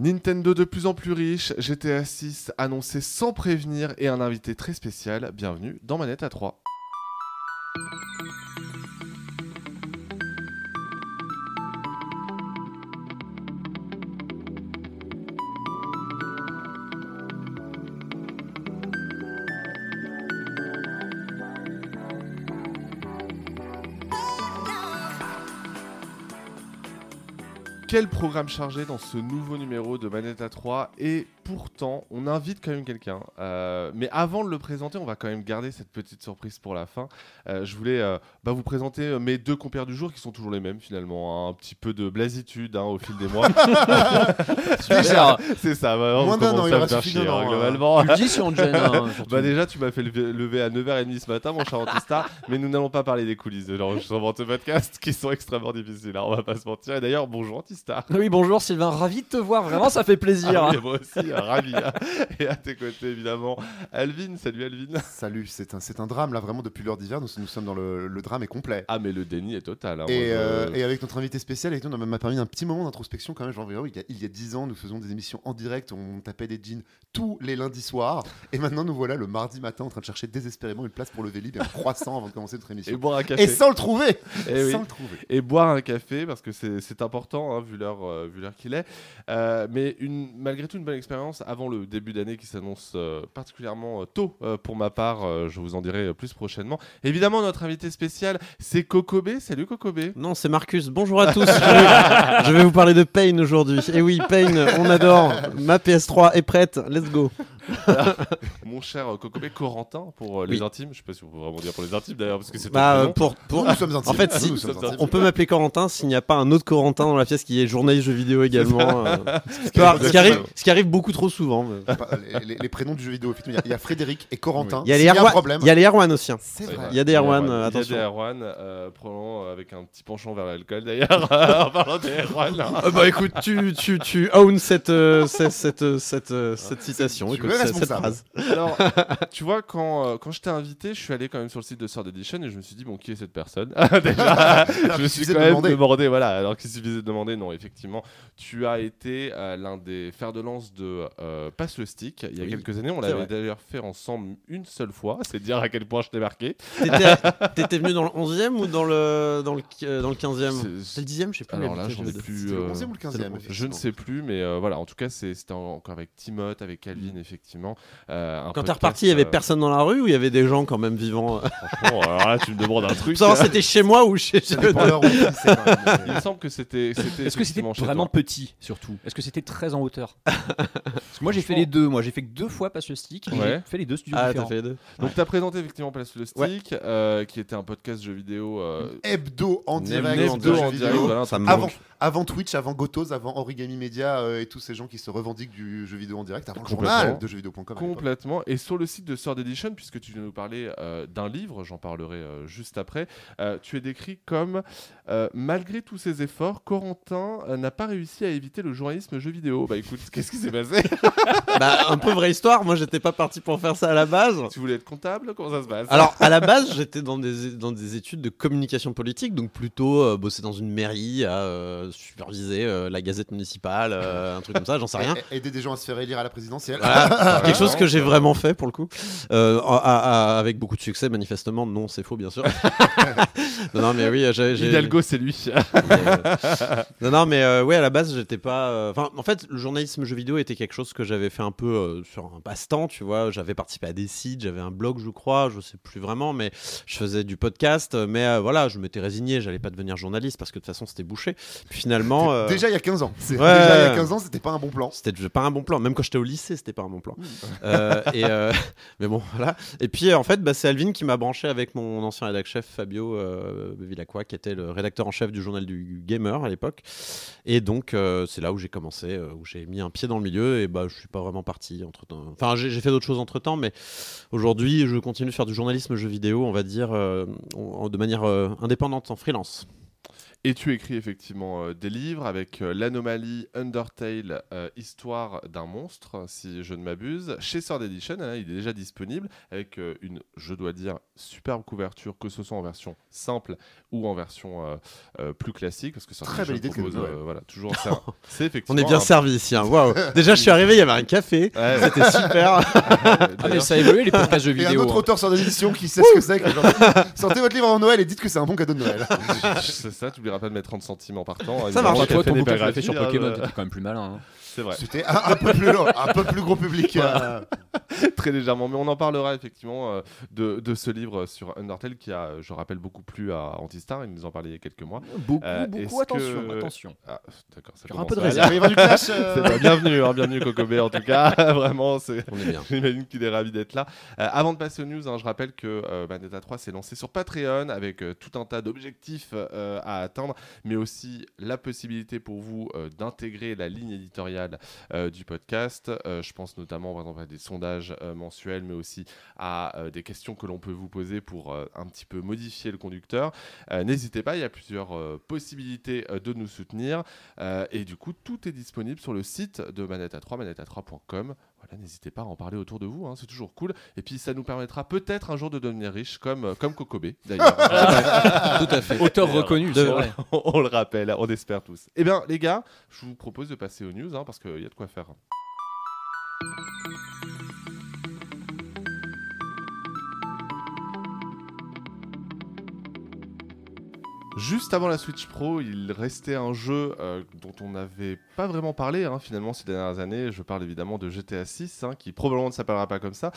Nintendo de plus en plus riche, GTA 6 annoncé sans prévenir et un invité très spécial. Bienvenue dans Manette à 3. Quel programme chargé dans ce nouveau numéro de Manette à 3 et pourtant on invite quand même quelqu'un. Euh, mais avant de le présenter, on va quand même garder cette petite surprise pour la fin. Euh, je voulais euh, bah, vous présenter mes deux compères du jour qui sont toujours les mêmes finalement. hein. Un petit peu de blasitude hein, au fil des mois. Déjà. C'est ça. bah, on Moins d'un an, il reste chier, hein, hein. globalement. Tu le dis si on te gêne. hein. Bah déjà, tu m'as fait lever, à 9h30 ce matin, mon cher Antistar, mais nous n'allons pas parler des coulisses de l'enregistrement de ce podcast qui sont extrêmement difficiles, hein, on va pas se mentir. Et d'ailleurs, bonjour Antistar. Oui, bonjour Sylvain, ravi de te voir. Vraiment, ça fait plaisir. Ah oui, moi aussi, ravi. hein. Et à tes côtés, évidemment, Alvin. Salut Alvin. Salut, c'est un, c'est un drame là, vraiment depuis l'heure d'hiver, nous, nous sommes dans le, le drame est complet. Ah, mais le déni est total. hein, Et, je- euh, et avec notre invité spécial, avec nous, on m'a permis un petit moment d'introspection quand même. Genre, il y a- il y a 10 ans, nous faisions des émissions en direct, on tapait des jeans tous les lundis soirs. Et maintenant, nous voilà le mardi matin en train de chercher désespérément une place pour le Vélib et un croissant avant de commencer notre Et émission. boire un café. Et sans le trouver Eh oui. Sans le trouver. Et boire un café parce que c'est c'est important hein, vu l'heure euh, vu l'heure qu'il est. Euh, mais une, malgré tout une bonne expérience avant le début d'année qui s'annonce euh, particulièrement euh, tôt euh, pour ma part. je vous en dirai plus prochainement. Évidemment notre invité spécial c'est Kokobé. Salut Kokobé. Non, c'est Marcus. Bonjour à tous. je, vais, vous parler de Pain aujourd'hui. Et oui, Pain, on adore. Ma PS3 est prête. Let's go. Mon cher euh, Kokobé Corentin pour euh, les Oui. intimes. Je sais pas si on peut vraiment dire pour les intimes d'ailleurs parce que c'est Bah, euh, pour, pour... Nous, nous sommes intimes. En fait, si- nous sommes on- intimes. On peut m'appeler Corentin s'il n'y a pas un autre Corentin dans la pièce qui est journaliste jeux vidéo également. euh, ce, qui arrive, ce qui arrive- ce qui arrive beaucoup trop souvent. mais- les, les- les prénoms du jeu vidéo, effectivement, il y a- il y, a Frédéric et Corentin. Il y a les y a un Erwan- problème. il y a les Erwan aussi. hein. C'est Ouais. vrai. Il y a des Erwan, Il y euh, a attention. des Erwan, euh, probablement euh, avec un petit penchant vers l'alcool d'ailleurs. en parlant des Erwan. Euh, bah écoute, tu, tu, tu own cette, euh, cette, cette, euh, cette, euh, cette citation. tu Écoute, responsable. Alors, tu vois, quand, euh, quand je t'ai invité, je suis allé quand même sur le site de Sword Edition et je me suis dit, bon, qui est cette personne? Déjà, je me suis quand de même demander. demandé, voilà, alors qu'il suffisait de demander, non, effectivement, tu as été euh, l'un des fers de lance de euh, Passe le Stick il y a Oui, quelques années. On l'avait d'ailleurs fait ensemble une seule fois, c'est dire à quel point je t'ai marqué. T'étais venu dans le 11e ou dans le, dans le, dans le 15e C'est- le 10e, je sais plus. Alors là, j'en ai plus. Le euh, 11e ou le 15e Je ne sais plus, mais euh, voilà, en tout cas, c'était en- encore avec Timoth, avec Calvin, effectivement. Euh, un Quand t'es reparti, il y avait euh, personne dans la rue ou il y avait des gens quand même vivants Franchement, alors là, tu me demandes un truc. C'était chez moi ou chez leur Il me semble que c'était. Est-ce que c'était effectivement vraiment toi. petit surtout? Est-ce que c'était très en hauteur? Parce que moi j'ai fait les deux. Moi j'ai fait que deux fois Passe le Stick. et Ouais. J'ai fait les deux studios Ah, t'as différents. fait les deux. Donc, tu as présenté effectivement Place le Stick, Ouais. euh, qui était un podcast jeux vidéo. euh, Hebdo en direct. Hebdo en direct, voilà, Ça me Avant, manque. Avant Twitch, avant Gotos, avant Origami Media euh, et tous ces gens qui se revendiquent du jeu vidéo en direct, avant le Complètement. journal de jeuxvideo.com. Complètement. Et sur le site de Sword Edition, puisque tu viens nous parler euh, d'un livre, j'en parlerai euh, juste après, euh, tu es décrit comme euh, malgré tous ses efforts, Corentin euh, n'a pas réussi à éviter le journalisme jeu vidéo. Bah écoute, qu'est-ce qui s'est passé? Bah, un peu vraie histoire. Moi, j'étais pas parti pour faire ça à la base. Tu voulais être comptable? Comment ça se passe? Alors, à la base, j'étais dans des, dans des études de communication politique, donc plutôt euh, bosser dans une mairie, à euh, superviser euh, la gazette municipale, euh, un truc comme ça, j'en sais rien. A- Aider des gens à se faire élire à la présidentielle. Voilà, quelque chose que j'ai vraiment fait pour le coup, Euh, à- à- à- avec beaucoup de succès manifestement. Non, c'est faux bien sûr. non, non, mais oui, j'ai. Hidalgo, c'est lui. non, non, mais euh, ouais, à la base, j'étais pas. Enfin, en fait, le journalisme jeu vidéo était quelque chose que j'avais fait un peu euh, sur un passe-temps, tu vois. J'avais participé à des sites, j'avais un blog, je crois, je sais plus vraiment, mais je faisais du podcast. Mais euh, voilà, je m'étais résigné, j'allais pas devenir journaliste parce que de toute façon, c'était bouché. Puis finalement. euh, Déjà il y a 15 ans. C'est- Ouais. Déjà il y a 15 ans, c'était pas un bon plan. c'était pas un bon plan. Même quand j'étais au lycée, c'était pas un bon plan. Euh, et euh, mais bon, voilà. Et puis en fait, bah, c'est Alvin qui m'a branché avec mon ancien rédac chef Fabio euh, Villacroix, qui était le rédacteur en chef du journal du gamer à l'époque. Et donc euh, c'est là où j'ai commencé, où j'ai mis un pied dans le milieu. Et bah je suis pas vraiment parti entre temps. Enfin, j'ai fait d'autres choses entre temps, mais aujourd'hui, je continue de faire du journalisme jeu vidéo, on va dire, euh, de manière euh, indépendante, en freelance. Et tu écris effectivement euh, des livres avec euh, l'anomalie Undertale, euh, histoire d'un monstre, si je ne m'abuse, chez Sword Edition. hein, il est déjà disponible avec euh, une, je dois dire, superbe couverture, que ce soit en version simple ou en version euh, euh, plus classique, parce que Sword Très belle Edition idée propose, euh, voilà, toujours, c'est un- c'est On est bien un- servi ici. hein. Waouh. Déjà, je suis arrivé, il y avait un café. Ouais, C'était super. Ah, mais ça a évolué les podcasts jeux Et un vidéo. autre hein. auteur sur des éditions qui sait ce que c'est. que Sortez votre livre avant Noël et dites que c'est un bon cadeau de Noël. c'est ça, tu n'oublieras pas de mettre 30 centimes en partant. Ça marche. Toi, ton bouquin, pas tu l'as fait sur Pokémon, hein, t'étais quand même plus malin. hein. C'est vrai. C'était un, un peu plus long, un peu plus gros public. euh. Très légèrement, mais on en parlera effectivement euh, de, de ce livre sur Undertale qui a, je rappelle, beaucoup plu à Antistar. Il nous en parlait il y a quelques mois. Beaucoup, Euh, beaucoup, attention, que- attention. Ah, d'accord, ça aura un commence peu de réserve. Il va du clash. euh. Bienvenue, hein, bienvenue Kokobé en tout cas. Vraiment, c'est. On est bien. J'imagine qu'il est ravi d'être là. Euh, avant de passer aux news, hein, je rappelle que euh, Bayonetta 3 s'est lancé sur Patreon avec euh, tout un tas d'objectifs euh, à atteindre, mais aussi la possibilité pour vous euh, d'intégrer la ligne éditoriale euh, du podcast. Euh, je pense notamment par exemple à des sondages euh, mensuels, mais aussi à des questions que l'on peut vous poser pour un petit peu modifier le conducteur. N'hésitez pas, il y a plusieurs possibilités de nous soutenir. Et du coup, tout est disponible sur le site de Manetta 3, manetta3.com. Voilà, n'hésitez pas à en parler autour de vous, hein, c'est toujours cool. Et puis, ça nous permettra peut-être un jour de devenir riche, comme, euh, comme Kokobé, d'ailleurs. Tout à fait. Auteur reconnu, c'est De- vrai. on, on le rappelle, on espère tous. Eh bien, les gars, je vous propose de passer aux news, hein, parce qu'il y a de quoi faire. Juste avant la Switch Pro, il restait un jeu euh, dont on n'avait pas vraiment parlé hein, finalement ces dernières années. Je parle évidemment de GTA 6, hein, qui probablement ne s'appellera pas comme ça.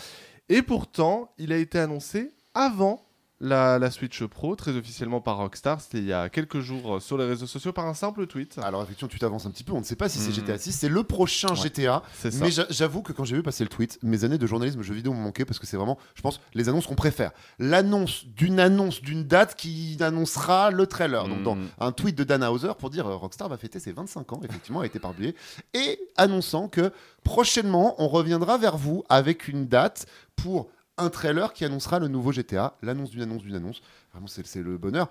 Et pourtant, il a été annoncé avant la, la Switch Pro, très officiellement par Rockstar. C'était il y a quelques jours euh, sur les réseaux sociaux par un simple tweet. Alors effectivement, tu t'avances un petit peu. On ne sait pas si c'est Hmm. GTA 6. C'est le prochain Ouais. GTA. Mais j'a- j'avoue que quand j'ai vu passer le tweet, mes années de journalisme jeux vidéo m'ont manqué parce que c'est vraiment, je pense, les annonces qu'on préfère. L'annonce d'une annonce d'une date qui annoncera le trailer. Donc dans Mhm. un tweet de Dan Hauser pour dire euh, Rockstar va fêter ses 25 ans, effectivement, a été parblié, et annonçant que prochainement on reviendra vers vous avec une date pour un trailer qui annoncera le nouveau GTA. L'annonce d'une annonce d'une annonce. Vraiment, c'est c'est le bonheur.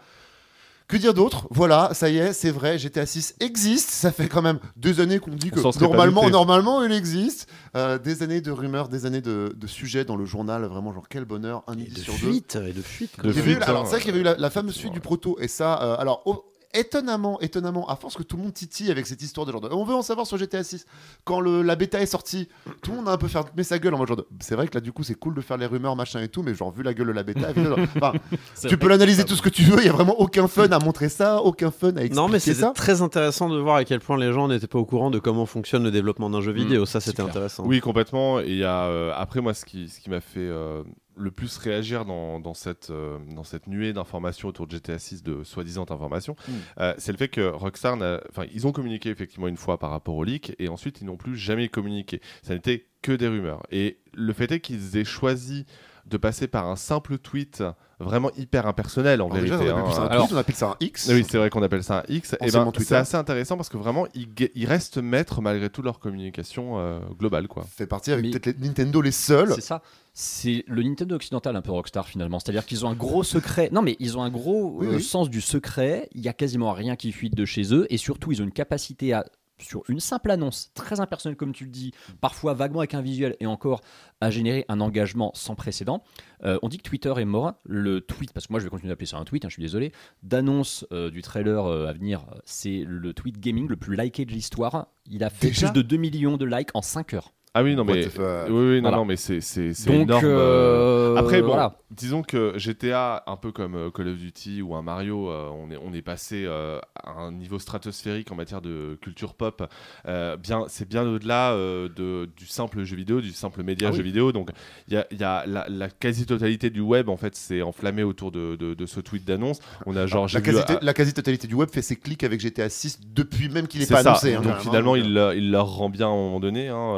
Que dire d'autre? Voilà, ça y est, c'est vrai, GTA 6 existe. Ça fait quand même deux années qu'on dit On que normalement, normalement, il existe. Euh, des années de rumeurs, des années de, de sujets dans le journal. Vraiment, genre quel bonheur, un Et midi de sur deux. fuite, et de fuite. De avait eu- fuite, alors hein, c'est vrai qu'il y avait eu la, la fameuse suite du proto et ça euh, alors oh, étonnamment étonnamment à force que tout le monde titille avec cette histoire de genre de, on veut en savoir sur GTA 6 quand le, la bêta est sortie tout le monde a un peu fermé sa gueule en mode genre de, c'est vrai que là du coup c'est cool de faire les rumeurs machin et tout mais genre vu la gueule de la bêta enfin, tu peux l'analyser tout ce que tu veux il y a vraiment aucun fun à montrer ça aucun fun à expliquer Non, mais c'était ça très intéressant de voir à quel point les gens n'étaient pas au courant de comment fonctionne le développement d'un jeu Mm, vidéo. Ça, c'était intéressant. Oui, complètement. Et il y a, euh, après, moi, ce qui, ce qui m'a fait euh, le plus réagir dans, dans cette, euh, dans cette nuée d'informations autour de GTA 6, de soi-disant informations, Mm. euh, c'est le fait que Rockstar, enfin, ils ont communiqué effectivement une fois par rapport au leak, et ensuite, ils n'ont plus jamais communiqué. Ça n'était que des rumeurs. Et le fait est qu'ils aient choisi de passer par un simple tweet vraiment hyper impersonnel en Alors déjà, vérité. on ça hein. un Alors- tweet, on appelle ça un X Oui, c'est vrai qu'on appelle ça un X. Et Anciennement ben, c'est assez intéressant parce que vraiment, ils, restent maîtres malgré tout leur communication euh, globale. Quoi. fait partie avec peut-être Nintendo les seuls C'est ça. C'est le Nintendo occidental un peu Rockstar finalement. C'est-à-dire qu'ils ont un gros secret. Non, mais ils ont un gros Oui, euh, oui. sens du secret. Il y a quasiment rien qui fuite de chez eux. Et surtout, ils ont une capacité à, sur une simple annonce, très impersonnelle comme tu le dis, parfois vaguement avec un visuel et encore à générer un engagement sans précédent. Euh, on dit que Twitter est mort. Le tweet, parce que moi je vais continuer d'appeler ça un tweet, hein, je suis désolé, d'annonce euh, du trailer euh, à venir, c'est le tweet gaming le plus liké de l'histoire. Il a fait Déjà plus de 2 millions de likes en 5 heures. Ah oui, non, mais. Oui, oui, non, Voilà. non, mais c'est c'est- c'est Donc, énorme. euh, euh, Après, bon, voilà. disons que GTA, un peu comme euh, Call of Duty ou un Mario, euh, on, est, on est passé à un niveau stratosphérique en matière de culture pop. Bien, c'est bien au-delà de, du simple jeu vidéo, du simple média Ah oui. jeu vidéo. Donc, il y a, y a la, la quasi-totalité du web, en fait, s'est enflammée autour de, de- de ce tweet d'annonce. On a genre, la quasi- ah, la quasi-totalité du web fait ses clics avec GTA 6 depuis même qu'il n'est pas ça. annoncé. hein, Donc même, finalement, il, leur- il leur rend bien à un moment donné. hein.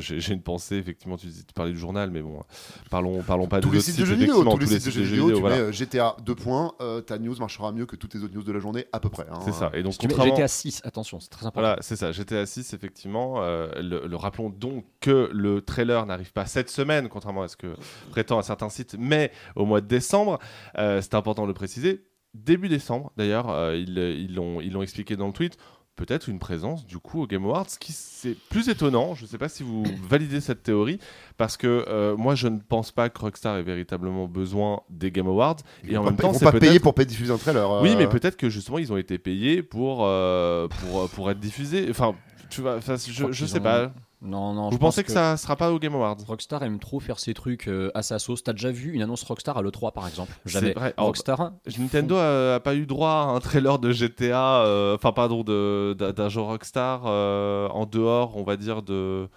J'ai une pensée, effectivement, tu, tu parlais du journal, mais bon, parlons, parlons pas tous de les sites de jeux vidéo, tous les sites de jeux vidéo, tu voilà. mets euh, GTA 2 points, euh, ta news marchera mieux que toutes les autres news de la journée à peu près. hein. C'est ça. Et donc, Si contrairement- GTA 6, attention, c'est très important. Voilà, c'est ça. GTA 6, effectivement. euh, le, le- rappelons donc que le trailer n'arrive pas cette semaine, contrairement à ce que prétend un certain site, mais au mois de décembre. Euh, c'est important de le préciser. début décembre, d'ailleurs, euh, ils ils l'ont ils l'ont expliqué dans le tweet, peut-être une présence du coup au Game Awards, ce qui c'est plus étonnant. Je ne sais pas si vous validez cette théorie, parce que euh, moi je ne pense pas que Rockstar ait véritablement besoin des Game Awards. Et en Ils même temps, ils pas peut-être pour diffuser un trailer. oui, euh, mais peut-être que justement ils ont été payés pour euh, pour pour être diffusés. Enfin, tu vois, je, je sais ont- pas. Non, non. Vous je pensez pense que, ça sera pas au Game Awards Rockstar aime trop faire ses trucs euh, à sa sauce. T'as déjà vu une annonce Rockstar à l'E3 par exemple Jamais. vrai. Alors, Rockstar, Nintendo a, a pas eu droit à un trailer de GTA, euh, enfin pardon, de- d'un jeu Rockstar euh, en dehors, on va dire de.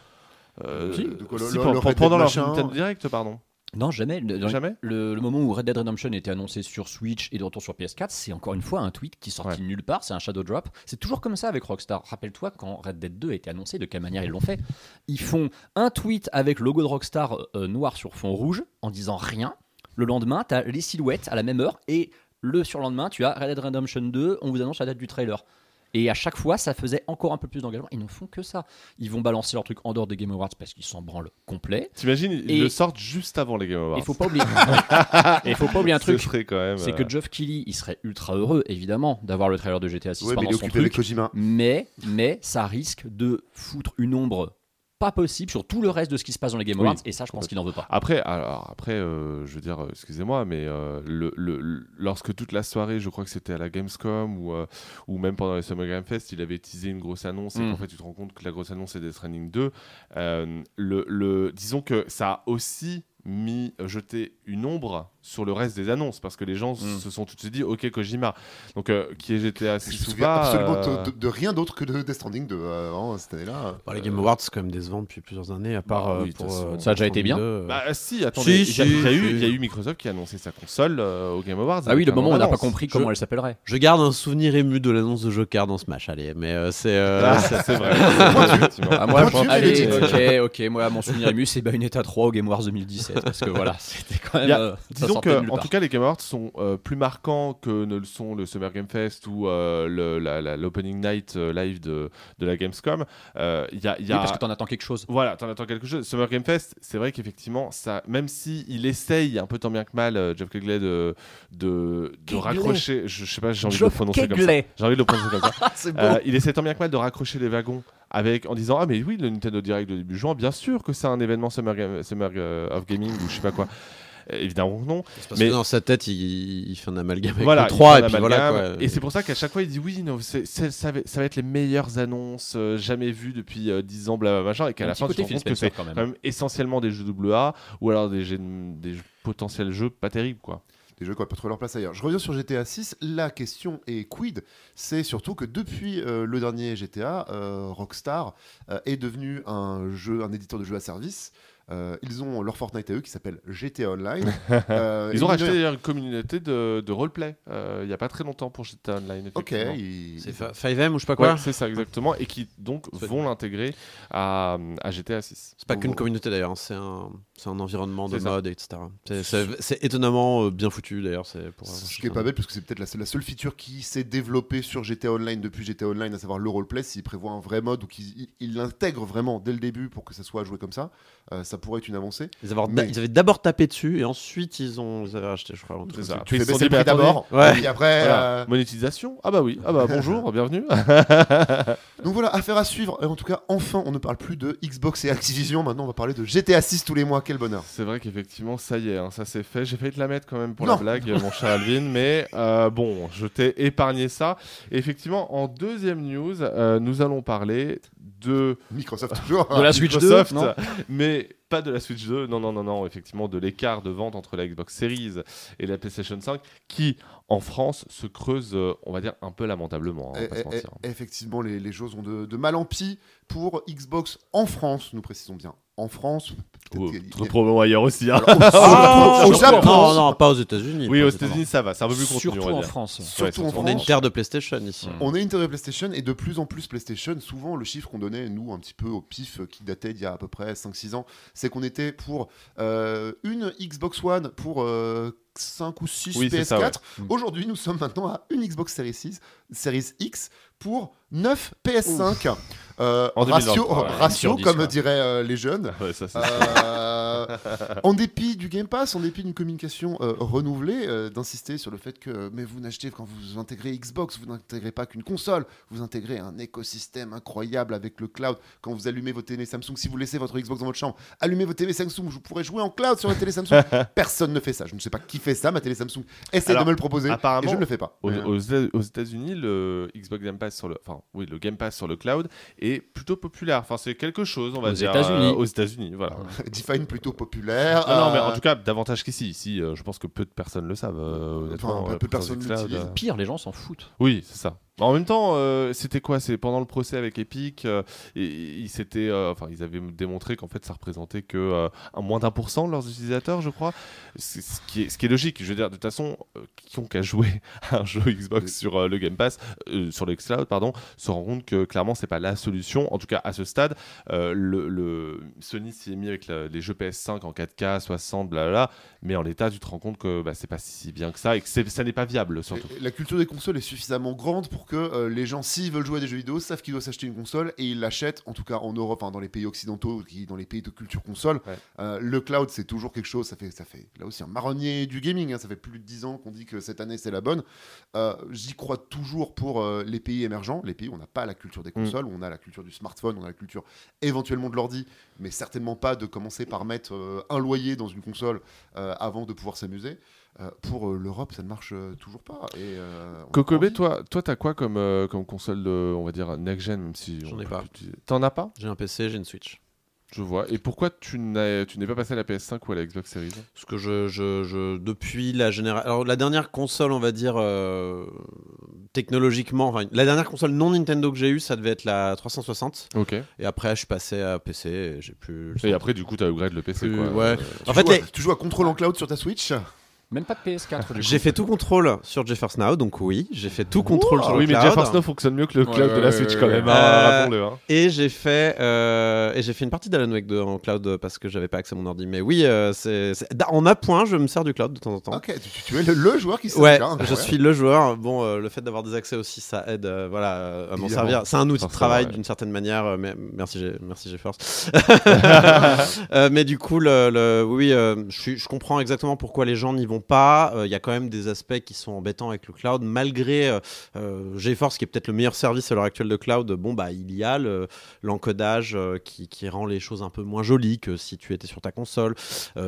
euh, Si. De quoi, le- si, pendant leur. Nintendo Direct, pardon. Non, jamais. Le, dans- Jamais le, le moment où Red Dead Redemption était annoncé sur Switch et de retour sur PS4, c'est encore une fois un tweet qui sortit Ouais. nulle part, c'est un shadow drop. C'est toujours comme ça avec Rockstar. Rappelle-toi quand Red Dead 2 a été annoncé, de quelle manière ils l'ont fait. Ils font un tweet avec le logo de Rockstar euh, noir sur fond rouge en disant rien. Le lendemain, tu as les silhouettes à la même heure et le surlendemain, tu as Red Dead Redemption 2, on vous annonce la date du trailer. Et à chaque fois, ça faisait encore un peu plus d'engagement. Ils ne font que ça. Ils vont balancer leur truc en dehors des Game Awards parce qu'ils s'en branlent complet. T'imagines, ils le sortent juste avant les Game Awards. Il faut pas oublier. Il faut pas oublier un Ce truc. serait quand même. C'est euh, que Geoff Keighley, il serait ultra heureux, évidemment, d'avoir le trailer de GTA 6 Ouais, mais pendant son occupé avec truc. Kojima. Mais, mais ça risque de foutre une ombre pas possible sur tout le reste de ce qui se passe dans les Game Oui, Awards. et ça, je pense qu'il n'en veut pas. Après, alors après, euh, je veux dire, euh, excusez-moi, mais euh, le, le- lorsque toute la soirée, je crois que c'était à la Gamescom ou, euh, ou même pendant les Summer Game Fest, il avait teasé une grosse annonce et Mm. qu'en fait, tu te rends compte que la grosse annonce c'est Death Stranding 2. euh, le, le- disons que ça a aussi mis euh, jeté une ombre sur le reste des annonces parce que les gens Mm. se sont tout de suite dit ok Kojima donc euh, qui est GTA Je me 6 ou souviens pas absolument euh, de, de- de rien d'autre que de Death Stranding de, euh, cette année-là. Bah, les Game Awards, c'est quand même décevant depuis plusieurs années, à part Bah oui, de toute pour. façon. Ça a déjà été bien. 2002, bah si attendez Si, il y, a- si, il y a eu si. il y a eu Microsoft qui a annoncé sa console euh, au Game Awards Ah oui, le moment où on n'a pas compris comment Je- elle s'appellerait. Je garde un souvenir ému de l'annonce de Joker dans Smash, allez, mais euh, c'est. euh, Ah, c'est- vrai. Ah, moi, je- allez, ok, ok, moi, mon souvenir ému, c'est Bayonetta 3 au Game Awards 2017. Parce que voilà, c'était quand même. A- euh, Disons que, en tout cas, les Game Awards sont euh, plus marquants que ne le sont le Summer Game Fest ou euh, l'opening night live de, de la Gamescom. Y a, y Oui, a- parce que t'en attends quelque chose. Voilà, t'en attends quelque chose. Summer Game Fest, c'est vrai qu'effectivement, ça, même si il essaye un peu tant bien que mal, Jeff Keighley, de, de, raccrocher. Je, je sais pas, j'ai envie de le prononcer comme ça. J'ai envie de le prononcer comme ça. il essaie tant bien que mal de raccrocher les wagons avec, en disant Ah, mais oui, le Nintendo Direct de début juin, bien sûr que c'est un événement Summer, Summer euh, of Gaming ou je sais pas quoi. Euh, évidemment que non. parce Mais- que dans sa tête, il, il fait un amalgame avec voilà, le il 3 fait et puis voilà quoi. Et c'est pour ça qu'à chaque fois il dit oui, non, ça, va, ça va être les meilleures annonces euh, jamais vues depuis euh, 10 ans, blablabla, machin, et qu'à la fin tu te rends compte que c'est quand même. quand même essentiellement des jeux AA ou alors des, jeux- des potentiels jeux pas terribles quoi. Des jeux qui n'ont pas trouvé leur place ailleurs. Je reviens sur GTA 6. La question est quid? C'est surtout que depuis euh, le dernier GTA, euh, Rockstar euh, est devenu un jeu, un éditeur de jeux à service. Euh, ils ont leur Fortnite à eux qui s'appelle GTA Online. Euh, Ils ont et racheté une communauté de, de roleplay euh, il y a pas très longtemps pour GTA Online. Ok, C'est fa- 5M ou je sais pas quoi Ouais, c'est ça exactement, et qui donc Ça vont l'intégrer à, à GTA 6. C'est pas qu'une communauté d'ailleurs, hein, c'est un, c'est un environnement de ça. mode, etc. C'est- étonnamment euh, bien foutu d'ailleurs. Ce qui est pas bête, parce que c'est peut-être la, seule- la seule feature qui s'est développée sur GTA Online depuis GTA Online, à savoir le roleplay. S'il prévoit un vrai mode ou qu'il il l'intègre vraiment dès le début pour que ça soit joué comme ça, euh, ça pourrait être une avancée. Ils, avaient- Mais- ils avaient d'abord tapé dessus et ensuite ils ont ils avaient racheté, je crois. un truc C'est ça. Tu fais baisser prix d'abord, Ouais. et puis après. Voilà. euh, Monétisation Ah bah oui, ah bah bonjour, bienvenue. Donc voilà, affaire à suivre. Et en tout cas, enfin, on ne parle plus de Xbox et Activision. Maintenant, on va parler de GTA 6 tous les mois. Quel bonheur. C'est vrai qu'effectivement, ça y est, hein, ça c'est fait. J'ai failli te la mettre quand même pour Non. la blague, mon cher Alvin, mais euh, bon, je t'ai épargné ça. Et effectivement, en deuxième news, euh, nous allons parler de Microsoft toujours. De la Switch 2, Microsoft, non? mais pas de la Switch 2. Non, non, non, non, effectivement, de l'écart de vente entre la Xbox Series et la PlayStation 5, qui en France se creuse, euh, on va dire, un peu lamentablement. hein, on va pas se mentir. effectivement, les, les choses ont de, de mal en pis pour Xbox en France. Nous précisons bien en France. peut-être Oh, très probablement ailleurs aussi. hein. Alors, au- Ah, Japon, non, non, pas aux États-Unis. Oui, aux États-Unis, ça va, c'est un peu plus contenu, Surtout en. France. Surtout Ouais, en c'est- On est une France. terre de PlayStation ici. Mm. On est une télé PlayStation et de plus en plus PlayStation, souvent le chiffre qu'on donnait, nous, un petit peu au pif, euh, qui datait d'il y a à peu près 5-6 ans, c'est qu'on était pour euh, une Xbox One pour euh, 5 ou 6 Oui, c'est PS4. ça, ouais. Mm. Aujourd'hui, nous sommes maintenant à une Xbox Series, 6, Series X pour 9 PS5. Euh, En ratio, 2023, ouais, ratio sur dix, comme ouais. diraient euh, les jeunes. Ouais, ça, c'est- Euh, euh, en dépit du Game Pass, en dépit d'une communication euh, renouvelée, euh, d'insister sur le fait que mais vous n'achetez quand vous intégrez Xbox, vous n'intégrez pas qu'une console, vous intégrez un écosystème incroyable avec le cloud. Quand vous allumez votre télé Samsung, si vous laissez votre Xbox dans votre chambre, allumez votre télé Samsung, vous pourrez jouer en cloud sur la télé Samsung. Personne ne fait ça. Je ne sais pas qui fait ça. Ma télé Samsung essaie Alors, de me le proposer et je ne le fais pas. Aux, euh, États-Unis, le Xbox Game Pass sur le, enfin, oui, le Game Pass sur le cloud est plutôt populaire. Enfin, c'est quelque chose, on va Aux dire. États-Unis. euh, aux États-Unis, voilà. Define plutôt populaire. Ah non, mais euh, en tout cas, davantage qu'ici. Ici, euh, je pense que peu de personnes le savent. euh, Enfin, euh, peu de personnes l'utilisent. euh, Pire, les gens s'en foutent. Oui, c'est ça. En même temps, euh, c'était quoi? C'est pendant le procès avec Epic, euh, et, ils s'étaient, euh, enfin, ils avaient démontré qu'en fait, ça représentait que moins d'un pour cent de leurs utilisateurs, je crois. Ce qui est, ce qui est logique. Je veux dire, de toute façon, quiconque a joué à un jeu Xbox sur le Game Pass, sur le Xcloud, pardon, se rend compte que clairement, c'est pas la solution. En tout cas, à ce stade, le, le- Sony s'y est mis avec la- les jeux PS5 en 4K, 60, blablabla. Mais en l'état, tu te rends compte que bah, c'est pas si bien que ça et que ça n'est pas viable, surtout. La culture des consoles est suffisamment grande pour que euh, les gens, s'ils veulent jouer à des jeux vidéo, savent qu'ils doivent s'acheter une console et ils l'achètent, en tout cas en Europe, dans les pays occidentaux, qui, dans les pays de culture console. Ouais. Euh, le cloud, c'est toujours quelque chose, ça fait, ça fait là aussi un marronnier du gaming, hein, ça fait plus de 10 ans qu'on dit que cette année c'est la bonne. Euh, J'y crois toujours pour les pays émergents, les pays où on n'a pas la culture des consoles, où on a la culture du smartphone, on a la culture éventuellement de l'ordi, mais certainement pas de commencer par mettre un loyer dans une console avant de pouvoir s'amuser. Euh, pour euh, l'Europe, ça ne marche euh, toujours pas. Et, euh, Kokobé, toi, toi, t'as quoi comme, euh, comme console de, on va dire, next-gen, même si... J'en ai pas. plus. T'en as pas? J'ai un PC, j'ai une Switch. Je vois. Et pourquoi tu n'as- tu n'es pas passé à la PS5 ou à la Xbox Series Parce que je, je, je- depuis la génération. Alors, la dernière console, on va dire, euh, technologiquement, enfin, la dernière console non Nintendo que j'ai eue, ça devait être la 360. Ok. Et après, je suis passé à PC et j'ai plus. Et après, du coup, t'as upgrade le PC, Plus- quoi. ouais. Euh, Tu En fait, joues à- les- tu joues à Control en cloud sur ta Switch? Même pas de PS4. du J'ai fait tout contrôle sur GeForce Now, donc oui, j'ai fait tout contrôle sur oui, le mais cloud. GeForce Now fonctionne mieux que le Ouais, cloud de la Switch, ouais, quand même. hein, Euh, rappelons-le, hein. Et j'ai fait euh, et j'ai fait une partie d'Alan Wake 2 en cloud parce que j'avais pas accès à mon ordi. Mais oui, euh, c'est en appoint, je me sers du cloud de temps en temps. Ok, tu, tu es le, le joueur qui sait Ouais, ça, je suis le joueur. Bon, euh, le fait d'avoir des accès aussi, ça aide, euh, voilà, euh, à m'en servir. C'est un outil de travail ouais. d'une certaine manière. euh, mais merci, merci GeForce. Euh, mais du coup, le, le- oui, euh, je, je comprends exactement pourquoi les gens n'y vont pas. Euh, Il y a quand même des aspects qui sont embêtants avec le cloud, malgré euh, euh, GeForce, qui est peut-être le meilleur service à l'heure actuelle de cloud. Bon, bah, il y a le- l'encodage qui, qui rend les choses un peu moins jolies que si tu étais sur ta console.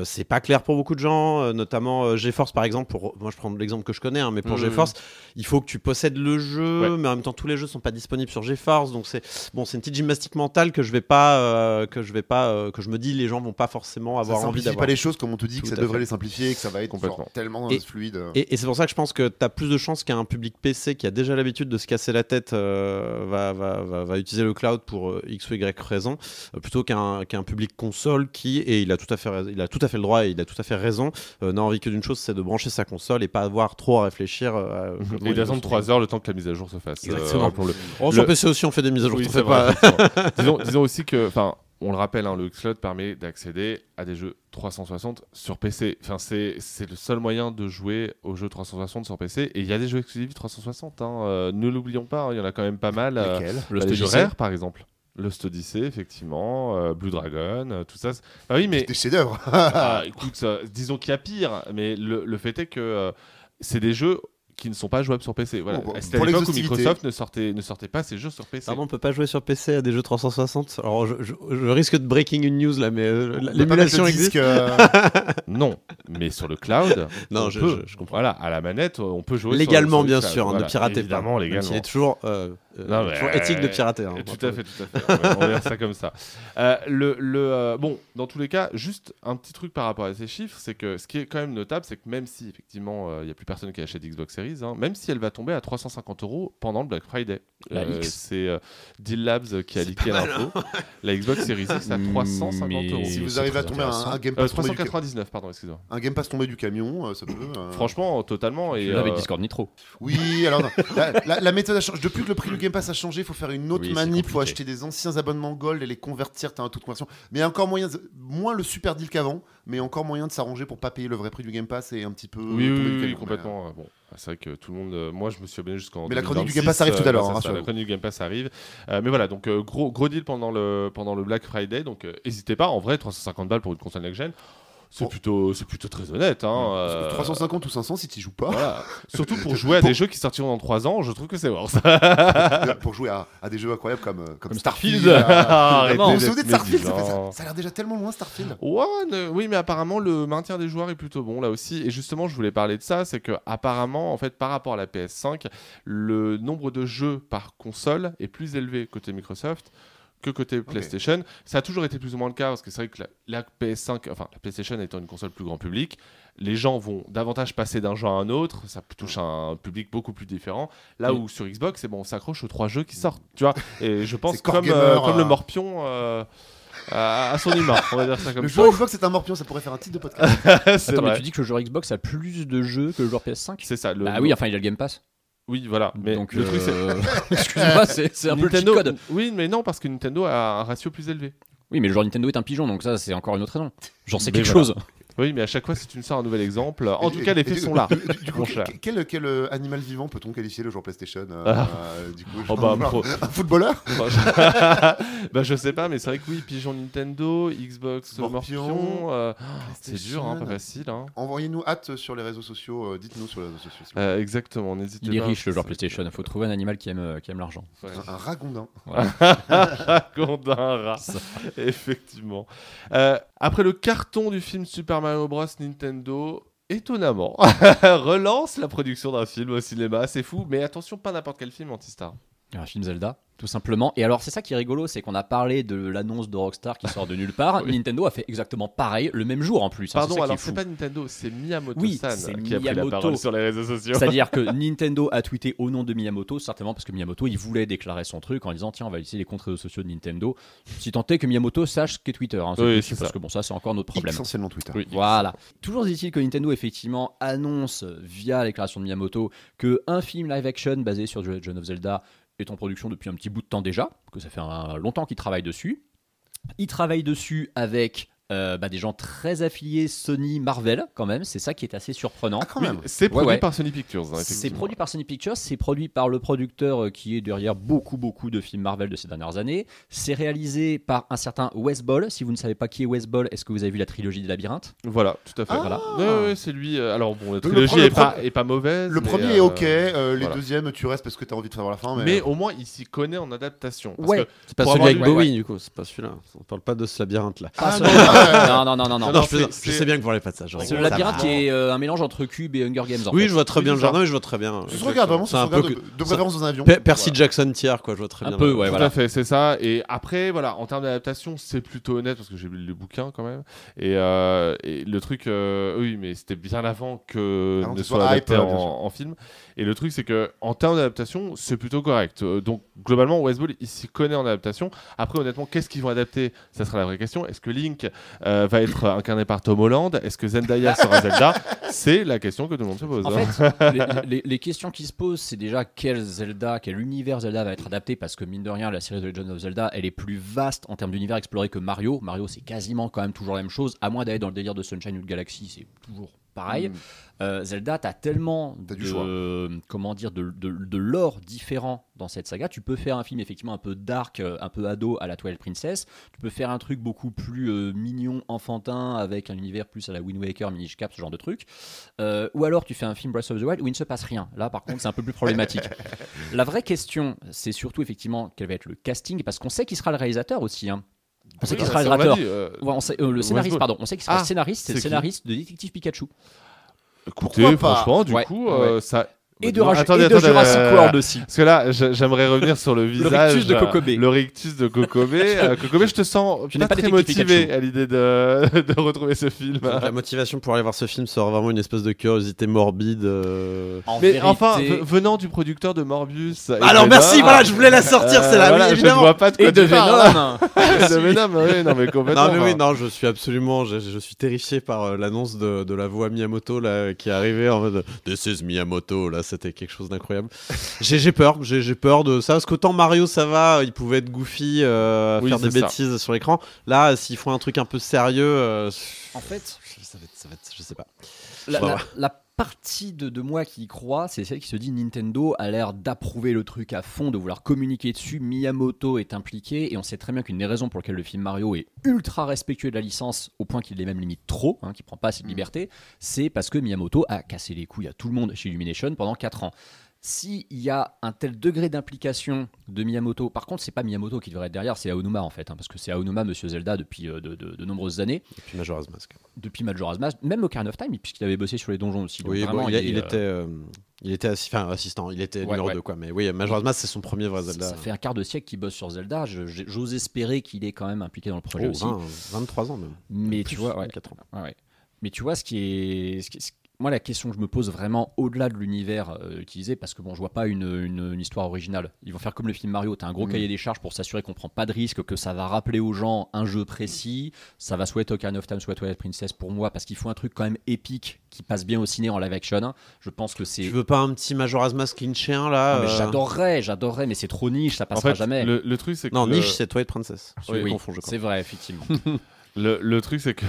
C'est pas clair pour beaucoup de gens, notamment GeForce par exemple. Pour, moi, je prends l'exemple que je connais, hein, mais pour Mhm. GeForce, il faut que tu possèdes le jeu, Ouais. mais en même temps, tous les jeux sont pas disponibles sur GeForce. Donc, c'est bon, c'est une petite gymnastique mentale que je vais pas, euh, que je vais pas, euh, que je me dis, les gens vont pas forcément Ça avoir envie d'avoir. pas les choses comme on te dit que ça devrait fait. les simplifier, que ça va être Complètement. tellement Et- fluide. Et, et c'est pour ça que je pense que tu as plus de chances qu'un public PC qui a déjà l'habitude de se casser la tête euh, va, va, va, va utiliser le cloud pour euh, X ou Y raison, euh, plutôt qu'un qu'un public console qui, et il a, tout à fait, il a tout à fait le droit et il a tout à fait raison, euh, n'a envie que d'une chose, c'est de brancher sa console et pas avoir trop à réfléchir. à comment Et il son 3 heures le temps que la mise à jour se fasse. euh, Exactement. Oh, sur Le- PC aussi, on fait des mises à jour, Oui, pas. vrai, effectivement. disons, disons aussi que, enfin, on le rappelle, hein, le Xcloud permet d'accéder à des jeux 360 sur PC. Enfin, c'est c'est le seul moyen de jouer aux jeux 360 sur PC. Et il y a des jeux exclusifs 360. hein, euh, ne l'oublions pas, hein, il y en a quand même pas mal. euh, Lesquels? Le bah, rares, par exemple. Lost Odyssey, effectivement, euh, Blue Dragon, euh, tout ça. c'est- Ah oui, mais Des chefs-d'œuvre. ah, écoute, euh, disons qu'il y a pire, mais le, le fait est que euh, c'est des jeux qui ne sont pas jouables sur PC. Voilà. Bon, C'était à l'époque où. Microsoft ne sortait, ne sortait pas ses jeux sur PC. Pardon, on peut pas jouer sur PC à des jeux 360 Alors, je, je- je risque de breaking une news là, mais euh, l'émulation existe. disque, euh, Non, mais sur le cloud, Non, on je- peut. je- je comprends. Voilà, à la manette, on peut jouer sur- Légalement, sur le bien cloud. sûr, hein, Voilà, ne piratez évidemment, pas. Légalement. s'il est toujours, euh, euh, Non, mais, toujours éthique de pirater. hein. tout à fait, tout à fait. On dire ça comme ça. Euh, le, le, euh, bon, dans tous les cas, juste un petit truc par rapport à ces chiffres, c'est que ce qui est quand même notable, c'est que même si effectivement euh, il n'y a plus personne qui achète Xbox Series, hein, même si elle va tomber à 350 euros pendant le Black Friday. La Euh, X. C'est euh, Deal Labs qui a leaké l'info. La Xbox Series X à 350 Mais- euros. Si vous arrivez à tomber à un, Game Euh, Pass tombé du, 399, pardon, excusez-moi. un Game Pass tombé du camion, euh, ça peut. euh, Franchement, totalement. Et, avec Discord Nitro. Oui, alors non. la, la- la méthode a changé. Depuis que le prix du Game Pass a changé, il faut faire une autre Oui, manip, il faut acheter des anciens abonnements Gold et les convertir, t'as un taux de conversion. Mais il y a encore moyen, de- moins le super deal qu'avant, mais encore moyen de s'arranger pour pas payer le vrai prix du Game Pass et un petit peu Oui, oui, oui, camion. complètement. Bon, c'est vrai que tout le monde. euh, moi, je me suis abonné jusqu'en. Mais la chronique du 2026, Game Pass arrive tout à l'heure, euh, hein, ça, la chronique du Game Pass arrive. Euh, mais voilà, donc gros, gros deal pendant le, pendant le Black Friday. Donc n'hésitez pas. En vrai, 350 balles pour une console next-gen, c'est plutôt, c'est plutôt très honnête. Hein, Parce que euh, 350 ou 500 si tu joues pas. voilà. Surtout pour jouer à Pour- des jeux qui sortiront dans 3 ans, je trouve que c'est worth. pour jouer à, à des jeux incroyables comme, euh, comme, Comme Starfield. Starfield. à- Arrêtez Vous vous d'être souvenez de Starfield ça, a l'air déjà tellement loin Starfield. Ouais, ne- oui, mais apparemment le maintien des joueurs est plutôt bon là aussi. Et justement, je voulais parler de ça, c'est que apparemment, en fait, par rapport à la PS5, le nombre de jeux par console est plus élevé côté Microsoft que côté PlayStation. Ça a toujours été plus ou moins le cas parce que c'est vrai que la, la PS5, enfin la PlayStation étant une console plus grand public, les gens vont davantage passer d'un jeu à un autre. Ça touche un public beaucoup plus différent. Là Oui. où sur Xbox, c'est bon, on s'accroche aux trois jeux qui sortent, tu vois. Et je pense comme, gamer, euh, comme le euh. morpion. euh, à son humain, on va dire ça comme Le jeu Xbox c'est un morpion, ça pourrait faire un titre de podcast. Attends, mais tu dis que le joueur Xbox a plus de jeux que le joueur PS5 C'est ça. Le, Bah oui, enfin il a le Game Pass. Oui, voilà. Mais Donc, le truc, c'est. euh, excuse-moi, c'est un peu le cheat Nintendo. code. Oui, mais non, parce que Nintendo a un ratio plus élevé. Oui, mais le joueur Nintendo est un pigeon, donc ça c'est encore une autre raison. J'en sais Mais quelque voilà. chose. Oui, mais à chaque fois, si tu me sors un nouvel exemple, en Et- tout et- cas, les faits sont là. Du, du coup, mon cher. quel, euh, animal vivant peut-on qualifier le joueur PlayStation euh, Ah. euh, du coup, Oh, bah, pro- Un footballeur? Bah, je... bah, je sais pas, mais c'est vrai que oui, pigeon Nintendo, Xbox, Morpion, Morpion, euh, c'est dur, hein, pas facile. Hein. Envoyez-nous hâte sur les réseaux sociaux, euh, dites-nous sur les réseaux sociaux. Euh, exactement, n'hésitez pas. Il est riche le joueur C'est- PlayStation. Il faut trouver un animal qui aime, qui aime l'argent. Ouais. Un, un ragondin. Condin rat. Effectivement. Euh, après le carton du film Super Mario Bros, Nintendo, étonnamment, relance la production d'un film au cinéma. C'est fou, mais attention, pas n'importe quel film anti-star. Un film Zelda, tout simplement. Et alors, c'est ça qui est rigolo, c'est qu'on a parlé de l'annonce de Rockstar qui sort de nulle part. Oui. Nintendo a fait exactement pareil le même jour en plus. hein, Pardon, c'est ça qui est alors c'est pas Nintendo, c'est Miyamoto-san Oui, qui a pris la Miyamoto. parole sur les réseaux sociaux. C'est-à-dire que Nintendo a tweeté au nom de Miyamoto, certainement parce que Miyamoto, il voulait déclarer son truc en disant tiens, on va utiliser les comptes réseaux sociaux de Nintendo. Si tant est que Miyamoto sache ce qu'est Twitter. hein, c'est Oui, parce ça. que bon, ça, c'est encore notre problème. Essentiellement Twitter. Oui. Voilà. Toujours est-il que Nintendo effectivement annonce via la déclaration de Miyamoto que un film live action basé sur The Legend of Zelda est en production depuis un petit bout de temps déjà, que ça fait un, longtemps qu'il travaille dessus. Il travaille dessus avec euh, bah, des gens très affiliés Sony, Marvel quand même. C'est ça qui est assez surprenant. Ah, quand Oui, même. c'est produit ouais. par Sony Pictures. hein, C'est produit par Sony Pictures, c'est produit par le producteur euh, qui est derrière beaucoup beaucoup de films Marvel de ces dernières années. C'est réalisé par un certain Wes Ball. Si vous ne savez pas qui est Wes Ball, est-ce que vous avez vu la trilogie des labyrinthes Voilà, tout à fait. Ah. Voilà. Ouais, ouais, c'est lui. euh, alors bon, la Le trilogie pre- le est, pas, est pas mauvaise. Le premier euh, est ok, euh, les voilà. deuxièmes tu restes parce que t'as envie de savoir la fin. Mais, Mais au moins, il s'y connaît en adaptation. Parce Ouais. C'est pas celui avec Bowie, ouais, du coup, c'est pas celui-là. On parle pas de ce labyrinthe là. Ah, ce- non, non, non, non, non, non. Non, Non, non, je, plaisante. Je sais bien que vous parlez pas de ça. je C'est le labyrinthe qui est euh, un mélange entre Cube et Hunger Games. En Oui, fait. je vois très Oui, bien le jardin et je vois très bien. Se regarde vraiment, C'est un peu de, préférence dans un avion. Pe- Percy Jackson tiers, quoi, je vois très Un bien. peu, le- ouais, Tout à fait, c'est ça. Et après, voilà, en termes d'adaptation, c'est plutôt honnête parce que j'ai lu le bouquin quand même. Et, euh, le truc, euh, oui, mais c'était bien avant que ne soit adapté en, film. Et le truc, c'est que en termes d'adaptation, c'est plutôt correct. Donc globalement, Westball, il s'y connaît en adaptation. Après, honnêtement, qu'est-ce qu'ils vont adapter? Ça sera la vraie question. Est-ce que Link euh, va être incarné par Tom Holland Est-ce que Zendaya sera Zelda C'est la question que tout le monde se pose. En fait, les, les- les questions qui se posent, c'est déjà quel Zelda, quel univers Zelda va être adapté, parce que mine de rien, la série de Legend of Zelda, elle est plus vaste en termes d'univers exploré que Mario. Mario, c'est quasiment quand même toujours la même chose, à moins d'aller dans le délire de Sunshine ou de Galaxy, c'est toujours pareil. Mm. Euh, Zelda, t'as tellement du de, choix. comment dire, de, de, de lore différent dans cette saga. Tu peux faire un film effectivement un peu dark, euh, un peu ado à la Twilight Princess. Tu peux faire un truc beaucoup plus euh, mignon, enfantin, avec un univers plus à la Wind Waker, Minish Cap, ce genre de truc. Euh, ou alors tu fais un film Breath of the Wild où il ne se passe rien. Là, par contre, c'est un peu plus problématique. la vraie question, c'est surtout effectivement quel va être le casting, parce qu'on sait qui sera le réalisateur aussi. hein. On sait Oui, qui ça, sera le on l'a réalisateur. dit, euh, Ouais, on sait- euh, le scénariste, pardon. On sait qu'il sera Ah, le scénariste, c'est c'est le qui scénariste de Détective Pikachu. Écoutez, Pourquoi pas franchement, du Ouais, coup, ouais. euh, ça. Et de, Non, Raj- attendez, et de attendez, Jurassic euh, World aussi. Parce que là, j'aimerais revenir sur le visage. rictus de Kokobé. Le rictus de Kokobé. Euh, Kokobé, je te sens Je pas, pas très motivé Pikachu. à l'idée de, de retrouver ce film. Donc, la motivation pour aller voir ce film sera vraiment une espèce de curiosité morbide. euh. En Mais vérité- enfin, venant du producteur de Morbius. Alors Venom, merci, voilà, je voulais la sortir, c'est là, voilà, oui, Je ne vois pas de quoi et de. Venom. de Venom, oui, non, mais complètement. Non mais oui, non, je suis absolument, je, je suis terrifié par l'annonce de, de la voix Miyamoto là qui est arrivée en mode This is Miyamoto là, c'était quelque chose d'incroyable. J'ai peur, j'ai peur de ça parce qu'autant Mario ça va, il pouvait être goofy, euh, Oui, faire des ça. bêtises sur l'écran. Là, s'ils font un truc un peu sérieux, euh, En fait, ça va être, ça va être- je sais pas. la, Voilà. la- la partie de, de moi qui y croit, c'est celle qui se dit Nintendo a l'air d'approuver le truc à fond, de vouloir communiquer dessus. Miyamoto est impliqué et on sait très bien qu'une des raisons pour lesquelles le film Mario est ultra respectueux de la licence, au point qu'il est même limite trop, hein, qu'il prend pas assez de liberté, c'est parce que Miyamoto a cassé les couilles à tout le monde chez Illumination pendant 4 ans. S'il y a un tel degré d'implication de Miyamoto, par contre, c'est pas Miyamoto qui devrait être derrière, c'est Aonuma en fait, hein, parce que c'est Aonuma, Monsieur Zelda, depuis euh, de- de- de nombreuses années Et puis Majora's Mask. depuis Majora's Mask, même Ocarina of Time, puisqu'il avait bossé sur les donjons aussi. Oui, bon, il, euh, était, euh, il était assi- enfin, assistant, il était Ouais, numéro ouais. 2 quoi. Mais oui, Majora's Mask c'est son premier vrai Zelda. ça fait un quart de siècle qu'il bosse sur Zelda. J'ose espérer qu'il est quand même impliqué dans le projet Oh, aussi. 20, 23 ans même. Mais Plus, tu vois, ouais. 24 ans. Mais tu vois, ce qui est. ce qui- ce- moi, la question que je me pose vraiment au-delà de l'univers euh, utilisé, parce que bon, je vois pas une, une- une histoire originale. Ils vont faire comme le film Mario, tu as un gros Mm. cahier des charges pour s'assurer qu'on prend pas de risque, que ça va rappeler aux gens un jeu précis. Ça va soit être Ocarina of Time, soit Twilight Princess pour moi, parce qu'il faut un truc quand même épique qui passe bien au ciné en live action. Je pense que c'est. Tu veux pas un petit Majora's Mask Lynchien Ah, là mais euh, J'adorerais, j'adorerais, mais c'est trop niche, ça En passera fait, jamais. le, le truc, c'est que. Non, le, niche c'est Twilight Princess. Oui, c'est vrai, effectivement. le, le truc, c'est que.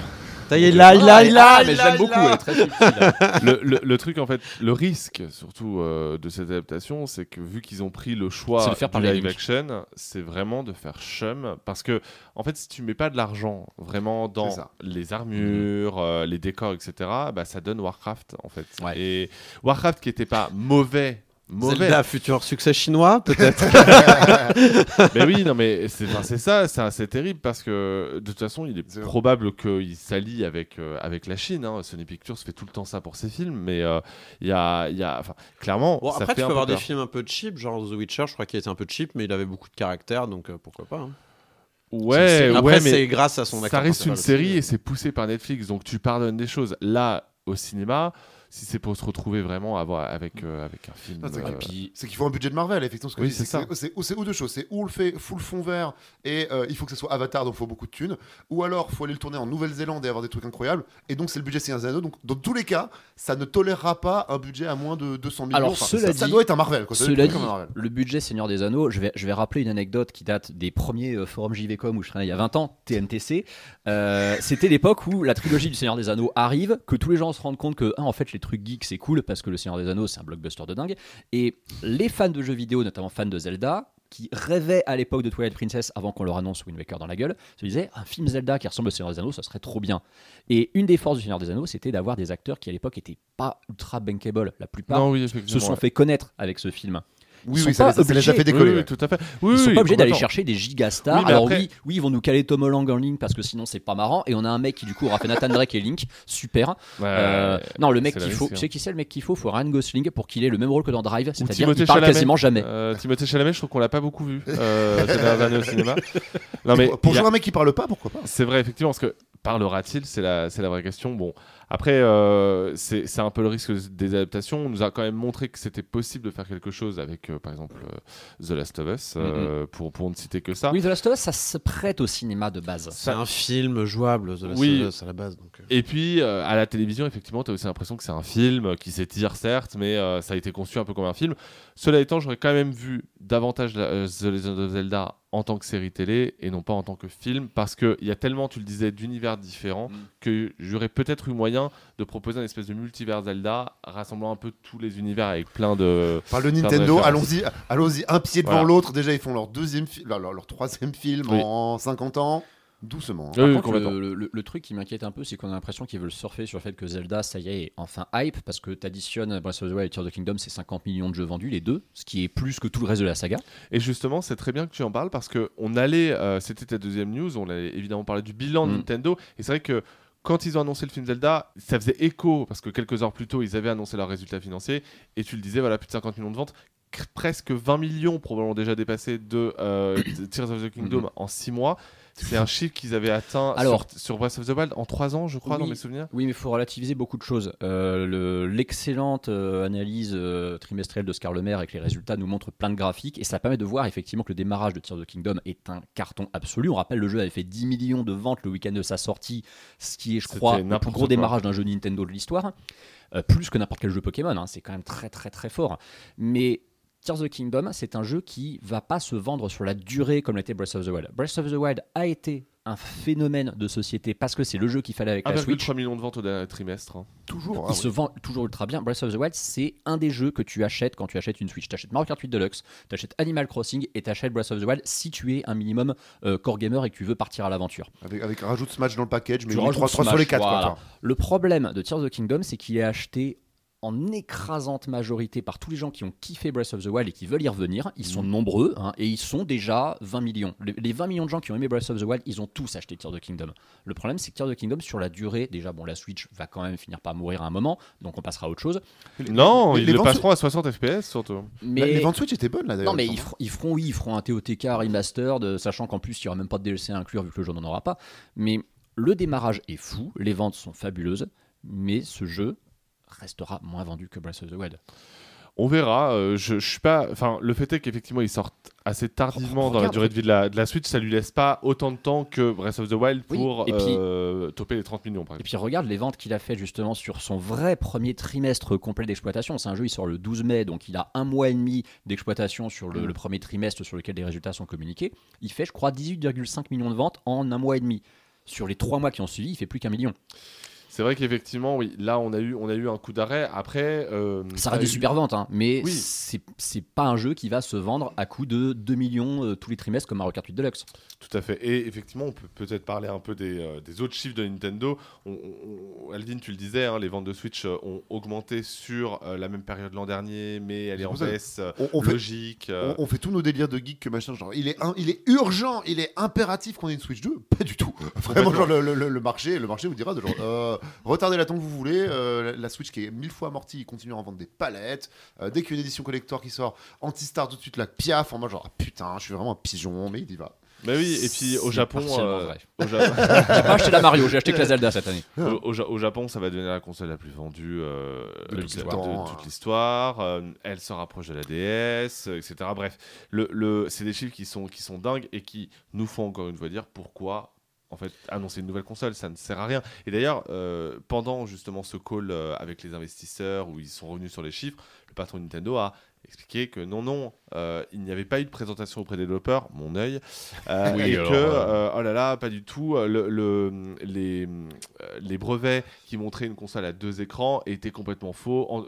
Ça y est, là, il a, il a, Ah, mais je l'aime beaucoup, elle est très subtile. le, le- le truc, en fait, le risque, surtout euh, de cette adaptation, c'est que vu qu'ils ont pris le choix C'est de faire du parler live Link. action, c'est vraiment de faire chum. Parce que, en fait, si tu mets pas de l'argent vraiment dans C'est ça. les armures, euh, les décors, etc., bah, ça donne Warcraft, en fait. Ouais. Et Warcraft qui était pas mauvais. Mauvais. Zelda, futur succès chinois, peut-être. mais oui, non, mais c'est enfin, ça, c'est assez terrible parce que de toute façon, il est probable qu'il s'allie avec, euh, avec la Chine. hein. Sony Pictures fait tout le temps ça pour ses films, mais euh, il y a, il y a clairement, Bon, ça après, fait tu peux peu avoir des films un peu cheap, genre The Witcher, je crois qu'il était un peu cheap, mais il avait beaucoup de caractère, donc euh, pourquoi pas. hein. Ouais, Après, ouais, c'est mais grâce à son ça reste une série et c'est poussé par Netflix, donc tu pardonnes des choses. Là, au cinéma, si c'est pour se retrouver vraiment à voir avec, euh, avec un film. Ah, c'est euh, qu'il faut un budget de Marvel, effectivement. ce Oui, c'est que ça. C'est c'est- c'est ou deux choses. C'est ou on le fait full fond vert et euh, il faut que ce soit Avatar, donc il faut beaucoup de thunes. Ou alors, il faut aller le tourner en Nouvelle-Zélande et avoir des trucs incroyables. Et donc, c'est le budget Seigneur des Anneaux. Donc, dans tous les cas, ça ne tolérera pas un budget à moins de 200 millions. Alors, Enfin, cela ça, ça dit- doit être un Marvel. Quoi. Cela dit, comme un Marvel. le budget Seigneur des Anneaux, je vais, je vais rappeler une anecdote qui date des premiers euh, forums JVcom où je travaillais il y a 20 ans, TNTC. Euh, C'était l'époque où la trilogie du Seigneur des Anneaux arrive, que tous les gens se rendent compte que, ah, en fait, les trucs geeks, c'est cool parce que le Seigneur des Anneaux, c'est un blockbuster de dingue. Et les fans de jeux vidéo, notamment fans de Zelda, qui rêvaient à l'époque de Twilight Princess avant qu'on leur annonce Wind Waker dans la gueule, se disaient un film Zelda qui ressemble au Seigneur des Anneaux, ça serait trop bien. Et une des forces du Seigneur des Anneaux, c'était d'avoir des acteurs qui à l'époque étaient pas ultra bankable. La plupart Non, oui, se sont ouais. fait connaître avec ce film. Oui, sont oui, ça, les, a fait décoller. oui, tout à fait. Oui, Ils sont pas obligés d'aller chercher des gigastars. Alors après- oui, oui, ils vont nous caler Tom Holland en ligne parce que sinon c'est pas marrant. Et on a un mec qui du coup aura fait Nathan Drake et Link, super. Ouais, Euh, non, le mec qu'il faut, tu sais qui c'est le mec qu'il faut? Faut Ryan Gosling pour qu'il ait le même rôle que dans Drive, c'est-à-dire qu'il parle quasiment jamais. Euh, Timothée Chalamet, je trouve qu'on l'a pas beaucoup vu euh, ces dernières années au cinéma. Non, mais Pour, il jouer un mec qui parle pas, pourquoi pas? C'est vrai, effectivement, parce que parlera-t-il? C'est la, c'est la vraie question. Bon, après, euh, c'est un peu le risque des adaptations. On nous a quand même montré que c'était possible de faire quelque chose avec, euh, par exemple, euh, The Last of Us, euh, pour, pour ne citer que ça. Oui, The Last of Us, ça se prête au cinéma de base. C'est un film jouable, The Last Oui. of Us, à la base. Donc. Et puis, euh, à la télévision, effectivement, tu as aussi l'impression que c'est un film qui s'étire, certes, mais euh, ça a été conçu un peu comme un film. Cela étant, j'aurais quand même vu davantage la- euh, The Legend of Zelda en tant que série télé et non pas en tant que film, parce qu'il y a tellement, tu le disais, d'univers différents Mm. que j'aurais peut-être eu moyen de proposer un espèce de multivers Zelda rassemblant un peu tous les univers avec plein de. Parle de de Nintendo, allons-y, allons-y, un pied devant Voilà. l'autre. Déjà, ils font leur deuxième, fi- leur, leur- leur troisième film Oui. en 50 ans, doucement. hein. Oui, Par oui, contre, complètement. le, le- le truc qui m'inquiète un peu, c'est qu'on a l'impression qu'ils veulent surfer sur le fait que Zelda, ça y est, est enfin hype, parce que t'additionnes Breath of the Wild et Tears of the Kingdom, c'est 50 millions de jeux vendus, les deux, ce qui est plus que tout le reste de la saga. Et justement, c'est très bien que tu en parles parce que on allait, euh, c'était ta deuxième news, on allait évidemment parler du bilan de Mm. Nintendo. Et c'est vrai que quand ils ont annoncé le film Zelda, ça faisait écho parce que quelques heures plus tôt, ils avaient annoncé leurs résultats financiers. Et tu le disais, voilà, plus de 50 millions de ventes, presque 20 millions probablement déjà dépassés de euh, de Tears of the Kingdom Mhm. en 6 mois. C'est un chiffre qu'ils avaient atteint Alors- sur, sur Breath of the Wild en 3 ans, je crois, dans mes souvenirs. Oui, mais il faut relativiser beaucoup de choses. Euh, le- L'excellente euh, analyse euh, trimestrielle de Scar Lemaire avec les résultats nous montre plein de graphiques et ça permet de voir effectivement que le démarrage de Tears of the Kingdom est un carton absolu. On rappelle, le jeu avait fait 10 millions de ventes le week-end de sa sortie, ce qui est, je crois, le plus gros quoi. démarrage d'un jeu Nintendo de l'histoire. Euh, plus que n'importe quel jeu Pokémon, hein. c'est quand même très très très fort. Mais Tears of the Kingdom, c'est un jeu qui va pas se vendre sur la durée comme l'était Breath of the Wild. Breath of the Wild a été un phénomène de société parce que c'est le jeu qu'il fallait avec la Switch. 1,3 millions de ventes au dernier trimestre. hein. Toujours. Il ah se vend toujours ultra bien. Breath of the Wild, c'est un des jeux que tu achètes quand tu achètes une Switch. Tu achètes Mario Kart 8 Deluxe, tu achètes Animal Crossing et tu achètes Breath of the Wild si tu es un minimum euh, core gamer et que tu veux partir à l'aventure. Avec, avec un rajout de Smash dans le package, mais Tu oui, rajoutes 3, sur les 4. voilà. Le problème de Tears of the Kingdom, c'est qu'il est acheté en écrasante majorité par tous les gens qui ont kiffé Breath of the Wild et qui veulent y revenir. Ils sont nombreux hein, et ils sont déjà 20 millions. Les, les 20 millions de gens qui ont aimé Breath of the Wild, ils ont tous acheté Tears of the Kingdom. Le problème, c'est que Tears of the Kingdom, sur la durée, déjà, bon, la Switch va quand même finir par mourir à un moment, donc on passera à autre chose. Non, les- ils les le ventes- passeront à 60 FPS surtout. Mais... Les ventes Switch étaient bonnes là d'ailleurs. Non mais ils, feront- ils feront oui, ils feront un TOTK remastered, sachant qu'en plus il n'y aura même pas de DLC à inclure vu que le jeu n'en aura pas. Mais le démarrage est fou, les ventes sont fabuleuses, mais ce jeu restera moins vendu que Breath of the Wild. On verra. euh, je, je suis pas. Enfin, le fait est qu'effectivement, ils sortent assez tardivement dans la durée de vie de la, de la Switch. Ça lui laisse pas autant de temps que Breath of the Wild Oui, pour puis- euh, toper les 30 millions, par Et puis regarde les ventes qu'il a fait justement sur son vrai premier trimestre complet d'exploitation. C'est un jeu, il sort le 12 mai, donc il a un mois et demi d'exploitation sur le, le premier trimestre sur lequel les résultats sont communiqués. Il fait, je crois, 18,5 millions de ventes en un mois et demi. Sur les trois mois qui ont suivi, il fait plus qu'un million. C'est vrai qu'effectivement, oui. Là, on a eu, on a eu un coup d'arrêt. Après, euh, Ça reste des eu- super ventes, hein, mais Oui. c'est c'est pas un jeu qui va se vendre à coût de 2 millions euh, tous les trimestres comme Mario Kart 8 Deluxe. Tout à fait. Et effectivement, on peut peut-être parler un peu des, euh, des autres chiffres de Nintendo. On- on- Alvin, tu le disais, hein, les ventes de Switch ont augmenté sur euh, la même période l'an dernier, mais elle est en baisse On, fait, logique. euh, on, on fait tous nos délires de geek que machin. Genre, il est, un- il est urgent, il est impératif qu'on ait une Switch 2. Pas du tout. Vraiment, genre, le, le- le marché, le marché vous dira de genre, euh, retardez la tant que vous voulez. euh, la Switch qui est mille fois amortie, il continue à en vendre des palettes. Euh, dès qu'il y a une édition collector qui sort, anti-star tout de suite, la piaf en mode genre, ah, putain, je suis vraiment un pigeon, mais il y va. Mais oui, et puis au Japon, euh, vrai. au, Ja- J'ai pas acheté la Mario, j'ai acheté que la Zelda cette année. au- au Ja- au Japon, ça va devenir la console la plus vendue euh, De toute de- l'histoire. de toute l'histoire. Euh, elle se rapproche de la DS, etc. Bref, le, le, c'est des chiffres qui sont, qui sont dingues et qui nous font encore une fois dire pourquoi en fait annoncer une nouvelle console, ça ne sert à rien. Et d'ailleurs, euh, pendant justement ce call euh, avec les investisseurs où ils sont revenus sur les chiffres, le patron de Nintendo a expliqué que non, non, euh, il n'y avait pas eu de présentation auprès des développeurs, mon œil, euh, Oui, et alors, que, oh là là, pas du tout, le, le- les, les brevets qui montraient une console à deux écrans étaient complètement faux. En-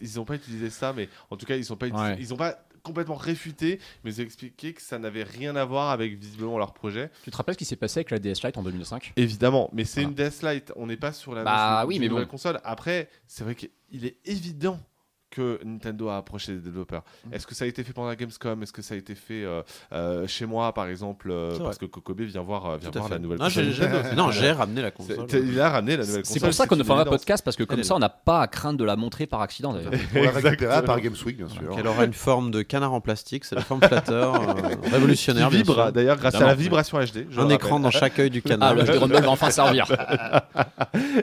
ils n'ont pas utilisé ça, mais en tout cas, ils n'ont pas, Ouais. ils ont pas complètement réfuté, mais ils ont expliqué que ça n'avait rien à voir avec visiblement leur projet. Tu te rappelles ce qui s'est passé avec la DS Lite en 2005 Évidemment, mais c'est Voilà. une DS Lite, on n'est pas sur la Bah oui, mais nouvelle bon. console. Après, c'est vrai qu'il est évident que Nintendo a approché les développeurs. Mm. Est-ce que ça a été fait pendant la Gamescom? Est-ce que ça a été fait euh, euh, chez moi, par exemple euh, Parce que Kokobe vient voir, vient la nouvelle Non, console. non, j'ai ramené la C'est- console. t'es- Il a ramené la nouvelle console. C'est pour ça qu'on ne fait pas podcast parce que comme Elle ça on n'a pas à craindre de la montrer par accident Exactement. par Games Week, bien sûr. Qu'elle aura une forme de canard en plastique, c'est la forme flatteur, révolutionnaire. Qui vibre d'ailleurs grâce à la vibration HD. Un écran dans chaque œil du canard. Ah le Rumble va enfin servir.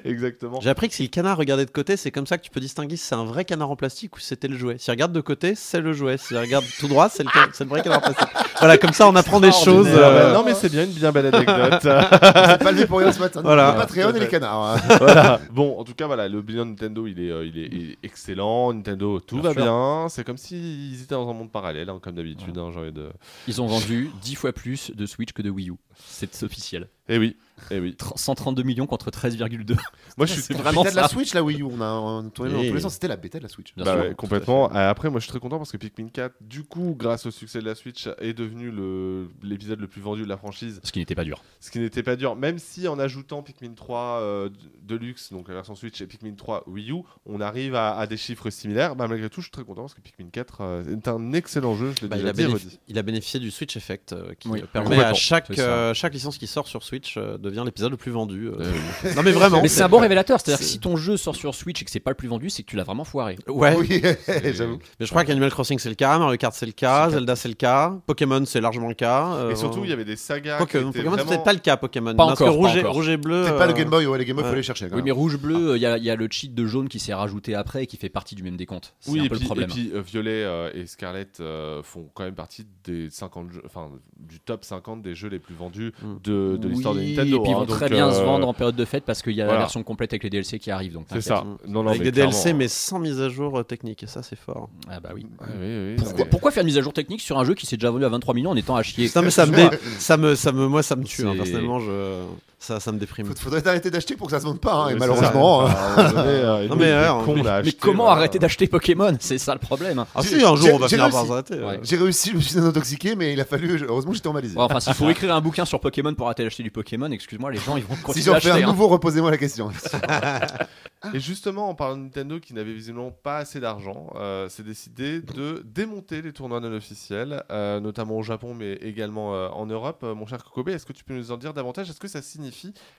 Exactement. J'ai appris que si le canard regardait de côté, c'est comme ça que tu peux distinguer si c'est un vrai canard en plastique c'était le jouet. S'il regarde de côté, c'est le jouet. S'il regarde tout droit, c'est le, vrai en plastique. Voilà, comme ça on apprend des choses. Euh, non mais c'est bien une bien belle anecdote. C'est pas levé pour rien ce matin. Voilà. Le Patreon et les canards. hein. voilà. Bon, en tout cas, voilà, le bilan de Nintendo, il est, euh, il est, il est excellent. Nintendo, tout Bien va sûr. bien. C'est comme s'ils étaient dans un monde parallèle, hein, comme d'habitude. hein, j'ai envie de... Ils ont vendu 10 fois plus de Switch que de Wii U. C'est officiel. Eh oui, eh oui. Tr- 132 millions contre 13,2. Moi, je suis C'est La vraiment bêta de la. Switch, là, Wii U, on a tourné dans Oui. tous les sens. C'était la bêta de la Switch. Bien Bah sûr. ouais, complètement. Euh, Après, moi, je suis très content parce que Pikmin 4, du coup, grâce au succès de la Switch, est devenu le- l'épisode le plus vendu de la franchise. Ce qui n'était pas dur. Ce qui n'était pas dur, même si en ajoutant Pikmin 3 euh, Deluxe, donc la version Switch, et Pikmin 3 Wii U, on arrive à, à des chiffres similaires. Bah, malgré tout, je suis très content parce que Pikmin 4 euh, est un excellent jeu. Je bah, il, a dit il bénéficié du Switch Effect euh, qui Oui, permet à chaque, euh, chaque licence qui sort sur Switch euh, devient l'épisode le plus vendu. euh. non mais vraiment. Mais c'est un bon révélateur. C'est-à-dire que si ton jeu sort sur Switch et que c'est pas le plus vendu, c'est que tu l'as vraiment foiré. Ouais. Oui, j'avoue. Mais je crois qu'Animal Crossing c'est le cas, Mario Kart c'est le cas, Zelda c'est le cas, Pokémon c'est largement le cas. euh, Et surtout, il y avait des sagas. Pokémon, qui étaient Pokémon vraiment... peut-être pas le cas Pokémon. Pas parce encore, que rouge, pas et, encore. rouge et bleu. C'est pas le euh, Game Boy, ouais, les Game Boy, faut ouais. les chercher. quand Oui, même. mais rouge bleu, il y, a- il y a le cheat de jaune qui s'est rajouté après et qui fait partie du même décompte. C'est Oui, un et peu puis, le problème. et puis, euh, Violet euh, et Scarlet euh, font quand même partie des 50 jeux, enfin, du top 50 des jeux les plus vendus Mm. de, de l'histoire de Nintendo. Et puis ils hein, vont très bien se euh, vendre en période de fête parce qu'il y a voilà. la version complète avec les DLC qui arrivent. donc C'est ça. Non, non, Avec des DLC, mais sans mise à jour euh, technique. Et ça, c'est fort. Ah bah oui. Oui, Pourquoi, faire une mise à jour technique sur un jeu qui s'est déjà vendu à 23 millions en étant à chier Ça me, ça me, dé- ça me, ça me, moi, ça me tue. hein, personnellement, je, ça, ça me déprime. Faut- Faudrait arrêter d'acheter pour que ça se vende pas, hein, et malheureusement. ça. hein. Donné, euh, Non, mais, a Mais acheté, comment voilà. arrêter d'acheter Pokémon? C'est ça le problème. hein. Ah J'ai- si, un jour, on va finir par réussi. s'arrêter. ouais. J'ai réussi, je me suis intoxiqué, mais il a fallu. Heureusement, j'étais en Malaisie. Ouais, enfin, s'il faut écrire un bouquin sur Pokémon pour arrêter d'acheter du Pokémon, excuse-moi, les gens ils vont si continuer j'en à fais un hein. nouveau, reposez-moi la question. Et justement, en parlant de Nintendo qui n'avait visiblement pas assez d'argent, euh, s'est décidé de démonter les tournois non officiels, euh, notamment au Japon, mais également euh, en Europe. Euh, mon cher Kokobé, est-ce que tu peux nous en dire davantage? Est-ce que ça signifie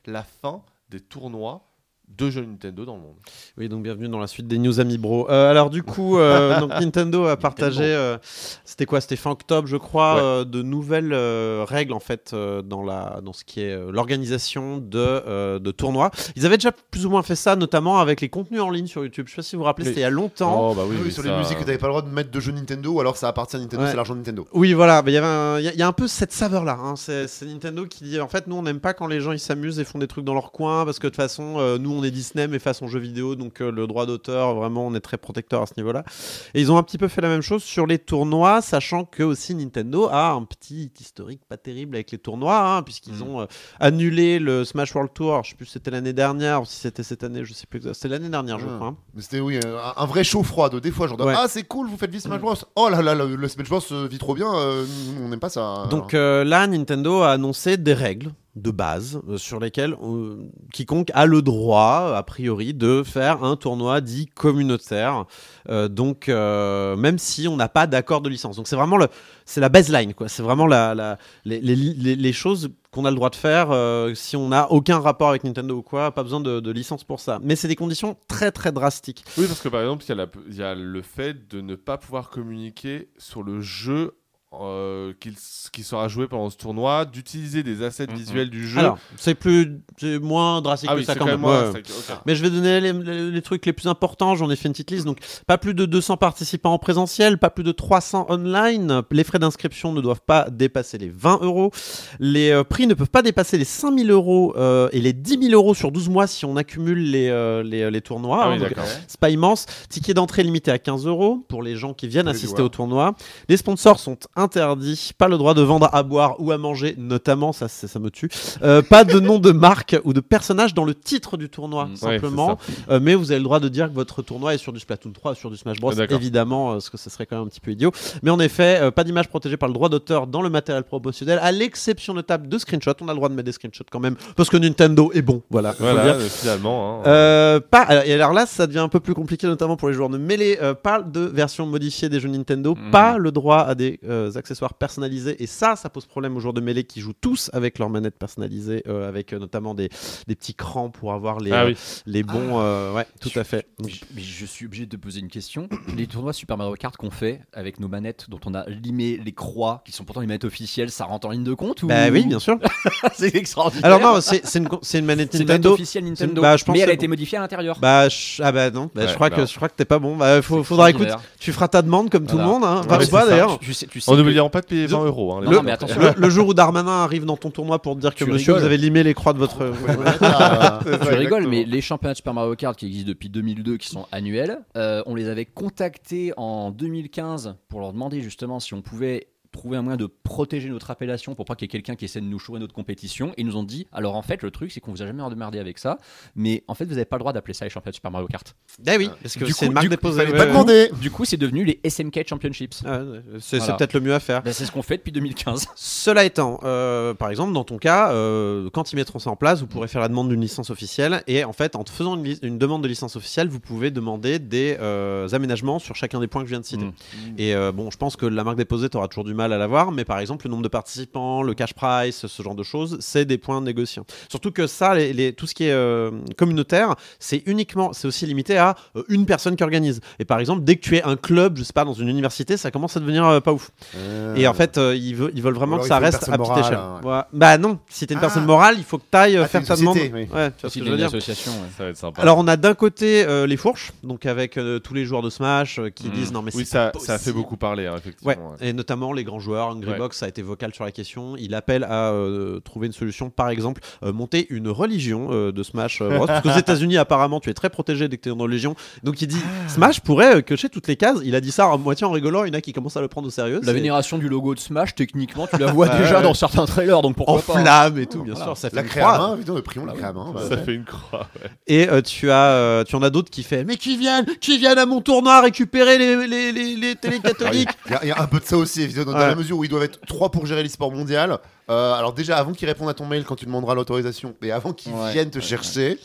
la fin des tournois de jeux Nintendo dans le monde Oui, donc bienvenue dans la suite des news Amibro. Euh, alors du coup, euh, donc, Nintendo a partagé, euh, c'était quoi? C'était fin octobre, je crois, Ouais. euh, de nouvelles euh, règles en fait euh, dans la dans ce qui est euh, l'organisation de euh, de tournois. Ils avaient déjà plus ou moins fait ça, notamment avec les contenus en ligne sur YouTube. Je sais pas si vous vous rappelez, Oui. c'était il y a longtemps. Oh, bah oui, Oui, oui, sur ça- les musiques que t'avais pas le droit de mettre de jeux Nintendo, ou alors ça appartient à Nintendo, Ouais. c'est l'argent de Nintendo. Oui, voilà, mais il y avait un- il y, a- il y a un peu cette saveur là. C'est c'est Nintendo qui dit en fait, nous on n'aime pas quand les gens ils s'amusent et font des trucs dans leur coin parce que de toute façon, euh, nous on est Disney mais façon jeu vidéo, donc euh, le droit d'auteur, vraiment on est très protecteur à ce niveau-là. Et ils ont un petit peu fait la même chose sur les tournois, sachant que aussi Nintendo a un petit historique pas terrible avec les tournois, hein, puisqu'ils Mhm. ont euh, annulé le Smash World Tour. Je sais plus si c'était l'année dernière ou si c'était cette année, je sais plus. C'était l'année dernière, je crois. hein. Mais c'était, oui, un, un vrai chaud froid de des fois, genre Ouais. Ah, c'est cool, vous faites vite Smash Bros. Oh là là, le, le Smash Bros euh, vit trop bien, euh, on n'aime pas ça. Donc là, Nintendo a annoncé des règles de base euh, sur lesquelles euh, quiconque a le droit, a priori, de faire un tournoi dit communautaire. Euh, donc, même si on n'a pas d'accord de licence. Donc, c'est vraiment le, c'est la baseline, quoi. C'est vraiment la, les, les- les- choses qu'on a le droit de faire si on n'a aucun rapport avec Nintendo ou quoi. Pas besoin de, licence pour ça. Mais c'est des conditions très très drastiques. Oui, parce que par exemple, il y a le fait de ne pas pouvoir communiquer sur le jeu euh, qu'il- qui sera joué pendant ce tournoi, d'utiliser des assets Mhm. visuels du jeu. Alors, c'est plus, moins drastique ah que oui, ça quand même. moins- Ouais. Mais je vais donner les, les- les trucs les plus importants. J'en ai fait une petite liste. Donc, pas plus de 200 participants en présentiel, pas plus de 300 online. Les frais d'inscription ne doivent pas dépasser les 20 euros. Les euh, prix ne peuvent pas dépasser les 5000 euros euh, et les 10 000 euros sur 12 mois si on accumule les, euh, les, les tournois. Ah hein. oui, c'est pas immense. Ticket d'entrée limité à 15 euros pour les gens qui viennent assister au tournoi. Les sponsors sont interdits. Pas le droit de vendre à boire ou à manger, notamment. Ça, ça me tue. Euh, pas de nom de marque ou de personnage dans le titre du tournoi, Mm. Ouais, simplement. Euh, mais vous avez le droit de dire que votre tournoi est sur du Splatoon 3, sur du Smash Bros. Ah, évidemment, euh, parce que ce serait quand même un petit peu idiot. Mais en effet, pas d'image protégée par le droit d'auteur dans le matériel promotionnel, à l'exception notable de screenshots. On a le droit de mettre des screenshots quand même, parce que Nintendo est bon. Voilà. Voilà, finalement. hein. Pas, et alors là, ça devient un peu plus compliqué, notamment pour les joueurs de mêlée. Pas de version modifiée des jeux Nintendo, Mhm. pas le droit à des euh, accessoires personnalisés. Et ça, ça pose problème aux joueurs de mêlée qui jouent tous avec leurs manettes personnalisées, euh, avec euh, notamment des, des petits crans pour avoir les, Ah euh, oui. les bons. euh, ouais, tout à fait. Donc, Je- Mais je suis obligé de poser une question. Les tournois Super Mario Kart qu'on fait avec nos manettes dont on a limé les croix, qui sont pourtant les manettes officielles, ça rentre en ligne de compte ou... Bah oui, bien sûr. c'est extraordinaire. Alors non, c'est c'est une, c'est une manette c'est une manette Nintendo. officielle Nintendo, bah, je pense mais elle a été modifiée à l'intérieur. Bah, je- ah bah non, bah, je crois bah. que je crois que t'es pas bon. Bah, faut, faudra écoute, tu feras ta demande comme tout le monde, hein. Ouais, ça. d'ailleurs. Tu sais, tu sais n'oubliant pas de payer 20 euros. hein, les Non, gars. non, mais attention. Le, le jour où Darmanin arrive dans ton tournoi pour te dire que Tu monsieur, rigoles. vous avez limé les croix de votre. Ah, Tu rigoles, mais les championnats de Super Mario Kart qui existent depuis 2002, qui sont annuels, euh, on les avait contactés en 2015 pour leur demander justement si on pouvait trouver un moyen de protéger notre appellation pour pas qu'il y ait quelqu'un qui essaie de nous chourer notre compétition. Et ils nous ont dit, alors en fait, le truc, c'est qu'on vous a jamais emmerdé avec ça, mais en fait, vous n'avez pas le droit d'appeler ça les championnats de Super Mario Kart. Eh oui, parce que Du c'est une marque déposée. Pas demander. Du coup, c'est devenu les SMK Championships. Ah, c'est Voilà. peut-être le mieux à faire. Ben, c'est ce qu'on fait depuis 2015. Cela étant, euh, par exemple, dans ton cas, euh, quand ils mettront ça en place, vous pourrez faire la demande d'une licence officielle. Et en fait, en te faisant une, demande de licence officielle, vous pouvez demander des euh, aménagements sur chacun des points que je viens de citer. Mm. Et euh, bon, je pense que la marque déposée, tu auras toujours du mal à l'avoir. Mais par exemple, le nombre de participants, le cash price, ce genre de choses, c'est des points négociants. Surtout que ça, les, les- tout ce qui est euh, communautaire, c'est uniquement, c'est aussi limité à euh, une personne qui organise. Et par exemple, dès que tu es un club, je sais pas, dans une université, ça commence à devenir euh, pas ouf. Et en fait, euh, ils, veulent, ils veulent vraiment que ça reste à petite échelle. hein, ouais. Bah non, si t'es une Ah. personne morale, il faut que tu ailles Ah, faire ta demande. oui. Ouais, tu vois ce Aussi que je d'une veux dire. association. ouais. Ça va être sympa. Alors on a d'un côté euh, les fourches, donc avec euh, tous les joueurs de Smash euh, qui Mm. disent non mais oui, c'est ça, pas ça a fait beaucoup parler, hein, Ouais, effectivement. ouais. et notamment les grands joueurs. Angry Ouais. Box a été vocal sur la question. Il appelle à euh, trouver une solution, par exemple, euh, monter une religion euh, de Smash Bros. Parce qu'aux États-Unis, apparemment, tu es très protégé dès que tu es dans une religion. Donc il dit Ah. Smash pourrait euh, cocher toutes les cases. Il a dit ça à moitié en rigolant. Il y en a qui commencent à le prendre au sérieux. La vénération du logo de Smash, techniquement, tu la vois Ouais, déjà ouais. dans certains trailers, donc pourquoi en pas hein. flamme et tout, bien Voilà. sûr. Ça fait La une à croix. main, évidemment, prions la à main. bah, Ça fait une croix. ouais. Et euh, tu as, euh, tu en as d'autres qui fait, mais qui viennent, qui viennent à mon tournoi récupérer les, les, les, les télés catholiques. Il y, a- il y a un peu de ça aussi, évidemment, dans Ouais. la mesure où ils doivent être trois pour gérer l'e-sport mondial. Euh, alors déjà, avant qu'ils répondent à ton mail quand tu demanderas l'autorisation, et avant qu'ils viennent te chercher,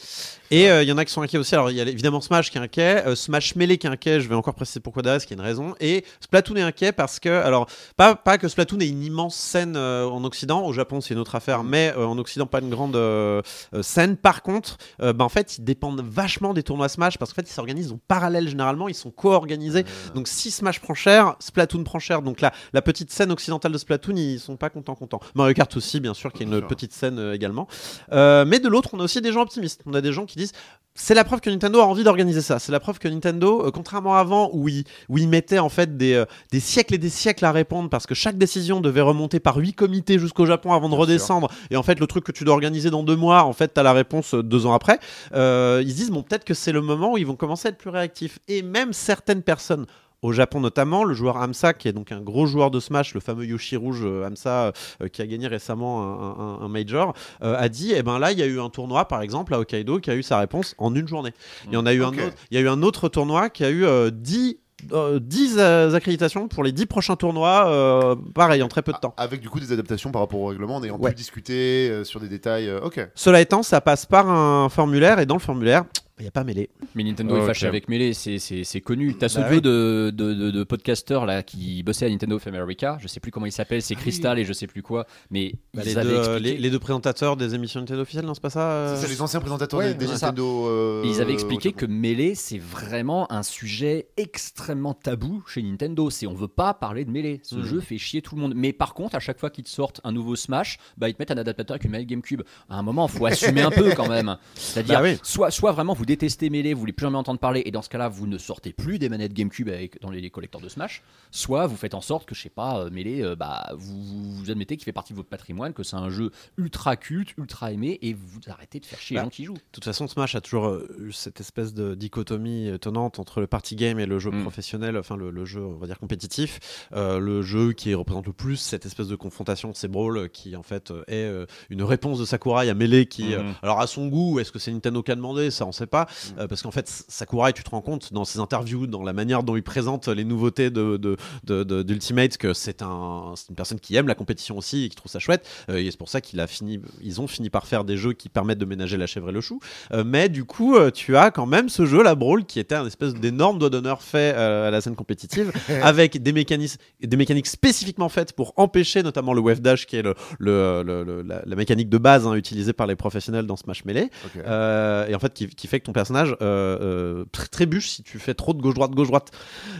Et euh, il y en a qui sont inquiets aussi. Alors, il y a évidemment Smash qui est inquiet, euh, Smash Melee qui est inquiet. Je vais encore préciser pourquoi derrière, qu'il y a une raison. Et Splatoon est inquiet parce que, alors, pas, pas que Splatoon ait une immense scène euh, en Occident. Au Japon, c'est une autre affaire, mais euh, en Occident, pas une grande euh, euh, scène. Par contre, euh, bah, en fait, ils dépendent vachement des tournois Smash parce qu'en fait, ils s'organisent en parallèle généralement. Ils sont co-organisés. Donc, si Smash prend cher, Splatoon prend cher. Donc, la, la petite scène occidentale de Splatoon, ils sont pas contents, contents. Mario Kart aussi, bien sûr, qui est une petite scène euh, également. Euh, mais de l'autre, on a aussi des gens optimistes. On a des gens qui disent c'est la preuve que Nintendo a envie d'organiser ça. C'est la preuve que Nintendo, euh, contrairement à avant, où ils où il mettait en fait des, euh, des siècles et des siècles à répondre parce que chaque décision devait remonter par huit comités jusqu'au Japon avant de Bien sûr. redescendre. Et en fait, le truc que tu dois organiser dans deux mois, en fait, tu as la réponse euh, deux ans après. Euh, ils se disent, bon, peut-être que c'est le moment où ils vont commencer à être plus réactifs. Et même certaines personnes. Au Japon notamment, le joueur Hamsa, qui est donc un gros joueur de Smash, le fameux Yoshi rouge euh, Hamsa, euh, qui a gagné récemment un, un- un major, euh, a dit eh ben là, il y a eu un tournoi, par exemple, à Hokkaido, qui a eu sa réponse en une journée. Il y en a eu un autre. Il y a eu un autre tournoi qui a eu euh, 10 euh, 10 euh, accréditations pour les 10 prochains tournois, euh, pareil, en très peu de temps. avec du coup des adaptations par rapport au règlement, en ayant Ouais. pu discuter sur des détails. ok. Cela étant, ça passe par un formulaire et dans le formulaire, il n'y a pas mêlé. Mais Nintendo Oh, est fâché avec Melee, c'est- c'est c'est connu. T'as ce Bah duo oui. de, de, de, de podcasteurs là qui bossaient à Nintendo of America, je sais plus comment il s'appelle, c'est Crystal et je sais plus quoi, mais Bah, ils les, avaient deux, expliqué. les, les deux présentateurs des émissions Nintendo officielles, non, c'est pas ça euh C'est les anciens présentateurs ouais, des. Nintendo. euh, ils avaient expliqué que. Melee, c'est vraiment un sujet extrêmement tabou chez Nintendo. C'est on veut pas parler de Melee. Ce Mm. jeu fait chier tout le monde. Mais par contre, à chaque fois qu'ils te sortent un nouveau Smash, bah ils te mettent un adaptateur avec une manette GameCube. À un moment, faut assumer un peu quand même. C'est-à-dire, Bah oui. soit, soit vraiment vous détestez Melee, vous voulez plus jamais entendre parler, et dans ce cas-là, vous ne sortez plus des manettes GameCube avec, dans les collecteurs de Smash. Soit vous faites en sorte que, je sais pas, euh, Melee, euh, bah, vous, admettez qu'il fait partie de votre patrimoine, que c'est un jeu ultra culte, ultra aimé, et vous arrêtez de faire chier Bah, les gens qui y jouent. De toute façon, Smash a toujours euh, eu cette espèce de dichotomie étonnante entre le party game et le jeu Mm. professionnel, enfin le, le jeu, on va dire compétitif. Euh, le jeu qui représente le plus cette espèce de confrontation, c'est Brawl, qui en fait est une réponse de Sakurai à Melee, qui, Mhm. alors à son goût, est-ce que c'est Nintendo qui a demandé? Ça, on sait pas, Euh, parce qu'en fait, Sakurai, tu te rends compte dans ses interviews, dans la manière dont il présente les nouveautés de, de, de- de- d'Ultimate, que c'est un, une personne qui aime la compétition aussi et qui trouve ça chouette. Euh, et c'est pour ça qu'il a fini, ils ont fini par faire des jeux qui permettent de ménager la chèvre et le chou. Euh, mais du coup, tu as quand même ce jeu, la Brawl, qui était un espèce d'énorme doigt d'honneur fait à la scène compétitive, avec des mécaniques, des mécaniques spécifiquement faites pour empêcher notamment le wave dash, qui est le, le- le- la, la mécanique de base hein, utilisée par les professionnels dans Smash Melee. Euh, et en fait, qui, qui fait que ton personnage euh, euh, tr- trébuche si tu fais trop de gauche-droite, gauche-droite.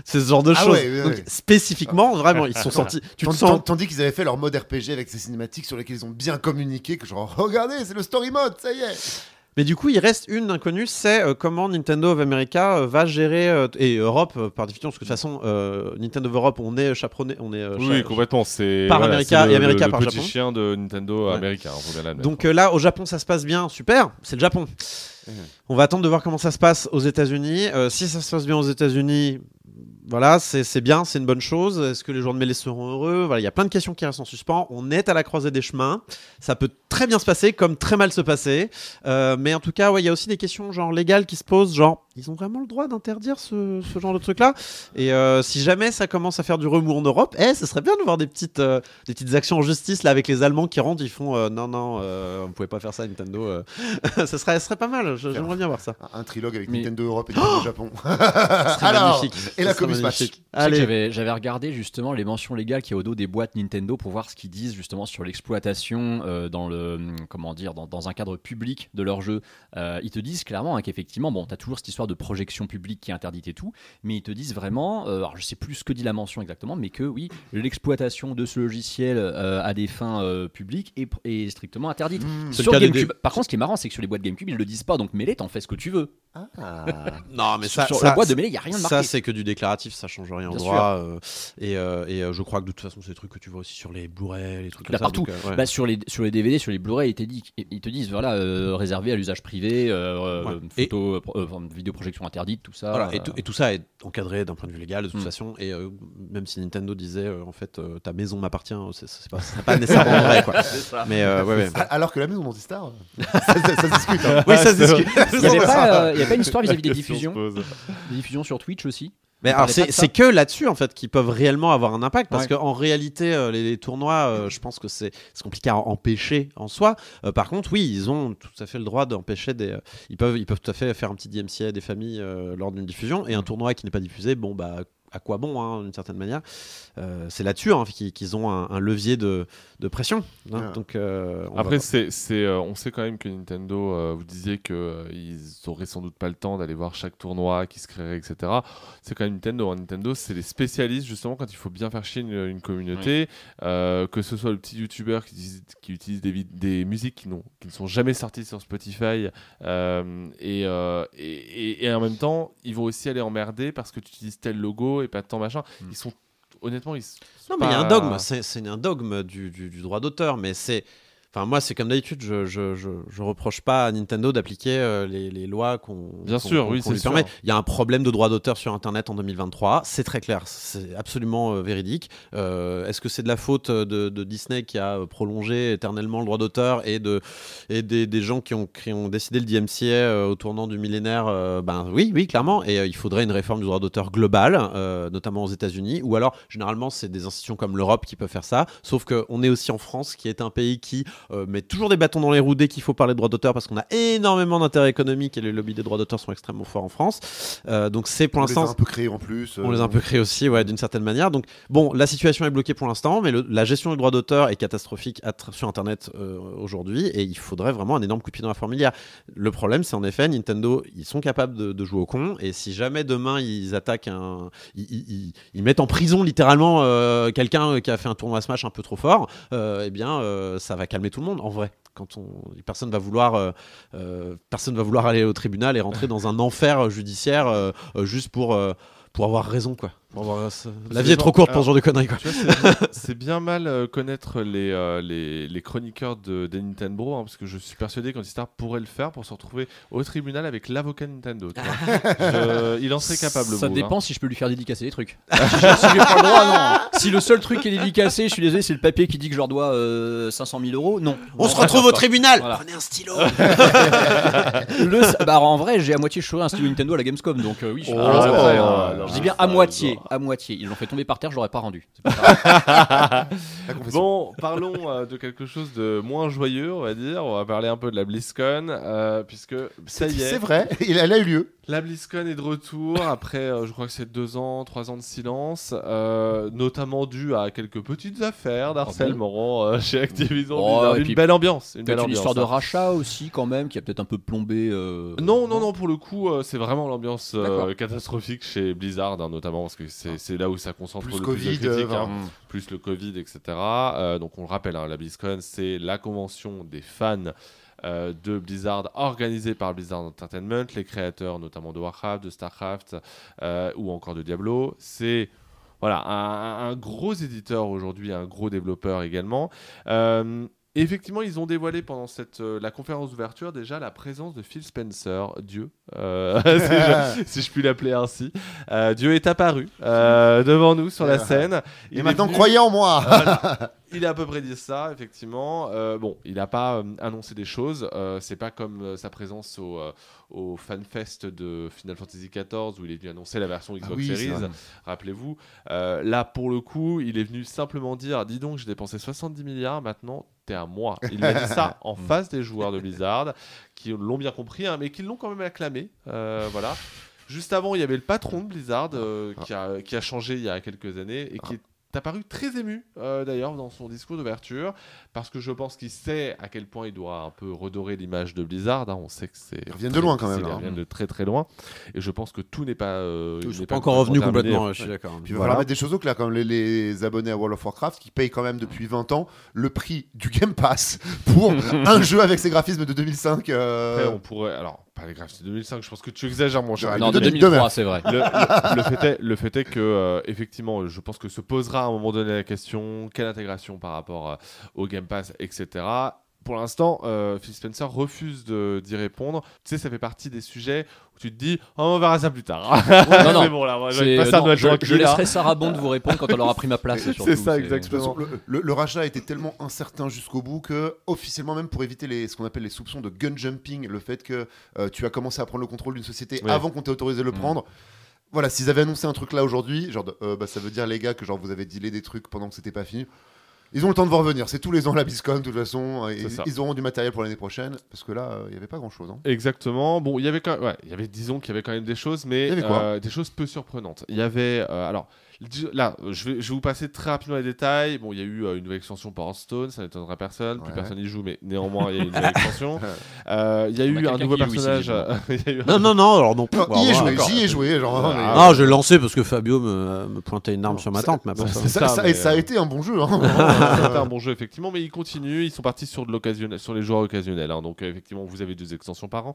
C'est ce genre de Ah choses. ouais, ouais, Donc, ouais. spécifiquement, vraiment, ils sont sortis. Tu te Tandis, sens. tandis qu'ils avaient fait leur mode RPG avec ces cinématiques sur lesquelles ils ont bien communiqué, que genre, regardez, c'est le story mode, ça y est. Mais du coup, il reste une inconnue, c'est euh, comment Nintendo of America euh, va gérer euh, et Europe par définition, parce que de toute façon, Nintendo of Europe, on est chaperonné, on est Oui, complètement. C'est Par voilà, America le- et America le par petit Japon. chien de Nintendo Ouais. bien l'admettre. Donc là, au Japon, ça se passe bien, super, c'est le Japon. Mhm. On va attendre de voir comment ça se passe aux États-Unis. Si ça se passe bien aux États-Unis, voilà, c'est bien, c'est une bonne chose. Est-ce que les joueurs de mêlée seront heureux? Voilà, il y a plein de questions qui restent en suspens. On est à la croisée des chemins. Ça peut très bien se passer, comme très mal se passer. Euh, mais en tout cas, ouais, il y a aussi des questions genre légales qui se posent, genre ils ont vraiment le droit d'interdire ce, ce genre de truc-là. Et euh, si jamais ça commence à faire du remous en Europe, eh, ce serait bien de voir des petites, euh, des petites actions en justice là avec les Allemands qui rentrent, ils font euh, non non, euh, on pouvait pas faire ça Nintendo. euh. ça serait, ça serait pas mal. J'aimerais bien voir ça. Un, un trilogue avec Mais- Nintendo Europe et Nintendo Japon. Alors, magnifique. et la magnifique. Allez. J'avais, regardé justement les mentions légales qu'il y a au dos des boîtes Nintendo pour voir ce qu'ils disent justement sur l'exploitation euh, dans le comment dire dans, dans un cadre public de leur jeu. Euh, ils te disent clairement hein, qu'effectivement bon t'as toujours cette histoire de projection publique qui est interdite et tout, mais ils te disent vraiment, euh, alors je sais plus ce que dit la mention exactement, mais que oui, l'exploitation de ce logiciel euh, à des fins euh, publiques est, est strictement interdite. Mmh. C'est Sur des- GameCube, par contre, ce qui est marrant, c'est que sur les boîtes GameCube, ils le disent pas, donc mêlée, t'en fais ce que tu veux. Ah. Non, mais ça, sur ça- la boîte de mêlée, il y a rien de marqué. Ça, c'est que du déclaratif, ça change rien au Bien droit. euh, et euh, et, euh, je crois que de toute façon, c'est des trucs que tu vois aussi sur les Blu-ray, les trucs comme Bah, ça. partout. donc, euh, ouais. Bah, sur, les, sur les DVD, sur les Blu-ray, ils te disent, ils te disent voilà, euh, réservé à l'usage privé, Ouais. Et- photo, enfin, vidéoprojection interdite, tout ça. Voilà, et, euh, tout, et tout ça est encadré d'un point de vue légal de toute Mm. façon. Et euh, même si Nintendo disait euh, en fait euh, ta maison m'appartient, c'est pas, pas nécessairement vrai quoi. Mais ouais, ouais. Alors que la maison d'Antistar, ça, ça, ça se discute. hein. Oui, ça se discute. Il n'y avait, pas, euh, une histoire vis-à-vis des question se diffusions, des diffusions sur Twitch aussi Mais alors c'est que là-dessus en fait qu'ils peuvent réellement avoir un impact parce Ouais. qu'en réalité euh, les, les tournois, euh, je pense que c'est c'est compliqué à empêcher en soi. Euh, par contre, oui, ils ont tout à fait le droit d'empêcher des. ils peuvent ils peuvent tout à fait faire un petit DMCA à des familles lors d'une diffusion et un tournoi qui n'est pas diffusé, bon bah à quoi bon hein, d'une certaine manière. Euh, c'est là-dessus hein, qu'ils qu'ils ont un, un levier de, de pression. hein. Ouais. Donc euh, on Après, c'est, euh, on sait quand même que Nintendo, euh, vous disiez que euh, ils auraient sans doute pas le temps d'aller voir chaque tournoi qui se créerait, etc. C'est quand même Nintendo. hein. Nintendo, c'est les spécialistes justement quand il faut bien faire chier une, une communauté, euh, que ce soit le petit YouTuber qui, utilise- qui utilise des, musiques qui, qui ne sont jamais sorties sur Spotify, euh, et, euh, et, et- et en même temps, ils vont aussi aller emmerder parce que tu utilises tel logo et pas tant machin. Mm. Ils sont honnêtement, ils sont Non, mais il y a un dogme, c'est c'est un dogme du, du- du droit d'auteur, mais c'est. Enfin, moi, c'est comme d'habitude, je, je, je, je reproche pas à Nintendo d'appliquer euh, les, les lois qu'on Bien sûr, oui, c'est permet. Il y a un problème de droit d'auteur sur Internet en 2023, c'est très clair, c'est absolument euh, véridique. Euh, Est-ce que c'est de la faute de, de Disney qui a prolongé éternellement le droit d'auteur et, de, et des, des gens qui ont, qui ont décidé le DMCA au tournant du millénaire Ben oui, oui, clairement. Et il faudrait une réforme du droit d'auteur globale, notamment aux États-Unis, ou alors généralement c'est des institutions comme l'Europe qui peuvent faire ça. Sauf qu'on est aussi en France, qui est un pays qui euh, met toujours des bâtons dans les roues dès qu'il faut parler de droit d'auteur parce qu'on a énormément d'intérêts économiques et les lobbies des droits d'auteur sont extrêmement forts en France. Euh, donc c'est pour On les a l'instant un peu créés en plus. on euh, les a un peu créés aussi, ouais, d'une certaine manière. Donc, bon, la situation est bloquée pour l'instant, mais le- la gestion du droit d'auteur est catastrophique sur Internet euh, aujourd'hui, et il faudrait vraiment un énorme coup de pied dans la fourmilière. Le problème, c'est en effet, Nintendo, ils sont capables de, de jouer au con, et si jamais demain ils attaquent un, ils, ils- ils- ils mettent en prison littéralement euh, quelqu'un qui a fait un tournoi Smash un peu trop fort, euh, eh bien, euh, ça va calmer tout le monde, en vrai. Quand on, personne va vouloir, euh, euh, personne va vouloir aller au tribunal et rentrer dans un enfer judiciaire euh, euh, juste pour pour avoir raison quoi. Euh, ce- La vie est bon. trop courte pour Alors, ce genre de conneries c'est bien, mal euh, connaître les, euh, les, les chroniqueurs de, des Nintendo, hein, parce que je suis persuadé qu'Antistar pourrait le faire pour se retrouver au tribunal avec l'avocat Nintendo. tu vois. Je- il en serait capable. Ça dépend hein. si je peux lui faire dédicacer des trucs. si pas le droit, non. Si le seul truc qui est dédicacé, je suis désolé, c'est le papier qui dit que je leur dois euh, 500 000 euros, non. On se retrouve au tribunal. Voilà. Prenez un stylo. Le, bah, en vrai, j'ai à moitié choisi un stylo Nintendo à la Gamescom, donc euh, oui, je suis Oh, Je dis bien à moitié. À moitié. Ils l'ont fait tomber par terre, je l'aurais pas rendu. Pas. Bon, parlons euh, de quelque chose de moins joyeux, on va dire. On va parler un peu de la BlizzCon, euh, puisque ça y est, C'est vrai, il elle a eu lieu. la BlizzCon est de retour après, euh, je crois que c'est deux ans, trois ans de silence, euh, notamment dû à quelques petites affaires d'harcèlement euh, chez Activision. Oh, Blizzard. une puis belle ambiance, une belle une histoire de hein. rachat aussi, quand même, qui a peut-être un peu plombé. euh, Non, non, non, pour le coup, euh, c'est vraiment l'ambiance euh, catastrophique chez Blizzard, hein, notamment parce que c'est c'est là où ça concentre Plus le Covid, plus de critiques, euh, hein, plus le Covid, etc. Euh, donc on le rappelle, hein, la BlizzCon, c'est la convention des fans euh, de Blizzard organisée par Blizzard Entertainment, les créateurs notamment de Warcraft, de Starcraft euh, ou encore de Diablo. C'est voilà, un, un gros éditeur aujourd'hui, un gros développeur également. Euh, Effectivement, ils ont dévoilé pendant cette, euh, la conférence d'ouverture déjà la présence de Phil Spencer, Dieu, euh, si, je, si je puis l'appeler ainsi. Euh, Dieu est apparu devant nous sur la scène. Il Et maintenant, venu- croyez en moi. Voilà. Il a à peu près dit ça, effectivement. Bon, il n'a pas annoncé des choses. C'est pas comme sa présence au, au FanFest de Final Fantasy XIV où il est venu annoncer la version Xbox Ah oui, Series. Rappelez-vous. Là, pour le coup, il est venu simplement dire Dis donc, j'ai dépensé 70 milliards, maintenant, à moi. Il a dit ça en face des joueurs de Blizzard qui l'ont bien compris, hein, mais qui l'ont quand même acclamé. Euh, voilà. Juste avant, il y avait le patron de Blizzard euh, qui, a, qui a changé il y a quelques années et qui est apparu très ému euh, d'ailleurs dans son discours d'ouverture parce que je pense qu'il sait à quel point il doit un peu redorer l'image de Blizzard. hein. On sait que c'est Ils reviennent de loin, quand même, Ils hein. reviennent de très très loin et je pense que tout n'est pas. euh, n'est pas encore terminé. complètement, je suis d'accord. Puis il va falloir mettre des choses au clair, comme les, les abonnés à World of Warcraft qui payent quand même depuis 20 ans le prix du Game Pass pour un jeu avec ses graphismes de 2005. euh, Après, on pourrait. Alors, pas les graphes, c'est 2005. Je pense que tu exagères, mon cher. Non, de- de de- 2003, c'est vrai. le, le- le fait est, le fait est que, euh, effectivement, je pense que se posera à un moment donné la question quelle intégration par rapport euh, au Game Pass, etc. Pour l'instant, euh, Phil Spencer refuse de- d'y répondre. Tu sais, ça fait partie des sujets où tu te dis oh, on verra ça plus tard. Non, non. C'est bon, là, moi, un non, je, je laisserai Sarah Bond vous répondre quand elle aura pris ma place. C'est ça, exactement. le, le- le rachat a été tellement incertain jusqu'au bout que, officiellement, même pour éviter les, ce qu'on appelle les soupçons de gun jumping, le fait que euh, tu as commencé à prendre le contrôle d'une société Ouais. avant qu'on t'ait autorisé de le Mm. prendre. Voilà, s'ils avaient annoncé un truc là aujourd'hui, genre, de, euh, bah, ça veut dire les gars que genre vous avez dealé des trucs pendant que c'était pas fini. Ils ont le temps de voir revenir. C'est tous les ans la BlizzCon, de toute façon. ça. Ils auront du matériel pour l'année prochaine, parce que là, euh, il n'y avait pas grand chose. Exactement. Bon, il y avait quand ouais, y avait, disons qu'il y avait quand même des choses, mais Il y avait quoi euh, des choses peu surprenantes. Il y avait, euh, alors, là, je vais, je vais vous passer très rapidement les détails. Bon, il y a eu euh, une nouvelle extension pour Hearthstone, ça n'étonnera personne, plus Ouais. personne n'y joue, mais néanmoins, il y a eu une nouvelle extension. Euh, il y a a eu un nouveau ici, personnage. a eu Non, non, non, alors non. Non, Bon, y voilà. joué, j'y ai joué. Genre, Ah, mais- ah, Non, je l'ai lancé parce que Fabio me, me pointait une arme sur ma ça- tente. Mais après, ça- ça- ça, ça, ça- mais, et ça a euh, été un bon jeu. hein. C'était un bon jeu effectivement, mais ils continuent. Ils sont partis sur de l'occasionnel, sur les joueurs occasionnels. hein. donc euh, effectivement, vous avez deux extensions par an.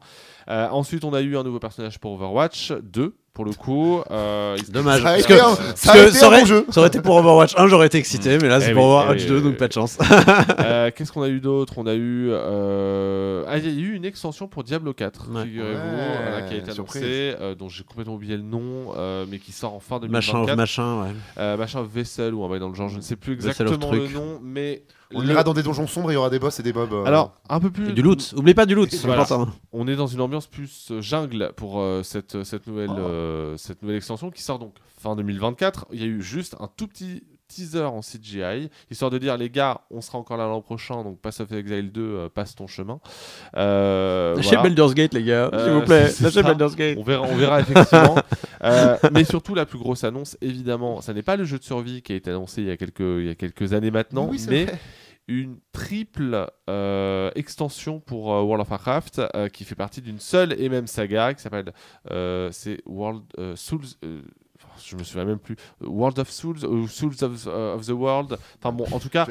Euh, ensuite, on a eu un nouveau personnage pour Overwatch 2 pour le coup. Euh, Dommage. Ça Parce que, un, ça que aurait, bon jeu. ça aurait été pour Overwatch 1, j'aurais été excité, mais là c'est Eh pour oui, Overwatch eh 2, oui, donc eh pas de chance. Euh, Qu'est-ce qu'on a eu d'autre? On a eu, euh, ah, il y a eu une extension pour Diablo 4, Ouais. figurez-vous, Ouais, voilà, qui a été surprise. annoncée, euh, dont j'ai complètement oublié le nom, euh, mais qui sort en fin Machin, 2024. machin, ouais. Euh, machin Vessel ou un bail dans le genre, je ne sais plus exactement le nom, mais On le- ira dans des donjons sombres, il y aura des boss et des mobs. euh, alors un peu plus Et du loot. Oublie pas du loot, c'est Voilà. important. On est dans une ambiance plus euh, jungle pour euh, cette, cette, nouvelle, Oh. euh, cette nouvelle extension qui sort donc fin 2024. Il y a eu juste un tout petit teaser en CGI, histoire de dire les gars, on sera encore là l'an prochain, donc Pass of Exile 2, euh, passe ton chemin. Euh, Lâchez voilà. Baldur's Gate, les gars, s'il Euh, vous plaît. Lâchez. Baldur's Gate. On verra, on verra effectivement. Euh, mais surtout, la plus grosse annonce, évidemment, ça n'est pas le jeu de survie qui a été annoncé il y a quelques, il y a quelques années maintenant, oui, mais vrai. une triple euh, extension pour euh, World of Warcraft euh, qui fait partie d'une seule et même saga qui s'appelle euh, c'est World euh, Souls euh, je me souviens même plus World of Souls ou Souls of, euh, of the World enfin bon en tout cas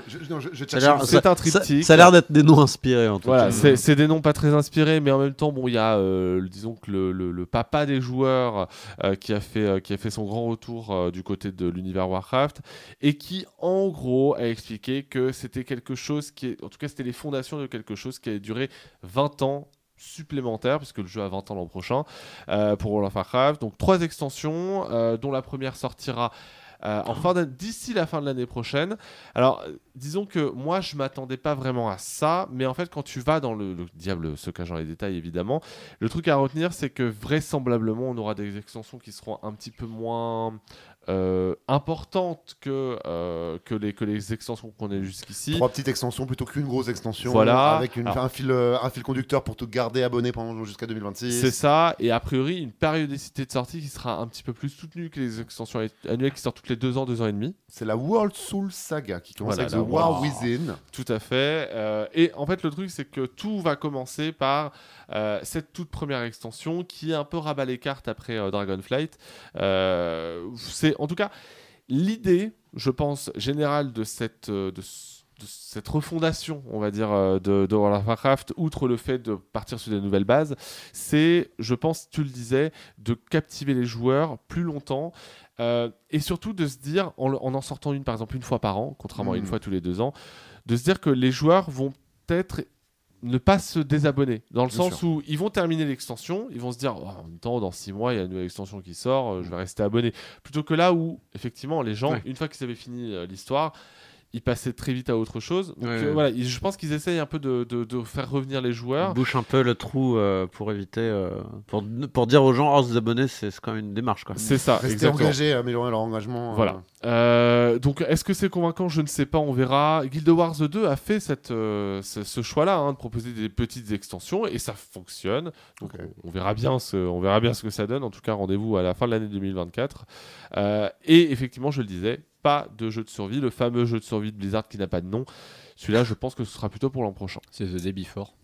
a c'est un triptyque. Ça, ça a l'air d'être des noms inspirés en tout voilà, cas. c'est des noms pas très inspirés, mais en même temps, bon, il y a, euh, le- disons que le, le- le papa des joueurs euh, qui a fait euh, qui a fait son grand retour euh, du côté de l'univers Warcraft et qui, en gros, a expliqué que c'était quelque chose qui, est, en tout cas, c'était les fondations de quelque chose qui allait durer 20 ans supplémentaires puisque le jeu a 20 ans l'an prochain euh, pour World of Warcraft. Donc trois extensions euh, dont la première sortira euh, d'ici la fin de l'année prochaine. Alors, disons que moi, je m'attendais pas vraiment à ça, mais en fait, quand tu vas dans le, le diable se cache dans les détails, évidemment, le truc à retenir, c'est que vraisemblablement, on aura des extensions qui seront un petit peu moins euh, importantes que, euh, que, les, que les extensions qu'on a jusqu'ici. Trois petites extensions plutôt qu'une grosse extension. Voilà. Avec une- Alors- un, fil, euh, un fil conducteur pour te garder abonné pendant jusqu'à 2026. C'est ça, et a priori, une périodicité de sortie qui sera un petit peu plus soutenue que les extensions annuelles qui sortent toutes les deux ans, deux ans et demi. C'est la World Soul Saga qui commence Voilà, avec The War War. Within. Tout à fait. euh, et en fait, le truc, c'est que tout va commencer par euh, cette toute première extension qui est un peu rabat les cartes après euh, Dragonflight. Euh, c'est en tout cas l'idée, je pense, générale de cette, de, cette refondation, on va dire, de, de World of Warcraft, outre le fait de partir sur des nouvelles bases, c'est, je pense, tu le disais, de captiver les joueurs plus longtemps. euh, et surtout de se dire, en, en en sortant une par exemple une fois par an, contrairement à une Mm. fois tous les deux ans, de se dire que les joueurs vont peut-être ne pas se désabonner. Dans le Bien sens où ils vont terminer l'extension, ils vont se dire Oh, en même temps, dans six mois, il y a une nouvelle extension qui sort, euh, je vais rester abonné. Plutôt que là où, effectivement, les gens, Ouais. une fois qu'ils avaient fini euh, l'histoire, ils passaient très vite à autre chose. Donc Ouais, euh, ouais. voilà, ils- je pense qu'ils essayent un peu de, de- de faire revenir les joueurs. bouche un peu le trou euh, pour éviter, euh, pour, pour dire aux gens, oh, se abonner, c'est quand même une démarche. Quoi. C'est ça, Rester exactement. engagé, améliorer leur engagement. euh, Voilà. Euh, donc, est-ce que c'est convaincant? Je ne sais pas, on verra. Guild Wars 2 a fait cette, euh, ce, ce choix-là hein, de proposer des petites extensions et ça fonctionne. Donc, on verra bien ce, on verra bien ce que ça donne. En tout cas, rendez-vous à la fin de l'année 2024. Euh, et effectivement, je le disais, pas de jeu de survie, le fameux jeu de survie de Blizzard qui n'a pas de nom. Celui-là, je pense que ce sera plutôt pour l'an prochain. C'est The Day Before.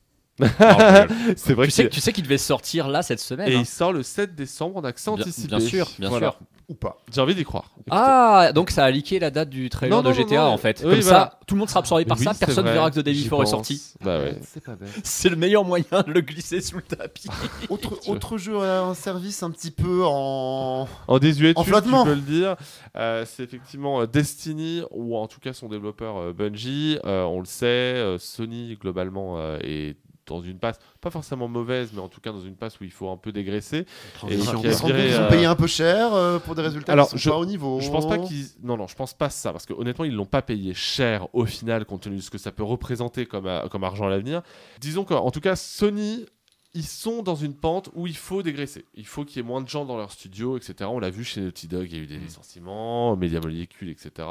C'est vrai tu que sais, tu sais qu'il devait sortir là cette semaine. Et hein. il sort le 7 décembre en accès Bien- anticipé. bien sûr, bien Voilà. sûr. Ou pas. J'ai envie d'y croire. Écoutez. Ah, donc ça a leaké la date du trailer Non, de non, non, GTA non, en fait. oui, Comme voilà. ça, tout le monde sera absorbé par Oui, ça, personne vrai, verra que The Day Before est sorti. Bah ouais. C'est pas bête. C'est le meilleur moyen de le glisser sous le tapis. Autre, autre jeu à un service un petit peu en. En désuétude, En tu peux le dire. Euh, c'est effectivement euh, Destiny, ou en tout cas son développeur euh, Bungie. Euh, on le sait, euh, Sony globalement euh, est dans une passe, pas forcément mauvaise, mais en tout cas dans une passe où il faut un peu dégraisser. Et qui a Ils viré, ont euh, payé un peu cher euh, pour des résultats Alors, qui sont je- pas au niveau. Je pense pas qu'ils. Non, non, je pense pas ça, parce que honnêtement, ils l'ont pas payé cher au final, compte tenu de ce que ça peut représenter comme, euh, comme argent à l'avenir. Disons qu'en tout cas, Sony. Ils sont dans une pente où il faut dégraisser. Il faut qu'il y ait moins de gens dans leur studio, etc. On l'a vu chez Naughty Dog, il y a eu des licenciements, Media Molecule, etc.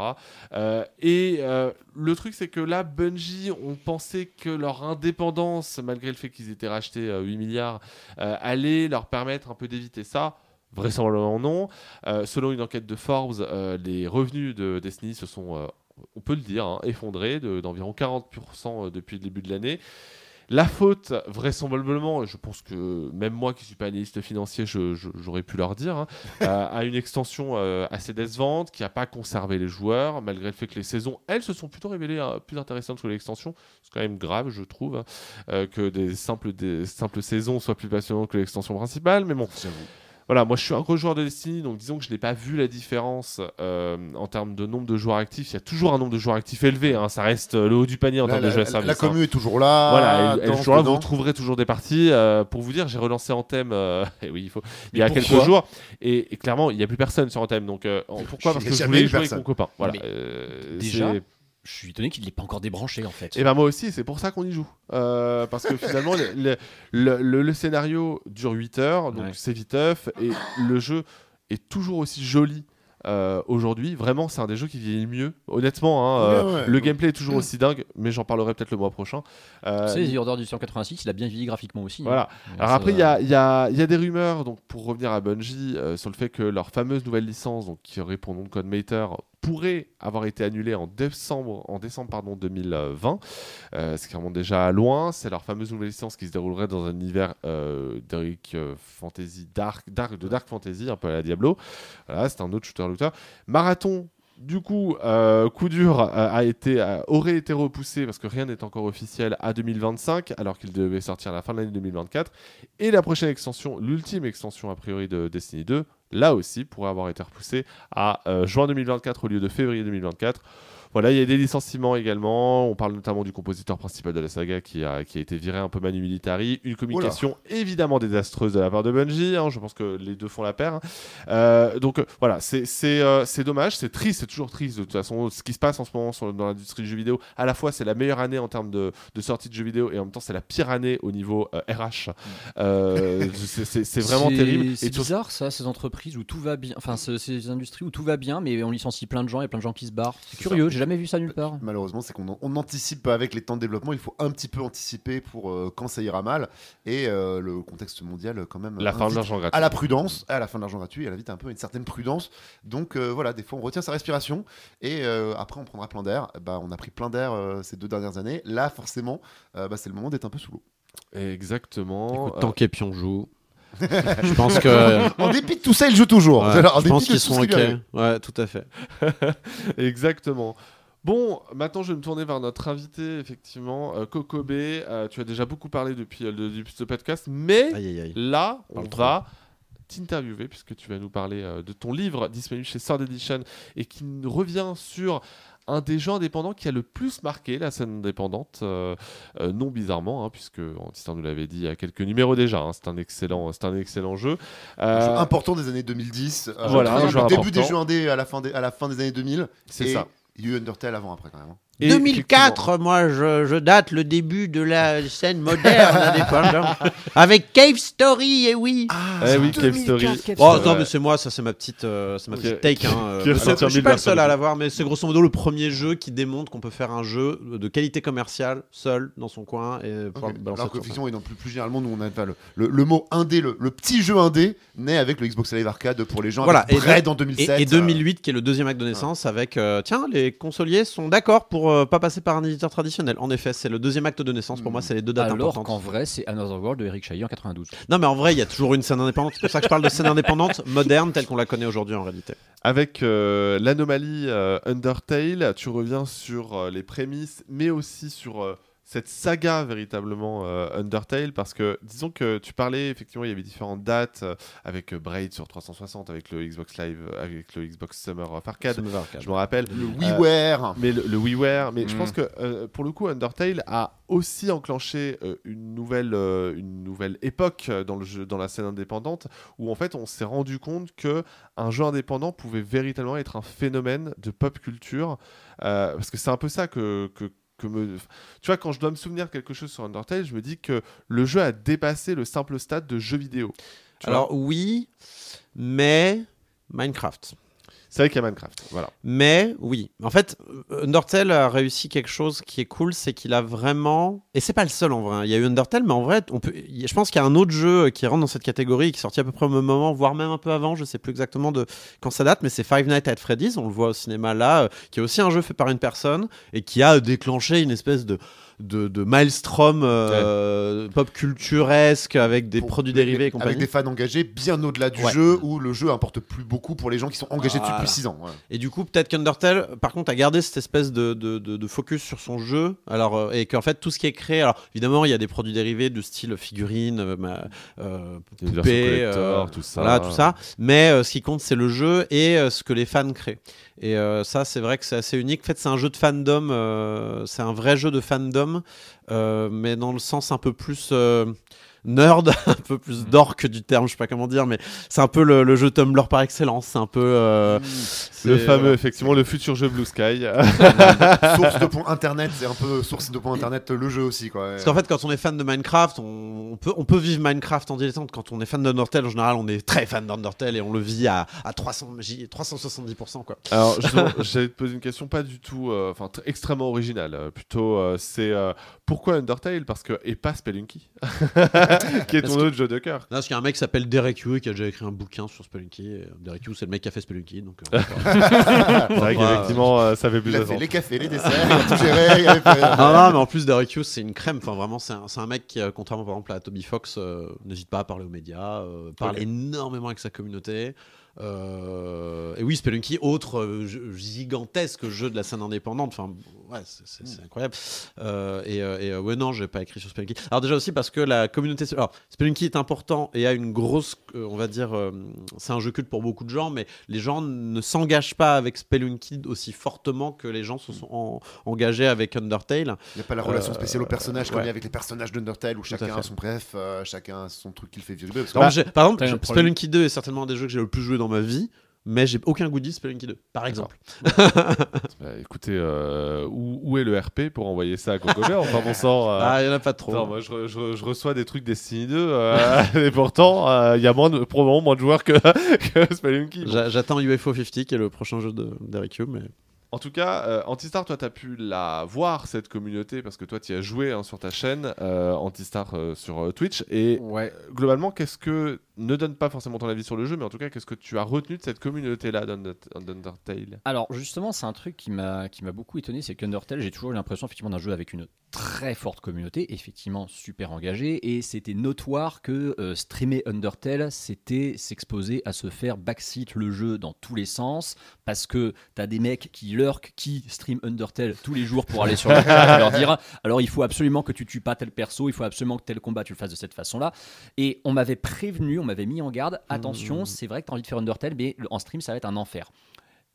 Euh, et euh, le truc, c'est que là, Bungie ont pensé que leur indépendance, malgré le fait qu'ils étaient rachetés euh, 8 milliards, euh, allait leur permettre un peu d'éviter ça. Vraisemblablement non. Euh, selon une enquête de Forbes, euh, les revenus de Destiny se sont, euh, on peut le dire, hein, effondrés de- d'environ 40% depuis le début de l'année. La faute, vraisemblablement, je pense que même moi qui suis pas analyste financier, j'aurais pu leur dire, hein, euh, à une extension euh, assez décevante qui n'a pas conservé les joueurs, malgré le fait que les saisons, elles, se sont plutôt révélées euh, plus intéressantes que l'extension. C'est quand même grave, je trouve, hein, euh, que des simples, des simples saisons soient plus passionnantes que l'extension principale. Mais bon, voilà, moi je suis un gros joueur de Destiny, donc disons que je n'ai pas vu la différence euh, en termes de nombre de joueurs actifs. Il y a toujours un nombre de joueurs actifs élevé, hein, ça reste euh, le haut du panier en Là, termes de jeux à la- service. la hein. commu est toujours là. Voilà, et, et danse toujours là, vous trouverez toujours des parties. euh, pour vous dire, j'ai relancé Anthem, euh, et oui, il faut, il y a quelques jours, et, et clairement, il n'y a plus personne sur Anthem. Donc, euh, en- pourquoi? Parce que je voulais jouer avec personne. mon copain. Voilà. Euh, déjà, c'est- Je suis étonné qu'il ne l'ait pas encore débranché en fait. et ben moi aussi, c'est pour ça qu'on y joue. Euh, parce que finalement, le, le- le- le- le scénario dure 8 heures, donc Ouais. c'est viteuf, et le jeu est toujours aussi joli. euh, aujourd'hui, vraiment, c'est un des jeux qui vieillit mieux. Honnêtement, hein, euh, Ouais, ouais. le gameplay est toujours aussi dingue, mais j'en parlerai peut-être le mois prochain. Euh, Tu sais, The Order du 186, il a bien vieilli graphiquement aussi. hein. voilà. Alors après, il y a, il y a- il y a des rumeurs, donc pour revenir à Bungie, euh, sur le fait que leur fameuse nouvelle licence, donc qui aurait pour nom de code Mater, pourrait avoir été annulée en décembre, en décembre pardon, 2020, euh, ce qui remonte déjà à loin. C'est leur fameuse nouvelle licence qui se déroulerait dans un univers euh, euh, fantasy, dark, dark, de dark fantasy, un peu à la Diablo. Voilà, c'est un autre shooter-looter. Marathon. Du coup, euh, coup dur euh, a été, euh, aurait été repoussé parce que rien n'est encore officiel à 2025, alors qu'il devait sortir à la fin de l'année 2024. Et la prochaine extension, l'ultime extension a priori de Destiny 2, là aussi pourrait avoir été repoussée à juin 2024 au lieu de février 2024. Voilà, il y a des licenciements également. On parle notamment du compositeur principal de la saga qui a, qui a été viré un peu manu militari. Une communication évidemment désastreuse de la part de Bungie. hein. je pense que les deux font la paire. hein. Euh, donc euh, voilà, c'est c'est, euh, c'est dommage, c'est triste, c'est toujours triste de toute façon. Ce qui se passe en ce moment sur- dans l'industrie du jeu vidéo, à la fois c'est la meilleure année en termes de, de sortie de jeux vidéo et en même temps c'est la pire année au niveau euh, RH. Euh, c'est- vraiment terrible. C'est tout- bizarre ça, ces entreprises où tout va bien, enfin ce- ces industries où tout va bien, mais on licencie plein de gens et plein de gens qui se barrent. C'est curieux, j'ai jamais vu ça nulle part. Malheureusement, c'est qu'on on n'anticipe pas avec les temps de développement. Il faut un petit peu anticiper pour euh, quand ça ira mal. Et euh, le contexte mondial, quand même, la fin de l'argent gratuit. à la prudence, à la fin de l'argent gratuit, elle invite un peu une certaine prudence. Donc euh, voilà, des fois on retient sa respiration et euh, après on prendra plein d'air. Bah, on a pris plein d'air euh, ces deux dernières années. Là, forcément, euh, bah, c'est le moment d'être un peu sous l'eau. Exactement. Écoute, Euh, tant qu'Epion joue, je pense que. en dépit de tout ça, il joue toujours. Ouais, Alors, en je dépit pense de qu'ils tout sont ok. Ouais, tout à fait. Exactement. Bon, maintenant je vais me tourner vers notre invité, effectivement, euh, Coco B. Euh, tu as déjà beaucoup parlé depuis euh, le début de ce podcast, mais Aïe, aïe, aïe. là, on Parle va t'interviewer puisque tu vas nous parler euh, de ton livre disponible chez Sword Edition et qui revient sur un des jeux indépendants qui a le plus marqué la scène indépendante, euh, euh, non bizarrement, hein, puisque Antistar nous l'avait dit il y a quelques numéros déjà. hein, c'est un excellent, c'est un excellent jeu. Un jeu Euh, important des années 2010. euh, Voilà, un jeu début des jeux indés à la fin des, à la fin des années 2000. c'est ça. Il y a eu Undertale avant, après, quand même. Hein. Et 2004, moi, je, je date le début de la scène moderne indépendante. Avec Cave Story, et oui. Ah, eh oui, Cave Story. Oh, non, mais c'est moi, ça, c'est ma petite, euh, c'est ma take. Hein, euh, que en je suis pas le 2020, seul à l'avoir, mais c'est grosso modo le premier jeu qui démontre qu'on peut faire un jeu de qualité commerciale seul dans son coin et pouvoir Ok. le balancer Alors ça. qu'effectivement, et non, plus, plus généralement, nous on a le, le, le mot indé, le, le petit jeu indé, naît avec le Xbox Live Arcade pour les gens. Voilà, et en 2007. Et, et euh, 2008, qui est le deuxième acte de naissance, avec euh, tiens, les consoliers sont d'accord pour euh, pas passer par un éditeur traditionnel. En effet, c'est le deuxième acte de naissance. Pour moi, c'est les deux dates Alors importantes. qu'en vrai, c'est Another World de Eric Chahi en 92. Non, mais en vrai, il y a toujours une scène indépendante. C'est pour ça que je parle de scène indépendante moderne telle qu'on la connaît aujourd'hui en réalité. Avec euh, l'anomalie euh, Undertale, tu reviens sur euh, les prémices, mais aussi sur euh, cette saga véritablement euh, Undertale, parce que disons que tu parlais, effectivement, il y avait différentes dates, euh, avec euh, Braid sur 360, avec le Xbox Live, avec le Xbox Summer of Arcade, je me rappelle. Le WiiWare. Mais le, le WiiWare, mais je Mm. pense que euh, pour le coup, Undertale a aussi enclenché euh, une nouvelle, euh, une nouvelle époque dans le jeu, dans la scène indépendante, où en fait on s'est rendu compte que un jeu indépendant pouvait véritablement être un phénomène de pop culture, euh, parce que c'est un peu ça que, que que me... Tu vois, quand je dois me souvenir de quelque chose sur Undertale, je me dis que le jeu a dépassé le simple stade de jeu vidéo. Vois Alors oui, mais Minecraft. C'est vrai qu'il y a Minecraft. Voilà. Mais oui, en fait, euh, Undertale a réussi quelque chose qui est cool, c'est qu'il a vraiment, et c'est pas le seul en vrai. hein. Il y a eu Undertale, mais en vrai, on peut, je pense qu'il y a un autre jeu qui rentre dans cette catégorie, qui est sorti à peu près au même moment, voire même un peu avant. Je sais plus exactement de quand ça date, mais c'est Five Nights at Freddy's. On le voit au cinéma là, euh, qui est aussi un jeu fait par une personne et qui a déclenché une espèce de de, de maelstrom euh, pop culturesque avec des pour- produits dérivés et compagnie. Avec des fans engagés bien au-delà du Ouais. jeu où le jeu importe plus beaucoup pour les gens qui sont engagés Voilà. depuis 6 ans. ouais. Et du coup, peut-être qu'Undertale, par contre, a gardé cette espèce de, de, de- focus sur son jeu. Alors, euh, et qu'en fait, tout ce qui est créé. Alors, évidemment, il y a des produits dérivés de style figurines, euh, euh, euh, tout ça. Voilà, tout ça. Mais ce qui compte, c'est le jeu et ce que les fans créent. Et euh, ça, c'est vrai que c'est assez unique. En fait, c'est un jeu de fandom. euh, c'est un vrai jeu de fandom, euh, mais dans le sens un peu plus. Nerd, un peu plus dork du terme, je sais pas comment dire, mais c'est un peu le, le jeu Tumblr par excellence. C'est un peu euh, Le c'est- fameux, voilà. effectivement, le futur jeu Blue Sky. source de point internet, c'est un peu source de point internet le jeu aussi. Quoi. Parce qu'en fait, quand on est fan de Minecraft, on, on peut, on peut vivre Minecraft en dilettante. Quand on est fan d'Undertale, en général, on est très fan d'Undertale et on le vit à, à 300, j- 370%. Quoi. Alors, je- j'allais te poser une question pas du tout, euh, enfin tr- extrêmement originale. euh, plutôt, euh, c'est euh, pourquoi Undertale? Parce que et pas Spelunky, qui est Parce ton que- autre jeu de cœur. Là, parce qu'il y a un mec qui s'appelle Derek Yu et qui a déjà écrit un bouquin sur Spelunky. Et Derek Yu, c'est le mec qui a fait Spelunky. Donc, euh, C'est vrai qu'effectivement, euh, ça fait plus Il a de sens. les cafés, les desserts, il a tout géré. il avait fait- non, non, mais en plus, Derek Hughes, c'est une crème. Enfin, vraiment, c'est un, mec qui, euh, contrairement par exemple à Toby Fox, euh, n'hésite pas à parler aux médias, euh, parle énormément avec sa communauté. Euh, et oui, Spelunky, autre euh, gigantesque jeu de la scène indépendante. Enfin, ouais, c'est- c'est c'est incroyable. Euh, et, et, euh, ouais, non, j'ai pas écrit sur Spelunky. Alors déjà aussi parce que la communauté, alors Spelunky est important et a une grosse, on va dire, euh, c'est un jeu culte pour beaucoup de gens, mais les gens ne s'engagent pas avec Spelunky aussi fortement que les gens se sont en- engagés avec Undertale. Il n'y a pas la relation Euh, spéciale aux personnages comme ouais. il y a avec les personnages d'Undertale où chacun fait. a son bref, euh, chacun a son truc qui le fait vibrer. Par exemple, problème. Spelunky 2 est certainement un des jeux que j'ai le plus joué dans ma vie, mais j'ai aucun goodie Spelunky 2, par exemple. Bah, écoutez, euh, où, où est le RP pour envoyer ça à Cocobert Enfin, bon sang. euh, Ah, il y en a pas trop. attends, moi, je, re- je re- je reçois des trucs Destiny 2, euh, et pourtant, euh, il y a moins de, probablement moins de joueurs que, que Spelunky. Bon. J'a- J'attends UFO 50 qui est le prochain jeu de d'Eric Yu, mais En tout cas, euh, Antistar, toi, tu as pu la voir, cette communauté, parce que toi, tu y as joué hein, sur ta chaîne, euh, Antistar euh, sur euh, Twitch. Et Ouais. euh, globalement, qu'est-ce que. Ne donne pas forcément ton avis sur le jeu, mais en tout cas, qu'est-ce que tu as retenu de cette communauté-là d'Under- d'Undertale? Alors justement, c'est un truc qui m'a qui m'a beaucoup étonné, c'est qu'Undertale, j'ai toujours eu l'impression effectivement d'un jeu avec une très forte communauté, effectivement super engagée, et c'était notoire que euh, streamer Undertale, c'était s'exposer à se faire backseat le jeu dans tous les sens, parce que t'as des mecs qui lurk, qui stream Undertale tous les jours pour aller sur le chat et leur dire alors il faut absolument que tu tues pas tel perso, il faut absolument que tel combat tu le fasses de cette façon-là. Et on m'avait prévenu, on m'avait mis en garde, attention, c'est vrai que tu as envie de faire Undertale, mais en stream ça va être un enfer.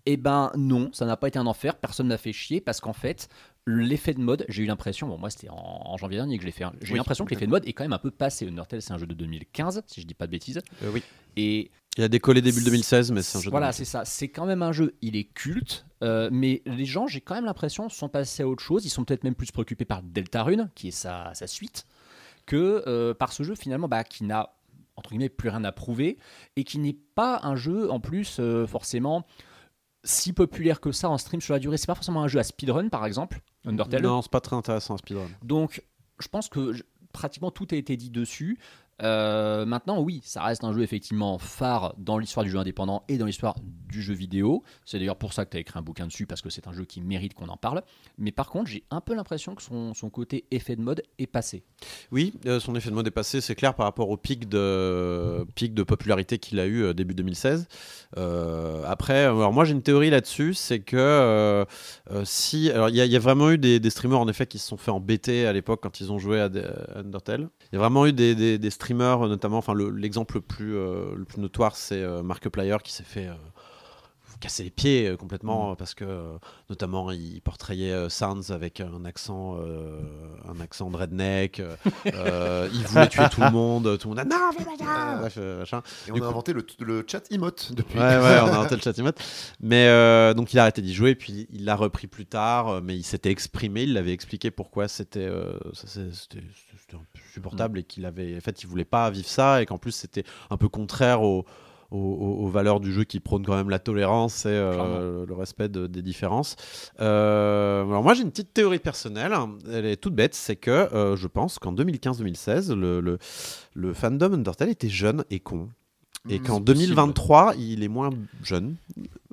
Eh ben non, ça n'a pas été un enfer, personne n'a fait chier parce qu'en fait, l'effet de mode, j'ai eu l'impression, bon moi c'était en, en janvier dernier que je l'ai fait, hein, j'ai eu Oui, l'impression que l'effet de mode est quand même un peu passé. Undertale c'est un jeu de 2015, si je dis pas de bêtises. Euh, oui. Et Il a décollé début 2016, mais c'est un jeu. de voilà, 2016. c'est ça. C'est quand même un jeu, il est culte, euh, mais les gens, j'ai quand même l'impression, sont passés à autre chose. Ils sont peut-être même plus préoccupés par Deltarune, qui est sa, sa suite, que euh, par ce jeu finalement bah, qui n'a entre guillemets plus rien à prouver et qui n'est pas un jeu en plus euh, forcément si populaire que ça en stream sur la durée. C'est pas forcément un jeu à speedrun par exemple, Undertale. Non, c'est pas très intéressant, speedrun. Donc, je pense que je- pratiquement tout a été dit dessus. Euh, maintenant, oui, ça reste un jeu effectivement phare dans l'histoire du jeu indépendant et dans l'histoire du jeu vidéo. C'est d'ailleurs pour ça que tu as écrit un bouquin dessus, parce que c'est un jeu qui mérite qu'on en parle. Mais par contre, j'ai un peu l'impression que son, son côté effet de mode est passé. Oui, euh, son effet de mode est passé, c'est clair par rapport au pic de, pic de popularité qu'il a eu euh, début 2016. Euh, après, alors moi j'ai une théorie là-dessus, c'est que si. Alors il y, a- vraiment eu des, streamers en effet qui se sont fait embêter à l'époque quand ils ont joué à, Undertale. Il y a vraiment eu des- des streamers, notamment, enfin le- l'exemple le, plus, euh, le plus notoire c'est euh, Markiplier qui s'est fait. Casser les pieds euh, complètement euh, parce que euh, notamment il portrayait euh, Sounds avec un accent un accent de redneck il voulait tuer tout le monde tout le monde a non bref machin. Et on Du a coup- inventé le, le chat emote depuis. Ouais, ouais, on a un tel chat emote. Mais donc il a arrêté d'y jouer, puis il l'a repris plus tard, mais il s'était exprimé, il l'avait expliqué pourquoi c'était c'était c'était un peu supportable et qu'il avait, en fait, il voulait pas vivre ça et qu'en plus c'était un peu contraire au- au- au- aux, valeurs du jeu qui prône quand même la tolérance et euh, le respect de- des différences. Euh, alors moi j'ai une petite théorie personnelle, elle est toute bête, c'est que euh, je pense qu'en 2015-2016, le, le, le fandom Undertale était jeune et con. Et Mm, qu'en c'est possible. 2023, il est moins jeune.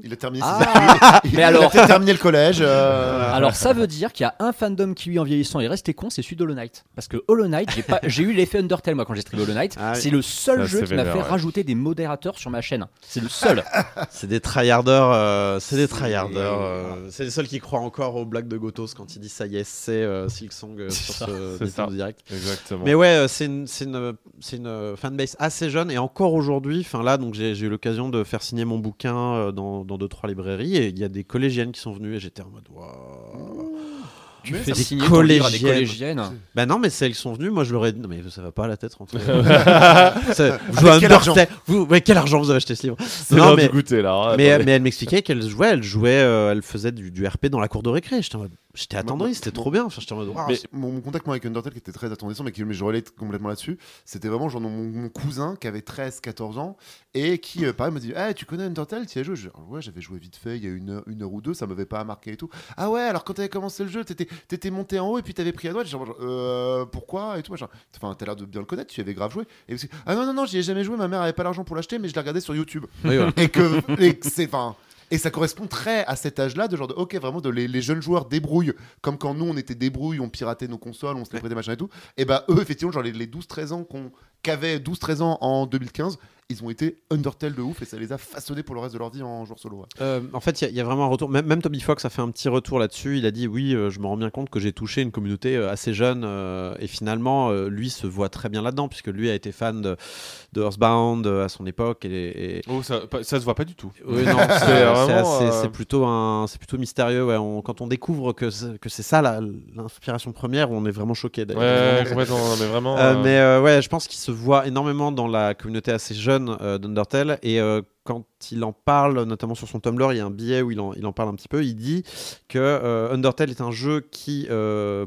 Il a terminé Ah, ses études. mais il alors- a terminé le collège. euh, Alors ça veut dire qu'il y a un fandom qui lui en vieillissant est resté con, c'est celui d'Hollow Knight. Parce que Hollow Knight, j'ai pas- j'ai eu l'effet Undertale moi quand j'ai streamé Hollow Knight. Ah c'est le seul Ça, jeu c'est qui m'a fait ouais. rajouter des modérateurs sur ma chaîne. C'est le seul. C'est des tryharders. euh, c'est des tryharders. euh, c'est les seuls qui croient encore aux blagues de Gotos quand il dit ça y est, c'est euh, Silksong euh, sur ça, ce c'est ça. Nintendo Direct. Exactement. Mais ouais, euh, c'est une, c'est une, c'est une fanbase assez jeune et encore aujourd'hui, enfin là, donc j'ai j'ai eu l'occasion de faire signer mon bouquin euh, dans, dans deux trois librairies et il y a des collégiennes qui sont venues et j'étais en mode waouh. Tu Mais fais des collégiennes. collégiennes. Bah non, mais celles qui sont venues, moi je leur ai dit, non mais ça va pas à la tête rentrer. Vous jouez à quel argent vous, ouais, quel argent vous avez acheté ce livre c'est Non, mais- goûter là. hein, mais elle m'expliquait qu'elle jouait, elle jouait, euh, elle faisait du, du RP dans la cour de récré. J'étais en mode, j'étais attendri, c'était trop bien. Enfin, mode, waouh. Alors, mon, mon contact moi, avec Undertale qui était très attendrissant, mais, qui, mais je relate complètement là-dessus, c'était vraiment genre mon, mon cousin qui avait 13-14 ans et qui, euh, pareil, me dit Eh, Tu connais Undertale? Tu y as joué Je Ah Ouais, j'avais joué vite fait il y a une heure, une heure ou deux, ça m'avait pas marqué et tout. Ah ouais, alors quand t'avais commencé le jeu, t'étais étais monté en haut et puis t'avais pris à droite. Genre, genre, euh, pourquoi et tout machin. Enfin, t'as l'air de bien le connaître, tu y avais grave joué. Et parce que, ah non, non, non, j'y ai jamais joué, ma mère avait pas l'argent pour l'acheter, mais je l'ai regardé sur YouTube. Oui, et que, et que c'est. Enfin. Et ça correspond très à cet âge-là, de genre de, ok, vraiment, de les, les jeunes joueurs débrouillent, comme quand nous on était débrouilles, on piratait nos consoles, on se les prêtait machin et tout. Et bah, eux, effectivement, genre les, les 12-13 ans qu'on qu'avaient 12-13 ans en 2015, ils ont été Undertale de ouf et ça les a façonnés pour le reste de leur vie en joueur solo. ouais. Euh, en fait, il y a- il y, a vraiment un retour. Même, même Toby Fox a fait un petit retour là-dessus. Il a dit Oui, euh, je me rends bien compte que j'ai touché une communauté euh, assez jeune. euh, et finalement, euh, lui se voit très bien là-dedans, puisque lui a été fan de, de Earthbound euh, à son époque. Et, et- Oh, ça, ça se voit pas du tout. Oui, non, c'est plutôt, un- c'est plutôt mystérieux. ouais. On- quand on découvre que c'est ça l'inspiration première, on est vraiment choqué. Ouais, complètement. mais vraiment. Euh, euh, mais euh, ouais, je pense qu'il se voit énormément dans la communauté assez jeune euh, d'Undertale. Et euh, quand il en parle, notamment sur son Tumblr, il y a un billet où il en, il en parle un petit peu. Il dit que euh, Undertale est un jeu qui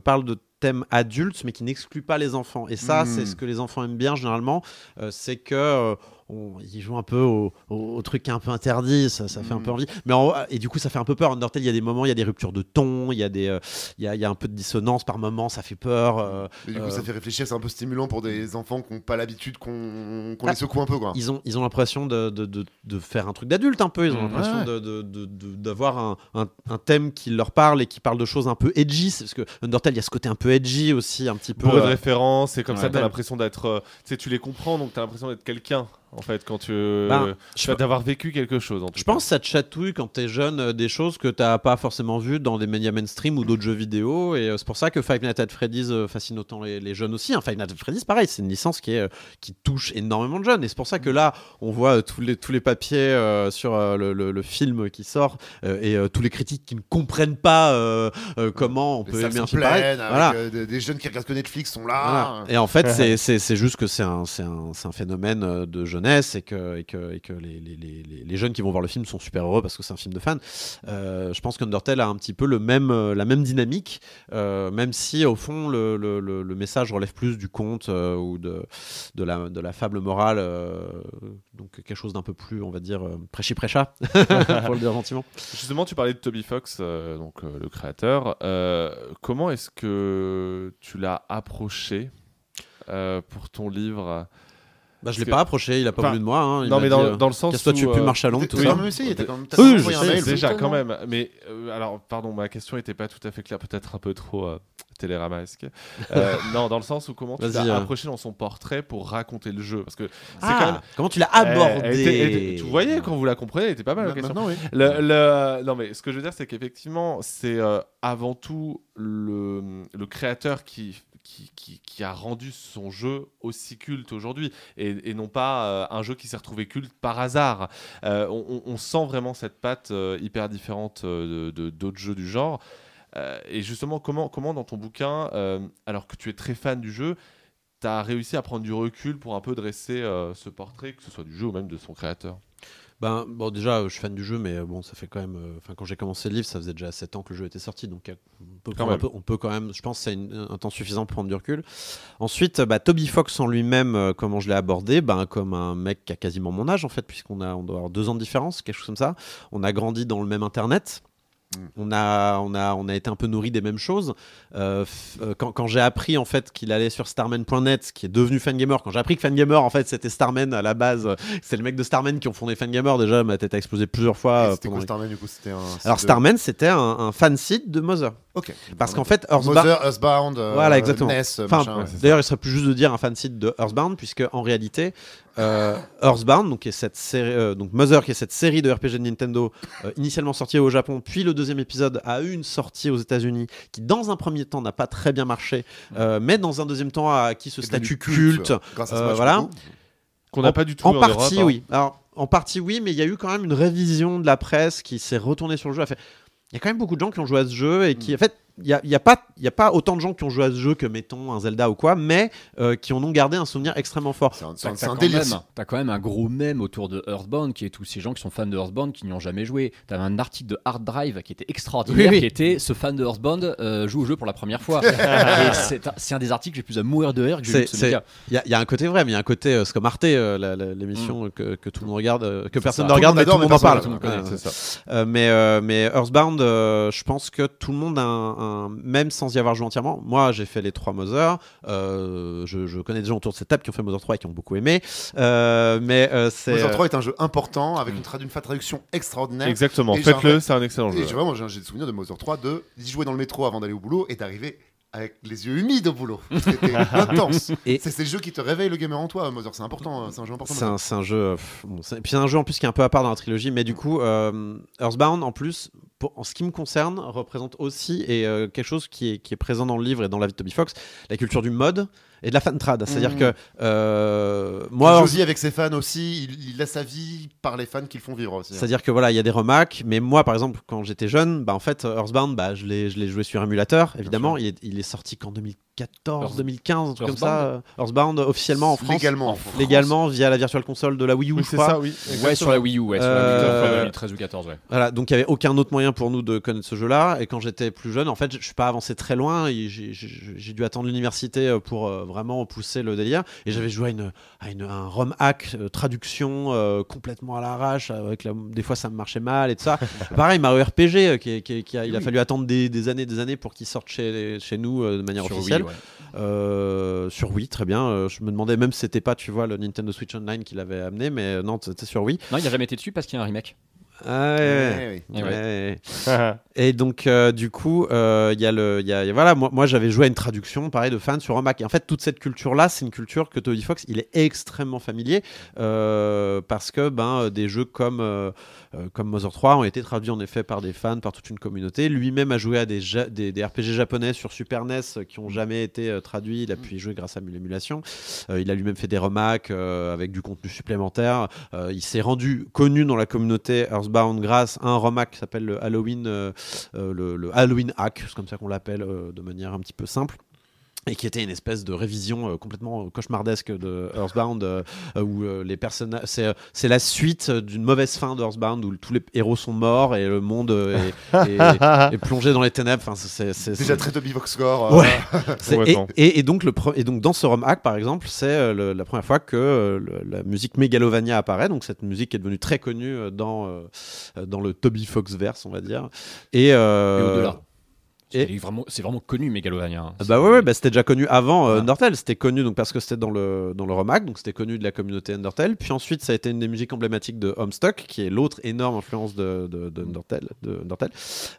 parle de thèmes adultes, mais qui n'exclut pas les enfants. Et ça, c'est ce que les enfants aiment bien généralement. euh, c'est que. euh, on- ils jouent un peu au, au- au truc un peu interdit, ça, ça fait un Mm. peu envie. Mais en- et du coup, ça fait un peu peur. Undertale, il y a des moments, il y a des ruptures de ton, il y a des, euh, il y a, il y a un peu de dissonance par moments, ça fait peur. euh, Et du coup, Euh, ça fait réfléchir, c'est un peu stimulant pour des enfants qui n'ont pas l'habitude qu'on qu'on Ah. les secoue un peu. Quoi. ils ont, ils ont l'impression de, de, de, de faire un truc d'adulte un peu. Ils ont Mm. l'impression Ouais. de- de- de- de- d'avoir un, un, un thème qui leur parle et qui parle de choses un peu edgy. C'est Parce que Undertale, il y a ce côté un peu edgy aussi, un petit peu. bourré de références et comme ça Ouais. t'as l'impression d'être euh, tu sais tu les comprends donc t'as l'impression d'être quelqu'un en fait quand tu, Ben, tu vas d'avoir vécu quelque chose en tout Je cas. pense que ça te chatouille quand t'es jeune euh, des choses que t'as pas forcément vues dans des médias mainstream ou d'autres jeux vidéo. Et euh, c'est pour ça que Five Nights at Freddy's euh, fascine autant les, les jeunes aussi. Hein. Five Nights at Freddy's, pareil, c'est une licence qui, est, euh, qui touche énormément de jeunes. Et c'est pour ça que là, on voit euh, tous, les, tous les papiers euh, sur euh, le, le- le film qui sort euh, et euh, tous les critiques qui ne comprennent pas euh, euh, comment on Les peut aimer un film pareil. Voilà. euh, des, des jeunes qui regardent que Netflix sont Voilà. là. Et en fait, c'est- juste que c'est un, c'est un, phénomène de et que, et que, et que les, les, les, les- les jeunes qui vont voir le film sont super heureux parce que c'est un film de fans. Euh, je pense qu'Undertale a un petit peu le même, euh, la même dynamique, euh, même si au fond le, le, le- le message relève plus du conte euh, ou de, de, la, de la fable morale, donc quelque chose d'un peu plus, on va dire, euh, prêchi-prêcha, pour le dire gentiment. Justement, tu parlais de Toby Fox, donc le créateur. Comment est-ce que tu l'as approché pour ton livre? Bah, je l'ai que- pas approché, il a pas voulu de moi. hein, il Non, m'a mais dans, euh, dans le sens Casse-toi, tu plus euh, marcher à Londres, tout T'as ça. quand même essayé, t'as quand même Oui, je sais, mail. Déjà quand même. Mais euh, alors, pardon, ma question n'était pas tout à fait claire, peut-être un peu trop euh, téléramasque. Euh, non, dans le sens où comment tu l'as euh. approché dans son portrait pour raconter le jeu, parce que c'est Ah, quand même. Comment tu l'as abordé? Était- était- tu voyais quand vous la comprenez, elle était pas mal. la question. Maintenant, oui. Le, le- non mais ce que je veux dire c'est qu'effectivement c'est euh, avant tout le, le créateur qui, qui, a rendu son jeu aussi culte aujourd'hui et, non pas euh, un jeu qui s'est retrouvé culte par hasard. Euh, on, sent vraiment cette patte euh, hyper différente de d'autres jeux du genre. Et justement comment, comment dans ton bouquin, alors que tu es très fan du jeu, tu as réussi à prendre du recul pour un peu dresser ce portrait, que ce soit du jeu ou même de son créateur? Ben, bon, déjà, je suis fan du jeu, mais euh, bon, ça fait quand même. euh, Enfin, quand j'ai commencé le livre, ça faisait déjà 7 ans que le jeu était sorti, donc euh, on peut, Quand même. peu- on peut quand même. Je pense que c'est un temps suffisant pour prendre du recul. Ensuite, bah, Toby Fox en lui-même, euh, comment je l'ai abordé? Ben, Comme un mec qui a quasiment mon âge, en fait, puisqu'on a, on doit avoir deux ans de différence, quelque chose comme ça. On a grandi dans le même Internet. Mm. On a, on, a, on a été un peu nourri des mêmes choses. Euh, euh, quand quand j'ai appris en fait qu'il allait sur starman.net, qui est devenu Fangamer, quand j'ai appris que Fangamer en fait c'était Starman à la base, euh, c'est le mec de Starman qui ont fondé Fangamer. Déjà, ma tête a explosé plusieurs fois. C'était pendant Starman du coup? Un. Alors Starman, c'était un, un fan site de Mother. Ok. Parce qu'en fait, Earthbound. Mother, Earthbound, euh, Voilà, exactement. NES, Enfin, machin, ouais. c'est ça. D'ailleurs, il serait plus juste de dire un fan site de Earthbound, puisque en réalité, euh, Earthbound, donc, qui est cette série, euh, donc Mother, qui est cette série de RPG de Nintendo, euh, initialement sortie au Japon, puis le deuxième épisode a eu une sortie aux États-Unis, qui dans un premier temps n'a pas très bien marché, euh, mais dans un deuxième temps a acquis ce statut culte. Grâce à euh, Smash, voilà. qu'on n'a En- pas du tout En eu partie, Europe, hein. oui. Alors, en partie, oui, mais il y a eu quand même une révision de la presse qui s'est retournée sur le jeu. Elle fait- Il y a quand même beaucoup de gens qui ont joué à ce jeu et qui, Mm. en fait, il n'y a, y a, pas- il y a pas autant de gens qui ont joué à ce jeu que, mettons, un Zelda ou quoi, mais euh, qui en ont gardé un souvenir extrêmement fort. C'est un, un- c'est t'as quand, délire. même- t'as quand même un gros mème autour de Earthbound qui est tous ces gens qui sont fans de Earthbound qui n'y ont jamais joué. T'avais un article de Hard Drive qui était extraordinaire, Oui, oui. qui était ce fan de Earthbound euh, joue au jeu pour la première fois. C'est un- des articles que j'ai plus à mourir de rire que j'ai. Il y, a- il y a un côté vrai, mais il y a un côté, euh, c'est comme Arte, euh, l'émission que, que tout le monde regarde, euh, que personne ça. ne regarde, mais tout le monde en parle. mais, mais Earthbound, je pense que tout le monde a un, un- même sans y avoir joué entièrement. Moi, j'ai fait les trois Mother. euh, je, je connais des gens autour de cette table qui ont fait Mother 3 et qui ont beaucoup aimé. Euh, mais euh, c'est. Mother euh, 3 est un jeu important avec une, tradu- une traduction extraordinaire. Exactement, faites-le, c'est un excellent jeu. Et j'ai vraiment j'ai j'ai le souvenir de Mother 3 de d'y jouer dans le métro avant d'aller au boulot et d'arriver avec les yeux humides au boulot. C'était intense. Et- C'est ces jeux qui te réveillent le gamer en toi, Mother. C'est important, euh, c'est un jeu important. C'est un, jeu. euh, pff, bon, puis c'est un jeu en plus qui est un peu à part dans la trilogie, mais du coup, euh, Earthbound en plus, pour- en ce qui me concerne, représente aussi et euh, quelque chose qui est, qui est présent dans le livre et dans la vie de Toby Fox, la culture du mode et de la fan trad. C'est-à-dire Mhm. que euh, moi, Josie avec ses fans aussi, il, il a sa vie par les fans qui le font vivre aussi. hein. C'est-à-dire que voilà, il y a des remarques, mais moi, par exemple, quand j'étais jeune, bah, en fait, Earthbound, bah, je l'ai je l'ai joué sur émulateur, évidemment. Il est, il est sorti qu'en 2014, Earth- 2015, un truc comme ça. euh, Earthbound, officiellement en France. Légalement. En France. Légalement, via la Virtual Console de la Wii U, Oui, c'est ça, oui. Ouais, sur la Wii U, ouais, sur la Wii U, Euh, fois 2013 ou 14, ouais. Voilà, donc il n'y avait aucun autre moyen pour nous de connaître ce jeu-là. Et quand j'étais plus jeune, en fait, je suis pas avancé très loin. J'ai dû attendre l'université euh, pour euh, vraiment pousser le délire. Et j'avais joué à, une, à une- un ROM hack, euh, traduction euh, complètement à l'arrache. Avec la- des fois, ça me marchait mal et tout ça. Pareil, Mario RPG, euh, qui, qui qui a, il a fallu attendre des, des années, des années pour qu'il sorte chez, chez nous euh, de manière Sur officielle. Ouais. Euh, sur Wii, très bien. Euh, je me demandais même si c'était pas, tu vois, le Nintendo Switch Online qui l'avait amené, mais non, c'était sur Wii. Non, il n'a jamais été dessus parce qu'il y a un remake. Ah, ouais, ouais. Ouais, ouais. Et donc, euh, du coup, euh, il y a le, y a, voilà, moi, moi j'avais joué à une traduction, pareil, de fans sur un Mac. Et en fait, toute cette culture-là, c'est une culture que Toby Fox, il est extrêmement familier euh, parce que ben, euh, des jeux comme, euh, euh, comme Mother 3 ont été traduits en effet par des fans, par toute une communauté. Lui-même a joué à des, ja- des, des RPG japonais sur Super NES qui ont jamais été euh, traduits. Il a pu y jouer grâce à l'émulation. Euh, il a lui-même fait des remakes euh, avec du contenu supplémentaire. Euh, il s'est rendu connu dans la communauté Earthbound grâce à un remake qui s'appelle le Halloween, euh, euh, le, le Halloween Hack, c'est comme ça qu'on l'appelle euh, de manière un petit peu simple. Et qui était une espèce de révision euh, complètement cauchemardesque de Earthbound, euh, euh, où euh, les personnages. C'est, euh, c'est la suite d'une mauvaise fin d'Earthbound, où tous les héros sont morts et le monde euh, est, est- est plongé dans les ténèbres. Enfin, c'est, c'est- Déjà très Toby Fox Score. Ouais. c'est- et, et- et donc le pre- et donc dans ce ROM hack par exemple, c'est euh, le- la première fois que euh, le- la musique Megalovania apparaît. Donc cette musique est devenue très connue euh, dans euh, euh, dans le Toby Fox verse, on va dire. Et, euh, Et au-delà. Et- C'est vraiment, connu Megalovania. hein. bah ouais, ouais, bah c'était déjà connu avant euh. Undertale. C'était connu donc parce que c'était dans le dans le remake, donc c'était connu de la communauté Undertale. Puis ensuite, ça a été une des musiques emblématiques de Homestuck, qui est l'autre énorme influence de, de, de Undertale, de Undertale,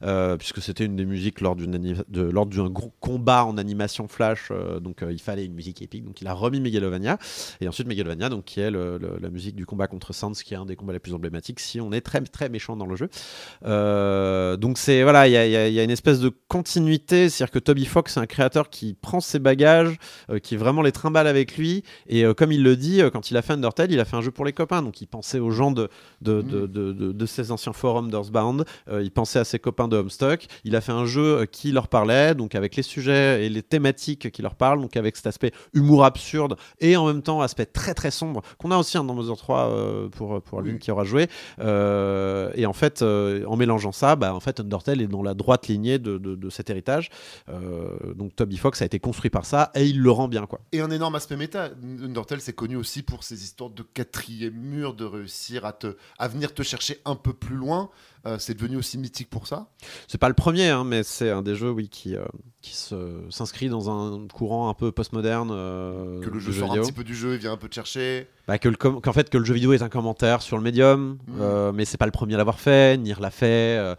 euh, puisque c'était une des musiques lors d'une ani- de lors d'un gros combat en animation flash. euh, donc euh, il fallait une musique épique. Donc il a remis Megalovania et ensuite Megalovania, donc qui est le- le- la musique du combat contre Sans, qui est un des combats les plus emblématiques. Si on est très très méchant dans le jeu. Donc c'est voilà, il y a, y a- y a une espèce de continuité, c'est-à-dire que Toby Fox c'est un créateur qui prend ses bagages, euh, qui vraiment les trimballe avec lui, et euh, comme il le dit, euh, quand il a fait Undertale, il a fait un jeu pour les copains, donc il pensait aux gens de de, de, de, de- ses anciens forums d'Earthbound, il pensait à ses copains de Homestuck, il a fait un jeu qui leur parlait, donc avec les sujets et les thématiques qui leur parlent, donc avec cet aspect humour absurde et en même temps aspect très très sombre qu'on a aussi dans Mother 3 euh, pour pour Oui. qui aura joué. Et en fait, en mélangeant ça, bah, en fait, Undertale est dans la droite lignée de, de- cet héritage. Euh, donc Toby Fox a été construit par ça et il le rend bien quoi. Et un énorme aspect méta. Undertale, c'est connu aussi pour ses histoires de quatrième mur, de réussir à, te, à venir te chercher un peu plus loin. Euh, c'est devenu aussi mythique pour ça? C'est pas le premier, hein, mais c'est un des jeux oui qui euh, qui se- s'inscrit dans un courant un peu postmoderne. euh, Que le jeu sort un vidéo. petit peu du jeu et vient un peu te chercher. Bah, que qu'en fait que le jeu vidéo est un commentaire sur le médium, euh, mais c'est pas le premier à l'avoir fait. Nier l'a fait,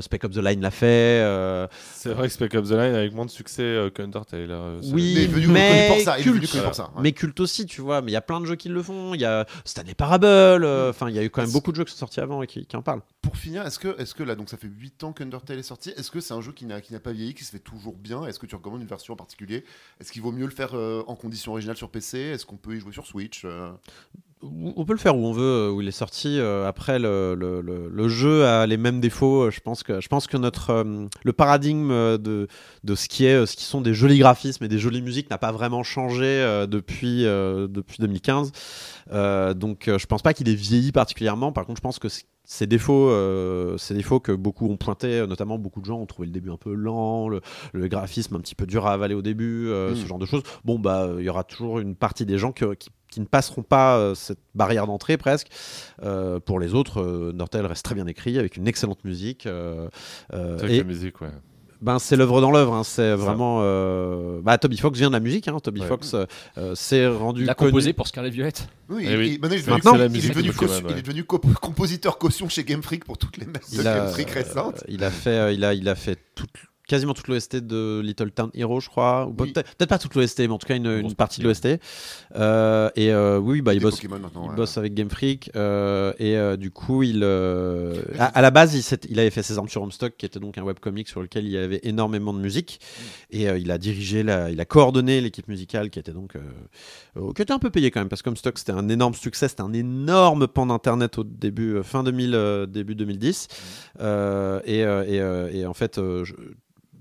Spec Ops The Line l'a fait. euh, C'est vrai que Spec Ops The Line avec moins de succès euh, qu'Undertale. euh, c'est- Oui, Mais il mais pour ça. Il culte. connu pour ça. ouais. mais culte aussi, tu vois. Mais il y a plein de jeux qui le font. Il y a Stanley Parable. euh, Enfin, il y a eu quand même beaucoup de jeux qui sont sortis avant et qui, qui en parlent. Pour finir, est-ce que, est que là, donc ça fait 8 ans qu'Undertale est sorti, est-ce que c'est un jeu qui n'a pas vieilli, qui se fait toujours bien? Est-ce que tu recommandes une version en particulier? Est-ce qu'il vaut mieux le faire euh, en condition originale sur PC Est-ce qu'on peut y jouer sur Switch euh? On peut le faire où on veut, euh, où il est sorti. Après, le, jeu a les mêmes défauts. Je pense que, je pense que notre, le paradigme de, ce qui est, ce qui sont des jolis graphismes et des jolies musiques n'a pas vraiment changé depuis, euh, depuis 2015. Euh, donc, je pense pas qu'il ait vieilli particulièrement. Par contre, je pense que c- ces défauts, euh, ces défauts que beaucoup ont pointés, euh, notamment beaucoup de gens ont trouvé le début un peu lent, le, le graphisme un petit peu dur à avaler au début, euh, Mm. ce genre de choses. Bon, bah, il y aura toujours une partie des gens que- qui qui ne passeront pas euh, cette barrière d'entrée presque. Pour les autres, Nortel reste très bien écrit avec une excellente musique. et la musique, ouais. Ben, c'est l'œuvre dans l'œuvre. hein, c'est vraiment. euh, Bah, Toby Fox vient de la musique. Hein, Toby Ouais. Fox euh, euh, s'est rendu Il a connu. composé pour Scarlet Violette. Oui, Eh et- oui. et maintenant, il est Maintenant, il est devenu il ouais. est devenu co- compositeur caution chez Game Freak pour toutes les masses de Il a, Game Freak récentes. euh, il a fait, euh, il a, il a fait toute- quasiment toute l'OST de Little Town Hero, je crois. Ou Oui. peut-être, pas toute l'OST, mais en tout cas une, partie de l'OST. Euh, et euh, oui, bah, il bosse. Il ouais. bosse avec Game Freak euh, et du coup il à, à la base il, avait fait ses armes sur Homestuck qui était donc un webcomic sur lequel il y avait énormément de musique et euh, il a dirigé la, il a coordonné l'équipe musicale qui était donc qui était un peu payé quand même parce que Homestuck c'était un énorme succès c'était un énorme pan d'internet au début fin 2000 euh, début 2010 Euh, et, et, et en fait je-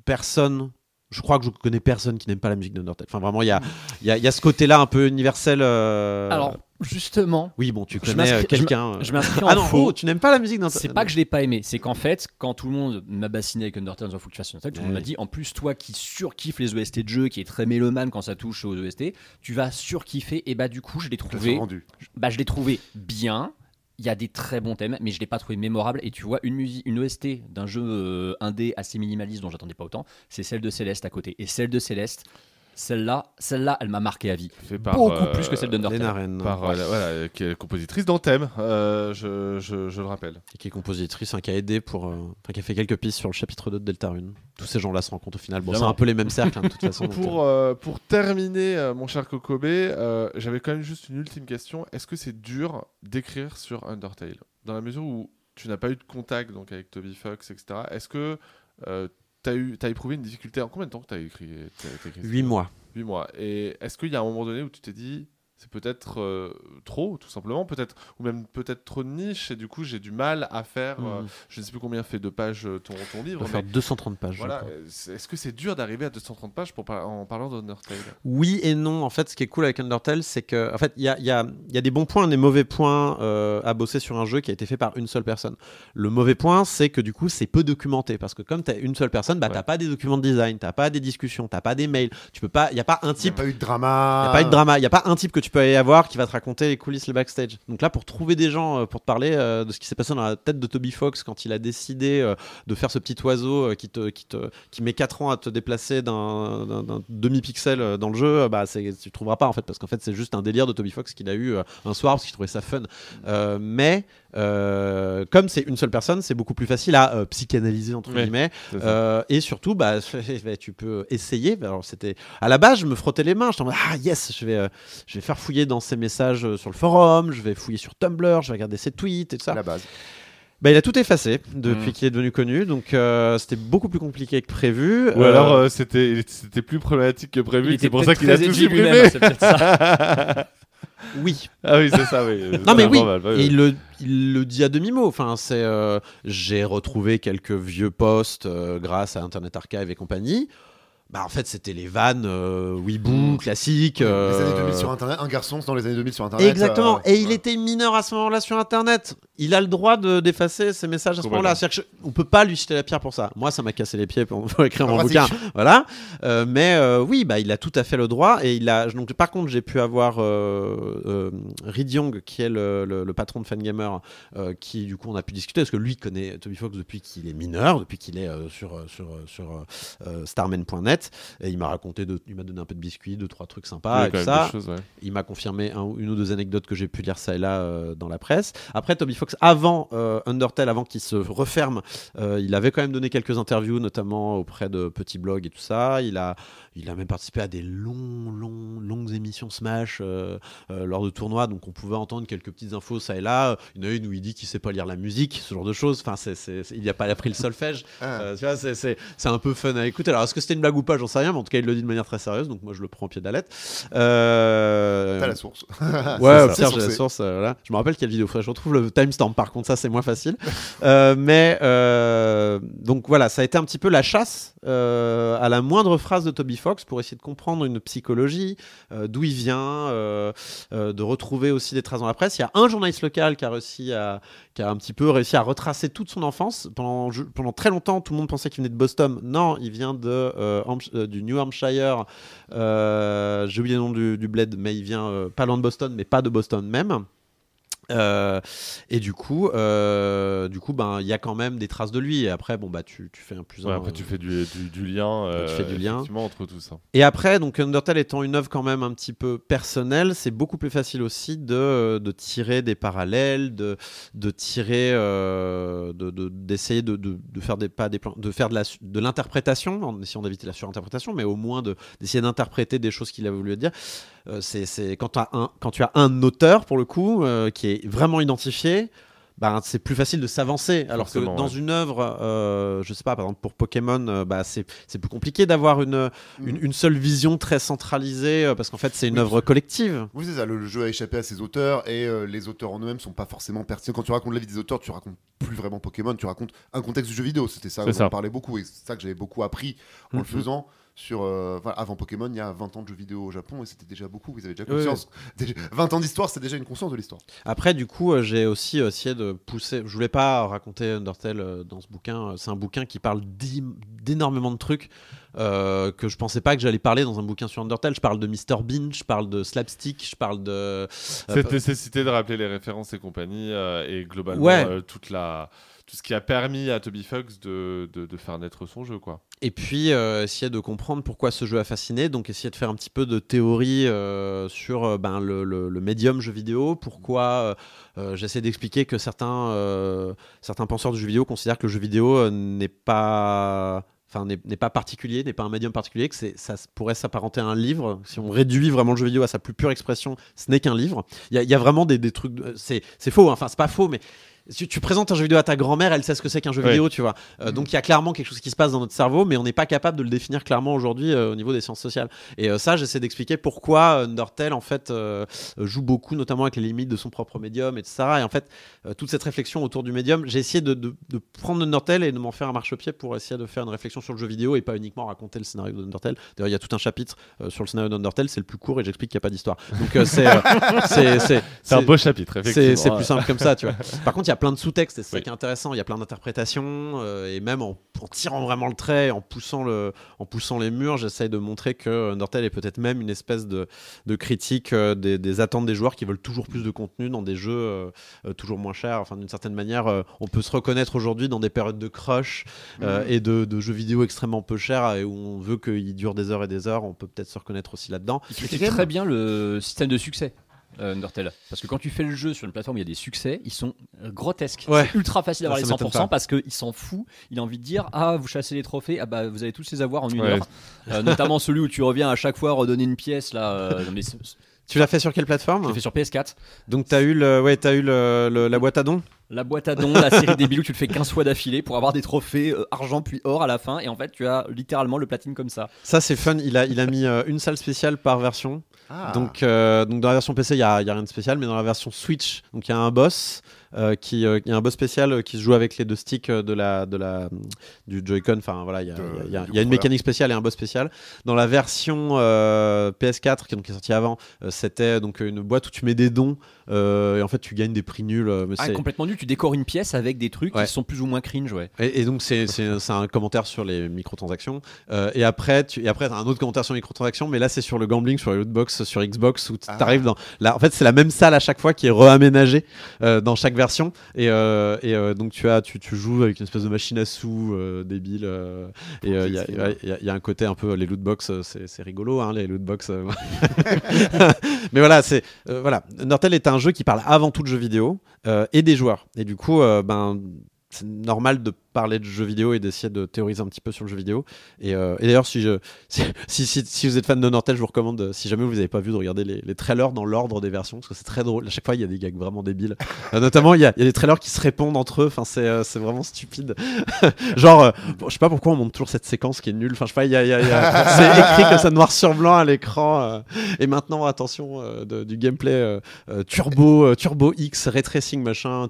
personne je crois que je connais personne qui n'aime pas la musique d'Undertale. Enfin, vraiment, il y a, y, a, y a ce côté-là un peu universel. euh, Alors, justement, oui, bon, tu connais quelqu'un. euh. je m'inscris en Ah non, faux. oh, tu n'aimes pas la musique d'Undertale C'est pas que je l'ai pas aimé, c'est qu'en fait, quand tout le monde m'a bassiné avec Undertale, il faut que tu fasses Undertale, tout le monde m'a dit, en plus, toi qui surkiffes les OST de jeu, qui est très mélomane quand ça touche aux OST, tu vas surkiffer, et bah du coup, je l'ai trouvé, rendu. bah je l'ai trouvé bien. Il y a des très bons thèmes, mais je l'ai pas trouvé mémorable. Et tu vois, une musique, une OST d'un jeu euh, indé assez minimaliste dont j'attendais pas autant, c'est celle de Céleste à côté. Et celle de Céleste, Celle-là, celle-là, elle m'a marqué à vie. Fait par, Beaucoup euh, plus que celle d'Undertale. Lena Ren, Par, euh, voilà, qui est compositrice d'Anthem, euh, je, je, je le rappelle. qui est compositrice, hein, qui a aidé pour, euh, enfin, qui a fait quelques pistes sur le chapitre 2 de Deltarune. Tous ces gens-là se rencontrent au final. Bon, c'est un peu les mêmes cercles, hein, de toute façon. Pour, euh, pour terminer, euh, mon cher Kokobe, euh, j'avais quand même juste une ultime question. Est-ce que c'est dur d'écrire sur Undertale? Dans la mesure où tu n'as pas eu de contact donc, avec Toby Fox, etc. Est-ce que as, eu, t'as éprouvé une difficulté En combien de temps que tu as écrit, t'as- t'as écrit 8 mois. 8 mois. Et est-ce qu'il y a un moment donné où tu t'es dit c'est peut-être euh, trop, tout simplement, peut-être, ou même peut-être trop de niche, et du coup j'ai du mal à faire, euh, Mhm. je ne sais plus combien fait de pages euh, ton, ton On livre, faire mais 230 pages. voilà, est-ce que c'est dur d'arriver à 230 pages pour par- en parlant d'Undertale? Oui et non. En fait, ce qui est cool avec Undertale, c'est que, en fait, il y a, il y a- il y a des bons points et des mauvais points euh, à bosser sur un jeu qui a été fait par une seule personne. Le mauvais point, c'est que du coup, c'est peu documenté parce que comme tu as une seule personne, bah, Ouais. t'as pas des documents de design, t'as pas des discussions, t'as pas des mails. Tu peux pas. Il y a pas un Il n'y a type. pas eu de drama. Il n'y a pas eu de drama, il n'y a pas un type que tu peux aller avoir qui va te raconter les coulisses, le backstage. Donc là, pour trouver des gens euh, pour te parler euh, de ce qui s'est passé dans la tête de Toby Fox quand il a décidé euh, de faire ce petit oiseau qui, te, qui, te, qui met 4 ans à te déplacer d'un demi-pixel dans le jeu, bah, tu ne trouveras pas en fait, parce qu'en fait, c'est juste un délire de Toby Fox qu'il a eu un soir parce qu'il trouvait ça fun. Mais euh, comme c'est une seule personne, c'est beaucoup plus facile à euh, psychanalyser, entre guillemets. Euh, et surtout, bah, bah, tu peux essayer. Alors, c'était à la base, je me frottais les mains. J'étais en ah yes, je vais, je vais faire fouiller dans ses messages euh, sur le forum, je vais fouiller sur Tumblr, je vais regarder ses tweets et tout ça. à la base. Bah, il a tout effacé depuis Mm. qu'il est devenu connu, donc euh, c'était beaucoup plus compliqué que prévu. Ou Euh, alors euh, c'était c'était plus problématique que prévu, c'est pour ça qu'il a tout supprimé. oui. ah oui, c'est ça, oui. Non mais C'est oui, normal, ouais, et il le, il le dit à demi-mot. Enfin, c'est, euh, j'ai retrouvé quelques vieux posts euh, grâce à Internet Archive et compagnie. Bah en fait, c'était les vannes euh, Weeboo classiques. Les années euh, 2000 sur Internet, un garçon dans les années 2000 sur Internet. Exactement. euh, et il était mineur à ce moment-là sur Internet. Il a le droit de d'effacer ses messages à ce moment-là. Je- on peut pas lui jeter la pierre pour ça. Moi, ça m'a cassé les pieds pour, pour écrire mon Pratique. bouquin. Voilà. Euh, mais euh, oui, bah, il a tout à fait le droit. Et il a. Donc, par contre, j'ai pu avoir euh, euh, Reed Young, qui est le, le- le patron de Fangamer, euh, qui du coup on a pu discuter parce que lui connaît Toby Fox depuis qu'il est mineur, depuis qu'il est euh, sur euh, sur euh, sur euh, Et il m'a raconté, de, il m'a donné un peu de biscuits, deux trois trucs sympas a et tout ça. des choses, ouais. Il m'a confirmé un- une ou deux anecdotes que j'ai pu lire ça et là euh, dans la presse. Après, Toby Fox, avant euh, Undertale, avant qu'il se referme, euh, il avait quand même donné quelques interviews, notamment auprès de petits blogs et tout ça. Il a, il a même participé à des longs, longs, longues émissions Smash euh, euh, lors de tournois, donc on pouvait entendre quelques petites infos ça et là. Il y en a une où il dit qu'il sait pas lire la musique, ce genre de choses. Enfin, c'est, c'est- c'est- il n'a pas appris le solfège. Ah. Euh, c'est, un peu fun à écouter. Alors, est-ce que c'était une blague ou pas J'en sais rien, mais en tout cas, il le dit de manière très sérieuse, donc moi je le prends au pied de la lettre. Euh, T'as la source. Ouais, j'ai la source. euh, voilà. Je me rappelle quelle vidéo que Je retrouve le timestamp, par contre, ça c'est moins facile. Euh, mais donc voilà, ça a été un petit peu la chasse à la moindre phrase de Toby Fox pour essayer de comprendre une psychologie, euh, d'où il vient, euh, euh, de retrouver aussi des traces dans la presse. Il y a un journaliste local qui a réussi à, qui a un petit peu réussi à retracer toute son enfance. Pendant, pendant très longtemps, tout le monde pensait qu'il venait de Boston. Non, il vient de, du New Hampshire. J'ai oublié le nom du, du bled, mais il vient pas loin de Boston, mais pas de Boston même. Euh, et du coup, euh, du coup, ben, il y a quand même des traces de lui. Et après, bon, bah, tu, tu fais un plus Ouais, un, après, tu fais du, du, du lien, tu fais euh, du lien. effectivement, entre tout ça. Et après, donc Undertale étant une œuvre quand même un petit peu personnelle, c'est beaucoup plus facile aussi de, de tirer des parallèles, de, de tirer, euh, de- de- d'essayer de, de, de faire des pas des plans, de faire de la de l'interprétation en essayant d'éviter la surinterprétation, mais au moins de d'essayer d'interpréter des choses qu'il a voulu dire. Euh, c'est c'est quand, t'as un, quand tu as un auteur pour le coup euh, qui est vraiment identifié. Ben, c'est plus facile de s'avancer. Alors que dans ouais. une œuvre, euh, je sais pas, par exemple pour Pokémon, euh, bah, c'est c'est plus compliqué d'avoir une, une, une seule vision très centralisée euh, parce qu'en fait c'est une Oui. œuvre collective. Oui, c'est ça. Le, le jeu a échappé à ses auteurs et euh, les auteurs en eux-mêmes sont pas forcément pertinents. Quand tu racontes la vie des auteurs, tu racontes plus vraiment Pokémon, tu racontes un contexte du jeu vidéo. C'était ça C'est dont ça. on parlait beaucoup et c'est ça que j'avais beaucoup appris en le faisant. Sur, euh, avant Pokémon, il y a 20 ans de jeux vidéo au Japon et c'était déjà beaucoup. Vous avez déjà Oui, conscience. Déjà- 20 ans d'histoire, c'est déjà une conscience de l'histoire. Après du coup euh, j'ai aussi euh, essayé de pousser. Je voulais pas raconter Undertale euh, dans ce bouquin. C'est un bouquin qui parle d'énormément de trucs. euh, que je pensais pas que j'allais parler dans un bouquin sur Undertale. Je parle de Mr Bean, je parle de Slapstick, je parle de. euh, Cette nécessité de rappeler les références et compagnie euh, et globalement Ouais. euh, toute la tout ce qui a permis à Toby Fox de, de, faire naître son jeu quoi. Et puis euh, essayer de comprendre pourquoi ce jeu a fasciné, donc essayer de faire un petit peu de théorie euh, sur euh, ben, le, le- médium jeu vidéo, pourquoi j'essaie d'expliquer que certains, certains penseurs du jeu vidéo considèrent que le jeu vidéo n'est pas... Enfin, n'est pas particulier, n'est pas un médium particulier, que ça pourrait s'apparenter à un livre. Si on réduit vraiment le jeu vidéo à sa plus pure expression, ce n'est qu'un livre. Il y, y a vraiment des, des trucs. C'est faux, hein. enfin, c'est pas faux, mais si tu présentes un jeu vidéo à ta grand-mère, elle sait ce que c'est qu'un jeu Ouais. vidéo, tu vois. Euh, Donc il y a clairement quelque chose qui se passe dans notre cerveau, mais on n'est pas capable de le définir clairement aujourd'hui euh, au niveau des sciences sociales. Et euh, ça, j'essaie d'expliquer pourquoi Undertale en fait euh, joue beaucoup, notamment avec les limites de son propre médium, etc. Et en fait, euh, toute cette réflexion autour du médium, j'ai essayé de, de- de prendre Undertale et de m'en faire un marchepied pour essayer de faire une réflexion sur le jeu vidéo et pas uniquement raconter le scénario d'Undertale. D'ailleurs, il y a tout un chapitre euh, sur le scénario d'Undertale, c'est le plus court et j'explique qu'il n'y a pas d'histoire. Donc euh, c'est euh, un beau chapitre c'est effectivement. c'est plus simple comme ça, tu vois. Par contre, il y a plein de sous-textes et c'est ça Oui. qui est intéressant. Il y a plein d'interprétations euh, et même en, en tirant vraiment le trait, en poussant, le, en poussant les murs, j'essaye de montrer que Undertale est peut-être même une espèce de, de critique euh, des, des attentes des joueurs qui veulent toujours plus de contenu dans des jeux euh, euh, toujours moins chers. Enfin, d'une certaine manière, euh, on peut se reconnaître aujourd'hui dans des périodes de crush euh, et de, de jeux vidéo extrêmement peu chers et où on veut qu'ils durent des heures et des heures. On peut peut-être se reconnaître aussi là-dedans. Il critique très bien le système de succès. Euh, Undertale. Parce que quand tu fais le jeu sur une plateforme il y a des succès, ils sont euh, grotesques. Ouais. C'est ultra facile d'avoir les ça m'étonne 100% pas. parce qu'il s'en fout. Il a envie de dire Ah, vous chassez les trophées, ah bah vous allez tous les avoir en une Ouais. heure. Euh, notamment celui où tu reviens à chaque fois redonner une pièce. là. euh, Tu l'as fait sur quelle je plateforme l'ai fait sur PS4. Donc, tu as eu, le, ouais, as eu le- le- la boîte à dons? La boîte à dons, la série des bilous, tu le fais 15 fois d'affilée pour avoir des trophées euh, argent puis or à la fin. Et en fait, tu as littéralement le platine comme ça. Ça, c'est fun. Il a, il a mis euh, une salle spéciale par version. Ah. Donc, euh, donc, dans la version PC, il n'y a, il y a rien de spécial, mais dans la version Switch, donc il y a un boss. euh, qui, euh, il y a un boss spécial euh, qui se joue avec les deux sticks de la, de la, du Joy-Con. Enfin voilà, il y a, y a- il y a- du il y a une mécanique spéciale et un boss spécial. Dans la version euh, PS4 qui, donc, qui est sortie avant, euh, c'était donc une boîte où tu mets des dons et en fait tu gagnes des prix nuls. euh, mais Ah, c'est- complètement nul, tu décores une pièce avec des trucs Ouais. qui sont plus ou moins cringe, ouais. Et, et donc c'est c'est- c'est un commentaire sur les microtransactions. Euh, et après, tu, et après, t'as un autre commentaire sur les microtransactions, mais là c'est sur le gambling, sur les lootbox, sur Xbox, où tu Ah. arrives dans. Là, en fait, c'est la même salle à chaque fois qui est réaménagée euh, dans chaque version. Et, euh, et euh, donc tu as, tu, tu joues avec une espèce de machine à sous euh, débile. euh, et euh, il y, a- y a- y a un côté un peu les lootbox, euh, c'est c'est rigolo, hein, les lootbox. euh. mais voilà, c'est euh, voilà. Nortel est un jeu qui parle avant tout de jeux vidéo euh, et des joueurs. Et du coup, euh, ben c'est normal de parler de jeux vidéo et d'essayer de théoriser un petit peu sur le jeu vidéo. Et, euh, et d'ailleurs, si, je, si, si, si- vous êtes fan de Nortel, je vous recommande, euh, si jamais vous n'avez pas vu, de regarder les, les trailers dans l'ordre des versions, parce que c'est très drôle. À chaque fois, il y a des gags vraiment débiles. Euh, notamment, il y, a, il y a des trailers qui se répondent entre eux. Enfin, c'est vraiment stupide. Genre, bon, je sais pas pourquoi on montre toujours cette séquence qui est nulle. Enfin, je sais pas, il y a, il y a- c'est écrit comme ça noir sur blanc à l'écran. et maintenant, attention, de- du gameplay turbo, turbo X, ray tracing, machin.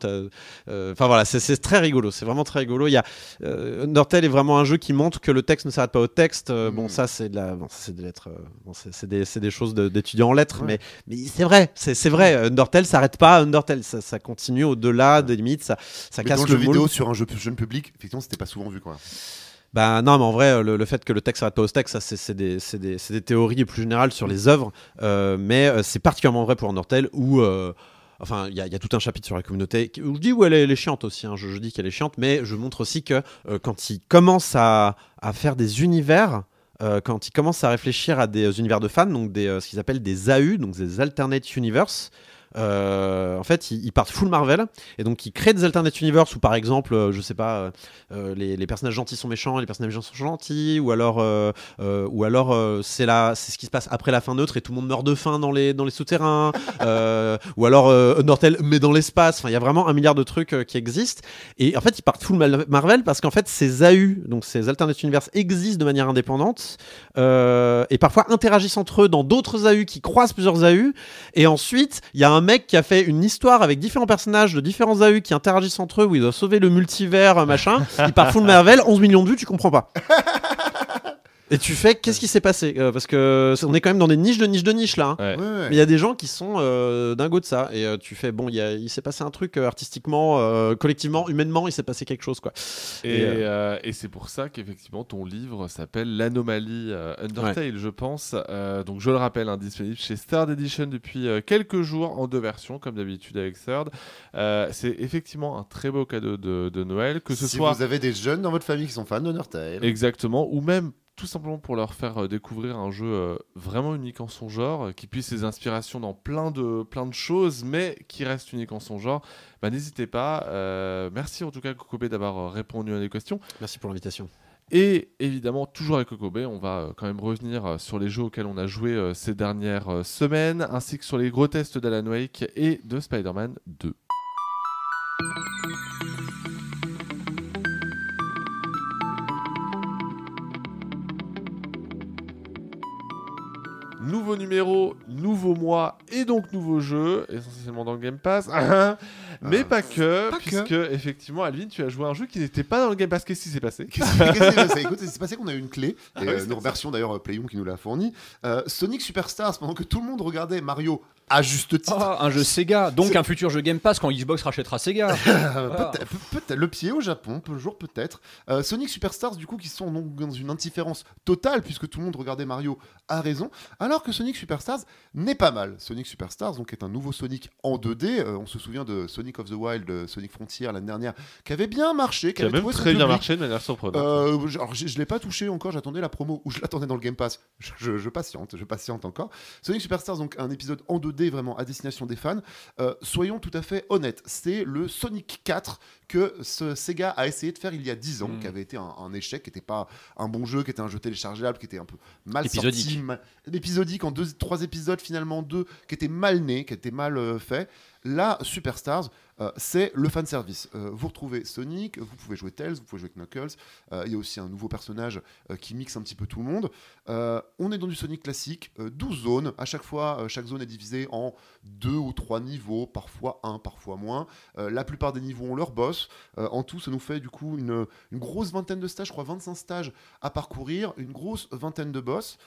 Enfin voilà, c'est- c'est très rigolo, c'est vraiment très rigolo. Il y a euh, Undertale est vraiment un jeu qui montre que le texte ne s'arrête pas au texte. Euh, Bon, Mm. ça c'est de la, bon, ça, c'est des lettres, euh, bon, c'est des, choses de- d'étudiants en lettres, Ouais. mais, mais c'est vrai, c'est vrai. Undertale s'arrête pas à Undertale, ça, ça continue au-delà des limites, ça, ça Mais casse dans le le jeu moule. vidéo sur un jeu jeune public, effectivement, c'était pas souvent vu quoi. Bah non, mais en vrai, le, le fait que le texte s'arrête pas au texte, ça c'est des, des- théories plus générales sur les œuvres, euh, mais euh, c'est particulièrement vrai pour Undertale où. Enfin, il y, a- tout un chapitre sur la communauté je dis où elle est, elle est chiante aussi. hein, je, dis qu'elle est chiante, mais je montre aussi que euh, quand il commence à, faire des univers, euh, quand il commence à réfléchir à des univers de fans, donc des, euh, ce qu'ils appellent des AU, donc des alternate universe. Euh, en fait, ils, ils partent full Marvel et donc ils créent des alternate universe où, par exemple, euh, je sais pas, euh, les, les personnages gentils sont méchants, et les personnages méchants sont gentils, ou alors, ou alors c'est là, c'est ce qui se passe après la fin neutre et tout le monde meurt de faim dans les dans les souterrains, ou alors Undertale mais dans l'espace. Enfin, il y a vraiment un milliard de trucs qui existent. Et en fait, ils partent full Marvel parce qu'en fait, ces AU, donc ces alternate universe, existent de manière indépendante et parfois interagissent entre eux dans d'autres AU qui croisent plusieurs AU. Et ensuite, il y a un mec qui a fait une histoire avec différents personnages de différents AU qui interagissent entre eux où ils doivent sauver le multivers, euh, machin. Il part full Marvel, 11 millions de vues, tu comprends pas. Et tu fais, qu'est-ce qui s'est passé? Euh, Parce que c'est- on est quand même dans des niches de niches de niches là. hein. Ouais. Ouais, ouais. Mais il y a des gens qui sont euh, dingos de ça. Et euh, tu fais, bon, il, y a- il s'est passé un truc euh, artistiquement, euh, collectivement, humainement, il s'est passé quelque chose quoi. Et, Et, euh, et c'est pour ça qu'effectivement ton livre s'appelle L'anomalie euh, Undertale, je pense. Euh, donc je le rappelle, hein, disponible chez Third Edition depuis euh, quelques jours en deux versions, comme d'habitude avec Third. Euh, c'est effectivement un très beau cadeau de, de Noël, que ce si soit vous avez des jeunes dans votre famille qui sont fans d'Undertale, exactement, ou même tout simplement pour leur faire euh, découvrir un jeu euh, vraiment unique en son genre, euh, qui puisse ses inspirations dans plein de, plein de choses, mais qui reste unique en son genre, bah, n'hésitez pas. Euh, merci en tout cas Kokobé d'avoir répondu à des questions. Merci pour l'invitation. Et évidemment, toujours avec Kokobé, on va quand même revenir sur les jeux auxquels on a joué ces dernières semaines, ainsi que sur les gros tests d'Alan Wake et de Spider-Man 2. Nouveau numéro, nouveau mois et donc nouveau jeu, essentiellement dans le Game Pass. Mais Euh, pas que, pas que. puisque effectivement, Alvin, tu as joué à un jeu qui n'était pas dans le Game Pass. Qu'est-ce qui s'est passé? Qu'est-ce qui s'est passé? Écoute, c'est passé qu'on a eu une clé, et Ah oui, euh, nous remercions d'ailleurs euh, Playon qui nous l'a fourni. Euh, Sonic Superstars, pendant que tout le monde regardait Mario à juste titre. Ah, un jeu Sega, donc un futur jeu Game Pass quand Xbox rachètera Sega. Ah. peut-être- peut- peut-être- le pied au Japon, peu jour peut-être. Euh, Sonic Superstars, du coup, qui sont donc dans une indifférence totale, puisque tout le monde regardait Mario à raison, alors que Sonic Superstars n'est pas mal. Sonic Superstars, donc, est un nouveau Sonic en 2D. Euh, on se souvient de Sonic of the Wild, euh, Sonic Frontier l'année dernière, qui avait bien marché, qui, Qui a avait même très bien public. marché de manière surprenante. Euh, je- alors, je, je l'ai pas touché encore, j'attendais la promo ou je l'attendais dans le Game Pass. Je, je- je patiente, je patiente encore. Sonic Superstars, donc un épisode en 2D vraiment à destination des fans. Euh, soyons tout à fait honnêtes, c'est le Sonic 4 que ce Sega a essayé de faire il y a 10 ans, Mm. qui avait été un, un échec, qui n'était pas un bon jeu, qui était un jeu téléchargeable, qui était un peu mal Épisodique. sorti, épisodique en deux, trois épisodes finalement deux, qui était mal né, qui était mal euh, fait. Là, Superstars, euh, c'est le fan service. Euh, vous retrouvez Sonic, vous pouvez jouer Tails, vous pouvez jouer Knuckles. Euh, Il y a aussi un nouveau personnage qui mixe un petit peu tout le monde. On est dans du Sonic classique, euh, 12 zones. À chaque fois, chaque zone est divisée en deux ou trois niveaux, parfois un, parfois moins. La plupart des niveaux ont leur boss. En tout, ça nous fait du coup une, une grosse vingtaine de stages, je crois 25 stages à parcourir, une grosse vingtaine de boss.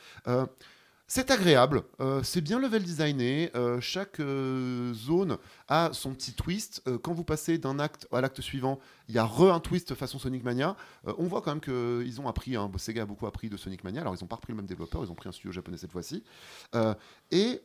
C'est agréable, euh, c'est bien level designé, euh, chaque euh, zone a son petit twist. Quand vous passez d'un acte à l'acte suivant, il y a re un twist façon Sonic Mania. On voit quand même qu'ils ont appris, hein, Sega a beaucoup appris de Sonic Mania, alors ils n'ont pas repris le même développeur, ils ont pris un studio japonais cette fois-ci. Et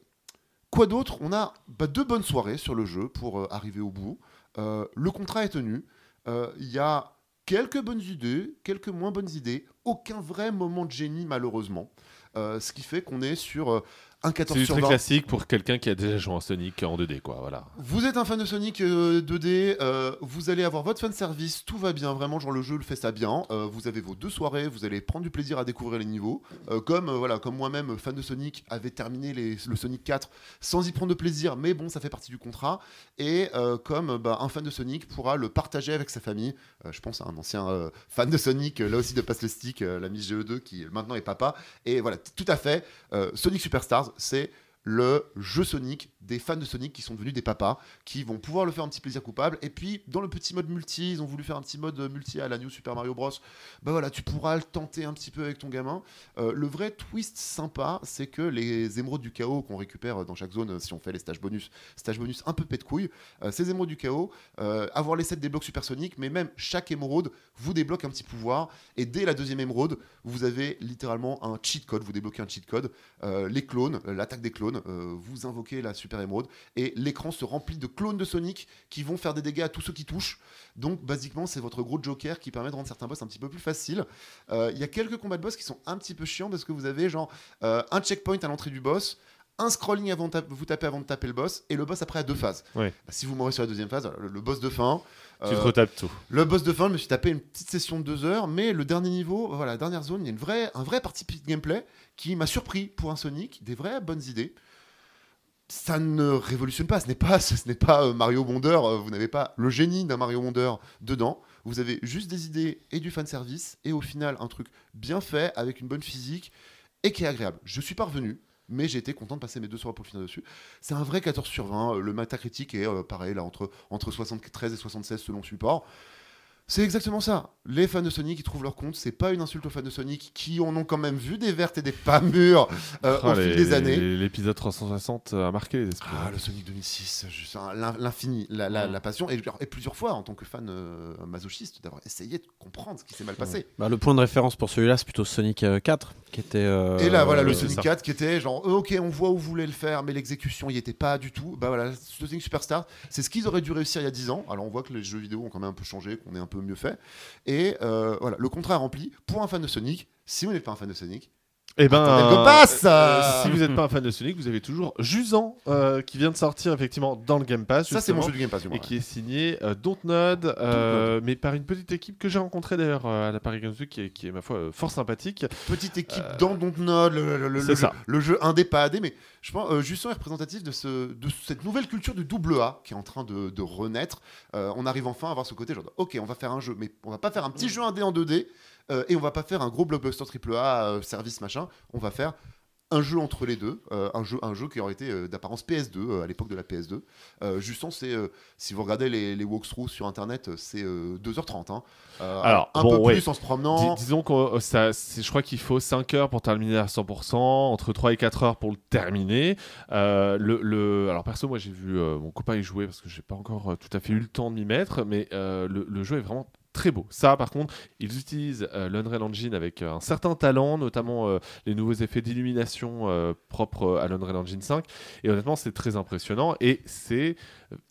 quoi d'autre? On a bah, deux bonnes soirées sur le jeu pour arriver au bout. Le contrat est tenu, il y a quelques bonnes idées, quelques moins bonnes idées, aucun vrai moment de génie malheureusement. Euh, ce qui fait qu'on est sur euh, un 14 C'est du sur très 20. classique pour quelqu'un qui a déjà joué en Sonic en 2D, quoi. Voilà. Vous êtes un fan de Sonic euh, 2D, euh, vous allez avoir votre fan service, tout va bien, vraiment, genre le jeu le fait ça bien. Euh, vous avez vos deux soirées, vous allez prendre du plaisir à découvrir les niveaux. Euh, comme euh, voilà, comme moi-même, fan de Sonic, avait terminé les- le Sonic 4 sans y prendre de plaisir, mais bon, ça fait partie du contrat. Et euh, comme euh, bah, un fan de Sonic pourra le partager avec sa famille. Euh, je pense à un ancien euh, fan de Sonic, euh, là aussi de Passe le Stick, euh, l'ami GE2 qui maintenant est papa. Et voilà, tout à fait, euh, Sonic Superstars, c'est le jeu Sonic des fans de Sonic qui sont devenus des papas, qui vont pouvoir le faire un petit plaisir coupable. Et puis, dans le petit mode multi, ils ont voulu faire un petit mode multi à la New Super Mario Bros. Bah voilà, tu pourras le tenter un petit peu avec ton gamin. Euh, le vrai twist sympa, c'est que les émeraudes du chaos qu'on récupère dans chaque zone, si on fait les stages bonus, stages bonus un peu pète couille, euh, ces émeraudes du chaos, euh, avoir les sets débloque super Sonic, mais même chaque émeraude vous débloque un petit pouvoir. Et dès la deuxième émeraude, vous avez littéralement un cheat code, vous débloquez un cheat code. Les clones, l'attaque des clones, euh, vous invoquez la super émeraude et l'écran se remplit de clones de Sonic qui vont faire des dégâts à tous ceux qui touchent. Donc, basiquement, c'est votre gros joker qui permet de rendre certains boss un petit peu plus faciles. Euh, Il y a quelques combats de boss qui sont un petit peu chiants parce que vous avez genre euh, un checkpoint à l'entrée du boss. Un scrolling avant de vous tapez avant de taper le boss et le boss après à deux phases. Ouais. Bah, si vous mourrez sur la deuxième phase, le, le boss de fin. Tu te retapes tout. le boss de fin, je me suis tapé une petite session de deux heures, mais le dernier niveau, voilà, la dernière zone, il y a une vraie, un vrai parti de gameplay qui m'a surpris pour un Sonic, des vraies bonnes idées. Ça ne révolutionne pas, ce n'est pas, ce n'est pas euh, Mario Wonder, euh, vous n'avez pas le génie d'un Mario Wonder dedans, vous avez juste des idées et du fanservice, et au final un truc bien fait, avec une bonne physique, et qui est agréable. Je suis parvenu, mais j'ai été content de passer mes deux soirées pour finir dessus. C'est un vrai 14 sur 20, euh, le Metacritic est pareil, là, entre, entre 73 et 76 selon support. C'est exactement ça. Les fans de Sonic, ils trouvent leur compte. C'est pas une insulte aux fans de Sonic qui en ont quand même vu des vertes et des pas mûres euh, Ah, au fil des années. L'épisode 360 a marqué les esprits. Ah, le Sonic 2006, juste un- l'in- l'infini, la, la- la passion, et, et plusieurs fois en tant que fan euh, masochiste, d'avoir essayé de comprendre ce qui s'est mal passé. Bah, le point de référence pour celui-là, c'est plutôt Sonic euh, 4, qui était. euh, Et là, voilà, le Sonic ça. 4 qui était genre, euh, ok, on voit où vous voulez le faire, mais l'exécution, il n'y était pas du tout. Bah voilà, Sonic Superstar, c'est ce qu'ils auraient dû réussir il y a 10 ans. Alors on voit que les jeux vidéo ont quand même un peu changé, qu'on est un peu mieux fait. Et euh, voilà, le contrat rempli. Pour un fan de Sonic, si vous n'êtes pas un fan de Sonic, Eh ben, Attendez, go pass euh, si vous n'êtes pas un fan de Sonic, vous avez toujours Jusant euh, qui vient de sortir effectivement dans le Game Pass. ça c'est mon jeu du Game Pass. du moins, Et qui est signé euh, Dontnod, euh, mais par une petite équipe que j'ai rencontrée d'ailleurs euh, à la Paris Games Week, qui est, qui est, ma foi euh, fort sympathique. petite équipe Euh, dans Dontnod, le, le- le- c'est le ça. jeu, le jeu indé pas AD, mais je pense euh, Jusson est représentatif de, ce, de cette nouvelle culture du double A qui est en train de, de renaître. Euh, on arrive enfin à avoir ce côté genre, ok, on va faire un jeu, mais on va pas faire un petit jeu indé en 2D euh, et on va pas faire un gros blockbuster triple A euh, service machin. On va faire un jeu entre les deux, euh, un, jeu, un jeu qui aurait été euh, d'apparence PS2 euh, à l'époque de la PS2. Euh, Jusson, c'est si vous regardez les, les walkthroughs sur internet, c'est euh, 2h30. hein. Alors, un bon, peu ouais. plus en se promenant. Dis- disons que ça, je crois qu'il faut 5 heures pour terminer à 100%, entre 3 et 4 heures pour le terminer. Le, le- alors perso, moi j'ai vu mon copain y jouer parce que j'ai pas encore tout à fait eu le temps de m'y mettre, mais le, le jeu est vraiment très beau. Ça, par contre, ils utilisent euh, l'Unreal Engine avec euh, un certain talent, notamment euh, les nouveaux effets d'illumination euh, propres à l'Unreal Engine 5. Et honnêtement, c'est très impressionnant et c'est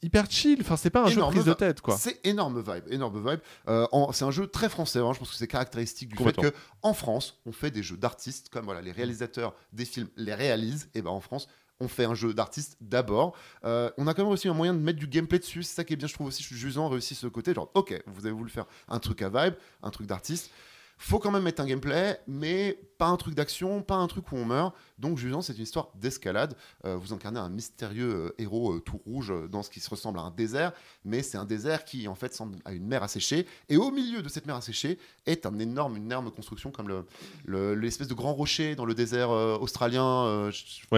hyper chill. Enfin, c'est pas un jeu de Énorme prise de tête, quoi. C'est énorme vibe, énorme vibe. En- c'est un jeu très français. hein. Je pense que c'est caractéristique du fait que en France, on fait des jeux d'artistes comme voilà les réalisateurs des films les réalisent. Et ben en France, on fait un jeu d'artiste d'abord. Euh, on a quand même aussi un moyen de mettre du gameplay dessus. C'est ça qui est bien, je trouve aussi. Jusant réussit ce côté. Genre, ok, vous avez voulu faire un truc à vibe, un truc d'artiste. Faut quand même mettre un gameplay, mais pas un truc d'action, pas un truc où on meurt. Donc, Jusant, c'est une histoire d'escalade. Euh, vous incarnez un mystérieux euh, héros tout rouge dans ce qui se ressemble à un désert, mais c'est un désert qui en fait semble à une mer asséchée. Et au milieu de cette mer asséchée est un énorme, une énorme construction comme le- le- l'espèce de grand rocher dans le désert euh, australien, euh,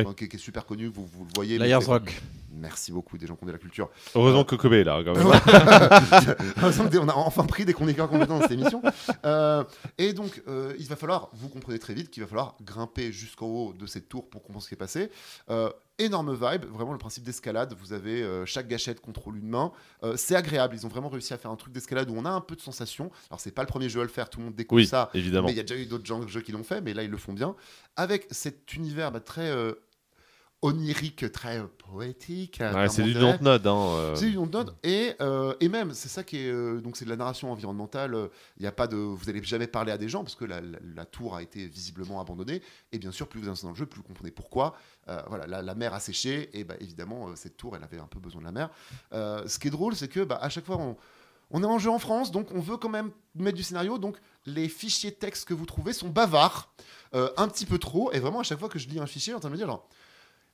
enfin, qui, qui est super connu. Vous, vous le voyez. c'est- Rock. Merci beaucoup des gens qui ont de la culture. Heureusement que Kobe est là, quand même. On a enfin pris des chroniqueurs compétents dans cette émission. Euh, et donc, euh, il va falloir, vous comprenez très vite qu'il va falloir grimper jusqu'en haut de cette tour pour comprendre ce qui est passé. Énorme vibe, vraiment le principe d'escalade. Vous avez euh, chaque gâchette contrôle une main. Euh, c'est agréable. Ils ont vraiment réussi à faire un truc d'escalade où on a un peu de sensation. Alors, c'est pas le premier jeu à le faire, tout le monde découvre Oui, ça. évidemment. Mais il y a déjà eu d'autres jeux qui l'ont fait, mais là ils le font bien. Avec cet univers bah, très euh, onirique, très poétique. Ouais, c'est du. Dontnod. Hein, euh. C'est du Dontnod. Et, euh, et même, c'est ça qui est. euh, donc, c'est de la narration environnementale. Il a pas de. Vous n'allez jamais parler à des gens parce que la, la- la tour a été visiblement abandonnée. Et bien sûr, plus vous avancez dans le jeu, plus vous comprenez pourquoi. Voilà, la, la mer a séché. Et bah, évidemment, cette tour, elle avait un peu besoin de la mer. Ce qui est drôle, c'est que bah, à chaque fois, on. On est en jeu en France, donc on veut quand même mettre du scénario. Donc les fichiers texte que vous trouvez sont bavards, euh, un petit peu trop. Et vraiment, à chaque fois que je lis un fichier, en train de me dire, genre,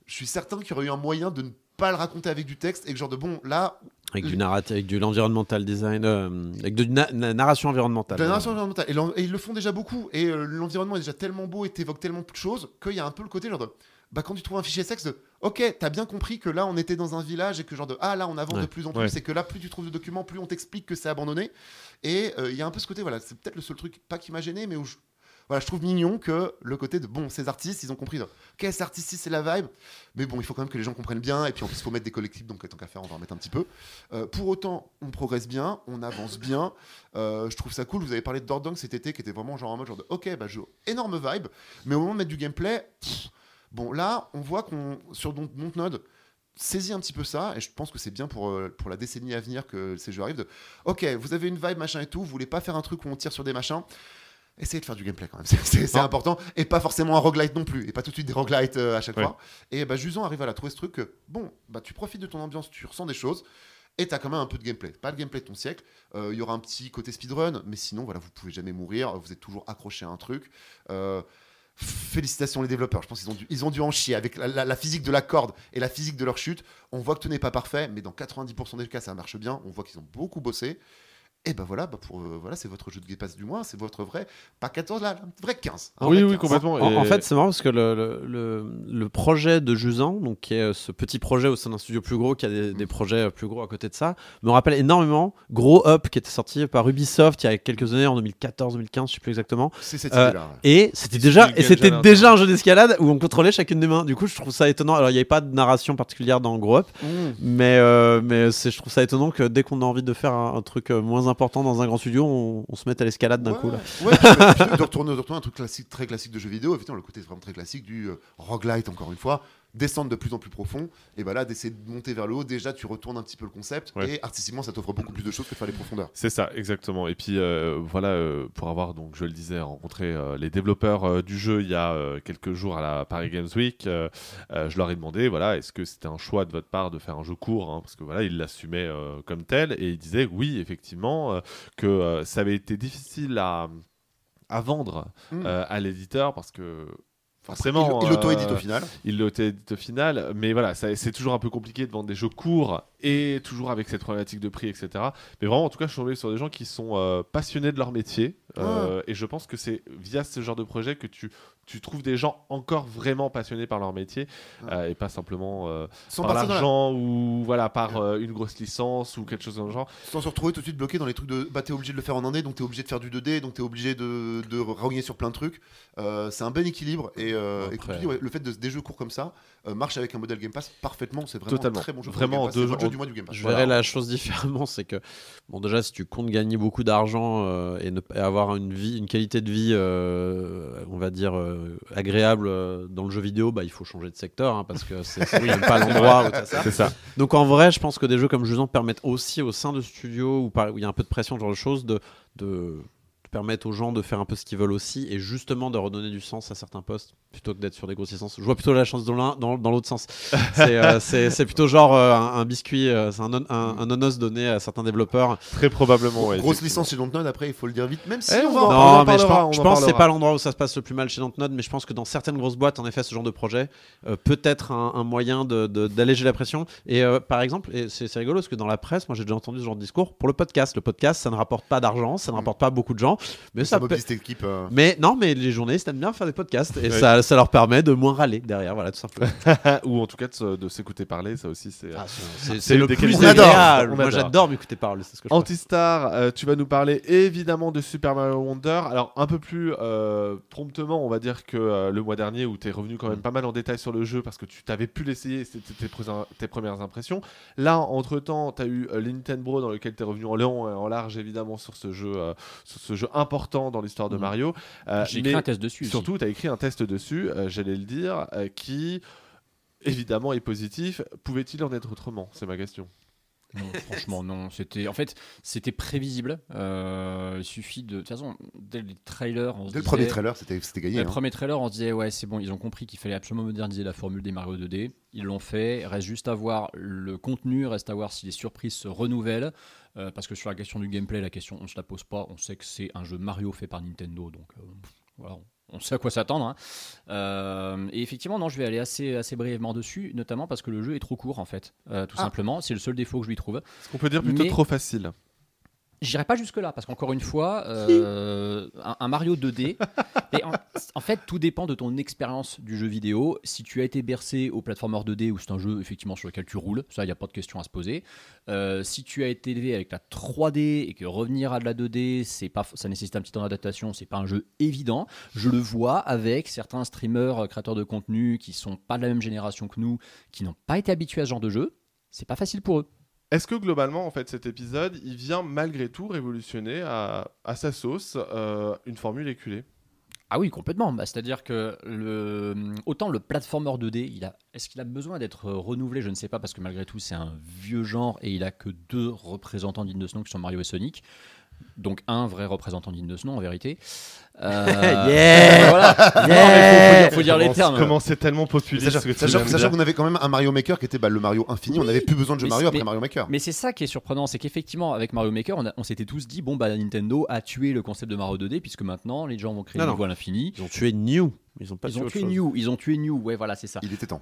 je suis certain qu'il y aurait eu un moyen de ne pas le raconter avec du texte et que genre de bon, là, Avec du narratif, avec de l'environmental design, euh, avec de na- na- narration environnementale. De la narration environnementale. Et, ils le font déjà beaucoup. Et euh, l'environnement est déjà tellement beau et t'évoque tellement de choses qu'il y a un peu le côté genre de. Bah, quand tu trouves un fichier texte de. Ok, t'as bien compris que là on était dans un village et que genre de. Ah là on avance Ouais. de plus en plus. Ouais. Et que là, plus tu trouves de documents, plus on t'explique que c'est abandonné. Et euh, il y a un peu ce côté, voilà, c'est peut-être le seul truc, pas qui m'a gêné, mais où je. Voilà, je trouve mignon que le côté de bon, ces artistes, ils ont compris. Ok, ces artistes, c'est la vibe, mais bon, il faut quand même que les gens comprennent bien. Et puis en plus, il faut mettre des collectifs, donc tant qu'à faire, on va en mettre un petit peu. Euh, pour autant, on progresse bien, on avance bien. Euh, je trouve ça cool. Vous avez parlé de Dordong cet été qui était vraiment genre en mode genre de ok, bah, jeu énorme vibe, mais au moment de mettre du gameplay, bon là, on voit qu'on sur Don- Dontnod saisit un petit peu ça et je pense que c'est bien pour, euh, pour la décennie à venir que ces jeux arrivent de ok vous avez une vibe machin et tout vous voulez pas faire un truc où on tire sur des machins essayez de faire du gameplay quand même c'est- Ah. important et pas forcément un roguelite non plus et pas tout de suite des roguelites euh, à chaque Ouais. fois et bah Jusant arrive à la trouver ce truc que bon bah tu profites de ton ambiance tu ressens des choses et t'as quand même un peu de gameplay. Pas le gameplay de ton siècle. Euh, Il y aura un petit côté speedrun, mais sinon, voilà, vous pouvez jamais mourir. Vous êtes toujours accroché à un truc. Euh, félicitations les développeurs. Je pense qu'ils ont dû, ils ont dû en chier avec la, la- la physique de la corde et la physique de leur chute. On voit que tout n'est pas parfait, mais dans 90% des cas, ça marche bien. On voit qu'ils ont beaucoup bossé. Et ben voilà, bah pour, euh, voilà c'est votre jeu de Game Pass du mois, c'est votre vrai, pas 14 là, vrai 15. un Oui, vrai oui, 15. complètement. En, Et- en fait, c'est marrant parce que le, le, le- le projet de Jusan, donc qui est euh, ce petit projet au sein d'un studio plus gros qui a des, des projets euh, plus gros à côté de ça, me rappelle énormément Gros Up qui était sorti par Ubisoft il y a quelques années, en 2014-2015, je sais plus exactement. C'est cette Euh, idée-là. ouais. Et c'était déjà, et c'était déjà un jeu d'escalade où on contrôlait chacune des mains. Du coup, je trouve ça étonnant. Alors, il n'y avait pas de narration particulière dans Grow Up, mais, euh, mais c'est, je trouve ça étonnant que dès qu'on a envie de faire un, un truc euh, moins important dans un grand studio, on, on se mette à l'escalade d'un ouais, coup. Là. ouais, puis, puis de, retourner, de retourner un truc classique, très classique de jeux vidéo. Effectivement, le côté vraiment très classique du euh, roguelite, encore une fois, descendre de plus en plus profond. Et bah là, d'essayer de monter vers le haut, déjà, tu retournes un petit peu le concept. Ouais. Et artistiquement, ça t'offre beaucoup plus de choses que de faire les profondeurs. C'est ça, exactement. Et puis euh, voilà, euh, pour avoir, donc je le disais, rencontré euh, les développeurs du jeu il y a quelques jours à la Paris Games Week, je leur ai demandé, voilà, est-ce que c'était un choix de votre part de faire un jeu court hein, Parce que voilà, ils l'assumaient comme tel et ils disaient, oui, effectivement, que ça avait été difficile à, à vendre Mm. euh, à l'éditeur parce que. Il- Forcément, il l'auto-édite euh, au final. il l'auto-édite au final, mais voilà, c'est toujours un peu compliqué de vendre des jeux courts et toujours avec cette problématique de prix, etc. Mais vraiment, en tout cas, je suis tombé sur des gens qui sont euh, passionnés de leur métier euh, et je pense que c'est via ce genre de projet que tu, tu trouves des gens encore vraiment passionnés par leur métier euh, et pas simplement par la- l'argent ou voilà par une grosse licence ou quelque chose dans le genre. sans se retrouver tout de suite bloqué dans les trucs de bah t'es obligé de le faire en indé donc t'es obligé de faire du 2D donc t'es obligé de, de sur plein de trucs c'est un bon équilibre et, et Après. dis, ouais, le fait de des jeux courts comme ça euh, marche avec un modèle Game Pass parfaitement c'est vraiment Totalement. un très bon jeu Vraiment, le Game Pass. deux jeux- jeu du mois du Game Pass Je Voilà. verrais la chose différemment, c'est que bon déjà si tu comptes gagner beaucoup d'argent euh, et, ne, et avoir une vie, une qualité de vie, euh, on va dire euh, agréable euh, dans le jeu vidéo, bah il faut changer de secteur hein, parce que c'est même pas l'endroit. C'est ça. Donc en vrai, je pense que des jeux comme Jusant permettent aussi au sein de studios où, il y a un peu de pression, ce genre de choses, de permettre aux gens de faire un peu ce qu'ils veulent aussi et justement de redonner du sens à certains postes plutôt que d'être sur des grosses licences. Je vois plutôt la chance dans l'un- dans, dans l'autre sens. C'est euh, c'est- plutôt genre euh, un, un biscuit, euh, c'est un, non- un, un nonos donné à certains développeurs. Très probablement. ouais, grosse licence chez Dontnod après il faut le dire vite même si Eh, on va en Non, mais je parlera, je en pense que c'est pas l'endroit où ça se passe le plus mal chez Dontnod, mais je pense que dans certaines grosses boîtes, en effet, ce genre de projet euh, peut être un, un moyen de- de- d'alléger la pression. Et euh, par exemple, et c'est c'est rigolo parce que dans la presse, moi j'ai déjà entendu ce genre de discours pour le podcast. Le podcast, ça ne rapporte pas d'argent, ça ne Mm. rapporte pas beaucoup de gens, mais ça ça peut- équipe euh, Mais non, mais les journalistes aiment bien faire des podcasts et Ouais. ça, ça leur permet de moins râler derrière, voilà, tout simplement. ou en tout cas de, s'écouter parler, ça aussi c'est. Ah, c'est une le plus qualités. On adore. agréable. On Moi adore. j'adore m'écouter parler, c'est ce que je. Antistar, euh, tu vas nous parler évidemment de Super Mario Wonder. Alors un peu plus euh, promptement, on va dire que euh, le mois dernier où tu es revenu quand même pas mal en détail sur le jeu parce que tu t'avais pu l'essayer, c'était tes, premières impressions. Là, entre-temps, tu as eu euh, Nintendo dans lequel tu es revenu en long et en large évidemment sur ce jeu, euh, sur ce jeu important dans l'histoire de Mhm. Mario. Euh, J'ai écrit un test dessus. Surtout, tu as écrit un test dessus, euh, j'allais le dire, euh, qui évidemment est positif. Pouvait-il en être autrement? C'est ma question. Non, franchement, non. C'était, en fait, c'était prévisible. Euh, il suffit de. De toute façon, dès les trailers, on se dès le disait- premier trailer c'était c'était gagné Le hein. premier trailer, on se disait, ouais, c'est bon, ils ont compris qu'il fallait absolument moderniser la formule des Mario 2D. Ils l'ont fait. Reste juste à voir le contenu, reste à voir si les surprises se renouvellent. Euh, parce que sur la question du gameplay, la question, on se la pose pas. On sait que c'est un jeu Mario fait par Nintendo. Donc, euh, voilà, on sait à quoi s'attendre. hein. Euh, et effectivement, non, je vais aller assez, assez brièvement dessus, notamment parce que le jeu est trop court, en fait. Euh, tout Ah. simplement. C'est le seul défaut que je lui trouve. Est-ce qu'on peut dire plutôt Mais- trop facile J'irai pas jusque là parce qu'encore une fois, euh, un, un Mario 2D. et en, en fait, tout dépend de ton expérience du jeu vidéo. Si tu as été bercé au platformer 2D ou c'est un jeu effectivement sur lequel tu roules, ça il n'y a pas de question à se poser. Euh, si tu as été élevé avec la 3D et que revenir à de la 2D, c'est pas, ça nécessite un petit temps d'adaptation, c'est pas un jeu évident. Je le vois avec certains streamers, euh, créateurs de contenu qui sont pas de la même génération que nous, qui n'ont pas été habitués à ce genre de jeu. C'est pas facile pour eux. Est-ce que globalement, en fait, cet épisode, il vient malgré tout révolutionner à, sa sauce euh, une formule éculée? Ah oui, complètement. Bah, C'est-à-dire que autant le platformer 2D, il a, est-ce qu'il a besoin d'être renouvelé? Je ne sais pas, parce que malgré tout, c'est un vieux genre et il a que deux représentants dignes de ce nom qui sont Mario et Sonic. Donc un vrai représentant digne de ce nom, en vérité. Euh, Yeah voilà. Non, mais faut, faut dire, faut dire les Comment- termes. Comment c'est tellement populiste Sachant, qu'on avait quand même un Mario Maker qui était bah, le Mario infini, on n'avait plus besoin de Mais Mario après mais- Mario Maker. Mais c'est ça qui est surprenant, c'est qu'effectivement, avec Mario Maker, on, s'était tous dit, bon, bah Nintendo a tué le concept de Mario 2D, puisque maintenant, les gens vont créer Non, des non. niveaux à l'infini. Ils ont tué New. Ils ont pas Ils tué ont tué. New, ils ont tué New, ouais, voilà, c'est ça. Il était temps.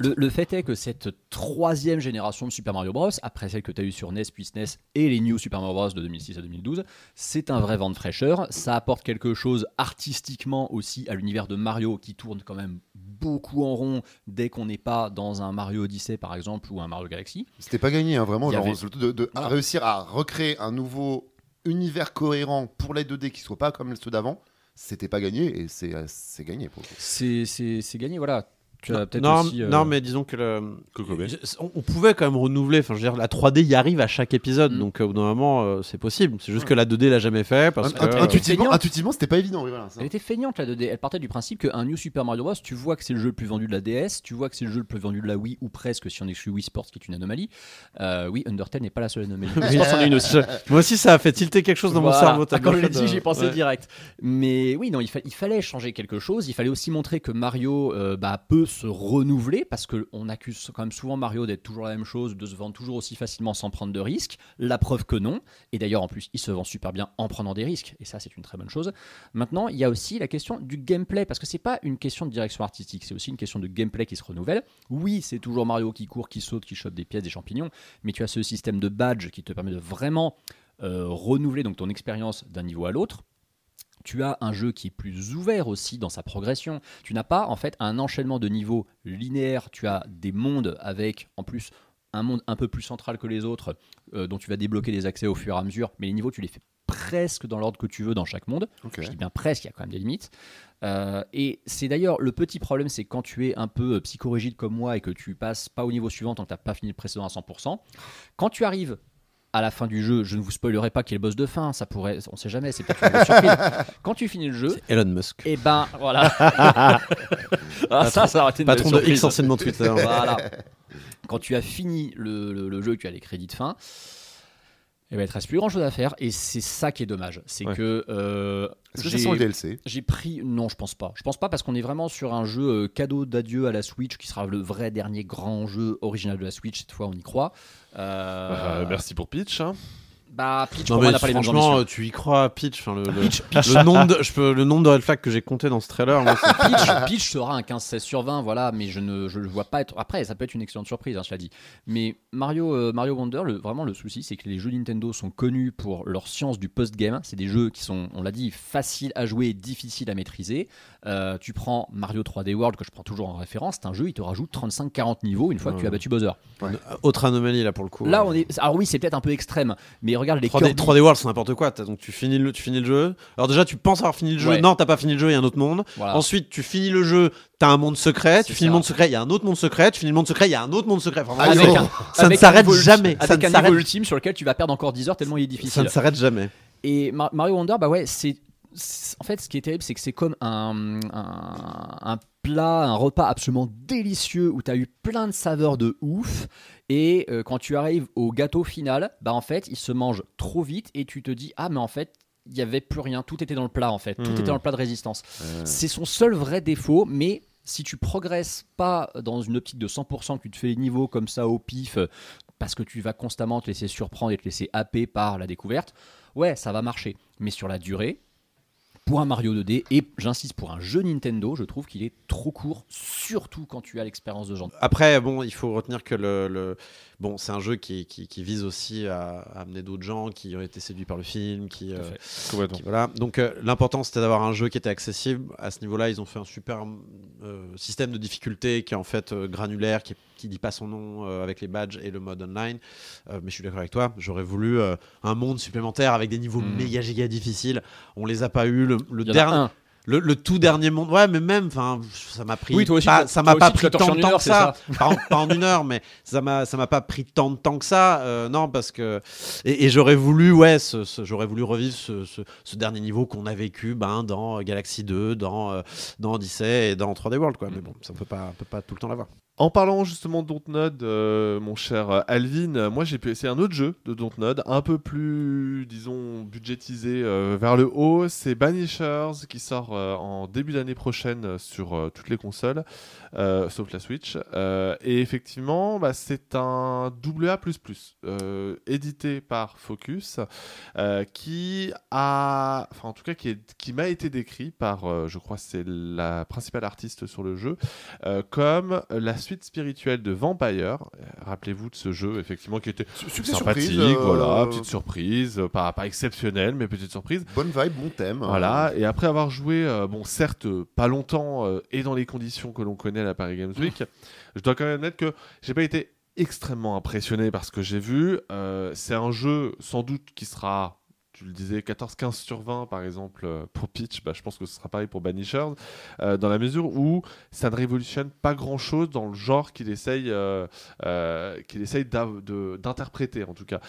Le, le fait est que cette troisième génération de Super Mario Bros, après celle que tu as eue sur NES puis SNES et les New Super Mario Bros de 2006 à 2012, c'est un vrai vent de fraîcheur. Ça apporte quelque chose artistiquement aussi à l'univers de Mario qui tourne quand même beaucoup en rond dès qu'on n'est pas dans un Mario Odyssey par exemple ou un Mario Galaxy. C'était pas gagné, hein, vraiment. Il y genre, avait- de, de- à réussir à recréer un nouveau univers cohérent pour les 2D qui soit pas comme ceux d'avant, c'était pas gagné et c'est euh, gagné pour le coup. C'est c'est- c'est gagné, voilà. Tu as peut-être non, aussi, euh, non, mais disons que le- on, on pouvait quand même renouveler. Enfin, je veux dire, la 3D y arrive à chaque épisode, Mm. donc euh, au bout d'un moment, euh, c'est possible. C'est juste que la 2D l'a jamais fait parce que. int- euh, intuitivement, intuitivement, c'était pas évident. oui, voilà, ça. Elle était feignante la 2D. Elle partait du principe qu'un New Super Mario Bros, tu vois que c'est le jeu le plus vendu de la DS, tu vois que c'est le jeu le plus vendu de la Wii ou presque si on exclut Wii Sports qui est une anomalie. Euh, oui, Undertale n'est pas la seule anomalie. En une aussi. Moi aussi, ça a fait tilter quelque chose dans mon cerveau. Ah, Quand je l'ai dit, j'y pensais Ouais. direct. Mais oui, non, il, fa- il fallait changer quelque chose. Il fallait aussi montrer que Mario euh, bah, peut se renouveler parce qu'on accuse quand même souvent Mario d'être toujours la même chose, de se vendre toujours aussi facilement sans prendre de risques. La preuve que non. Et d'ailleurs, en plus, il se vend super bien en prenant des risques. Et ça, c'est une très bonne chose. Maintenant, il y a aussi la question du gameplay parce que c'est pas une question de direction artistique, c'est aussi une question de gameplay qui se renouvelle. Oui, c'est toujours Mario qui court, qui saute, qui chope des pièces, des champignons, mais tu as ce système de badge qui te permet de vraiment euh, renouveler donc ton expérience d'un niveau à l'autre. Tu as un jeu qui est plus ouvert aussi dans sa progression. Tu n'as pas en fait un enchaînement de niveaux linéaires. Tu as des mondes avec en plus un monde un peu plus central que les autres, euh, dont tu vas débloquer des accès au fur et à mesure. Mais les niveaux, tu les fais presque dans l'ordre que tu veux dans chaque monde. Je dis bien presque, il y a quand même des limites. Euh, et c'est d'ailleurs le petit problème, c'est quand tu es un peu euh, psychorigide comme moi et que tu passes pas au niveau suivant tant que tu n'as pas fini le précédent à 100%, quand tu arrives à la fin du jeu, je ne vous spoilerai pas qui est le boss de fin, ça pourrait, on sait jamais, c'est peut-être une surprise. Quand tu finis le jeu, Elon Musk. et ben voilà. ah, ça, ça aurait été une Patron de X anciennement Twitter. Voilà. Quand tu as fini le, le- le jeu, tu as les crédits de fin. Et ben, il te reste plus grand chose à faire et c'est ça qui est dommage. C'est Ouais. que euh, Est-ce que ça j'ai- sent le DLC j'ai pris. Non, je pense pas. Je pense pas parce qu'on est vraiment sur un jeu euh, cadeau d'adieu à la Switch qui sera le vrai dernier grand jeu original de la Switch. Cette fois, on y croit. Euh, Euh, merci pour Pitch. hein. Bah, Peach, Non pour moi, mais n'a pas les mêmes franchement, ambitions. tu y crois, Peach. Enfin, le, le- le nombre de, je peux, le nombre de red flags que j'ai compté dans ce trailer, moi, c'est- Peach, Peach sera un 15-16 sur 20, voilà, mais je ne je le vois pas être. Après, ça peut être une excellente surprise, hein, cela dit. Mais Mario, euh, Mario Wonder, le- vraiment le souci, c'est que les jeux Nintendo sont connus pour leur science du post-game. C'est des jeux qui sont, on l'a dit, faciles à jouer et difficiles à maîtriser. Euh, tu prends Mario 3D World, que je prends toujours en référence, c'est un jeu, il te rajoute 35-40 niveaux une fois que tu as battu Bowser. autre anomalie là pour le coup. Là, on est. Alors oui, c'est peut-être un peu extrême, mais les 3D, Kirby. 3D World, c'est n'importe quoi. Donc tu finis, le, tu finis le jeu. Alors déjà, tu penses avoir fini le jeu. Ouais. Non, t'as pas fini le jeu. Il y a un autre monde. Voilà. Ensuite, tu finis le jeu. T'as un monde secret. Tu finis le ça. monde secret. Il y a un autre monde secret. Tu finis le monde secret. Il y a un autre monde secret. Enfin, Avec un- ça ne avec s'arrête jamais. Ça Avec ne un niveau ultime sur lequel tu vas perdre encore 10 heures tellement il est difficile. ça ne s'arrête jamais. Et Mar- Mario Wonder, bah ouais, c'est. En fait, ce qui est terrible, c'est que c'est comme un, un, un plat, un repas absolument délicieux où tu as eu plein de saveurs de ouf. Et euh, quand tu arrives au gâteau final, bah en fait, il se mange trop vite et tu te dis Ah, mais en fait, il n'y avait plus rien. Tout était dans le plat, en fait. Tout Hmm. était dans le plat de résistance. Euh, C'est son seul vrai défaut, mais si tu progresses pas dans une optique de 100%, que tu te fais les niveaux comme ça au pif, euh, parce que tu vas constamment te laisser surprendre et te laisser happer par la découverte, ouais, ça va marcher. Mais sur la durée, pour un Mario 2D, et j'insiste, pour un jeu Nintendo, je trouve qu'il est trop court, surtout quand tu as l'expérience de genre. Après, bon, il faut retenir que le, le- bon, c'est un jeu qui, qui, qui vise aussi à, à amener d'autres gens qui ont été séduits par le film, qui, euh, qui- voilà. Donc euh, l'important c'était d'avoir un jeu qui était accessible. À ce niveau-là, ils ont fait un super euh, système de difficulté qui est en fait euh, granulaire, qui, qui dit pas son nom euh, avec les badges et le mode online. Euh, mais je suis d'accord avec toi. J'aurais voulu euh, un monde supplémentaire avec des niveaux Mhm. méga giga difficiles. On les a pas eu. Le, dernier. Le, le tout dernier monde, ouais, mais même, enfin, ça m'a pris. Oui, toi aussi, pas- ça m'a pas pris tant de temps que ça. Pas en, pas en une heure, mais ça m'a, ça m'a pas pris tant de temps que ça. euh, non, parce que et, et j'aurais voulu, ouais, ce- ce- j'aurais voulu revivre ce, dernier niveau qu'on a vécu, ben, dans Galaxy 2, dans, euh, dans Odyssey et dans 3D World, quoi. Mais bon, ça peut pas, on peut pas tout le temps l'avoir. En parlant justement de Dontnod, euh, mon cher Alvin, moi j'ai pu essayer un autre jeu de Dontnod, un peu plus, disons, budgétisé euh, vers le haut. C'est Banishers qui sort euh, en début d'année prochaine sur toutes les consoles, sauf la Switch. Et effectivement, bah, c'est un AA, édité par Focus, qui a, enfin en tout cas qui, m'a été décrit par, je crois, c'est la principale artiste sur le jeu, comme la suite spirituelle de Vampire. Euh, Rappelez-vous de ce jeu, effectivement, qui était Succès sympathique, surprise. euh, voilà, petite surprise, euh, pas, pas exceptionnelle, mais petite surprise. Bonne vibe, bon thème. Voilà, et après avoir joué, bon, certes, pas longtemps et dans les conditions que l'on connaît à la Paris Games Week, je dois quand même admettre que j'ai pas été extrêmement impressionné par ce que j'ai vu. Euh, c'est un jeu, sans doute, qui sera, tu le disais, 14-15 sur 20, par exemple, euh, pour Pitch. Bah, je pense que ce sera pareil pour Banishers, euh, dans la mesure où ça ne révolutionne pas grand-chose dans le genre qu'il essaye, euh, qu'il essaye d'interpréter, en tout cas.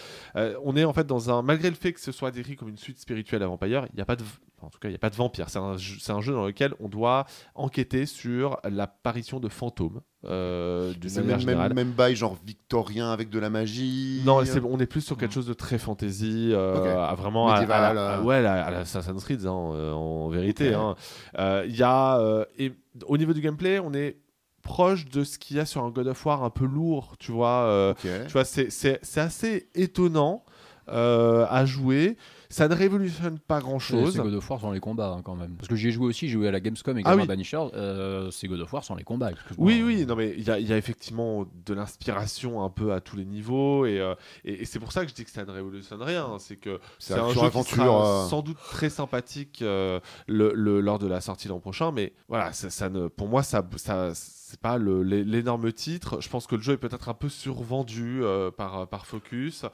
On est en fait dans un, malgré le fait que ce soit décrit comme une suite spirituelle à Vampire, il n'y a pas de, en tout cas, il n'y a pas de vampire. C'est un, un jeu dans lequel on doit enquêter sur l'apparition de fantômes euh, d'une C'est manière même, générale. même bail genre victorien avec de la magie. Non, c'est- on est plus sur quelque chose de très fantasy, euh, à vraiment à, à la, à- euh. ouais, à la- Assassin's Creed, hein, euh, en vérité. Ok. hein. Euh, Il y a, et au niveau du gameplay, on est proche de ce qu'il y a sur un God of War un peu lourd, tu vois. tu vois, c'est- assez étonnant à jouer. Ça ne révolutionne pas C'est grand-chose. c'est God of War sans les combats hein, quand même. Parce que j'y ai joué aussi, j'ai joué à la Gamescom et Ah également oui. à Banisher. euh, c'est God of War sans les combats. Oui, oui, non, mais il y, a- il y a effectivement de l'inspiration un peu à tous les niveaux, et, euh, et, et c'est pour ça que je dis que ça ne révolutionne rien. hein. C'est que C'est un jeu qui aventure, sera euh. sans doute très sympathique euh, le, le- lors de la sortie l'an prochain, mais voilà, ça, ça ne, pour moi, ça, ça c'est pas l'énorme titre. Je pense que le jeu est peut-être un peu survendu euh, par, par Focus.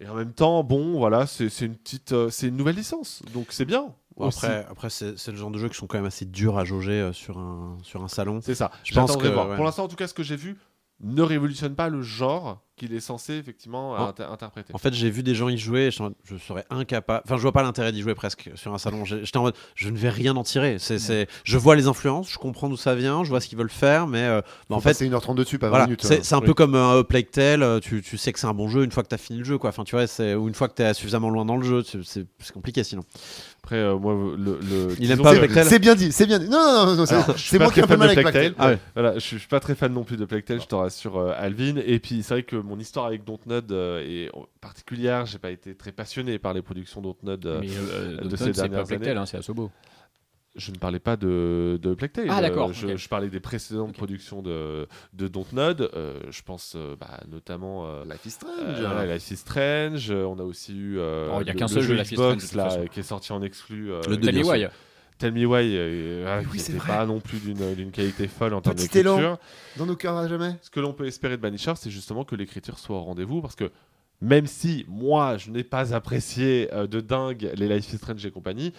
Et en même temps, bon, voilà, c'est une petite, euh, c'est une nouvelle licence, donc c'est bien. Aussi. après, après c'est le genre de jeux qui sont quand même assez durs à jauger euh, sur un, sur un salon. C'est ça. Je pense que, voir. ouais. Pour l'instant, en tout cas, ce que j'ai vu ne révolutionne pas le genre qu'il est censé effectivement En- inter- interpréter. En fait, j'ai vu des gens y jouer, et je, je serais incapable. Enfin, je vois pas l'intérêt d'y jouer presque sur un salon. J'étais en mode, je ne vais rien en tirer. C'est, c'est- je vois les influences, je comprends d'où ça vient, je vois ce qu'ils veulent faire, mais euh, bah, en fait, c'est 1h32 dessus, pas 20 voilà, minutes. c'est, hein. c'est un Oui. peu comme un Plague Tale. euh, Tu, tu sais que c'est un bon jeu une fois que tu as fini le jeu, quoi. Enfin, tu vois, ou une fois que tu es suffisamment loin dans le jeu, c'est compliqué sinon. Après, euh, moi, le, le- Il aime pas C'est bien dit, c'est bien dit. Non, non, non, non, c'est- moi qui ai un peu mal de avec. Voilà, je, suis- je suis pas très fan non plus de Plague Tale, je te rassure, euh, Alvin. Et puis, c'est vrai que mon histoire avec Dontnod euh, est particulière. J'ai pas été très passionné par les productions Dontnod. euh, Mais euh, de Dontnod, ces c'est dernières pas Plague années. Tale, hein, c'est Asobo. Je ne parlais pas de, de Plague Tale. Ah, d'accord, Euh, Je, ok. je parlais des précédentes productions de, de Dontnod. Euh, je pense euh, bah, notamment. euh, Life is Strange. Euh, Life is Strange, on a aussi eu euh, Oh, il y a le- qu'un seul jeu Life is Xbox Strange, là, qui est sorti en exclu. euh, Le Tell me why. Tell Me Why, euh, ah, Oui, c'est pas non plus d'une qualité folle en termes d'écriture. Dans nos cœurs à jamais? Ce que l'on peut espérer de Banisher, c'est justement que l'écriture soit au rendez-vous, parce que même si moi, je n'ai pas apprécié euh, de dingue les Life is Strange et compagnie,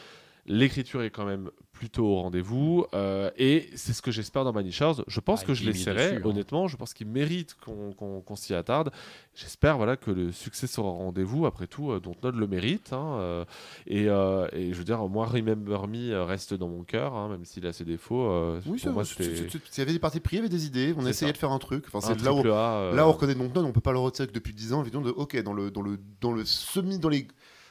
l'écriture est quand même plutôt au rendez-vous, euh, et c'est ce que j'espère dans Banishers. Je pense Ah, que je il l'essaierai, hein. honnêtement, je pense qu'il mérite qu'on s'y attarde. J'espère voilà, que le succès sera au rendez-vous, après tout, euh, Dontnod le mérite, hein, euh, et, euh, et je veux dire, moi, Remember Me reste dans mon cœur, hein, même s'il a ses défauts. Oui, pour moi, s'il y avait des parties pris, il y avait des idées. On essayait ça. de faire un truc. Enfin, un c'est là où, A, là où on reconnaît donc non, on peut pas le retirer que depuis 10 ans. Évidemment, de ok, dans le dans le dans le semi, dans les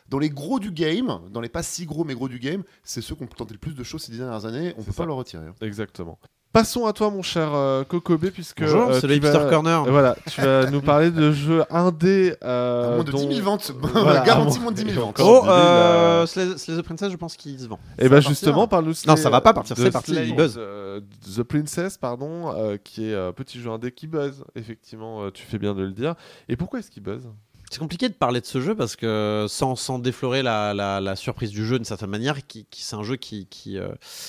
dans les gros du game, dans les pas si gros mais gros du game, c'est ceux qui ont tenté le plus de choses ces 10 dernières années. On peut ça. pas le retirer. hein. Exactement. Passons à toi, mon cher euh, Kokobé, puisque Bonjour, euh, c'est le tu vas- Hipster Corner. Voilà, tu vas nous parler de jeux indés. euh, À moins de dont- 10 000 ventes. Voilà, Garantie moins de 10 000 et ventes. Oh, 10 000, euh, euh, Slay Slay the Princess, je pense qu'il se vend. Et ça bah va justement, partir. parle-nous. Non, ça va pas partir, c'est parti, il buzz. euh, The Princess, pardon, euh, qui est un petit jeu indé qui buzz. Effectivement, euh, tu fais bien de le dire. Et pourquoi est-ce qu'il buzz? C'est compliqué de parler de ce jeu parce que sans, sans déflorer la, la- la surprise du jeu d'une certaine manière, qui, qui- c'est un jeu qui, qui, euh,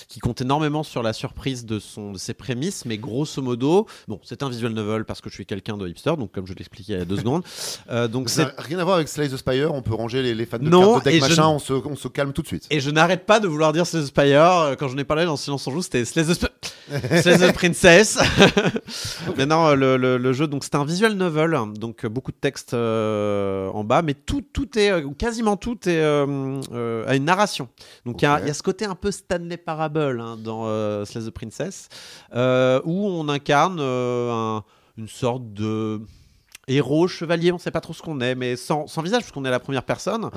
qui compte énormément sur la surprise de, son, de ses prémices, mais grosso modo, bon, c'est un visual novel parce que je suis quelqu'un de hipster, donc comme je l'expliquais il y a deux secondes. Euh, donc Ça n'a rien à voir avec Slay the Spire. On peut ranger les, les fans de Non, cartes de deck je machin. ne- On se, on se calme tout de suite. Et je n'arrête pas de vouloir dire Slay the Spire. Euh, Quand j'en ai parlé dans Silence en Joue, c'était Slay the, Sp- Slay the Princess. Mais non, le, le- le jeu, donc c'est un visual novel, donc beaucoup de textes euh, en bas, mais tout, tout est, euh, quasiment tout est euh, euh, à une narration. Donc il y a- y, ce côté un peu Stanley Parable hein, dans euh, Slay the Princess, euh, où on incarne euh, un- une sorte de héros, chevalier, on sait pas trop ce qu'on est, mais sans, sans visage, parce qu'on est la première personne, Hein.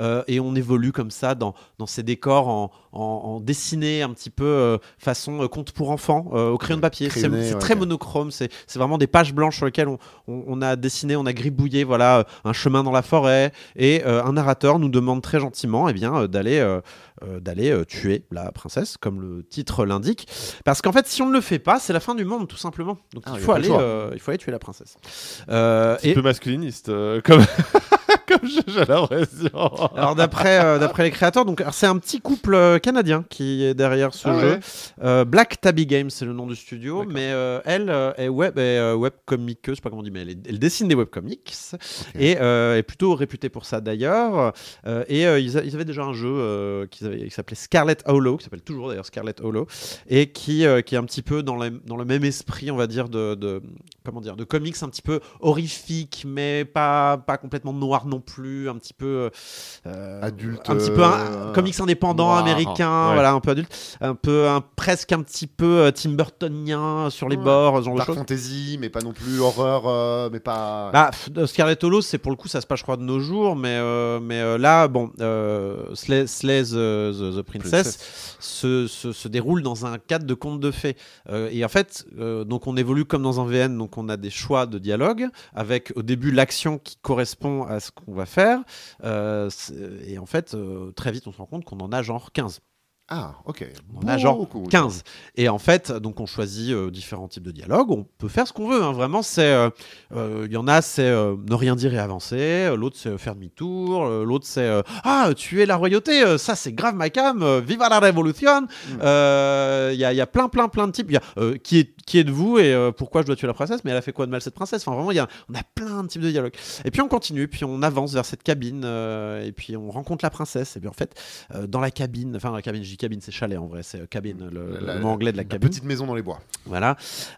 Euh, et on évolue comme ça dans, dans ces décors en, en, en dessiné un petit peu euh, façon euh, conte pour enfants, au crayon de papier. C'est ouais, très monochrome, c'est vraiment des pages blanches sur lesquelles on, on- on a dessiné, on a gribouillé voilà, un chemin dans la forêt, et un narrateur nous demande très gentiment eh bien, d'aller d'aller tuer la princesse, comme le titre l'indique. Parce qu'en fait, si on ne le fait pas, c'est la fin du monde, tout simplement. Donc Ah, il, faut aller, euh, il faut aller tuer la princesse. Euh, Un petit et peu masculiniste, euh, comme, comme j'ai l'impression. alors d'après euh, d'après les créateurs, donc c'est un petit couple euh, canadien qui est derrière ce Ah jeu. ouais. Euh, Black Tabby Games, c'est le nom du studio, mais euh, elle euh, est web, est, euh, webcomiqueuse, je sais pas comment on dit, mais elle, est- elle dessine des webcomics et euh, est plutôt réputée pour ça d'ailleurs. Euh, et euh, ils, a- ils avaient déjà un jeu euh, qui s'appelait Scarlet Hollow, qui s'appelle toujours d'ailleurs Scarlet Hollow, et qui, euh, qui est un petit peu dans, le- dans le même esprit, on va dire, de, de- comment dire, de comics un petit peu horrifiques, mais pas, pas complètement noir non plus, un petit peu euh, Adulte, un petit peu un- euh, comics noir. américains, Ouais. voilà, un peu adulte, un peu un, presque un petit peu euh, Tim Burtonien sur les Ouais. bords, genre de Dark choses. fantasy, mais pas non plus horreur, euh, mais pas. Bah, pff, de Scarlet Hollow, c'est pour le coup, ça se passe, je crois, de nos jours, mais, euh, mais euh, là, bon, euh, Slay, Slay the, the- the Princess se, se- se déroule dans un cadre de conte de fées. Euh, et en fait, euh, donc on évolue comme dans un VN, donc on a des choix de dialogue, avec au début l'action qui correspond à ce qu'on va faire, euh, et en fait, euh, très vite, on se rend compte qu'on en a genre 15. Ah, ok. On a genre Beaucoup. 15. Et en fait, donc on choisit euh, différents types de dialogues. On peut faire ce qu'on veut. hein. Vraiment, c'est. euh, euh, Il y en a, c'est euh, ne rien dire et avancer. L'autre, c'est faire demi-tour. L'autre, c'est Ah, tuer la royauté. Ça, c'est grave ma cam. Viva la révolution. Euh, Il y, a, il y a plein, plein, plein de types. Y a qui, est, qui êtes-vous et pourquoi je dois tuer la princesse Mais elle a fait quoi de mal cette princesse? Enfin, vraiment, y a, on a plein de types de dialogues. Et puis on continue. Puis on avance vers cette cabine. et puis on rencontre la princesse. Et puis en fait, dans la cabine, enfin, la cabine, cabine, c'est chalet en vrai. C'est euh, cabine, le, La- le mot anglais de la La cabine. petite maison dans les bois. Voilà.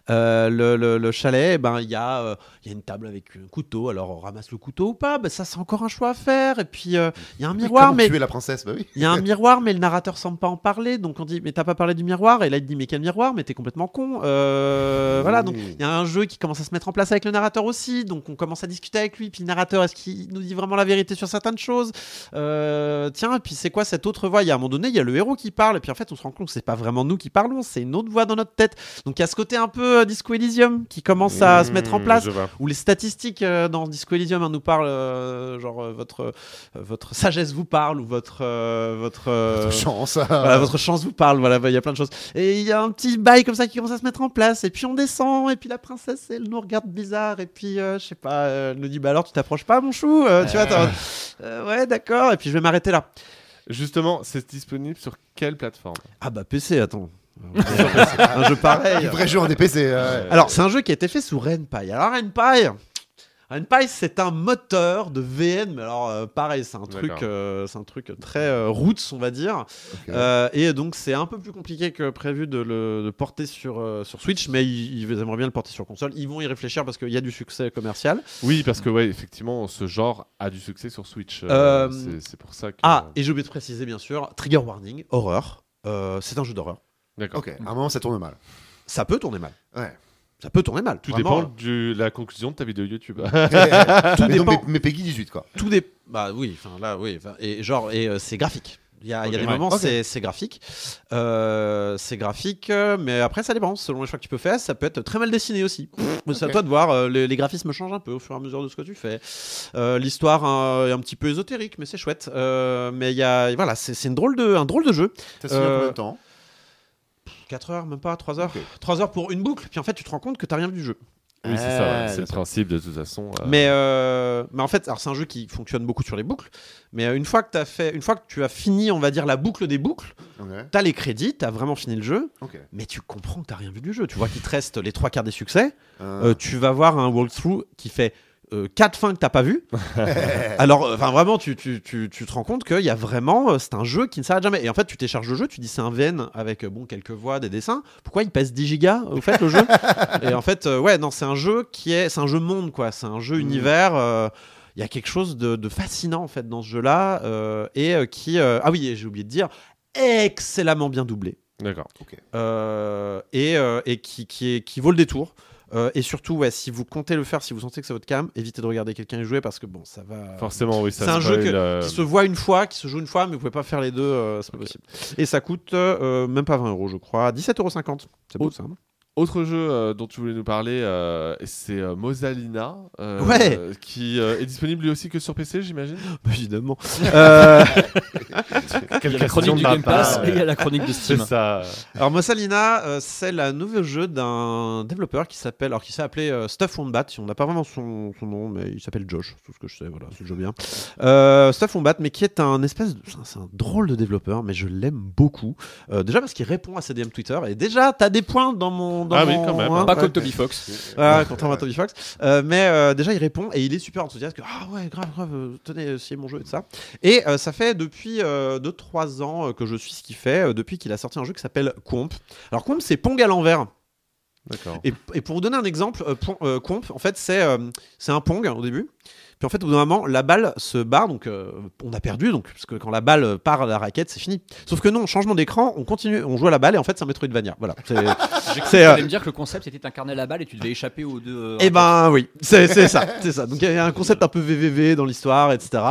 Euh, le, le- le chalet, ben il y, a, euh, y a une table avec un couteau. Alors on ramasse le couteau ou pas? Ben, Ça, c'est encore un choix à faire. Et puis euh, il y a un miroir, mais tuer la princesse? Bah oui. il y a un miroir, mais le narrateur semble pas en parler. Donc on dit, mais t'as pas parlé du miroir? Et là il dit, mais quel miroir? Mais t'es complètement con. Euh, voilà. Donc il y a un jeu qui commence à se mettre en place avec le narrateur aussi. Donc on commence à discuter avec lui. Puis le narrateur, est-ce qu'il nous dit vraiment la vérité sur certaines choses? Euh, Tiens, et puis c'est quoi cette autre voix Il y a un moment donné, il y a le héros qui parle. Et puis en fait, on se rend compte que c'est pas vraiment nous qui parlons, c'est une autre voix dans notre tête. Donc il y a ce côté un peu euh, Disco Elysium qui commence à se mettre en Mmh, place où les statistiques euh, dans Disco Elysium hein, nous parlent, euh, genre euh, votre, euh, votre sagesse vous parle ou votre, euh, votre, euh, Chance. voilà, votre chance vous parle. Voilà, bah, il y a plein de choses. Et il y a un petit bail comme ça qui commence à se mettre en place. Et puis on descend. Et puis la princesse, elle nous regarde bizarre. Et puis euh, je sais pas, elle nous dit bah alors tu t'approches pas, mon chou. Euh, tu vois, Euh, ouais, d'accord. Et puis je vais m'arrêter là. Justement, c'est disponible sur quelle plateforme? Ah bah PC, attends. un jeu pareil. Un vrai jeu en DPC. euh, Alors, c'est un jeu qui a été fait sous RenPy. Alors, RenPy, RenPy, c'est un moteur de VN, mais alors euh, pareil, c'est un truc, euh, c'est un truc très euh, roots, on va dire. Euh, et donc, c'est un peu plus compliqué que prévu de le de porter sur, euh, sur Switch, mais ils, ils aimeraient bien le porter sur console. Ils vont y réfléchir parce qu'il y a du succès commercial. Oui, parce que ouais, effectivement, ce genre a du succès sur Switch. c'est- c'est pour ça que. Ah, et j'ai oublié de préciser, bien sûr, Trigger Warning, horreur. Euh, c'est un jeu d'horreur. d'accord. Ok, à un moment ça tourne mal. Ça peut tourner mal. Ouais. Ça peut tourner mal. Tout Vraiment, dépend de la conclusion de ta vidéo YouTube. Tout mais, dépend. mais, mais Peggy 18 quoi. tout des bah oui enfin là oui et genre et euh, c'est graphique il y a, il y a Ok. des Ouais. moments Ok. c'est graphique Euh, c'est graphique euh, mais après ça dépend selon les choix que tu peux faire ça peut être très mal dessiné aussi c'est à toi de voir euh, les, les graphismes changent un peu au fur et à mesure de ce que tu fais Euh, l'histoire hein, est un petit peu ésotérique mais c'est chouette Euh, mais il y a voilà c'est c'est une drôle de un drôle de jeu T'as signé Euh, combien de temps 4 heures même pas 3 heures Ok. 3 heures pour une boucle puis en fait tu te rends compte que t'as rien vu du jeu oui, c'est ça. Ah, ouais, C'est le principe de toute façon. euh, Mais, euh, mais en fait, alors c'est un jeu qui fonctionne beaucoup sur les boucles. Mais euh, une fois que as fait, une fois que tu as fini, on va dire la boucle des boucles, Ok. t'as les crédits, t'as vraiment fini le jeu, Ok. mais tu comprends que t'as rien vu du jeu. Tu vois qu'il te reste les trois quarts des succès. Euh, Euh, tu vas voir un walkthrough qui fait euh, quatre fins que t'as pas vu. Alors, euh, enfin vraiment, tu, tu, tu, tu te rends compte qu'il y a vraiment, euh, c'est un jeu qui ne s'arrête jamais. Et en fait, tu télécharges le jeu, tu dis c'est un VN avec euh, bon quelques voix, des dessins. Pourquoi il pèse 10 gigas au fait le jeu? Et en fait, euh, ouais, non, c'est un jeu qui est, c'est un jeu monde quoi. C'est un jeu Mm. univers. euh, il y a quelque chose de, de fascinant en fait dans ce jeu-là euh, et euh, qui euh, ah oui et j'ai oublié de dire excellemment bien doublé D'accord. euh, et, euh, et qui, qui, est, qui vaut le détour. Euh, et surtout, ouais, si vous comptez le faire, si vous sentez que c'est votre cam, évitez de regarder quelqu'un y jouer parce que bon, ça va. Forcément, oui. ça C'est un jeu que- euh, Qui se voit une fois, qui se joue une fois, mais vous pouvez pas faire les deux, euh, c'est pas possible. Et ça coûte euh, même pas 20 euros, je crois, 17,50 euros. C'est beau Oh. ça. hein Autre jeu euh, dont tu voulais nous parler, euh, c'est euh, Mosalina, euh, Ouais. euh, qui euh, est disponible lui aussi que sur PC, j'imagine. Bah, Évidemment. Euh, Il y a la chronique du Game Pass et il y a la chronique de C'est Steam. ça. Alors Mossalina, euh, c'est le nouveau jeu d'un développeur qui s'appelle, alors qui s'est appelé euh, Stuff Wombat. On n'a pas vraiment son, son nom, mais il s'appelle Josh, tout ce que je sais. Voilà, c'est le jeu bien. Euh, Stuff Wombat, mais qui est un espèce, de, c'est un- c'est un drôle de développeur, mais je l'aime beaucoup. Euh, déjà parce qu'il répond à ses DM Twitter et déjà t'as des points dans mon, dans Ah oui, quand même. hein, Pas comme Toby Fox. Voilà, contrairement à Toby Fox. Euh, mais euh, déjà, il répond et il est super enthousiaste. Que, ah ouais, grave, grave, euh, tenez, essayez mon jeu et tout ça. Et euh, ça fait depuis 2-3 ans que je suis ce qu'il fait, euh, depuis qu'il a sorti un jeu qui s'appelle Comp. Alors, Comp, c'est Pong à l'envers. D'accord. Et, et pour vous donner un exemple, euh, Pon- euh, Comp, en fait, c'est euh, c'est un Pong au début. Puis en fait, au bout d'un moment, la balle se barre, donc euh, on a perdu, donc, parce que quand la balle part à la raquette, c'est fini. Sauf que non, changement d'écran, on continue, on joue à la balle et en fait, c'est un Metroidvania. Voilà. C'est- euh, me dire que le concept c'était incarner la balle et tu devais échapper aux deux. euh, Eh ben oui, c'est c'est ça, c'est ça. Donc il y a un concept un peu VVV dans l'histoire, etc.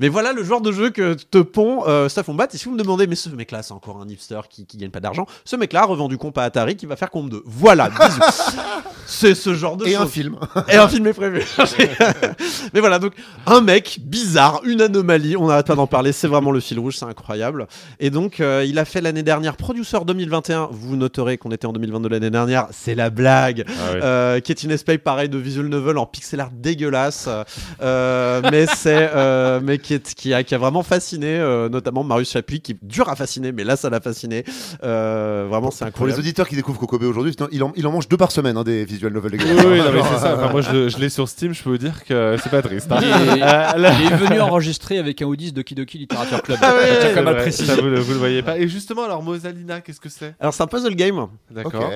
Mais voilà le genre de jeu que te pond euh, Stuff Wombat. Et si vous me demandez, mais ce mec-là, c'est encore un hipster qui, qui gagne pas d'argent. Ce mec-là a revendu comp à Atari qui va faire comp 2. Voilà, bisous. c'est ce genre de Et un film. Et un film est prévu. Mais voilà, donc un mec bizarre, une anomalie, on n'arrête pas d'en parler, c'est vraiment le fil rouge, c'est incroyable. Et donc euh, il a fait l'année dernière Producer 2021, vous noterez qu'on était en 2022 l'année dernière, c'est la blague, Ah oui. euh, qui est une espèce pareil de visual novel en pixel art dégueulasse, euh, mais c'est euh, mais qui, est, qui, a, qui a vraiment fasciné, euh, notamment Marius Chapuis, qui est dur à fasciner, mais là ça l'a fasciné. Euh, vraiment c'est Pour les incroyable. auditeurs qui découvrent Kokobe aujourd'hui, sinon, il en, il en mange deux par semaine, hein, des visual novels. Oui, oui, non, mais c'est ça. Enfin, moi, je, je l'ai sur Steam, je peux vous dire que c'est pas triste. Hein. Il est, il est venu enregistrer avec un Odyssey de Kidoki Literature Club. Ah ouais, Je tiens à le préciser. vous, le, vous le voyez pas. Et justement, alors Mosalina, qu'est-ce que c'est? Alors c'est un puzzle game. D'accord.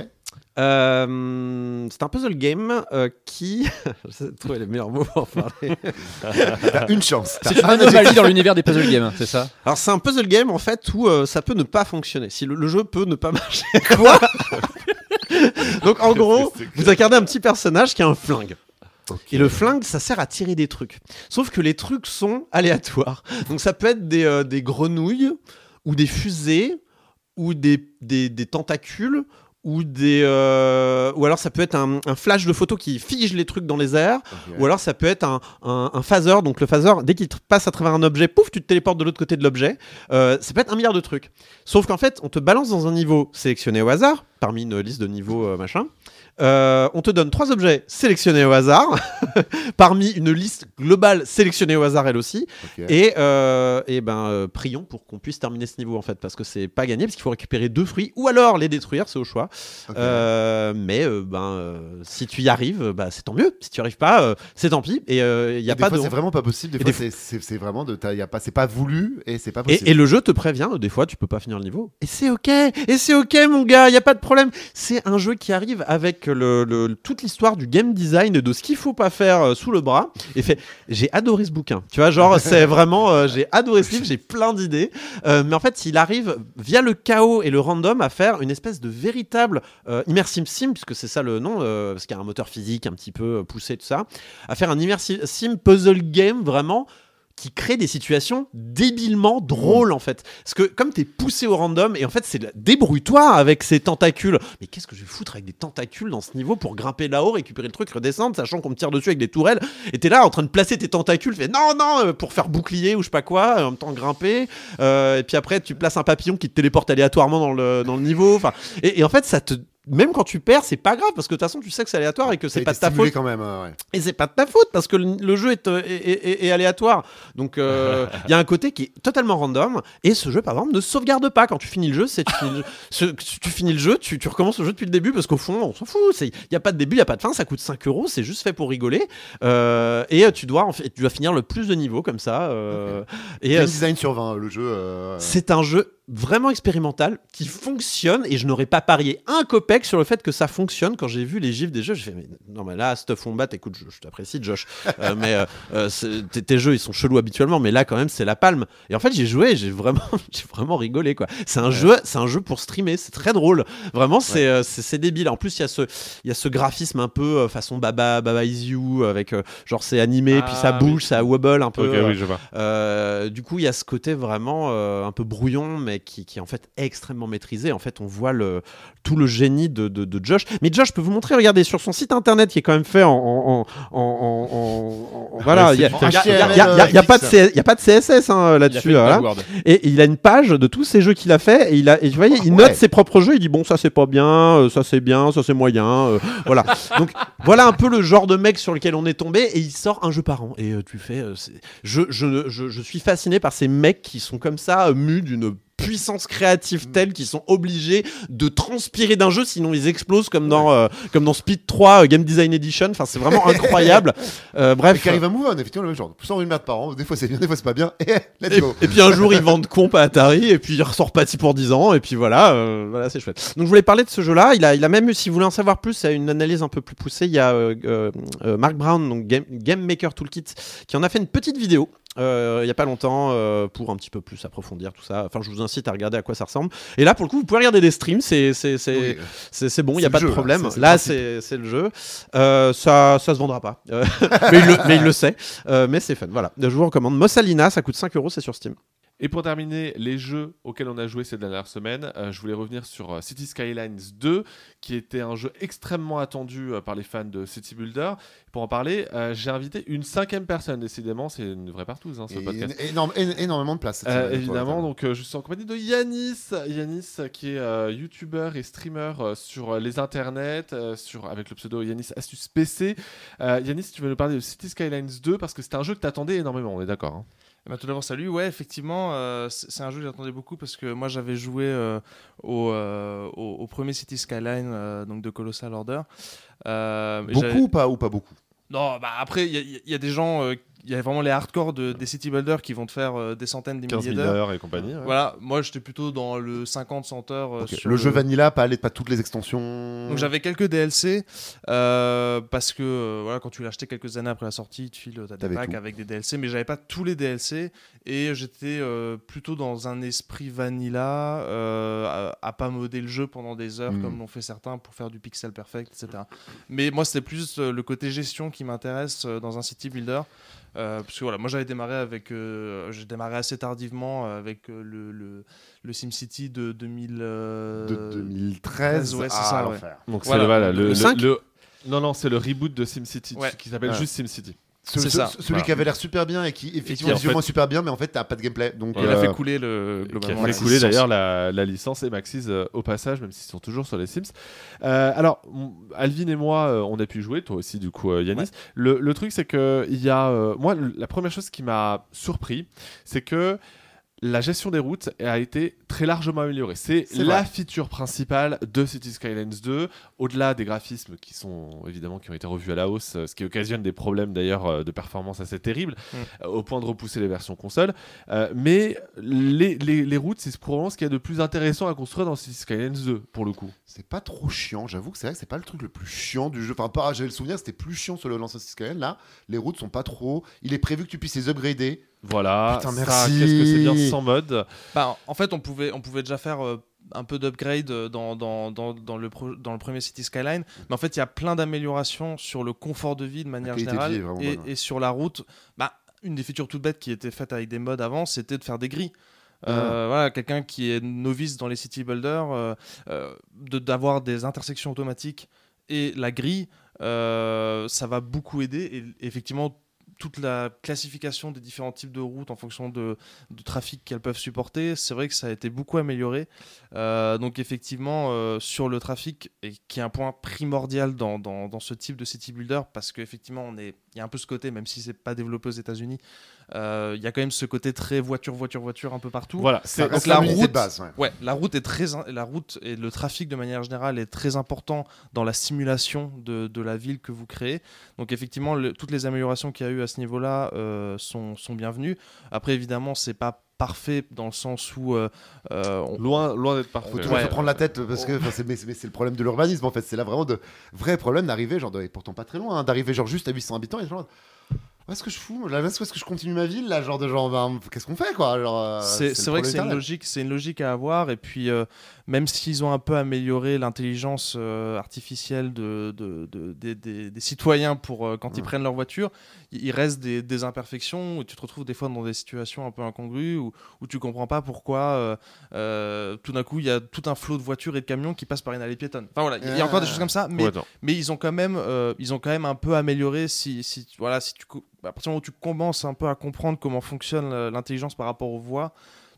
Euh, c'est un puzzle game euh, qui. J'essaie de trouver les meilleurs mots pour en parler. T'as une chance. C'est une un anomalie dans l'univers des puzzle games, c'est ça? Alors, c'est un puzzle game en fait où euh, ça peut ne pas fonctionner. Si le, le jeu peut ne pas marcher. Quoi? Donc, en gros, vous incarnez un petit personnage qui a un flingue. Et le flingue, ça sert à tirer des trucs. Sauf que les trucs sont aléatoires. Donc, ça peut être des, euh, des grenouilles, ou des fusées, ou des, des, des tentacules, ou des. euh, ou alors, ça peut être un, un flash de photo qui fige les trucs dans les airs. Ou alors ça peut être un, un, un phaser. Donc le phaser, dès qu'il passe à travers un objet, pouf, tu te téléportes de l'autre côté de l'objet. Euh, ça peut être un milliard de trucs. Sauf qu'en fait, on te balance dans un niveau sélectionné au hasard, parmi une liste de niveaux euh, machin. Euh, on te donne trois objets sélectionnés au hasard, parmi une liste globale sélectionnée au hasard elle aussi. Et, euh, et ben euh, prions pour qu'on puisse terminer ce niveau en fait, parce que c'est pas gagné, parce qu'il faut récupérer deux fruits ou alors les détruire, c'est au choix. Euh, mais ben si tu y arrives, bah, c'est tant mieux. Si tu y arrives pas, c'est tant pis. Et il y a Et pas de c'est vraiment pas possible. Des fois, c'est- vraiment de. y a pas, c'est pas voulu et c'est pas possible. Et, et le jeu te prévient, des fois tu peux pas finir le niveau. Et c'est ok, et c'est ok mon gars, il y a pas de problème. C'est un jeu qui arrive avec le, le- toute l'histoire du game design, de ce qu'il faut pas faire euh, sous le bras. Et fait, j'ai adoré ce bouquin. Tu vois, genre c'est vraiment, euh, j'ai adoré ce livre, j'ai plein d'idées. Euh, mais en fait, il arrive via le chaos et le random à faire une espèce de véritable euh, immersive sim, puisque c'est ça le nom, parce qu'il y a un moteur physique un petit peu poussé tout ça, à faire un immersive sim puzzle game vraiment qui crée des situations débilement drôles en fait. Parce que comme t'es poussé au random et en fait c'est débrouille-toi avec ces tentacules. Mais qu'est-ce que je vais foutre avec des tentacules dans ce niveau pour grimper là-haut, récupérer le truc, redescendre, sachant qu'on me tire dessus avec des tourelles. Et t'es là en train de placer tes tentacules, fais non non euh, pour faire bouclier ou je sais pas quoi, en même temps grimper. Euh, et puis après tu places un papillon qui te téléporte aléatoirement dans le, dans le niveau. Enfin et, et en fait ça te même quand tu perds, c'est pas grave parce que de toute façon tu sais que c'est aléatoire et que c'est pas de ta faute. quand même. euh, ouais. Et c'est pas de ta faute parce que le, le jeu est, euh, est, est- est- est aléatoire. Donc euh, il y a un côté qui est totalement random. Et ce jeu, par exemple, ne sauvegarde pas quand tu finis le jeu. C'est tu finis le jeu, tu finis le jeu, tu, tu recommences le jeu depuis le début parce qu'au fond, on s'en fout. Il y a pas de début, il y a pas de fin. Ça coûte 5 euros. C'est juste fait pour rigoler. Euh, et euh, tu dois en fait, tu dois finir le plus de niveaux comme ça. euh, et euh, Game design sur 20, le jeu. euh, c'est un jeu vraiment expérimental qui fonctionne et je n'aurais pas parié un sur le fait que ça fonctionne quand j'ai vu les gifs des jeux. J'ai fait, mais non, mais là, Stuff Wombat, écoute, je, je t'apprécie, Josh, Euh, mais euh, euh, tes, tes jeux, ils sont chelous habituellement, mais là, quand même, c'est la palme. Et en fait, j'ai joué, j'ai vraiment, j'ai vraiment rigolé, quoi. C'est un jeu, c'est un jeu pour streamer, c'est très drôle. Vraiment, c'est c'est débile. En plus, il y a ce, il y a ce graphisme un peu façon Baba, Baba Is You, avec genre c'est animé, Ah, puis ça oui. bouge, ça wobble un peu. Ok, oui, je vois. du coup, il y a ce côté vraiment un peu brouillon, mais qui, qui est en fait extrêmement maîtrisé. En fait, on voit le, tout le génie de, de- de Josh. Mais Josh, je peux vous montrer, regardez, sur son site internet qui est quand même fait en. en- en- en- en- en- voilà, il y a- c'est il y a- pas de de CSS hein, là-dessus. voilà. Et il a une page de tous ces jeux qu'il a fait et il a et vous voyez il Ouais. note ses propres jeux il dit bon ça c'est pas bien euh, ça c'est bien ça c'est moyen euh, voilà donc voilà un peu le genre de mec sur lequel on est tombé et il sort un jeu par an et euh, tu fais euh, je, je, je, je suis fasciné par ces mecs qui sont comme ça euh, mus d'une puissance créative telle qu'ils sont obligés de transpirer d'un jeu sinon ils explosent comme dans euh, comme dans Speed 3 euh, Game Design Edition enfin c'est vraiment incroyable Euh, bref qui arrive à on, effectivement, le même genre. Plus une merde par an, des fois c'est bien, des fois c'est pas bien, et let's go. et puis un jour, ils vendent comp à Atari, et puis il ressort Patty pour 10 ans, et puis voilà, euh, voilà c'est chouette. Donc je voulais parler de ce jeu-là. Il a, il a même eu, si vous voulez en savoir plus, il a une analyse un peu plus poussée. Il y a euh, euh, euh, Mark Brown, donc Game, Game Maker Toolkit, qui en a fait une petite vidéo. euh, il y a pas longtemps euh, pour un petit peu plus approfondir tout ça. Enfin, je vous incite à regarder à quoi ça ressemble. Et là, pour le coup, vous pouvez regarder des streams. C'est Oui. bon, il C'est y a pas jeu, de là. problème. Là, c'est le jeu. Euh, ça ça se vendra pas, Euh, mais, il le, mais il le sait. Euh, mais c'est fun. Voilà, je vous recommande. Mossalina, ça coûte 5 euros, c'est sur Steam. Et pour terminer, les jeux auxquels on a joué ces dernières semaines, euh, je voulais revenir sur euh, City Skylines 2, qui était un jeu extrêmement attendu euh, par les fans de City Builder. Pour en parler, j'ai invité une cinquième personne, décidément, c'est une vraie partouze, hein, ce Et podcast. énorme- énormément de place. évidemment, donc je suis en compagnie de Yanis, Yanis qui est youtubeur et streamer sur les internets, sur, avec le pseudo Yanis Astuce PC. Yanis, tu veux nous parler de City Skylines 2 parce que c'était un jeu que tu attendais énormément, on est d'accord hein Eh ben, tout d'abord, salut. Ouais, effectivement, euh, c'est un jeu que j'attendais beaucoup parce que moi, j'avais joué euh, au, euh, au, au premier City Skyline donc de Colossal Order. Beaucoup ou pas, ou pas beaucoup? Non, bah après, il y, y a des gens, il y a vraiment les hardcore de, des City Builders qui vont te faire euh, des centaines, des 15 milliers 000 d'heures. heures et compagnie. ouais. Voilà, moi, j'étais plutôt dans le 50-100 heures. euh, sur Le jeu vanilla, pas, les- pas toutes les extensions. Donc j'avais quelques DLC euh, parce que euh, voilà quand tu l'as acheté quelques années après la sortie, tu files t'as des T'avais packs tout. avec des DLC, mais j'avais pas tous les DLC et j'étais euh, plutôt dans un esprit vanilla euh, à, à pas modder le jeu pendant des heures Mm. comme l'ont fait certains pour faire du pixel perfect, etc. Mais moi c'était plus euh, le côté gestion qui m'intéresse euh, dans un city builder. Euh, parce que voilà, moi j'avais démarré avec, euh, j'ai démarré assez tardivement avec euh, le, le, le SimCity de 2000. euh, De 2013 ouais, c'est à ça, ouais. l'enfer. Donc Voilà. c'est le, voilà, le, Le le- 5? le- Non, non, c'est le reboot de SimCity Ouais. qui s'appelle Ah. juste SimCity. Ce- C'est ce- ça. Celui Voilà. qui avait l'air super bien et qui effectivement en visuellement fait- super bien, mais en fait t'as pas de gameplay. Donc Il a euh, fait couler le Qui a fait couler d'ailleurs la, la licence et Maxis euh, au passage, même s'ils sont toujours sur les Sims. Euh, alors, Alvin et moi, euh, on a pu jouer, toi aussi, du coup, euh, Yanis. Ouais. Le, le truc, c'est que il y a. euh, moi, la première chose qui m'a surpris, c'est que la gestion des routes a été très largement améliorée. C'est la vrai. feature principale de City Skylines 2, au-delà des graphismes qui sont évidemment qui ont été revus à la hausse, ce qui occasionne des problèmes d'ailleurs euh, de performance assez terribles, Mm. euh, au point de repousser les versions console. Euh, mais les, les- les routes, c'est probablement ce qu'il y a de plus intéressant à construire dans City Skylines 2, pour le coup. c'est pas trop chiant. J'avoue que c'est vrai que c'est pas le truc le plus chiant du jeu. Enfin, pas, j'ai le souvenir, c'était plus chiant sur le lanceur Skyline. Là, les routes sont pas trop. Il est prévu que tu puisses les upgrader. Voilà, Putain, merci. qu'est-ce que c'est bien sans mode. Bah, en fait, on pouvait, on pouvait déjà faire euh, un peu d'upgrade euh, dans, dans, dans, dans le pro- dans le premier City Skyline. Mais en fait, il y a plein d'améliorations sur le confort de vie de manière de générale. vie vraiment et, sur la route, bah, une des features toutes bêtes qui était faite avec des modes avant, c'était de faire des grilles. Euh, voilà, quelqu'un qui est novice dans les city builders, euh, euh, de- d'avoir des intersections automatiques et la grille, euh, ça va beaucoup aider. Et effectivement, toute la classification des différents types de routes en fonction de, trafic qu'elles peuvent supporter, c'est vrai que ça a été beaucoup amélioré. Euh, donc effectivement, euh, sur le trafic, et qui est un point primordial dans, ce type de city builder, parce qu'effectivement, il y a un peu ce côté, même si c'est pas développé aux États-Unis, il y a quand même ce côté très voiture, voiture, voiture un peu partout. Voilà, Ça c'est reste la l'unité de route- base. ouais. Ouais, la route est très, in- la route et le trafic de manière générale est très important dans la simulation de, de la ville que vous créez. Donc effectivement, le- toutes les améliorations qu'il y a eu à ce niveau-là euh, sont, sont bienvenues. Après, évidemment, c'est pas parfait dans le sens où euh, euh, on- Loin, loin d'être Faut parfait. toujours Ouais. se prendre la tête parce que c'est mais c'est mais c'est le problème de l'urbanisme en fait. C'est là vraiment de vrais problèmes d'arriver, genre, de- et pourtant pas très loin, hein, d'arriver genre juste à 800 habitants et genre. Où est-ce que je fous Là, où est-ce que je continue ma ville Là, genre de genre, ben, qu'est-ce qu'on fait quoi genre, euh, c'est vrai que c'est une logique, c'est une logique à avoir. Et puis, euh, même s'ils ont un peu amélioré l'intelligence euh, artificielle de, de- de- des- des, des citoyens pour euh, quand ils prennent leur voiture, il reste des, des imperfections où tu te retrouves des fois dans des situations un peu incongrues où, où tu comprends pas pourquoi euh, euh, tout d'un coup il y a tout un flot de voitures et de camions qui passent par une allée piétonne. Enfin voilà, il y a encore des choses comme ça, mais Ouais, non. mais ils ont quand même euh, ils ont quand même un peu amélioré si, si voilà si tu à partir du moment où tu commences un peu à comprendre comment fonctionne euh, l'intelligence par rapport aux voies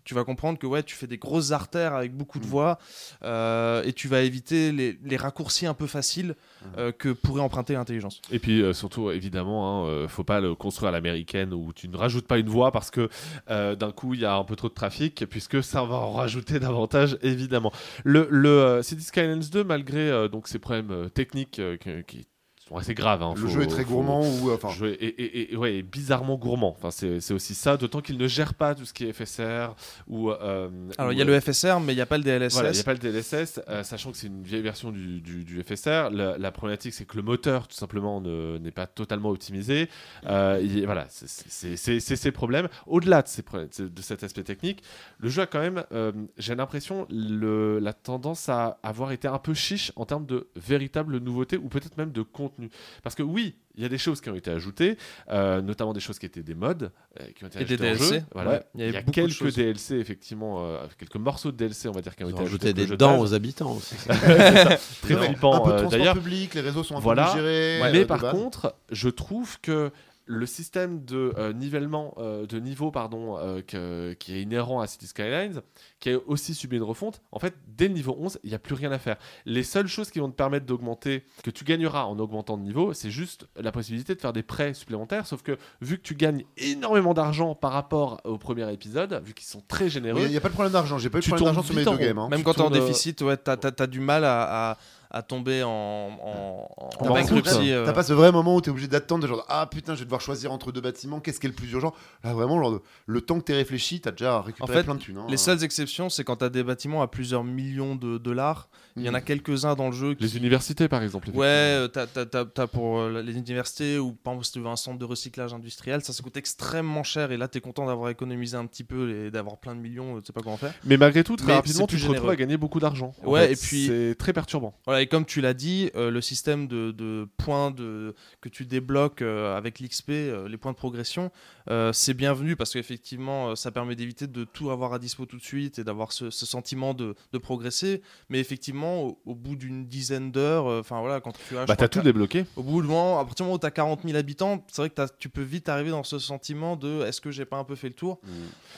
tu vas comprendre que ouais tu fais des grosses artères avec beaucoup de Mm. voies euh, et tu vas éviter les, les raccourcis un peu faciles euh, que pourrait emprunter l'intelligence Et puis euh, surtout, évidemment, hein, euh, faut pas le construire à l'américaine où tu ne rajoutes pas une voie parce que d'un coup il y a un peu trop de trafic, puisque ça va en rajouter davantage, évidemment. Le, le City Skylines 2, malgré donc ces problèmes techniques qui sont assez graves, hein, Le faut- jeu est très faut- gourmand ou enfin. Jeu est- et, et- et- ouais, et bizarrement gourmand. Enfin, c'est c'est aussi ça, d'autant qu'il ne gère pas tout ce qui est FSR ou. euh, alors il y a euh, le FSR mais il n'y a pas le DLSS voilà, il n'y a pas le DLSS, euh, sachant que c'est une vieille version du, du- du FSR. La, la problématique, c'est que le moteur, tout simplement, ne- n'est pas totalement optimisé. Euh, il- voilà, c'est- c'est c'est- c'est ces problèmes. Au-delà de, de cet aspect technique, le jeu a quand même, euh, j'ai l'impression, le- la tendance à avoir été un peu chiche en termes de véritable nouveauté ou peut-être même de contenu. Parce que oui, il y a des choses qui ont été ajoutées, euh, notamment des choses qui étaient des mods, euh, qui ont été Et des ajoutées en DLC, jeu. Voilà. ouais, il y il y, avait a quelques. DLC, effectivement, euh, quelques morceaux de DLC, on va dire, qui ont Ils été ont ajoutés des dents aux habitants aussi. Très Non, flippant, un peu de euh, transport public, les réseaux sont un Voilà. peu gérés. Ouais, mais par contre, je trouve que le système de euh, nivellement euh, de niveau pardon, euh, que- qui est inhérent à City Skylines, qui a aussi subi une refonte, en fait, dès le niveau 11, il n'y a plus rien à faire. Les seules choses qui vont te permettre d'augmenter, que tu gagneras en augmentant de niveau, c'est juste la possibilité de faire des prêts supplémentaires, sauf que vu que tu gagnes énormément d'argent par rapport au premier épisode, vu qu'ils sont très généreux, Il n'y a pas de problème d'argent. J'ai pas eu de Tu problème d'argent sur mes deux games. hein. même tu quand tu es en déficit ouais t'as as, du mal à, à, à tomber en, en, en En bankruptcy, euh. T'as pas ce vrai moment où t'es obligé d'attendre, genre ah putain, je vais devoir choisir entre deux bâtiments, qu'est-ce qui est le plus urgent? Là, vraiment, genre, le temps que t'es réfléchi, t'as déjà récupéré En fait, plein de thunes. hein. Les seules exceptions, c'est quand tu as des bâtiments à plusieurs millions de dollars. Il y en a Mm. quelques-uns dans le jeu. Qui... les universités par exemple. Ouais, euh, t'as, t'as- t'as- t'as pour euh, les universités ou par exemple si tu veux un centre de recyclage industriel, ça, ça coûte extrêmement cher et là tu es content d'avoir économisé un petit peu et d'avoir plein de millions, tu sais pas comment faire. Mais malgré tout, très Mais rapidement, tu te retrouves à gagner beaucoup d'argent. En Ouais, fait, et puis- c'est très perturbant. Voilà, et comme tu l'as dit, euh, le système de, de points de, que tu débloques euh, avec l'XP, euh, les points de progression, euh, c'est bienvenu parce qu'effectivement, euh, ça permet d'éviter de tout avoir à dispo tout de suite et d'avoir ce, ce sentiment de, de progresser. Mais effectivement, au, au bout d'une dizaine d'heures, euh, enfin voilà, quand tu as. Bah, t'as tout débloqué. Au bout du moment, à partir du moment où tu as 40 000 habitants, c'est vrai que t'as- tu peux vite arriver dans ce sentiment de est-ce que j'ai pas un peu fait le tour?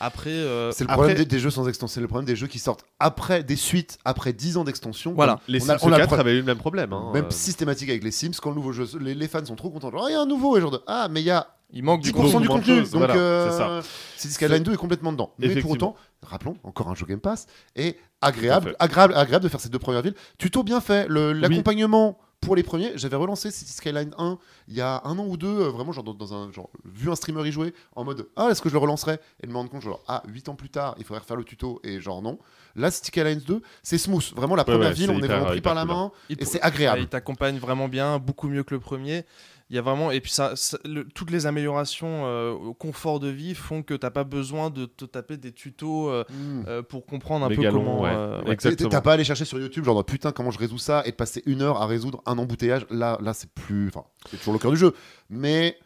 Après, euh, C'est le Après- problème des, des jeux sans extension, c'est le problème des jeux qui sortent après des suites, après 10 ans d'extension. Voilà. Les On a- on a le 4 problème. avaient eu le même problème. hein, Même euh, systématique avec les Sims, quand le nouveau jeu, les, les fans sont trop contents. Genre, il y a un nouveau, et genre de, ah, mais il y a il manque du 10% beaucoup du moins de contenu. Donc, voilà, euh, c'est Skyline 2 est complètement dedans. Mais pour autant, rappelons, encore un jeu Game Pass, et agréable, agréable, agréable de faire ces deux premières villes. Tuto bien fait. L'accompagnement pour les premiers, j'avais relancé City Skyline 1 il y a un an ou deux, euh, vraiment, genre, dans, dans un, genre, vu un streamer y jouer, en mode, ah, est-ce que je le relancerai? Et de me rendre compte, genre, ah, 8 ans plus tard, il faudrait refaire le tuto, et genre, non. Là, City Skylines 2, c'est smooth. Vraiment, la première ouais, ville, on est vraiment pris par la hein. main, Il et c'est agréable. il t'accompagne vraiment bien, beaucoup mieux que le premier. Il y a vraiment et puis ça, ça- le- toutes les améliorations euh, au confort de vie font que t'as pas besoin de te taper des tutos euh, Mm. euh, pour comprendre un Les peu galons, comment. ouais. euh, ouais. Exactement. T'as pas à aller chercher sur YouTube, genre putain, comment je résous ça, et de passer une heure à résoudre un embouteillage. Là, là c'est plus. Enfin, c'est toujours le cœur du jeu. Mais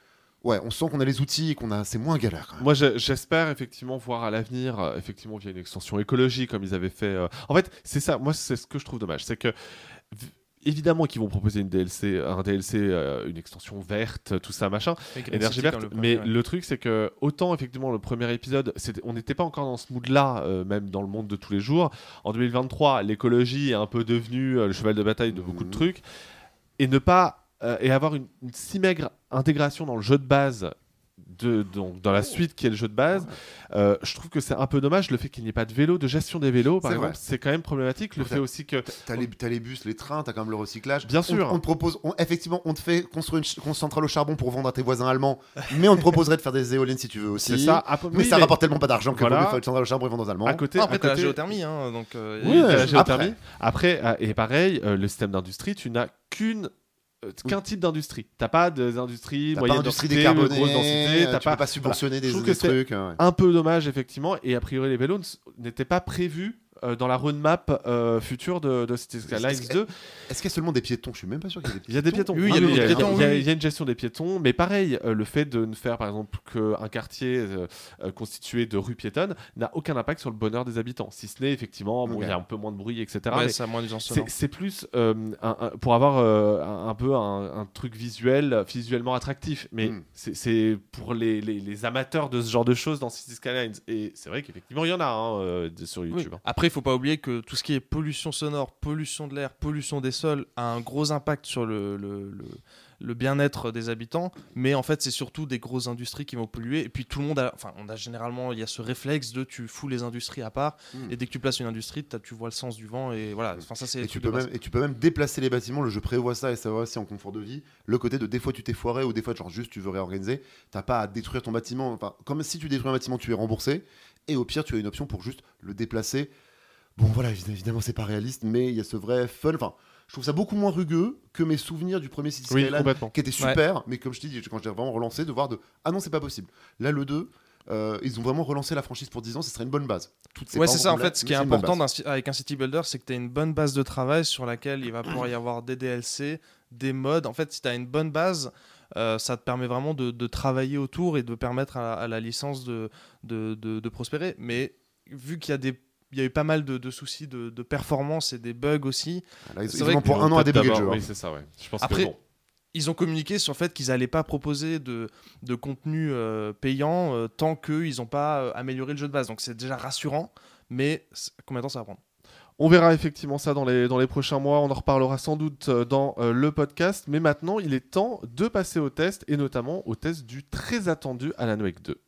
ouais, on sent qu'on a les outils et qu'on a. C'est moins galère quand même. Moi, j'espère effectivement voir à l'avenir, euh, effectivement via une extension écologique comme ils avaient fait. euh. En fait, c'est ça. Moi, c'est ce que je trouve dommage, c'est que évidemment qu'ils vont proposer une DLC, un DLC, euh, une extension verte, tout ça, machin, énergie verte. premier, mais ouais. le truc, c'est que autant effectivement le premier épisode, on n'était pas encore dans ce mood-là, euh, même dans le monde de tous les jours. En 2023, l'écologie est un peu devenue euh, le cheval de bataille de beaucoup de Mhm. trucs, et ne pas et avoir une, une si maigre intégration dans le jeu de base de, donc, dans la suite qui est le jeu de base. Euh, je trouve que c'est un peu dommage le fait qu'il n'y ait pas de vélo, de gestion des vélos, par C'est exemple. vrai. C'est quand même problématique. Le fait aussi que. T'as les, les bus, les trains, t'as quand même le recyclage. Bien sûr. On, te propose, on- effectivement, on te fait construire une, centrale au charbon pour vendre à tes voisins allemands, mais on te proposerait de faire des éoliennes si tu veux aussi. C'est ça. Après- Mais ça rapporte tellement pas d'argent que Voilà. faire une centrale au charbon et vendre aux Allemands. À côté, Non, après, t'as la côté- géothermie, hein, donc. euh, Oui, la après. géothermie. Après, euh, et pareil, euh, le système d'industrie, tu n'as qu'une euh, qu'un type d'industrie. T'as pas des industries T'as moyenne pas industrie densité, grosse densité, t'as pas peux pas subventionner Je des, trouve des que trucs. ouais. un peu dommage effectivement et a priori les vélos n'étaient pas prévus euh, dans la roadmap euh, future de, de Cities Skylines Est-ce que- 2. Est-ce qu'il y a seulement des piétons? Je suis même pas sûr qu'il y ait des piétons. Il y a des piétons. Oui, il y a des il y a- piétons, il y a- oui. il y a une gestion des piétons, mais pareil, euh, le fait de ne faire par exemple qu'un quartier constitué de rues piétonnes n'a aucun impact sur le bonheur des habitants, si ce n'est effectivement, bon, il y a un peu moins de bruit, etc. Ouais, mais c'est plus euh, un- un- pour avoir euh, un, un peu un, un truc visuel, visuellement attractif. Mais Mm. c'est- pour les, les- les amateurs de ce genre de choses dans Cities Skylines. Et c'est vrai qu'effectivement, il y en a hein, euh, sur. YouTube. hein. Après, il faut pas oublier que tout ce qui est pollution sonore, pollution de l'air, pollution des sols a un gros impact sur le, le, le- le bien-être des habitants. Mais en fait, c'est surtout des grosses industries qui vont polluer. Et puis tout le monde a, enfin, on a généralement, il y a ce réflexe de tu fous les industries à part. Mm. Et dès que tu places une industrie, tu vois le sens du vent. Et voilà. Enfin, ça c'est. Et le tu, truc peux de base. même, et tu peux même déplacer les bâtiments. Le jeu prévoit ça et ça va aussi en confort de vie. Le côté de des fois tu t'es foiré ou des fois genre juste tu veux réorganiser. T'as pas à détruire ton bâtiment. Enfin, comme si tu détruis un bâtiment, tu es remboursé. Et au pire, tu as une option pour juste le déplacer. Bon, voilà, évi- évidemment, c'est pas réaliste, mais il y a ce vrai fun. Enfin, je trouve ça beaucoup moins rugueux que mes souvenirs du premier City Oui, Skyline qui était super, mais comme je te dis, quand j'ai vraiment relancé, de voir de ah non, c'est pas possible. Là, le 2, euh, ils ont vraiment relancé la franchise pour 10 ans, ce serait une bonne base. Toutes ces Ouais, c'est ça. En fait, ce qui est important avec un city builder, c'est que tu as une bonne base de travail sur laquelle il va pouvoir y avoir des DLC, des modes. En fait, si tu as une bonne base, euh, ça te permet vraiment de, de travailler autour et de permettre à, à la licence de, de, de- de prospérer. Mais vu qu'il y a des il y a eu pas mal de, de soucis de, de performance et des bugs aussi. Là, ils, c'est ils vrai ont que- pour un an à débugger le D'abord, jeu. hein. Oui, c'est ça, ouais. Je pense Après, que bon. Ils ont communiqué sur le fait qu'ils n'allaient pas proposer de, de contenu euh, payant euh, tant qu'ils n'ont pas euh, amélioré le jeu de base. Donc c'est déjà rassurant, mais combien de temps ça va prendre? On verra effectivement ça dans les, dans les prochains mois. On en reparlera sans doute dans euh, le podcast. Mais maintenant, il est temps de passer au test et notamment au test du très attendu Alan Wake 2.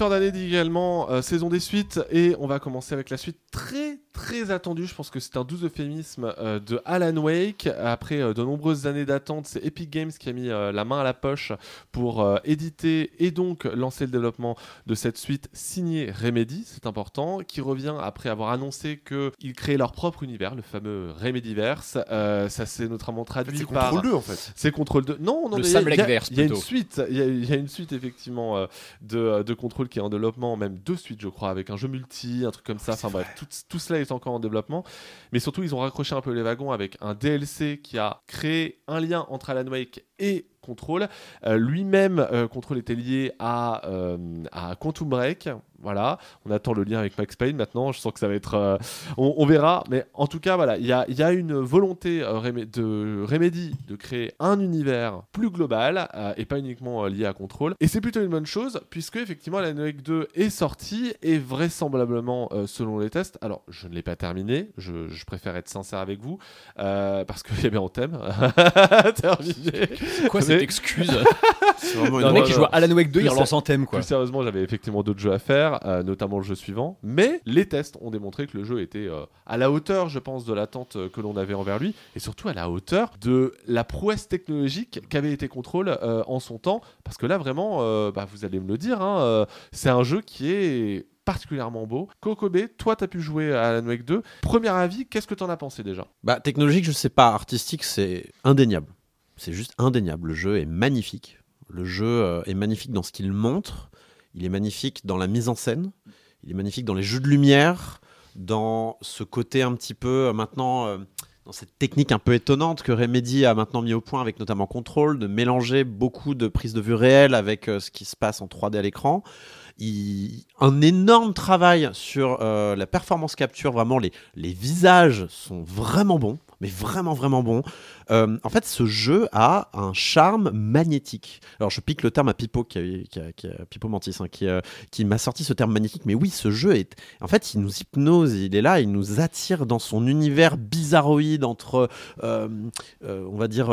Fin d'année également euh, saison des suites et on va commencer avec la suite très très attendue. Je pense que c'est un doux euphémisme euh, de Alan Wake. Après euh, de nombreuses années d'attente, c'est Epic Games qui a mis euh, la main à la poche pour euh, éditer et donc lancer le développement de cette suite signée Remedy, c'est important, qui revient après avoir annoncé qu'ils créaient leur propre univers, le fameux Remedyverse. Euh, ça s'est notamment En fait, traduit c'est par... Control 2 en fait. C'est Control 2. Non, non, il y y a- y une suite. Il y, a- il y a une suite effectivement euh, de, de Control qui est en développement, même deux suites, je crois, avec un jeu multi, un truc comme ça. Enfin bref, tout, tout cela est encore en développement. Mais surtout, ils ont raccroché un peu les wagons avec un DLC qui a créé un lien entre Alan Wake et Control. Euh, Lui-même, euh, Control était lié à, euh, à Quantum Break. Voilà, on attend le lien avec Max Payne maintenant. Je sens que ça va être. euh, on, verra. Mais en tout cas, voilà, il y a, y a une volonté de Remedy de créer un univers plus global et pas uniquement lié à Control. Et c'est plutôt une bonne chose puisque effectivement Alan Wake 2 est sorti et vraisemblablement selon les tests. Alors, je ne l'ai pas terminé. Je, préfère être sincère avec vous parce qu'il y a bien en thème. terminé. Quoi Mais- cette excuse C'est vraiment Non, mec qui joue à Alan Wake 2, il relance en thème quoi. Plus sérieusement, j'avais effectivement d'autres jeux à faire, euh, notamment le jeu suivant. Mais les tests ont démontré que le jeu était euh, à la hauteur, je pense, de l'attente euh, que l'on avait envers lui, et surtout à la hauteur de la prouesse technologique qu'avait été Control euh, en son temps. Parce que là, vraiment, euh, bah, vous allez me le dire, hein, euh, c'est un jeu qui est particulièrement beau. Kokobé, toi, tu as pu jouer à Alan Wake 2. Premier avis, qu'est-ce que tu en as pensé déjà? Bah, technologique, je sais pas. Artistique, c'est indéniable. C'est juste indéniable. Le jeu est magnifique. Le jeu euh, est magnifique dans ce qu'il montre. Il est magnifique dans la mise en scène. Il est magnifique dans les jeux de lumière. Dans ce côté un petit peu euh, maintenant. euh, dans cette technique un peu étonnante que Remedy a maintenant mis au point avec notamment Control, de mélanger beaucoup de prises de vue réelles avec ce qui se passe en 3D à l'écran. Un énorme travail sur la performance capture, vraiment les visages sont vraiment bons, mais vraiment vraiment bons. Euh, en fait, ce jeu a un charme magnétique. Alors, je pique le terme à Pipo, qui a, qui Mantis, hein, qui, euh, qui m'a sorti ce terme magnétique. Mais oui, ce jeu est. En fait, il nous hypnose, il est là, il nous attire dans son univers bizarroïde entre, euh, on va dire,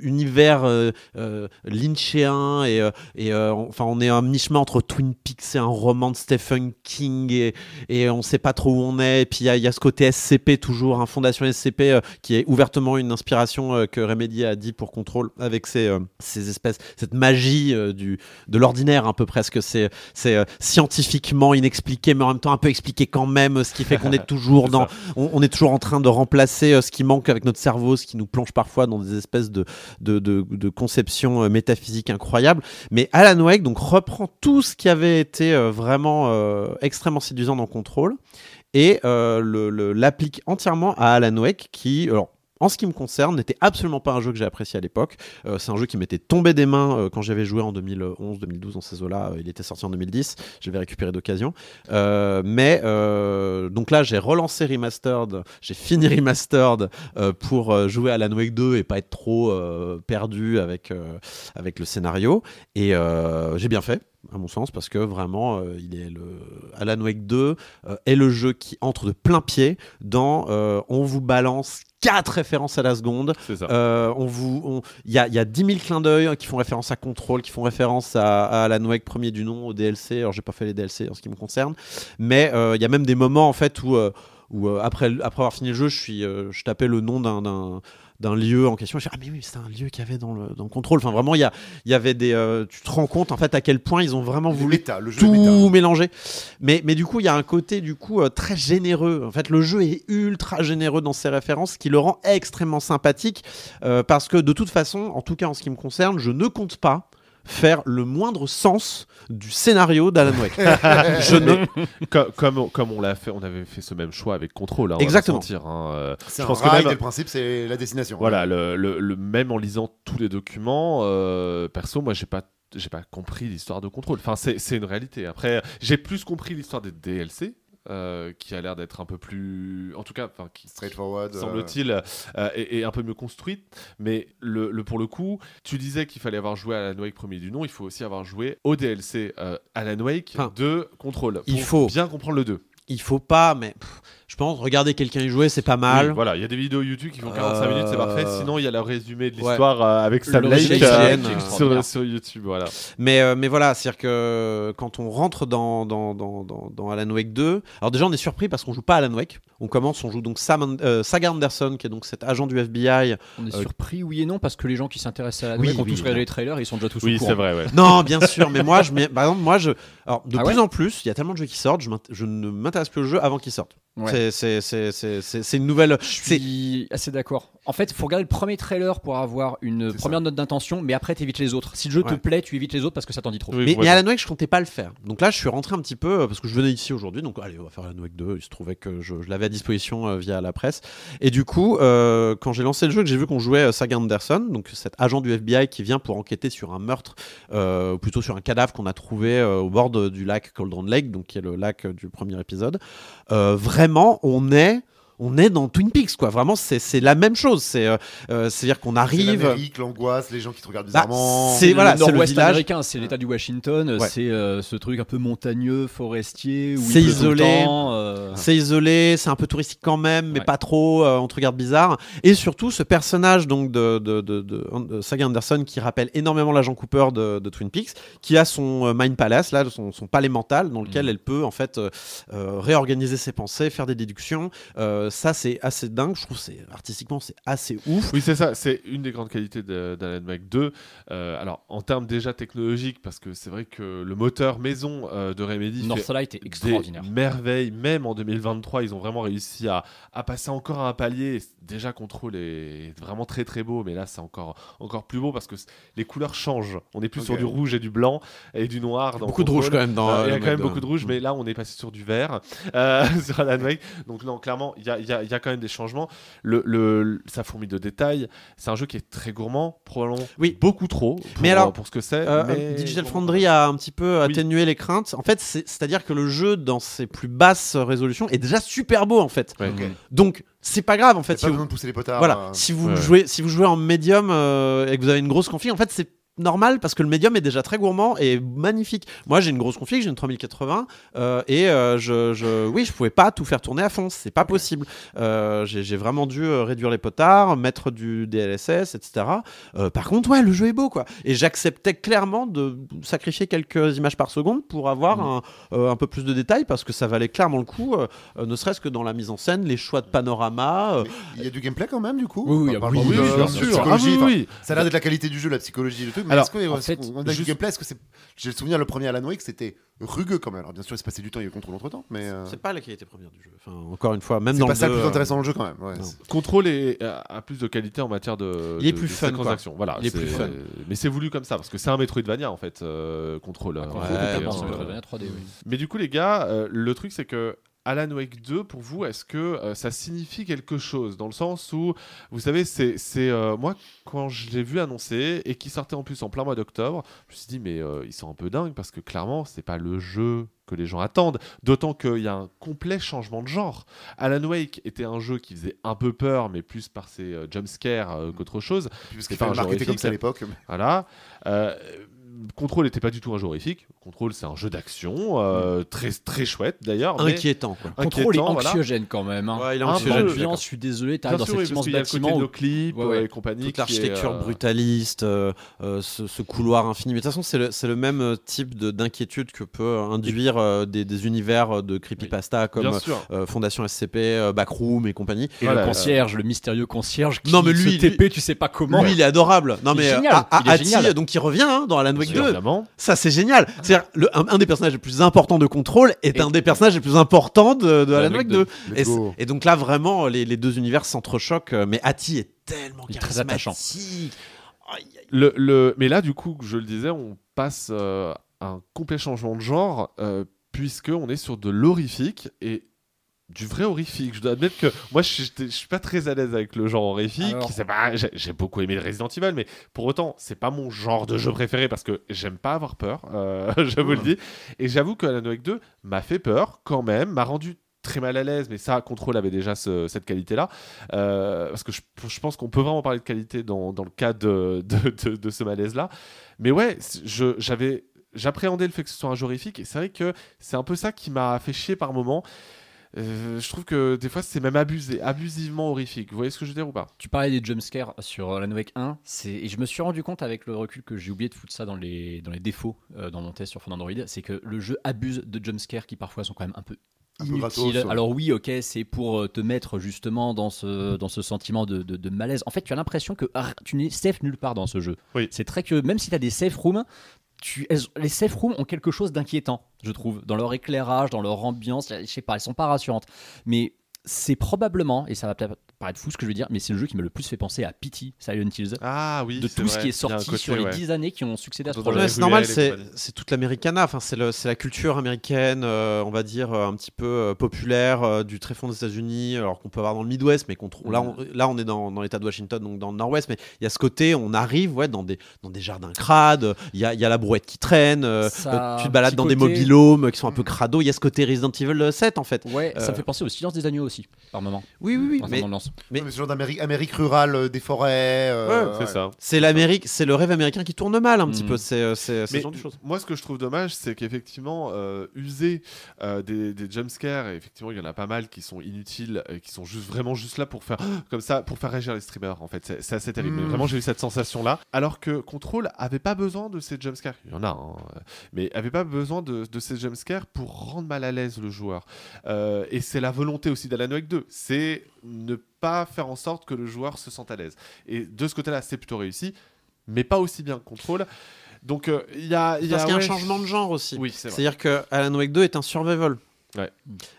univers euh, euh, lynchéen et, euh, euh, enfin on est un mi-chemin entre Twin Peaks et un roman de Stephen King et, et on sait pas trop où on est. Et puis il y, a- il y a ce côté SCP toujours un fondation SCP euh, qui est ouvertement une inspiration euh, que Remedy a dit pour Control avec ces, euh, ces espèces cette magie euh, du de l'ordinaire un peu presque. C'est euh, scientifiquement inexpliqué mais en même temps un peu expliqué quand même ce qui fait qu'on est toujours dans on, on est toujours en train de remplacer euh, ce qui manque avec notre cerveau, ce qui nous plonge parfois dans des espèces de, conceptions euh, métaphysiques incroyables. Mais Alan Wake donc, reprend tout ce qui avait été euh, vraiment euh, extrêmement séduisant dans Control et l'applique entièrement à Alan Wake qui... Alors, en ce qui me concerne, n'était absolument pas un jeu que j'ai apprécié à l'époque. Euh, c'est un jeu qui m'était tombé des mains euh, quand j'avais joué en 2011, 2012 dans ces eaux-là. Euh, il était sorti en 2010. J'avais récupéré d'occasion. Mais donc là, j'ai relancé Remastered, j'ai fini Remastered pour jouer à Alan Wake 2 et pas être trop perdu avec, avec le scénario. Et j'ai bien fait. À mon sens, parce que vraiment, il est le Alan Wake 2 euh, est le jeu qui entre de plein pied dans on vous balance quatre références à la seconde, ça. euh, on vous, il y a, y a 10 000 clins d'œil qui font référence à Control, qui font référence à, à Alan Wake premier du nom, au DLC. Alors j'ai pas fait les DLC en ce qui me concerne, mais euh, il y a même des moments en fait où, euh, où après, après avoir fini le jeu, je suis, je tapais le nom d'un- d'un lieu en question. Je fais, ah mais oui, c'est un lieu qu'il y avait dans le, dans le contrôle. Enfin vraiment, il y, a, il y avait des. euh, tu te rends compte en fait à quel point ils ont vraiment Le voulu méta, le jeu est méta. tout mélanger. Mais, mais du coup, il y a un côté du coup euh, très généreux. En fait, le jeu est ultra généreux dans ses références, ce qui le rend extrêmement sympathique. euh, parce que de toute façon, en tout cas en ce qui me concerne, je ne compte pas faire le moindre sens du scénario d'Alan Wake. je ne... Co- comme, on- comme on l'a fait, on avait fait ce même choix avec Control. hein, on va Exactement. pas se mentir, hein, euh, C'est je un pense que même- le principe, c'est la destination. Voilà, le, le- le- même en lisant tous les documents, euh, perso, moi, j'ai pas, j'ai pas compris l'histoire de Control. Enfin, c'est c'est une réalité. Après, j'ai plus compris l'histoire des DLC, euh, qui a l'air d'être un peu plus, en tout cas, enfin, qui Straightforward. semble-t-il, euh, est, est un peu mieux construite. Mais le, le- pour le coup, tu disais qu'il fallait avoir joué à Alan Wake premier du nom, il faut aussi avoir joué au DLC euh, Alan Wake Enfin, de Control. il faut. bien comprendre le 2. Il faut pas, mais pff, pense, regarder quelqu'un y jouer, c'est pas mal. Oui, voilà, il y a des vidéos YouTube qui font 45 minutes, c'est parfait. Euh, Sinon, il y a le résumé de ouais. l'histoire euh, avec Sam Lake euh, c'est sur, sur YouTube. Voilà. Mais, euh, mais voilà, c'est-à-dire que quand on rentre dans, dans, dans, dans, dans Alan Wake 2, alors déjà on est surpris parce qu'on joue pas Alan Wake. On commence, on joue donc Sam, euh, Saga Anderson, qui est donc cet agent du FBI. On est Euh, surpris, oui et non, parce que les gens qui s'intéressent à la Oui, ont oui, tous regardé les trailers, ils sont déjà tous au Oui, courant. c'est vrai, ouais. Non, bien sûr, mais moi, je, mets- par exemple, moi, je, alors de Ah plus ouais en plus, il y a tellement de jeux qui sortent, je, ne m'intéresse plus au jeu avant qu'il sorte. Ouais. C'est- une nouvelle. Je c'est- suis assez d'accord. En fait, il faut regarder le premier trailer pour avoir une première note d'intention, mais après, tu évites les autres. Si le jeu te plaît, tu évites les autres parce que ça t'en dit trop. Oui, Mais, mais voilà. Alan Wake, je comptais pas le faire. Donc là, je suis rentré un petit peu euh, parce que je venais ici aujourd'hui. Donc allez, on va faire Alan Wake 2. Il se trouvait que je, je l'avais à disposition euh, via la presse. Et du coup, euh, quand j'ai lancé le jeu, que j'ai vu qu'on jouait euh, Saga Anderson, donc cet agent du FBI qui vient pour enquêter sur un meurtre, plutôt sur un cadavre qu'on a trouvé au bord du lac Cauldron Lake, donc qui est le lac du premier épisode. Vraiment, on est on est dans Twin Peaks, quoi. Vraiment, c'est c'est la même chose. C'est euh, euh, c'est-à-dire qu'on C'est arrive. l'Amérique, l'angoisse, les gens qui te regardent Bah, bizarrement. c'est- voilà, le c'est le nord-ouest village. américain, c'est l'État du Washington, Ouais. c'est euh, ce truc un peu montagneux, forestier, C'est isolé. euh, C'est isolé, c'est un peu touristique quand même, mais Ouais. pas trop. euh, on te regarde bizarre. Et surtout, ce personnage donc de, de, de, de- de Saga Anderson qui rappelle énormément l'agent Cooper de, de Twin Peaks, qui a son euh, Mind Palace, là, son, son palais mental, dans lequel Mhm. elle peut en fait réorganiser ses pensées, faire des déductions. Euh, ça, c'est assez dingue. Je trouve, c'est artistiquement, c'est assez ouf. Oui, c'est ça. C'est une des grandes qualités d'Alan Wake 2. Euh, alors, en termes déjà technologiques, parce que c'est vrai que le moteur maison euh, de Remedy Northlight est extraordinaire. des merveilles. Même en 2023, ils ont vraiment réussi à, à passer encore un palier. Déjà, Control est vraiment très très beau, mais là, c'est encore, encore plus beau parce que les couleurs changent. On est plus sur du rouge et du blanc et du noir. Dans Beaucoup de rouge quand même dans. Euh, il y a quand même beaucoup de rouge, mais là on est passé sur du vert euh, sur Alan Wake. Donc non, clairement, il y a, il y y a quand même des changements. Le, le, ça fourmille de détails. C'est un jeu qui est très gourmand, probablement Oui. beaucoup trop pour, Mais alors, pour ce que c'est. Euh, mais- Digital Foundry a un petit peu Oui. atténué les craintes. En fait, c'est- c'est-à-dire que le jeu, dans ses plus basses résolutions, est déjà super beau en fait. Ouais. Ok. Donc, c'est pas grave en fait. Fait, si pas vous- besoin de pousser les potards. Voilà, euh, si vous Ouais. jouez, si vous jouez en médium euh, et que vous avez une grosse config, en fait, c'est normal parce que le médium est déjà très gourmand et magnifique. Moi, j'ai une grosse config, j'ai une 3080 euh, et euh, je, je, oui, je pouvais pas tout faire tourner à fond, c'est pas possible. Euh, j'ai vraiment dû réduire les potards, mettre du DLSS, etc. Euh, par contre, ouais, le jeu est beau, quoi. Et j'acceptais clairement de sacrifier quelques images par seconde pour avoir Mm. un, euh, un peu plus de détails parce que ça valait clairement le coup, ne serait-ce que dans la mise en scène, les choix de panorama. euh, Il y a du gameplay quand même, du coup? Oui, oui, bien sûr. psychologie, Ah oui, oui. Ça a l'air d'être la qualité du jeu, la psychologie, le truc. Mais Alors, est-ce que, en est-ce fait, qu'on a du juste- gameplay Est-ce que c'est J'ai le souvenir le premier Alan Wake, c'était rugueux quand même. Alors bien sûr, il se passait du temps, il y a eu contrôle entre temps, mais euh, C'est pas la qualité première du jeu. Enfin, encore une fois, même c'est dans pas le ça le plus euh, intéressant dans le jeu quand même. ouais. C'est- Contrôle est, a a plus de qualité en matière de. Il est de- plus de fun, ces quoi. transactions. Voilà, Il est plus c'est- fun. Mais c'est voulu comme ça parce que c'est un Metroidvania en fait. euh, contrôle. Contrôle, euh, totalement, c'est Metroidvania 3D, oui. Mais du coup, les gars, euh, le truc c'est que Alan Wake 2, pour vous, est-ce que euh, ça signifie quelque chose? Dans le sens où, vous savez, c'est euh, moi, quand je l'ai vu annoncer et qui sortait en plus en plein mois d'octobre, je me suis dit, mais euh, ils sont un peu dingues parce que clairement, c'est pas le jeu que les gens attendent. D'autant qu'il y a un complet changement de genre. Alan Wake était un jeu qui faisait un peu peur, mais plus par ses euh, jumpscares qu'autre chose. Parce qu'il pas un comme ça à l'époque. Voilà. Control n'était pas du tout un jeu horrifique. Control, c'est un jeu d'action, euh, très, très chouette d'ailleurs. mais Inquiétant, quoi. Contrôle est inquiétant, voilà. anxiogène quand même. hein. Ouais, il est Un peu, anxiogène, je suis je désolé, Bien t'arrives dans sûr, cet oui, parce immense qu'il y a le côté bâtiment. de où- nos clips Ouais, ouais. euh, et compagnie. toute qui est, l'architecture euh, brutaliste, euh, euh, ce, ce couloir infini. Mais de toute façon, c'est le, c'est le même euh, type de- d'inquiétude que peut induire euh, des, des univers euh, de creepypasta comme Bien sûr. euh, Fondation SCP, euh, Backroom et compagnie. Et Voilà, le euh, concierge, le mystérieux concierge qui Non, mais lui, se TP, tu sais pas comment. Lui, il est adorable. Non, Il est mais euh, génial, A- A- il est Ati, génial. donc il revient hein, dans Alan Wake 2. Évidemment. Ça, c'est génial. C'est-à-dire, le- un, un des personnages les plus importants de Control est Et- un des personnages les plus importants de, de Alan Wake 2. Let's Et, donc là, vraiment, les, les deux univers s'entrechoquent. euh, Mais Ati est tellement est très attachant. Le, le... Mais là, du coup, je le disais, on passe euh, à un complet changement de genre, euh, puisqu'on est sur de l'horrifique et du vrai horrifique. Je dois admettre que moi, je suis, je suis pas très à l'aise avec le genre horrifique. Alors- J'ai beaucoup aimé le Resident Evil, mais pour autant, c'est pas mon genre de jeu préféré parce que j'aime pas avoir peur, euh, je vous le dis. Et j'avoue que Alan Wake 2 m'a fait peur quand même, m'a rendu très mal à l'aise, mais ça, Control avait déjà ce- cette qualité-là. Euh, parce que je, je pense qu'on peut vraiment parler de qualité dans, dans le cas de, de, de- de ce malaise-là. Mais ouais, je- j'avais. J'appréhendais le fait que ce soit un jeu horrifique, et c'est vrai que c'est un peu ça qui m'a fait chier par moment. Euh, je trouve que des fois c'est même abusé, abusivement horrifique. Vous voyez ce que je veux dire ou pas? Tu parlais des jumpscares sur Alan Wake 1, c'est- et je me suis rendu compte avec le recul que j'ai oublié de foutre ça dans les, dans les défauts euh, dans mon test sur Fond Android, c'est que le jeu abuse de jumpscares qui parfois sont quand même un peu gratos, ouais. Alors oui, ok, c'est pour euh, te mettre justement dans ce, dans ce sentiment de, de- de malaise. En fait, tu as l'impression que ah, tu n'es safe nulle part dans ce jeu. Oui. C'est très que même si tu as des safe rooms, les safe rooms ont quelque chose d'inquiétant, je trouve, dans leur éclairage, dans leur ambiance. Je sais pas, elles sont pas rassurantes. Mais c'est probablement, et ça va peut-être paraître fou ce que je vais dire, mais c'est le jeu qui m'a le plus fait penser à Pity, Silent Hills. Ah oui, de tout ce qui est sorti côté, sur les ouais. 10 années qui ont succédé à ce projet. c'est normal, c'est toute l'Americana, enfin, c'est la culture américaine, euh, on va dire, euh, un petit peu euh, populaire euh, du très fond des États-Unis, alors qu'on peut avoir dans le Midwest, mais qu'on trouve- là, on, là, on est dans, dans l'État de Washington, donc dans le Nord-Ouest, mais il y a ce côté, on arrive ouais, dans, des, dans des jardins crades, il y a, il y a la brouette qui traîne, euh, Ça euh, tu te balades dans des mobilhomes qui sont un peu crado, il y a ce côté Resident Evil 7 en fait. Ouais, ça me fait penser au silence des agneaux aussi, par moment. Oui, oui, oui, mais mais- genre d'Amérique Amérique rurale, euh, des forêts. euh, C'est ouais. ça. c'est l'Amérique, c'est le rêve américain qui tourne mal un petit Mm. peu, c'est euh, c'est- c'est Mais ce genre de choses. moi, ce que je trouve dommage, c'est qu'effectivement, euh, user euh, des, des jumpscares, et effectivement, il y en a pas mal qui sont inutiles, et qui sont juste vraiment juste là pour faire comme ça, pour faire réagir les streamers. En fait, c'est c'est assez terrible. Mm. Mais Vraiment, j'ai eu cette sensation-là. Alors que Control avait pas besoin de ces jumpscares. Il y en a, hein, euh, mais avait pas besoin de, de ces jumpscares pour rendre mal à l'aise le joueur. Euh, et c'est la volonté aussi d'Alan Wake 2. C'est ne pas faire en sorte que le joueur se sente à l'aise. Et de ce côté-là, c'est plutôt réussi, mais pas aussi bien que Control. Donc euh, il y a, y Parce qu'il y a un changement de genre aussi. Oui, c'est. C'est-à-dire que Alan Wake 2 est un survival. Ouais.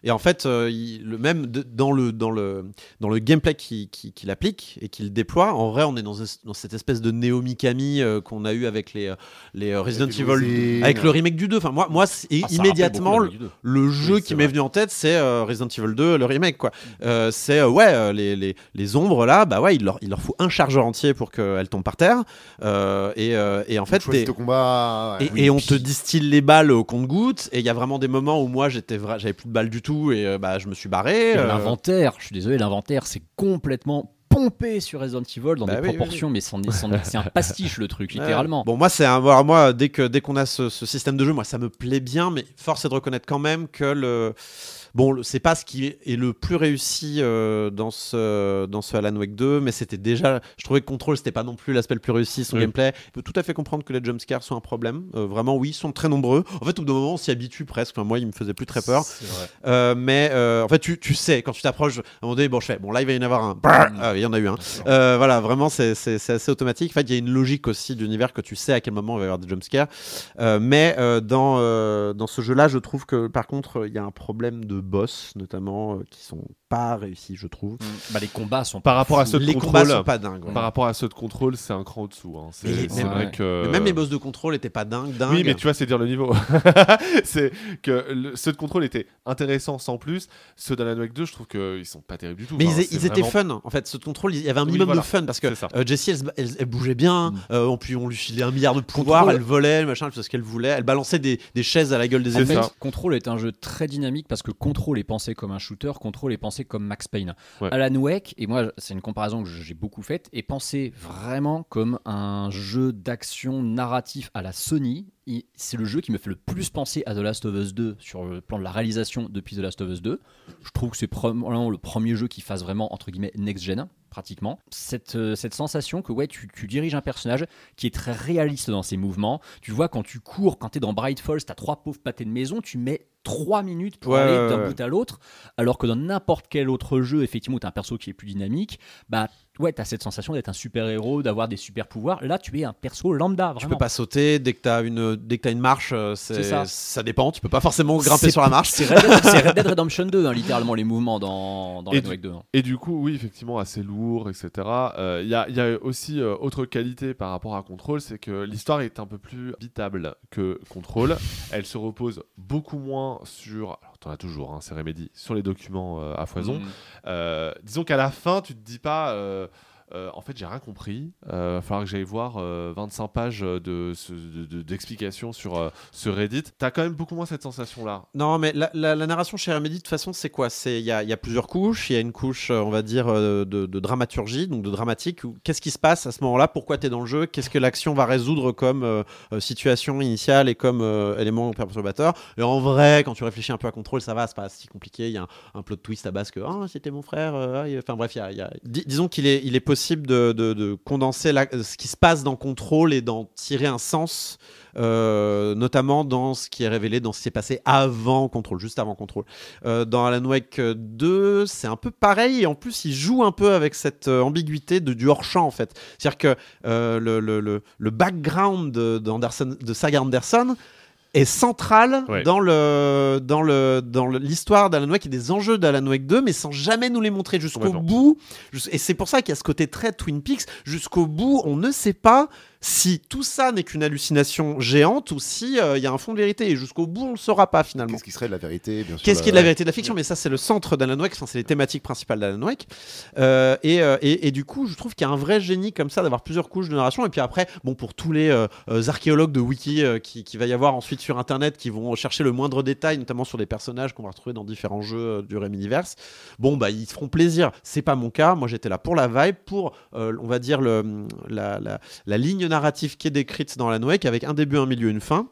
Et en fait, euh, il- le même de- dans le dans le dans le gameplay qu'il qui, qu'il applique et qu'il déploie, en vrai, on est dans, es- dans cette espèce de néo Mikami euh, qu'on a eu avec les euh, les euh, Resident Evil, avec le remake du 2. Enfin, moi, moi, Ah, immédiatement, beaucoup la Play 2. le jeu Oui, qui m'est venu en tête, c'est euh, Resident Evil 2, le remake. quoi. Euh, c'est euh, ouais, les, les, les ombres là, bah ouais, il leur, il leur faut un chargeur entier pour qu'elles tombent par terre. Euh, et, euh, et en fait, combat. ouais. et, et on te distille les balles au compte-gouttes. Et il y a vraiment des moments où moi, j'étais vra- j'avais plus de balles du tout et euh, bah, je me suis barré. Euh, L'inventaire, je suis désolé, l'inventaire, c'est complètement pompé sur Resident Evil dans Bah des oui, oui, proportions, mais c'est un pastiche le truc, littéralement. Bon, moi, c'est un. moi, dès que dès qu'on a ce, ce système de jeu, moi, ça me plaît bien, mais force est de reconnaître quand même que le. Bon, c'est pas ce qui est le plus réussi euh, dans ce dans ce Alan Wake 2, mais c'était déjà. Je trouvais que Control, c'était pas non plus l'aspect le plus réussi, son Oui. gameplay. Je peux tout à fait comprendre que les jumpscares sont un problème. Euh, vraiment, oui, ils sont très nombreux. En fait, au bout d'un moment, on s'y habitue presque. Enfin, moi, il me faisait plus très peur. Euh, mais en fait, tu, tu sais, quand tu t'approches, à un moment donné, bon, je fais, bon, là, il va y en avoir un. Brrr Ah, il y en a eu un. Voilà, vraiment, c'est assez automatique. En fait, il y a une logique aussi d'univers que tu sais à quel moment il va y avoir des jumpscares. Mais dans, dans ce jeu-là, je trouve que par contre, il y a un problème de boss, notamment, euh, qui sont pas réussis, je trouve. Bah, les combats sont Par rapport à ceux de Les combats contrôle, sont pas dingues. ouais. par rapport à ceux de contrôle, c'est un cran au-dessous. hein. C'est Mais- c'est mais- vrai ouais. que. Mais même les boss de contrôle étaient pas dingues, dingues. Oui, mais tu vois, c'est dire le niveau. c'est que le- ceux de contrôle étaient intéressants sans plus. Ceux d'Alan Wake 2, je trouve qu'ils sont pas terribles du tout. Mais Enfin, ils, étaient fun en fait. Ce contrôle, il y avait un Oui, minimum voilà. de fun parce que euh, Jessie, elle, bougeait bien. Mm. euh, on, puis on lui filait un milliard de pouvoirs. Elle volait, machin, elle faisait ce qu'elle voulait. Elle balançait des, des chaises à la gueule des ennemis. Control est un jeu très dynamique parce que Control est pensé comme un shooter, Control est pensé comme Max Payne. Ouais. Alan Wake, et moi c'est une comparaison que j'ai beaucoup faite, est pensé vraiment comme un jeu d'action narratif à la Sony. C'est le jeu qui me fait le plus penser à The Last of Us 2 sur le plan de la réalisation depuis The Last of Us 2. Je trouve que c'est probablement le premier jeu qui fasse vraiment entre guillemets next-gen pratiquement. Cette, euh, cette sensation que ouais, tu, tu diriges un personnage qui est très réaliste dans ses mouvements. Tu vois, quand tu cours, quand tu es dans Bright Falls, tu as trois pauvres pâtés de maison, tu mets trois minutes pour Ouais, aller d'un ouais. bout à l'autre. Alors que dans n'importe quel autre jeu, effectivement, tu as un perso qui est plus dynamique, bah ouais, tu as cette sensation d'être un super-héros, d'avoir des super-pouvoirs. Là, tu es un perso lambda, vraiment. Tu peux pas sauter dès que t'as une dès que t'as une marche. euh, C'est ça. ça. dépend. Tu peux pas forcément grimper sur la marche. C'est Red, Dead- Red Dead Redemption 2, hein, littéralement, les mouvements dans, dans Et Red Wake 2. hein. Et du coup, oui, effectivement, assez lourd, etc. Euh, Il y, a, il y a aussi euh, autre qualité par rapport à Control, c'est que l'histoire est un peu plus habitable que Control. Elle se repose beaucoup moins sur. T'en as toujours, hein, c'est Remedy, sur les documents euh, à foison. Mm. Euh, disons qu'à la fin, tu te dis pas. Euh, euh, en fait, j'ai rien compris. Euh, va falloir que j'aille voir euh, 25 pages de, ce- de- d'explications sur euh, ce Reddit. T'as quand même beaucoup moins cette sensation-là. Non, mais la, narration chez Remedy, de toute façon, c'est quoi? Il y a, il y a plusieurs couches. Il y a une couche, euh, on va dire, euh, de, dramaturgie, donc de dramatique. Qu'est-ce qui se passe à ce moment-là? Pourquoi tu es dans le jeu? Qu'est-ce que l'action va résoudre comme euh, euh, situation initiale et comme euh, élément perturbateur? Et en vrai, quand tu réfléchis un peu à contrôle, ça va, c'est pas si compliqué. Il y a un, un plot twist à base que ah, c'était mon frère. euh, ah, il- Enfin bref, il y a- il disons qu'il il est possible de, de- de condenser ce qui se passe dans contrôle et d'en tirer un sens. euh, notamment dans ce qui est révélé dans ce qui s'est passé avant contrôle, juste avant contrôle. Euh, dans Alan Wake 2, c'est un peu pareil et en plus il joue un peu avec cette euh, ambiguïté de, du hors-champ en fait. C'est-à-dire que le, le, le, le background de Saga Anderson est central Ouais. dans le dans le dans l'histoire d'Alan Wake et des enjeux d'Alan Wake 2 mais sans jamais nous les montrer jusqu'au bout. Et c'est pour ça qu'il y a ce côté très Twin Peaks. Jusqu'au bout on ne sait pas si tout ça n'est qu'une hallucination géante ou si euh, il y a un fond de vérité et jusqu'au bout on le saura pas finalement Qu'est-ce qui serait de la vérité, bien sûr. Qu'est-ce qui est de la- vérité de la fiction? Mais ça, c'est le centre d'Alan Wake, enfin, c'est les thématiques principales d'Alan Wake. Euh, et, euh, et, et du coup, je trouve qu'il y a un vrai génie comme ça d'avoir plusieurs couches de narration. Et puis après, bon, pour tous les euh, euh, archéologues de wiki euh, qui, qui va y avoir ensuite sur Internet qui vont chercher le moindre détail, notamment sur des personnages qu'on va retrouver dans différents jeux euh, du Reminiverse, bon, bah, ils se feront plaisir. C'est pas mon cas. Moi, j'étais là pour la vibe, pour, euh, on va dire, le, la, la, la ligne narrative qui est décrite dans Alan Wake avec un début, un milieu, une fin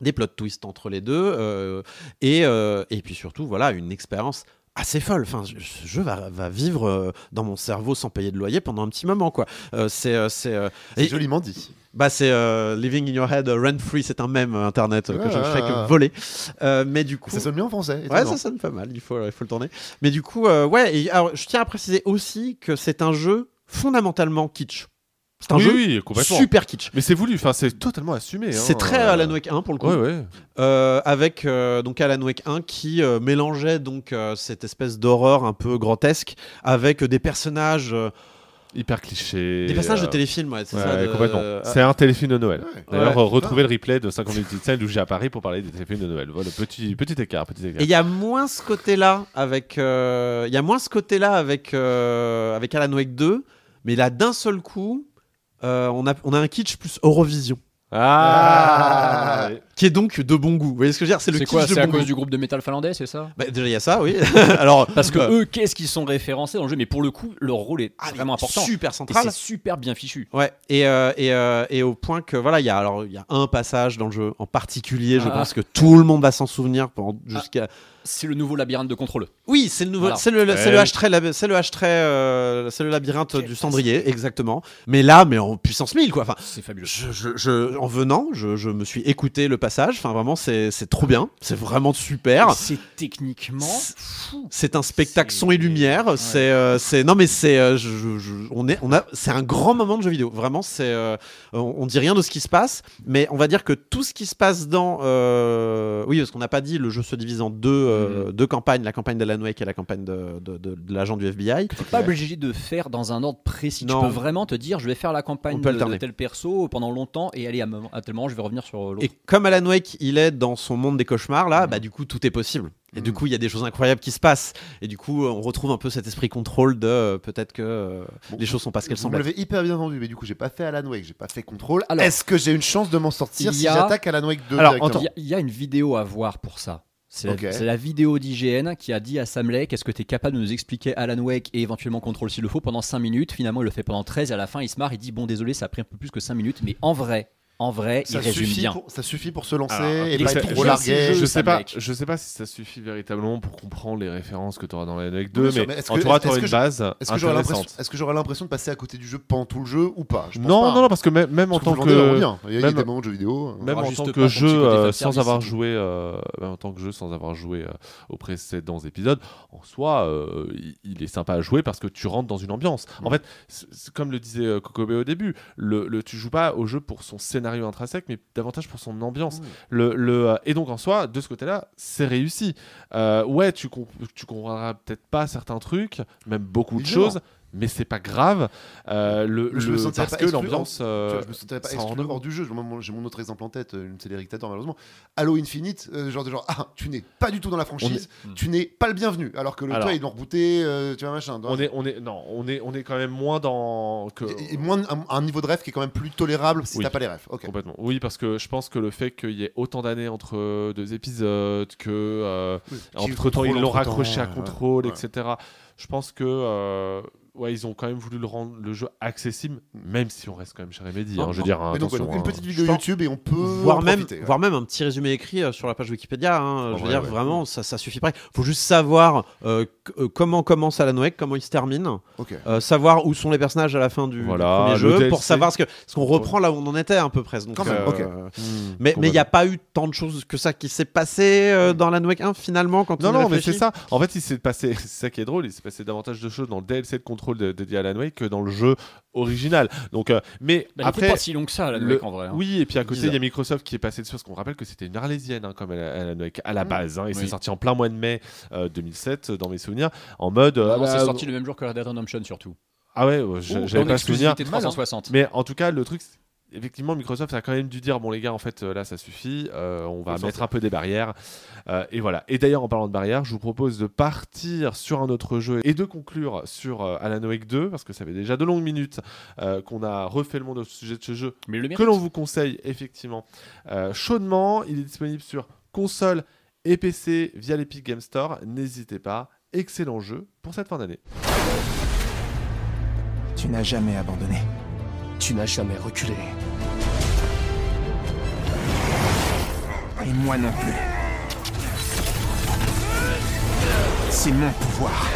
des plot twists entre les deux euh, et, euh, et puis surtout voilà une expérience assez folle enfin ce jeu va, va vivre euh, dans mon cerveau sans payer de loyer pendant un petit moment quoi Euh, c'est c'est euh, joliment dit. bah c'est euh, living in your head rent free c'est un mème euh, internet que Ouais, je ne fais ouais, que ouais. voler Euh, mais du coup Ça sonne bien en français. Ouais, étonnant. ça sonne pas mal, il faut, il faut le tourner. Mais du coup, ouais, et alors, je tiens à préciser aussi que c'est un jeu fondamentalement kitsch. C'est un oui, jeu oui, complètement. super kitsch. Mais c'est voulu, enfin, c'est totalement assumé. hein. C'est très Euh, Alan Wake 1 pour le coup. Ouais, ouais. Euh, avec euh, donc Alan Wake 1 qui euh, mélangeait donc euh, cette espèce d'horreur un peu grotesque avec des personnages euh, Hyper cliché. des personnages euh, de téléfilm ouais, c'est ouais, ça de- complètement. euh, C'est un téléfilm de Noël. Ouais. D'ailleurs, Ouais. retrouvez le replay de 50 minutes de où j'ai à Paris pour parler des téléfilms de Noël. Voilà, petit, petit écart, petit écart. et il y a moins ce côté-là avec euh, il y a moins ce côté-là avec euh, avec Alan Wake 2 mais là d'un seul coup euh, on a on a un kitsch plus Eurovision. Ah, qui est donc de bon goût. Vous voyez ce que je veux dire? C'est le C'est kitsch quoi de C'est à bon cause goût. du groupe de métal finlandais, c'est ça? Bah, déjà il y a ça oui. Alors Parce que euh, eux, qu'est-ce qu'ils sont référencés dans le jeu? Mais pour le coup, leur rôle est ah, mais vraiment important. super Et central. c'est super bien fichu. Ouais, et, euh, et, euh, et au point que voilà, il y a alors il y a un passage dans le jeu en particulier, je Ah. pense que tout le monde va s'en souvenir pendant jusqu'à. C'est le nouveau labyrinthe de contrôle. Oui, c'est le nouveau, Voilà. c'est le, c'est le c'est H-trait, euh, c'est le labyrinthe du cendrier, exactement. Mais là, mais en puissance 1000 quoi. Enfin, C'est fabuleux. je, je- je- en venant, je, je me suis écouté le passage. Enfin, vraiment, c'est, c'est trop bien, c'est vraiment super. C'est techniquement C'est- fou. C'est un spectacle son et lumière. Ouais. C'est, euh, c'est, non mais c'est, euh, je- je- je- on est, on a, c'est un grand moment de jeu vidéo. Vraiment, c'est, euh, on, on dit rien de ce qui se passe, mais on va dire que tout ce qui se passe dans, euh, oui, parce qu'on n'a pas dit, le jeu se divise en deux, euh, deux campagnes, la campagne d'Alan Wake et la campagne de, de, de- de l'agent du FBI. T'es pas obligé de faire dans un ordre précis. Non. Tu peux vraiment te dire, je vais faire la campagne de, tel perso pendant longtemps et aller à, tel moment, je vais revenir sur l'autre. Et comme Alan Wake, il est dans son monde des cauchemars, là, Mhm. bah du coup, tout est possible. Et du Mhm. coup, il y a des choses incroyables qui se passent. Et du coup, on retrouve un peu cet esprit contrôle de euh, peut-être que euh, Bon, les choses sont pas ce qu'elles semblent. être. l'avez hyper bien vendu, mais du coup, j'ai pas fait Alan Wake, j'ai pas fait Control. Alors, Est-ce que j'ai une chance de m'en sortir il si y a- j'attaque Alan Wake 2 Alors, directement Il y, a- il y a une vidéo à voir pour ça. C'est la vidéo d'IGN qui a dit à Sam Lake Est-ce que tu es capable de nous expliquer Alan Wake et éventuellement Control s'il le faut pendant 5 minutes? Finalement, il le fait pendant 13 et à la fin, il se marre. Il dit Bon, désolé, ça a pris un peu plus que 5 minutes, mais en vrai, en vrai, ça il résume suffit, bien. pour, ça suffit pour se lancer Alors, et il pas être trop largué. je sais pas, je sais pas si ça suffit véritablement pour comprendre les références que tu auras dans la Wake Oui, 2, bien sûr, mais, mais est-ce en que- tout cas, est-ce tu auras que une base Est-ce que j'aurais l'impression intéressante. est-ce que j'aurais l'impression de passer à côté du jeu pendant tout le jeu ou pas? Je pense Non, pas. non, non, parce que même, même en tant que bien. Il y a même- des moments de jeux vidéo. euh, même en tant que jeu euh, sans avoir joué euh, même en tant que jeu sans avoir joué euh, aux précédents épisodes en soi euh, il, est sympa à jouer parce que tu rentres dans une ambiance en fait comme le disait euh, Kokobé au début le, le- tu joues pas au jeu pour son scénario intrinsèque mais davantage pour son ambiance. Mm. le, le, euh, et donc en soi de ce côté là c'est réussi. Euh, ouais tu, comp- tu comprendras peut-être pas certains trucs même beaucoup de choses mais c'est pas grave euh, le, Je me le- parce pas que l'ambiance vois, euh, je me pas rend exclu heureux. hors du jeu. J'ai mon autre exemple en tête, une série dictateur malheureusement. Halo Infinite, euh, genre de genre, ah, tu n'es pas du tout dans la franchise, est- tu n'es pas le bienvenu. Alors que le Alors. toi, ils l'ont rebooté, euh, tu vois, machin. On est on est non on est on est quand même moins dans que Et, et moins un, un niveau de rêve qui est quand même plus tolérable si Oui. t'as pas les rêves. Ok. Complètement. Oui, parce que je pense que le fait qu'il y ait autant d'années entre euh, deux épisodes, que euh, entre temps ils l'ont raccroché à contrôle, Ouais. etc. Je pense que euh, ouais, ils ont quand même voulu le rendre le jeu accessible, même si on reste quand même chez Remedy. Non, hein, je veux dire, hein, Mais donc, ouais, donc une hein. petite vidéo YouTube et on peut voire même, profiter, ouais. voire même un petit résumé écrit euh, sur la page Wikipédia. hein, je veux dire, ouais. vraiment, ça, ça suffit pas. faut juste savoir euh, euh, comment commence Alan Wake, comment il se termine, euh, savoir où sont les personnages à la fin du, Voilà, premier jeu, DLC. pour savoir ce que, ce qu'on reprend là où on en était un peu presque. Donc, Quand même, euh, ok. Hmm, Mais mais il n'y a pas eu tant de choses que ça qui s'est passé euh, dans Alan Wake 1 finalement quand Non, on non, mais c'est ça. En fait, il s'est passé, c'est ça qui est drôle, il s'est passé davantage de choses dans le DLC de contrôle de, de Wake que dans le jeu original. Donc, euh, mais Bah, après, pas si long que ça, Alan le- Wake, en vrai. hein. Oui, et puis à côté, il y a Microsoft qui est passé dessus, parce qu'on rappelle que c'était une arlésienne, hein, comme Alan Wake, à la Mm. base. Hein, et Oui. c'est sorti en plein mois de mai euh, 2007, dans mes souvenirs, en mode. euh, Non, ah c'est bah, sorti le même jour que Red Dead Redemption, surtout. Ah ouais, j'avais pas souvenir. exclusivité 360. Mais en tout cas, le truc, effectivement, Microsoft a quand même dû dire bon, les gars, en fait, euh, là, ça suffit, euh, on va mettre un peu des barrières. Euh, et voilà. Et d'ailleurs, en parlant de barrières, je vous propose de partir sur un autre jeu et de conclure sur euh, Alan Wake 2, parce que ça fait déjà de longues minutes euh, qu'on a refait le monde au sujet de ce jeu Mais le que l'on vous conseille effectivement euh, chaudement. Il est disponible sur console et PC via l'Epic Game Store. N'hésitez pas. Excellent jeu pour cette fin d'année. Tu n'as jamais abandonné. Tu n'as jamais reculé. Et moi non plus. C'est mon pouvoir.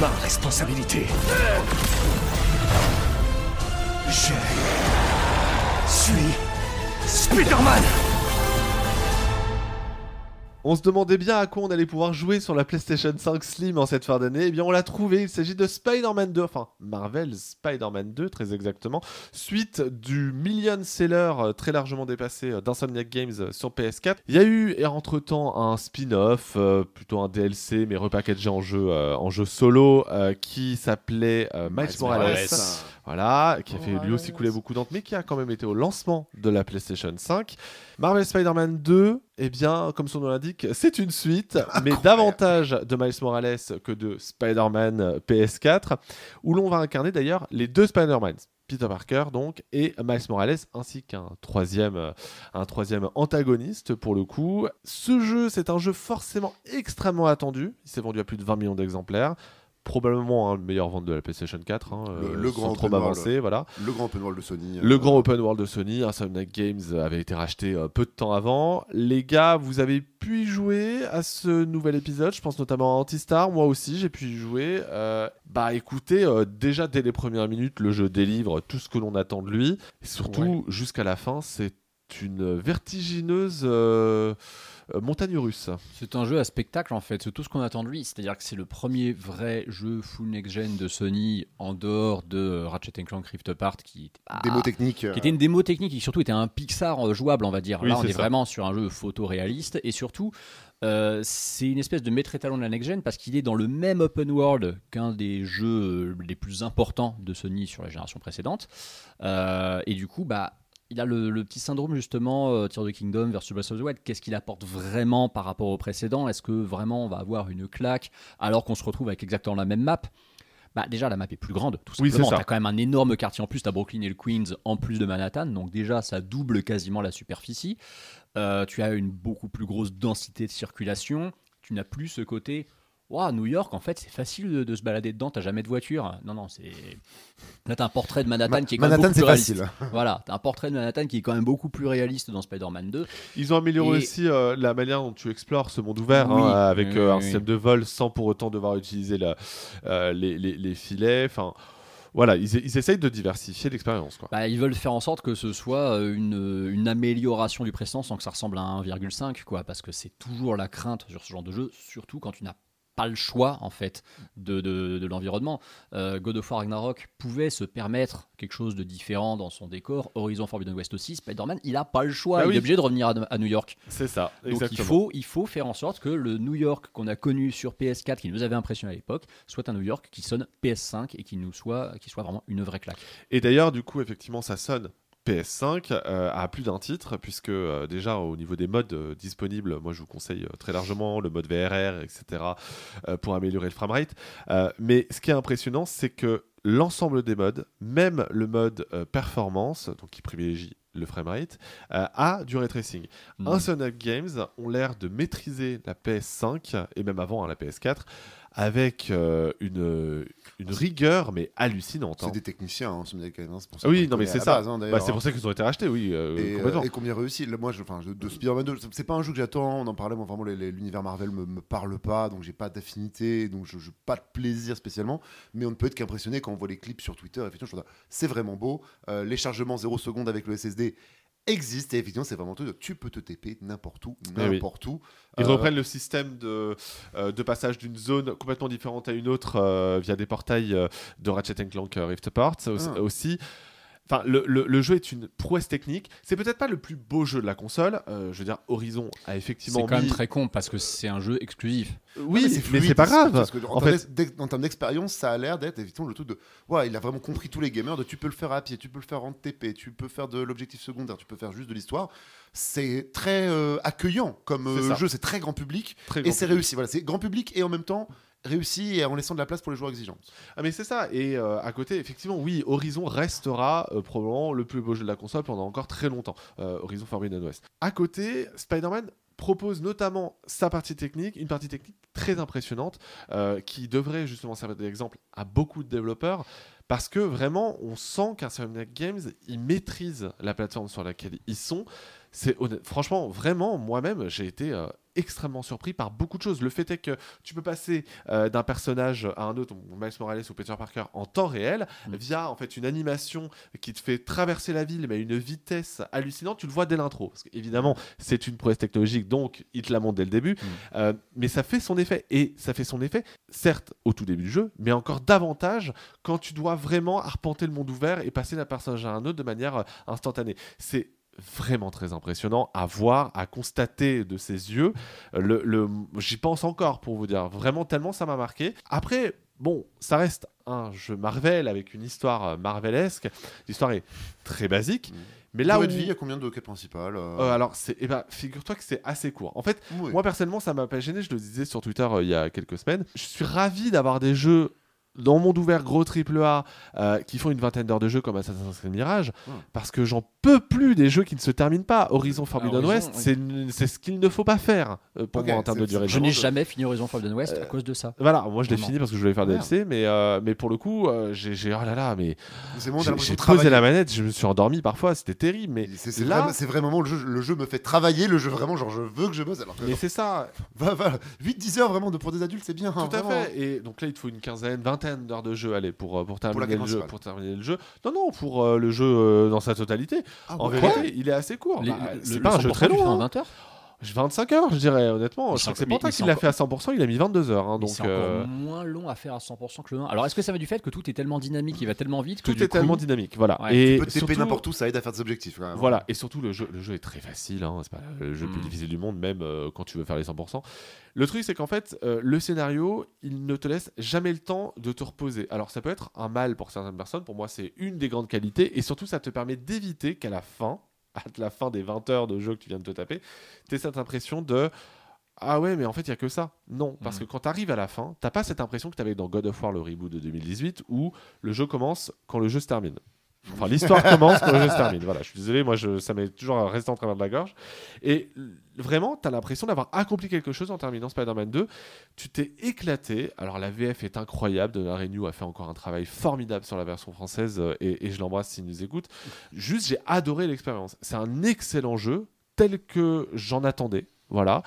Ma responsabilité. Je suis Spider-Man On se demandait bien à quoi on allait pouvoir jouer sur la PlayStation 5 Slim en cette fin d'année. Eh bien, on l'a trouvé. Il s'agit de Spider-Man 2, enfin Marvel Spider-Man 2, très exactement, suite du million seller euh, très largement dépassé euh, d'Insomniac Games euh, sur PS4. Il y a eu et entre-temps un spin-off, euh, plutôt un DLC, mais repackagé en jeu, euh, en jeu solo, euh, qui s'appelait Miles Morales. Voilà, qui a fait lui aussi couler beaucoup d'encre, mais qui a quand même été au lancement de la PlayStation 5. Marvel Spider-Man 2, eh bien, comme son nom l'indique, c'est une suite, mais davantage de Miles Morales que de Spider-Man euh, PS4, où l'on va incarner d'ailleurs les deux Spider-Man. Peter Parker donc et Miles Morales ainsi qu'un troisième euh, un troisième antagoniste pour le coup. Ce jeu c'est un jeu forcément extrêmement attendu. Il s'est vendu à plus de 20 millions d'exemplaires. Probablement hein, le meilleur vente de la PlayStation 4, hein, Le- euh, le sans grand trop open world. voilà. Le grand open world de Sony. Le euh, grand open world de Sony, Insomniac Games avait été racheté euh, peu de temps avant. Les gars, vous avez pu y jouer à ce nouvel épisode. Je pense notamment à Antistar. Moi aussi, j'ai pu y jouer. Euh, bah écoutez, euh, déjà dès les premières minutes, le jeu délivre tout ce que l'on attend de lui. Et surtout, jusqu'à la fin, c'est une vertigineuse euh, euh, montagne russe. C'est un jeu à spectacle en fait, c'est tout ce qu'on attend de lui. C'est-à-dire que c'est le premier vrai jeu full next-gen de Sony en dehors de euh, Ratchet Clank Rift Apart qui était, pas- Démo technique. euh, qui était une démo technique et qui surtout était un Pixar euh, jouable, on va dire. Oui, Là, on c'est est vraiment sur un jeu photoréaliste et surtout, euh, c'est une espèce de maître étalon de la next-gen parce qu'il est dans le même open world qu'un des jeux euh, les plus importants de Sony sur la génération précédente. Euh, et du coup, bah. Il a le, le petit syndrome justement, euh, Tears of the Kingdom versus Breath of the Wild. Qu'est-ce qu'il apporte vraiment par rapport au précédent? Est-ce que vraiment on va avoir une claque alors qu'on se retrouve avec exactement la même map? Bah déjà la map est plus grande tout Oui, c'est simplement. ça. T'as quand même un énorme quartier en plus. T'as Brooklyn et le Queens en plus de Manhattan, donc déjà ça double quasiment la superficie. Euh, tu as une beaucoup plus grosse densité de circulation. Tu n'as plus ce côté. Ouah, New York, en fait, c'est facile de, de se balader dedans. T'as jamais de voiture. Non, non, c'est. Là, t'as un portrait de Manhattan Ma- qui est quand même Manhattan, beaucoup c'est plus réaliste. facile. Voilà, t'as un portrait de Manhattan qui est quand même beaucoup plus réaliste dans Spider-Man 2. Ils ont amélioré Et- aussi euh, la manière dont tu explores ce monde ouvert, Oui, hein, avec oui, euh, un oui, système de vol sans pour autant devoir utiliser la- euh, les, les- les filets. Enfin, voilà, ils, ils essayent de diversifier l'expérience. quoi. Bah, ils veulent faire en sorte que ce soit une, une amélioration du précédent sans que ça ressemble à 1,5 quoi parce que c'est toujours la crainte sur ce genre de jeu surtout quand tu n'as pas le choix en fait de, de- de l'environnement. Euh, God of War Ragnarok pouvait se permettre quelque chose de différent dans son décor. Horizon Forbidden West aussi, Spider-Man, il a pas le choix, Bah il oui. est obligé de revenir à, à New York. C'est ça, Donc il exactement. faut, il faut faire en sorte que le New York qu'on a connu sur PS4, qui nous avait impressionné à l'époque, soit un New York qui sonne PS5 et qui nous soit, qui soit vraiment une vraie claque. Et d'ailleurs, du coup, effectivement, ça sonne PS5 euh, à plus d'un titre, puisque euh, déjà au niveau des modes euh, disponibles, moi je vous conseille euh, très largement le mode VRR, etc., euh, pour améliorer le framerate. Euh, mais ce qui est impressionnant, c'est que l'ensemble des modes, même le mode euh, performance, donc qui privilégie le framerate, euh, a du ray tracing. Mm. Insomniac Games ont l'air de maîtriser la PS5 et même avant hein, la PS4 avec euh, une, une rigueur mais hallucinante. hein. C'est des techniciens, hein, hein, c'est pour ça oui, non, mais c'est ça. hein, Bah, c'est hein. pour ça qu'ils ont été rachetés, oui, euh, Et, euh, et combien réussi Moi, je, je- de Spider-Man 2, c'est pas un jeu que j'attends. On en parlait, moi, vraiment, l'univers Marvel me, me parle pas, donc j'ai pas d'affinité, donc je n'ai pas de plaisir spécialement. Mais on ne peut être qu'impressionné quand on voit les clips sur Twitter. Effectivement, je c'est vraiment beau. Les chargements 0 secondes avec le SSD existent, et effectivement, c'est vraiment tout. Tu peux te TP n'importe où, oui. n'importe où. Ils Euh, reprennent le système de, euh, de passage d'une zone complètement différente à une autre euh, via des portails de Ratchet Clank Rift Apart ça aussi. Ah. aussi. Enfin, le, le- le jeu est une prouesse technique. C'est peut-être pas le plus beau jeu de la console. Euh, je veux dire, Horizon a C'est effectivement quand même très con parce que c'est un jeu exclusif. Oui, Non, mais c'est pas grave. Parce que en, En termes fait, en termes d'expérience, ça a l'air d'être effectivement le truc de. Ouais, il a vraiment compris tous les gamers de tu peux le faire à pied, tu peux le faire en TP, tu peux faire de l'objectif secondaire, tu peux faire juste de l'histoire. C'est très euh, accueillant comme C'est euh, jeu, c'est très grand public très et c'est réussi. Voilà, c'est grand public et en même temps réussi en laissant de la place pour les joueurs exigeants. Ah mais c'est ça. Et euh, à côté, effectivement, oui, Horizon restera euh, probablement le plus beau jeu de la console pendant encore très longtemps. Euh, Horizon Forbidden West. À côté, Spider-Man propose notamment sa partie technique, une partie technique très impressionnante euh, qui devrait justement servir d'exemple à beaucoup de développeurs parce que vraiment on sent qu'Insomniac Games ils maîtrisent la plateforme sur laquelle ils sont. C'est franchement vraiment moi-même j'ai été extrêmement surpris par beaucoup de choses. Le fait est que tu peux passer euh, d'un personnage à un autre, donc Miles Morales ou Peter Parker, en temps réel, Mm. via en fait une animation qui te fait traverser la ville, mais à une vitesse hallucinante. Tu le vois dès l'intro. Parce qu'évidemment, c'est une prouesse technologique, donc il te la montre dès le début. Euh, mais ça fait son effet. Et ça fait son effet, certes, au tout début du jeu, mais encore davantage quand tu dois vraiment arpenter le monde ouvert et passer d'un personnage à un autre de manière euh, instantanée. C'est vraiment très impressionnant à voir, à constater de ses yeux. Euh, Le, le- J'y pense encore pour vous dire, vraiment tellement ça m'a marqué. Après, bon, ça reste un jeu Marvel avec une histoire euh, marvelesque. L'histoire est très basique. Mais là où... de vie, il y a combien de quêtes principales euh, Euh, alors, eh ben, figure-toi que c'est assez court. En fait, oui. moi personnellement, ça m'a pas gêné. Je le disais sur Twitter euh, il y a quelques semaines. Je suis ravi d'avoir des jeux dans monde ouvert gros triple A euh, qui font une vingtaine d'heures de jeu comme Assassin's Creed Mirage Ouais. parce que j'en peux plus des jeux qui ne se terminent pas. Horizon Forbidden Horizon, West, oui. c'est, ce qu'il ne faut pas faire euh, pour moi en termes de durée de Je n'ai jamais fini Horizon Forbidden West Euh, à cause de ça. Voilà, moi je l'ai fini parce que je voulais faire Merde. DLC, mais, euh, mais pour le coup, euh, j'ai, j'ai- oh là là, mais bon, j'ai, de posé la manette, je me suis endormi parfois, c'était terrible, mais C'est c'est là- vraiment, c'est vraiment le jeu, le jeu me fait travailler, le jeu vraiment, genre je veux que je bosse. Alors que mais c'est ça, va, va, 8-10 heures vraiment de, pour des adultes, c'est bien. Tout à fait. Et donc là, il te faut une quinzaine, vingtaine d'heures de jeu, allez, pour, euh, pour, terminer, quête le jeu, pour terminer le jeu. Non, non, pour euh, le jeu euh, dans sa totalité. Ah en ouais. vérité, il est assez court. Les- Bah, le- c'est le pas un jeu 100%, très long. en hein. 20 heures 25 heures, je dirais, honnêtement. Je c'est crois que c'est mais qui l'a fait à 100%, il a mis 22 heures. hein, donc, c'est encore euh, moins long à faire à 100% que le 1. Alors est-ce que ça va du fait que tout est tellement dynamique, il va tellement vite que tout est tellement dynamique. Voilà. Ouais. Et Tu peux surtout- n'importe où, ça aide à faire des objectifs. quand même. Voilà, et surtout le jeu, le jeu est très facile, hein, c'est pas le jeu le plus Mm. difficile du monde, même euh, quand tu veux faire les 100%. Le truc, c'est qu'en fait, euh, le scénario, il ne te laisse jamais le temps de te reposer. Alors, ça peut être un mal pour certaines personnes, pour moi, c'est une des grandes qualités, et surtout, ça te permet d'éviter qu'à la fin, à la fin des 20 heures de jeu que tu viens de te taper, tu aies cette impression de. Ah ouais, mais en fait, il y a que ça. Non, parce que quand tu arrives à la fin, t'as pas cette impression que tu avais dans God of War, le reboot de 2018, où le jeu commence quand le jeu se termine. Enfin, l'histoire commence le jeu se termine. Voilà, je suis désolé, moi, ça m'est toujours resté en travers de la gorge. Et vraiment, tu as l'impression d'avoir accompli quelque chose en terminant Spider-Man 2. Tu t'es éclaté. Alors, la VF est incroyable. De la Renew a fait encore un travail formidable sur la version française euh, et, et je l'embrasse s'il nous écoute. Juste, j'ai adoré l'expérience. C'est un excellent jeu, tel que j'en attendais. Voilà.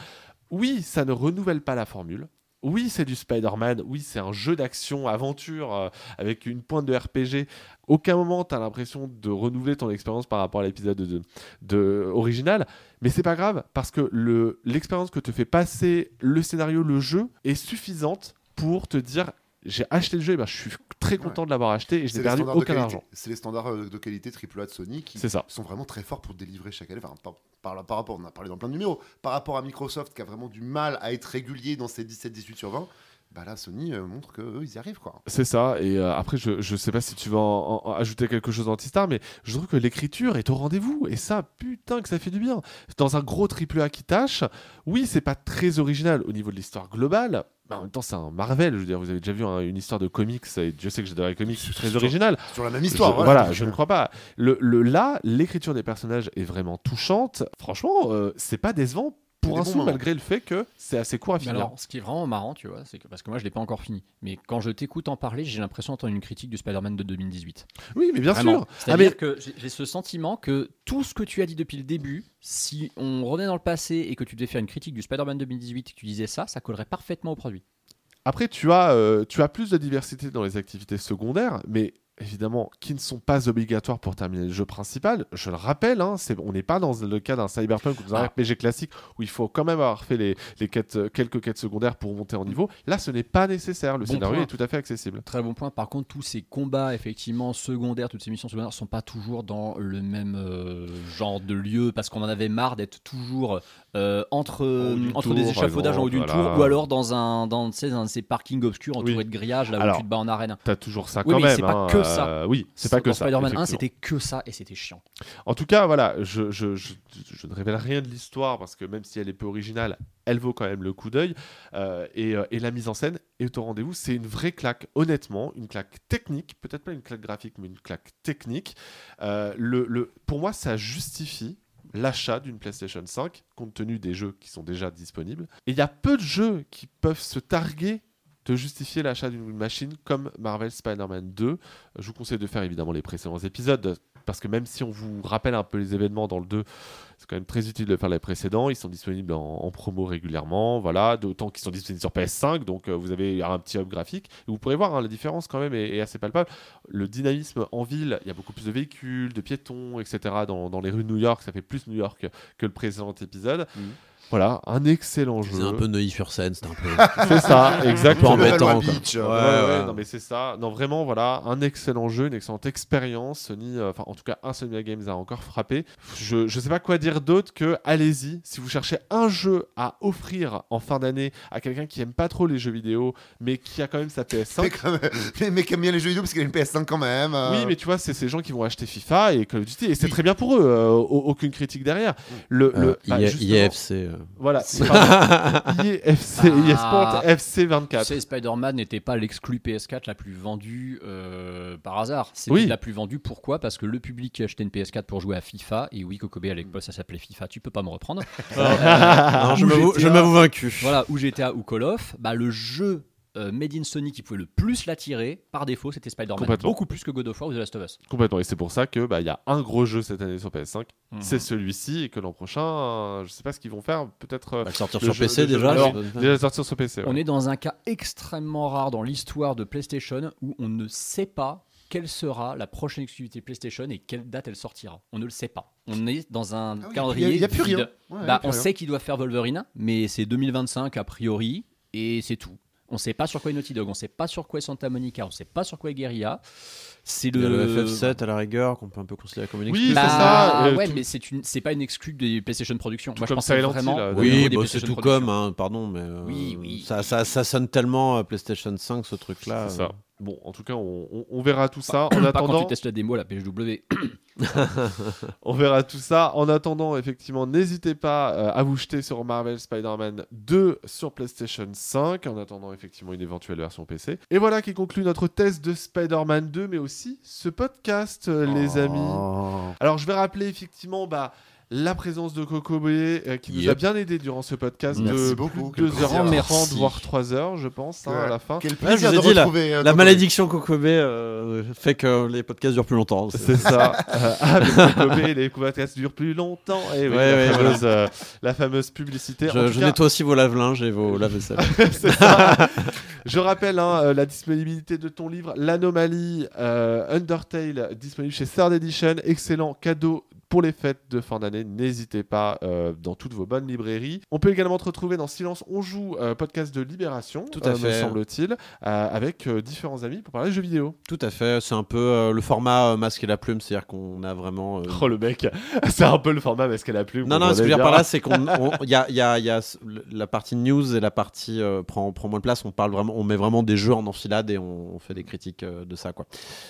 Oui, ça ne renouvelle pas la formule. Oui, c'est du Spider-Man. Oui, c'est un jeu d'action, aventure, euh, avec une pointe de RPG. Aucun moment, tu as l'impression de renouveler ton expérience par rapport à l'épisode de, de- original. Mais c'est pas grave, parce que le- l'expérience que te fait passer le scénario, le jeu, est suffisante pour te dire j'ai acheté le jeu, et ben, je suis très content de l'avoir acheté et je n'ai perdu aucun argent. C'est les standards euh, de qualité AAA de Sony qui sont vraiment très forts pour délivrer chaque année. Enfin, par, par- rapport, on a parlé dans plein de numéros, par rapport à Microsoft qui a vraiment du mal à être régulier dans ses 17-18 sur 20, bah là Sony euh, montre qu'eux ils y arrivent quoi. C'est ça, et euh, après, je, je sais pas si tu vas en, en- en ajouter quelque chose anti-star, mais je trouve que l'écriture est au rendez-vous, et ça, putain, que ça fait du bien. Dans un gros triple A qui tâche, oui, c'est pas très original au niveau de l'histoire globale, mais en même temps, c'est un Marvel, je veux dire, vous avez déjà vu hein, une histoire de comics, et Dieu sait que j'adore les comics, c'est très original. Sur la même histoire. Je- voilà, je ne crois pas. Le, le- là, l'écriture des personnages est vraiment touchante. Franchement, euh, c'est pas décevant pour un sou, moments. malgré le fait que c'est assez court à finir. alors, ce qui est vraiment marrant, tu vois, c'est que parce que moi je l'ai pas encore fini, mais quand je t'écoute en parler, j'ai l'impression d'entendre une critique du Spider-Man de 2018. oui, mais bien Vraiment. sûr. C'est-à-dire Ah, mais- que j'ai- j'ai ce sentiment que tout ce que tu as dit depuis le début, si on revenait dans le passé et que tu devais faire une critique du Spider-Man 2018 et que tu disais ça, ça collerait parfaitement au produit. Après, tu as, euh, tu as plus de diversité dans les activités secondaires, mais évidemment, qui ne sont pas obligatoires pour terminer le jeu principal. Je le rappelle, hein, c'est- on n'est pas dans le cas d'un cyberpunk ou d'un Ah. RPG classique où il faut quand même avoir fait les, les quêtes, euh, quelques quêtes secondaires pour monter en niveau. Là, ce n'est pas nécessaire. Le Bon scénario point. est tout à fait accessible. Très bon point. Par contre, tous ces combats, effectivement, secondaires, toutes ces missions secondaires, sont pas toujours dans le même euh, genre de lieu parce qu'on en avait marre d'être toujours euh, entre, En entre tour, des échafaudages en haut exemple, du voilà. tour ou alors dans un dans un de ces parkings obscurs entourés Oui. de grillages là où Alors, tu te bats en arène. T'as toujours ça Oui, quand mais même. c'est pas hein, que ça. euh, oui, c'est pas que ça. Spider-Man 1, effectivement. c'était que ça et c'était chiant. En tout cas, voilà, je, je- je- je ne révèle rien de l'histoire parce que même si elle est peu originale, elle vaut quand même le coup d'œil. Euh, et, euh, et la mise en scène est au rendez-vous. C'est une vraie claque, honnêtement, une claque technique, peut-être pas une claque graphique, mais une claque technique. Euh, le, le- pour moi, ça justifie l'achat d'une PlayStation 5 compte tenu des jeux qui sont déjà disponibles. Et il y a peu de jeux qui peuvent se targuer de justifier l'achat d'une machine comme Marvel Spider-Man 2. Je vous conseille de faire évidemment les précédents épisodes parce que même si on vous rappelle un peu les événements dans le 2, c'est quand même très utile de faire les précédents. Ils sont disponibles en, promo régulièrement, voilà, d'autant qu'ils sont disponibles sur PS5, donc euh, vous avez un petit hub graphique. Et vous pourrez voir hein, la différence quand même est, assez palpable. Le dynamisme en ville, il y a beaucoup plus de véhicules, de piétons, etc. dans, les rues de New York, ça fait plus New York que le précédent épisode. Mhm. Voilà, un excellent jeu. C'est un peu Neuilly-sur-Seine, c'est un peu. C'est ça, exactement. Un peu embêtant. Beach, Ouais, euh, ouais, ouais. non mais c'est ça. Non vraiment voilà un excellent jeu, une excellente expérience. Sony, euh, enfin en tout cas un Sony Games a encore frappé. Je je sais pas quoi dire d'autre que allez-y. Si vous cherchez un jeu à offrir en fin d'année à quelqu'un qui aime pas trop les jeux vidéo, mais qui a quand même sa Mais, PS5. quand même, mais, mais qui aime bien les jeux vidéo parce qu'il a une PS5 quand même. euh. Oui, mais tu vois, c'est ces gens qui vont acheter FIFA et Call of Duty, et c'est très bien pour eux, euh, au- aucune critique derrière. Le, le, bah, euh. Voilà. IFC, Ah. FC 24. Tu sais, Spider-Man n'était pas l'exclu PS4 la plus vendue euh, par hasard. Oui. la plus vendue. Pourquoi? Parce que le public qui achetait une PS4 pour jouer à FIFA, et oui, Kokobé à l'époque ça s'appelait FIFA, tu peux pas me reprendre. Non, je je m'avoue vaincu. voilà, ou GTA ou Call of, bah, le jeu euh, Made in Sony qui pouvait le plus l'attirer, par défaut, c'était Spider-Man. Beaucoup plus que God of War ou The Last of Us. Complètement, et c'est pour ça que bah, il y a un gros jeu cette année sur PS5, Mhm. c'est celui-ci, et que l'an prochain, euh, je sais pas ce qu'ils vont faire, peut-être euh, Va le sortir sur jeu- PC déjà. alors, déjà sortir sur PC. ouais. On est dans un cas extrêmement rare dans l'histoire de PlayStation où on ne sait pas quelle sera la prochaine exclusivité PlayStation et quelle date elle sortira. On ne le sait pas. On est dans un Ah oui, calendrier. Il n'y a, plus vide. rien. Ouais, a Bah, plus on rien. sait qu'ils doivent faire Wolverine, mais c'est 2025 a priori, et c'est tout. On sait pas sur quoi est Naughty Dog, on sait pas sur quoi est Santa Monica, on sait pas sur quoi est Guerrilla. C'est le... le FF7 à la rigueur qu'on peut un peu considérer comme une Oui, excuse. c'est Bah, ça, euh, ouais, tout- mais c'est une, c'est pas une exclue des PlayStation Productions. Moi, je pensais vraiment. là, niveau Oui, bah, c'est tout comme, hein, pardon, mais euh, Oui, oui. Ça, ça, ça sonne tellement euh, PlayStation 5 ce truc-là. C'est euh. ça. Bon, en tout cas, on, on- on verra tout ça. En Pas quand attendant, tu testes la démo, la PSW. on verra tout ça. En attendant, effectivement, n'hésitez pas euh, à vous jeter sur Marvel Spider-Man 2 sur PlayStation 5. En attendant, effectivement, une éventuelle version PC. Et voilà qui conclut notre test de Spider-Man 2, mais aussi ce podcast, euh, les amis. Oh. Alors, je vais rappeler effectivement bah, la présence de Coco Boé, euh, qui nous a bien aidé durant ce podcast Merci de beaucoup. 2h30, Merci. voire 3h, je pense, hein, Ouais. à la fin. Quel Ouais, plaisir je vous ai de dit, la- retrouver. euh, La Coco. malédiction Kokobé euh, fait que les podcasts durent plus longtemps. c'est- ça. Avec Coco Boé, les podcasts durent plus longtemps. Et oui, Ouais, la, ouais, fameuse, euh, la fameuse publicité. Je, je cas, nettoie aussi vos lave-linges et vos lave-vaisselle. Je rappelle hein, euh, la disponibilité de ton livre, L'Anomalie euh, Undertale, disponible chez Third Edition. Excellent cadeau pour les fêtes de fin d'année. N'hésitez pas euh, dans toutes vos bonnes librairies. On peut également te retrouver dans Silence On Joue, euh, podcast de Libération, Tout à euh, me fait. semble-t-il, euh, avec euh, différents amis pour parler de jeux vidéo. Tout à fait. C'est un peu euh, le format euh, masque et la plume, c'est-à-dire qu'on a vraiment. euh, Oh le mec, c'est un peu le format, mais est-ce qu'elle a plu Non, non, ce que je veux dire par là, c'est qu'on on- il y a, il y a- il y a la partie news et la partie euh, prend, prend moins de place. On parle vraiment, on met vraiment des jeux en enfilade et on, on fait des critiques euh, de ça, quoi.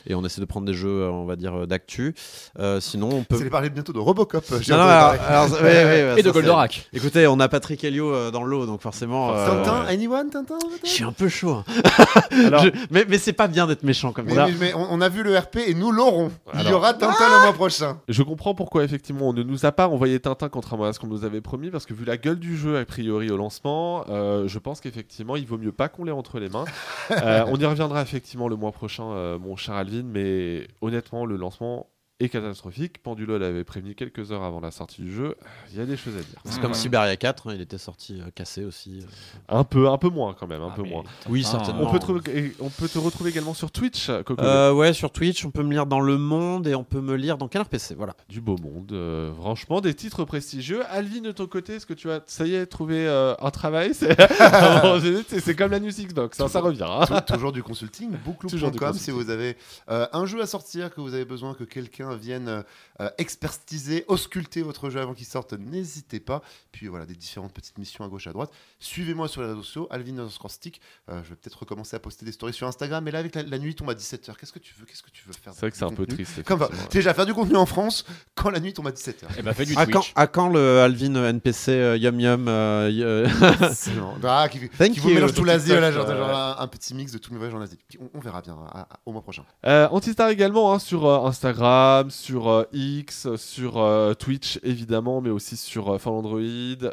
Et on essaie de prendre des jeux, euh, on va dire, d'actu. Euh, sinon, on peut. Bientôt de Robocop. j'ai Non, non, entendu alors, parler. alors, ouais, ouais, ouais, Et ça, de Goldorak. Écoutez, on a Patrick Helio euh, dans l'eau, donc forcément. euh, Tintin, anyone, Tintin Je suis un peu chaud. hein. Alors, Je- mais mais c'est pas bien d'être méchant comme mais, ça. mais- mais on, on a vu le RP et nous l'aurons. Il y aura Tintin le mois prochain. Je comprends pourquoi effectivement on ne nous a pas envoyé Tintin contrairement à ce qu'on nous avait promis parce que vu la gueule du jeu a priori au lancement, euh, je pense qu'effectivement il vaut mieux pas qu'on l'ait entre les mains. Euh, on y reviendra effectivement le mois prochain, euh, mon cher Alvin, mais honnêtement le lancement est catastrophique. Pendulo l'avait prévenu quelques heures avant la sortie du jeu. Il y a des choses à dire. C'est comme Siberia 4, hein, il était sorti euh, cassé aussi. euh. Un peu, un peu moins quand même, un Ah, peu moins. Oui, certainement. On peut, te, on peut te retrouver également sur Twitch, Coco. Euh, ouais, sur Twitch, on peut me lire dans Le Monde et on peut me lire dans Canard PC. Voilà. Du beau monde, euh, franchement, des titres prestigieux. Alvin, de ton côté, est-ce que tu as, ça y est, trouvé euh, un travail? C'est comme la News Xbox, hein, ça revient. hein. Tou- Toujours du consulting, bookloop.com si vous avez euh, un jeu à sortir, que vous avez besoin que quelqu'un vienne euh, euh, expertiser, ausculter votre jeu avant qu'il sorte, n'hésitez pas. Puis voilà, des différentes petites missions à gauche à droite. Suivez-moi sur les réseaux sociaux, Alvin underscore stick. Euh, je vais peut-être recommencer à poster des stories sur Instagram, mais là avec la, la nuit tombe à 17h. Qu'est-ce que tu veux? Qu'est-ce que tu veux faire C'est vrai que c'est un peu triste. Comme déjà faire du contenu en France quand la nuit tombe à 17h. Et bah, fais du À quand, Twitch. à quand le Alvin euh, NPC euh, Yum Yum euh, y- euh, Ah, qui, Thank qui vous you. mélange tout l'Asie, là, genre, TikTok, genre un, un petit mix de tous mes voyages en Asie. On, on verra bien à- à- au mois prochain. Euh, Antistar également hein, sur euh, Instagram, Instagram, sur euh, X, sur euh, Twitch évidemment, mais aussi sur euh, Fall Android,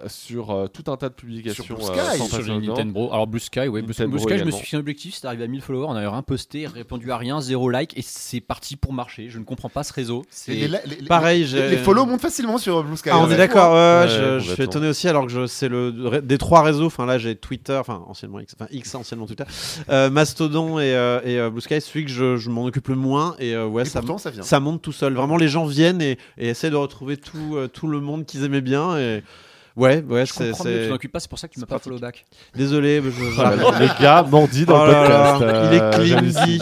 sur euh, tout un tas de publications. Sur Blue euh, Sky, sur. Nintendo. Alors Blue Sky, ouais, Blue, Sky, je me suis fixé un objectif, c'est arrivé à 1000 followers, on a rien posté, répondu à rien, zéro like, et c'est parti pour marcher. Je ne comprends pas ce réseau. C'est Et les, les- les- Pareil, les, follow montent facilement sur Blue Sky. Ah, on est d'accord, fou, ouais, Ouais, je, je suis étonné aussi alors que je- c'est le des trois réseaux. Enfin là j'ai Twitter, enfin anciennement X, enfin X anciennement Twitter, euh, Mastodon et, euh, et, euh, Blue Sky, celui que je, je m'en occupe le moins et euh, ouais Et ça, pourtant, ça vient. ça monte tout seul. Vraiment les gens viennent et, et essaient de retrouver tout, euh, tout le monde qu'ils aimaient bien et ouais ouais Je c'est tu c'est- t'en occupes pas, c'est pour ça que tu m'as pas follow back. désolé mais je, Ah, le gars mendie dans Oh le là podcast. là, il est euh, clingy.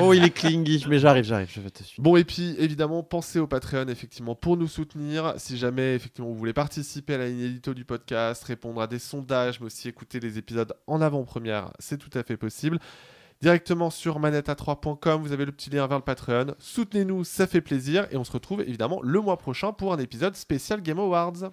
oh il est clingy mais j'arrive j'arrive je vais te suivre. Bon et puis évidemment pensez au Patreon effectivement pour nous soutenir si jamais effectivement vous voulez participer à la ligne édito du podcast, répondre à des sondages mais aussi écouter les épisodes en avant-première, c'est tout à fait possible. Directement sur manetta3.com, vous avez le petit lien vers le Patreon. Soutenez-nous, ça fait plaisir et on se retrouve évidemment le mois prochain pour un épisode spécial Game Awards.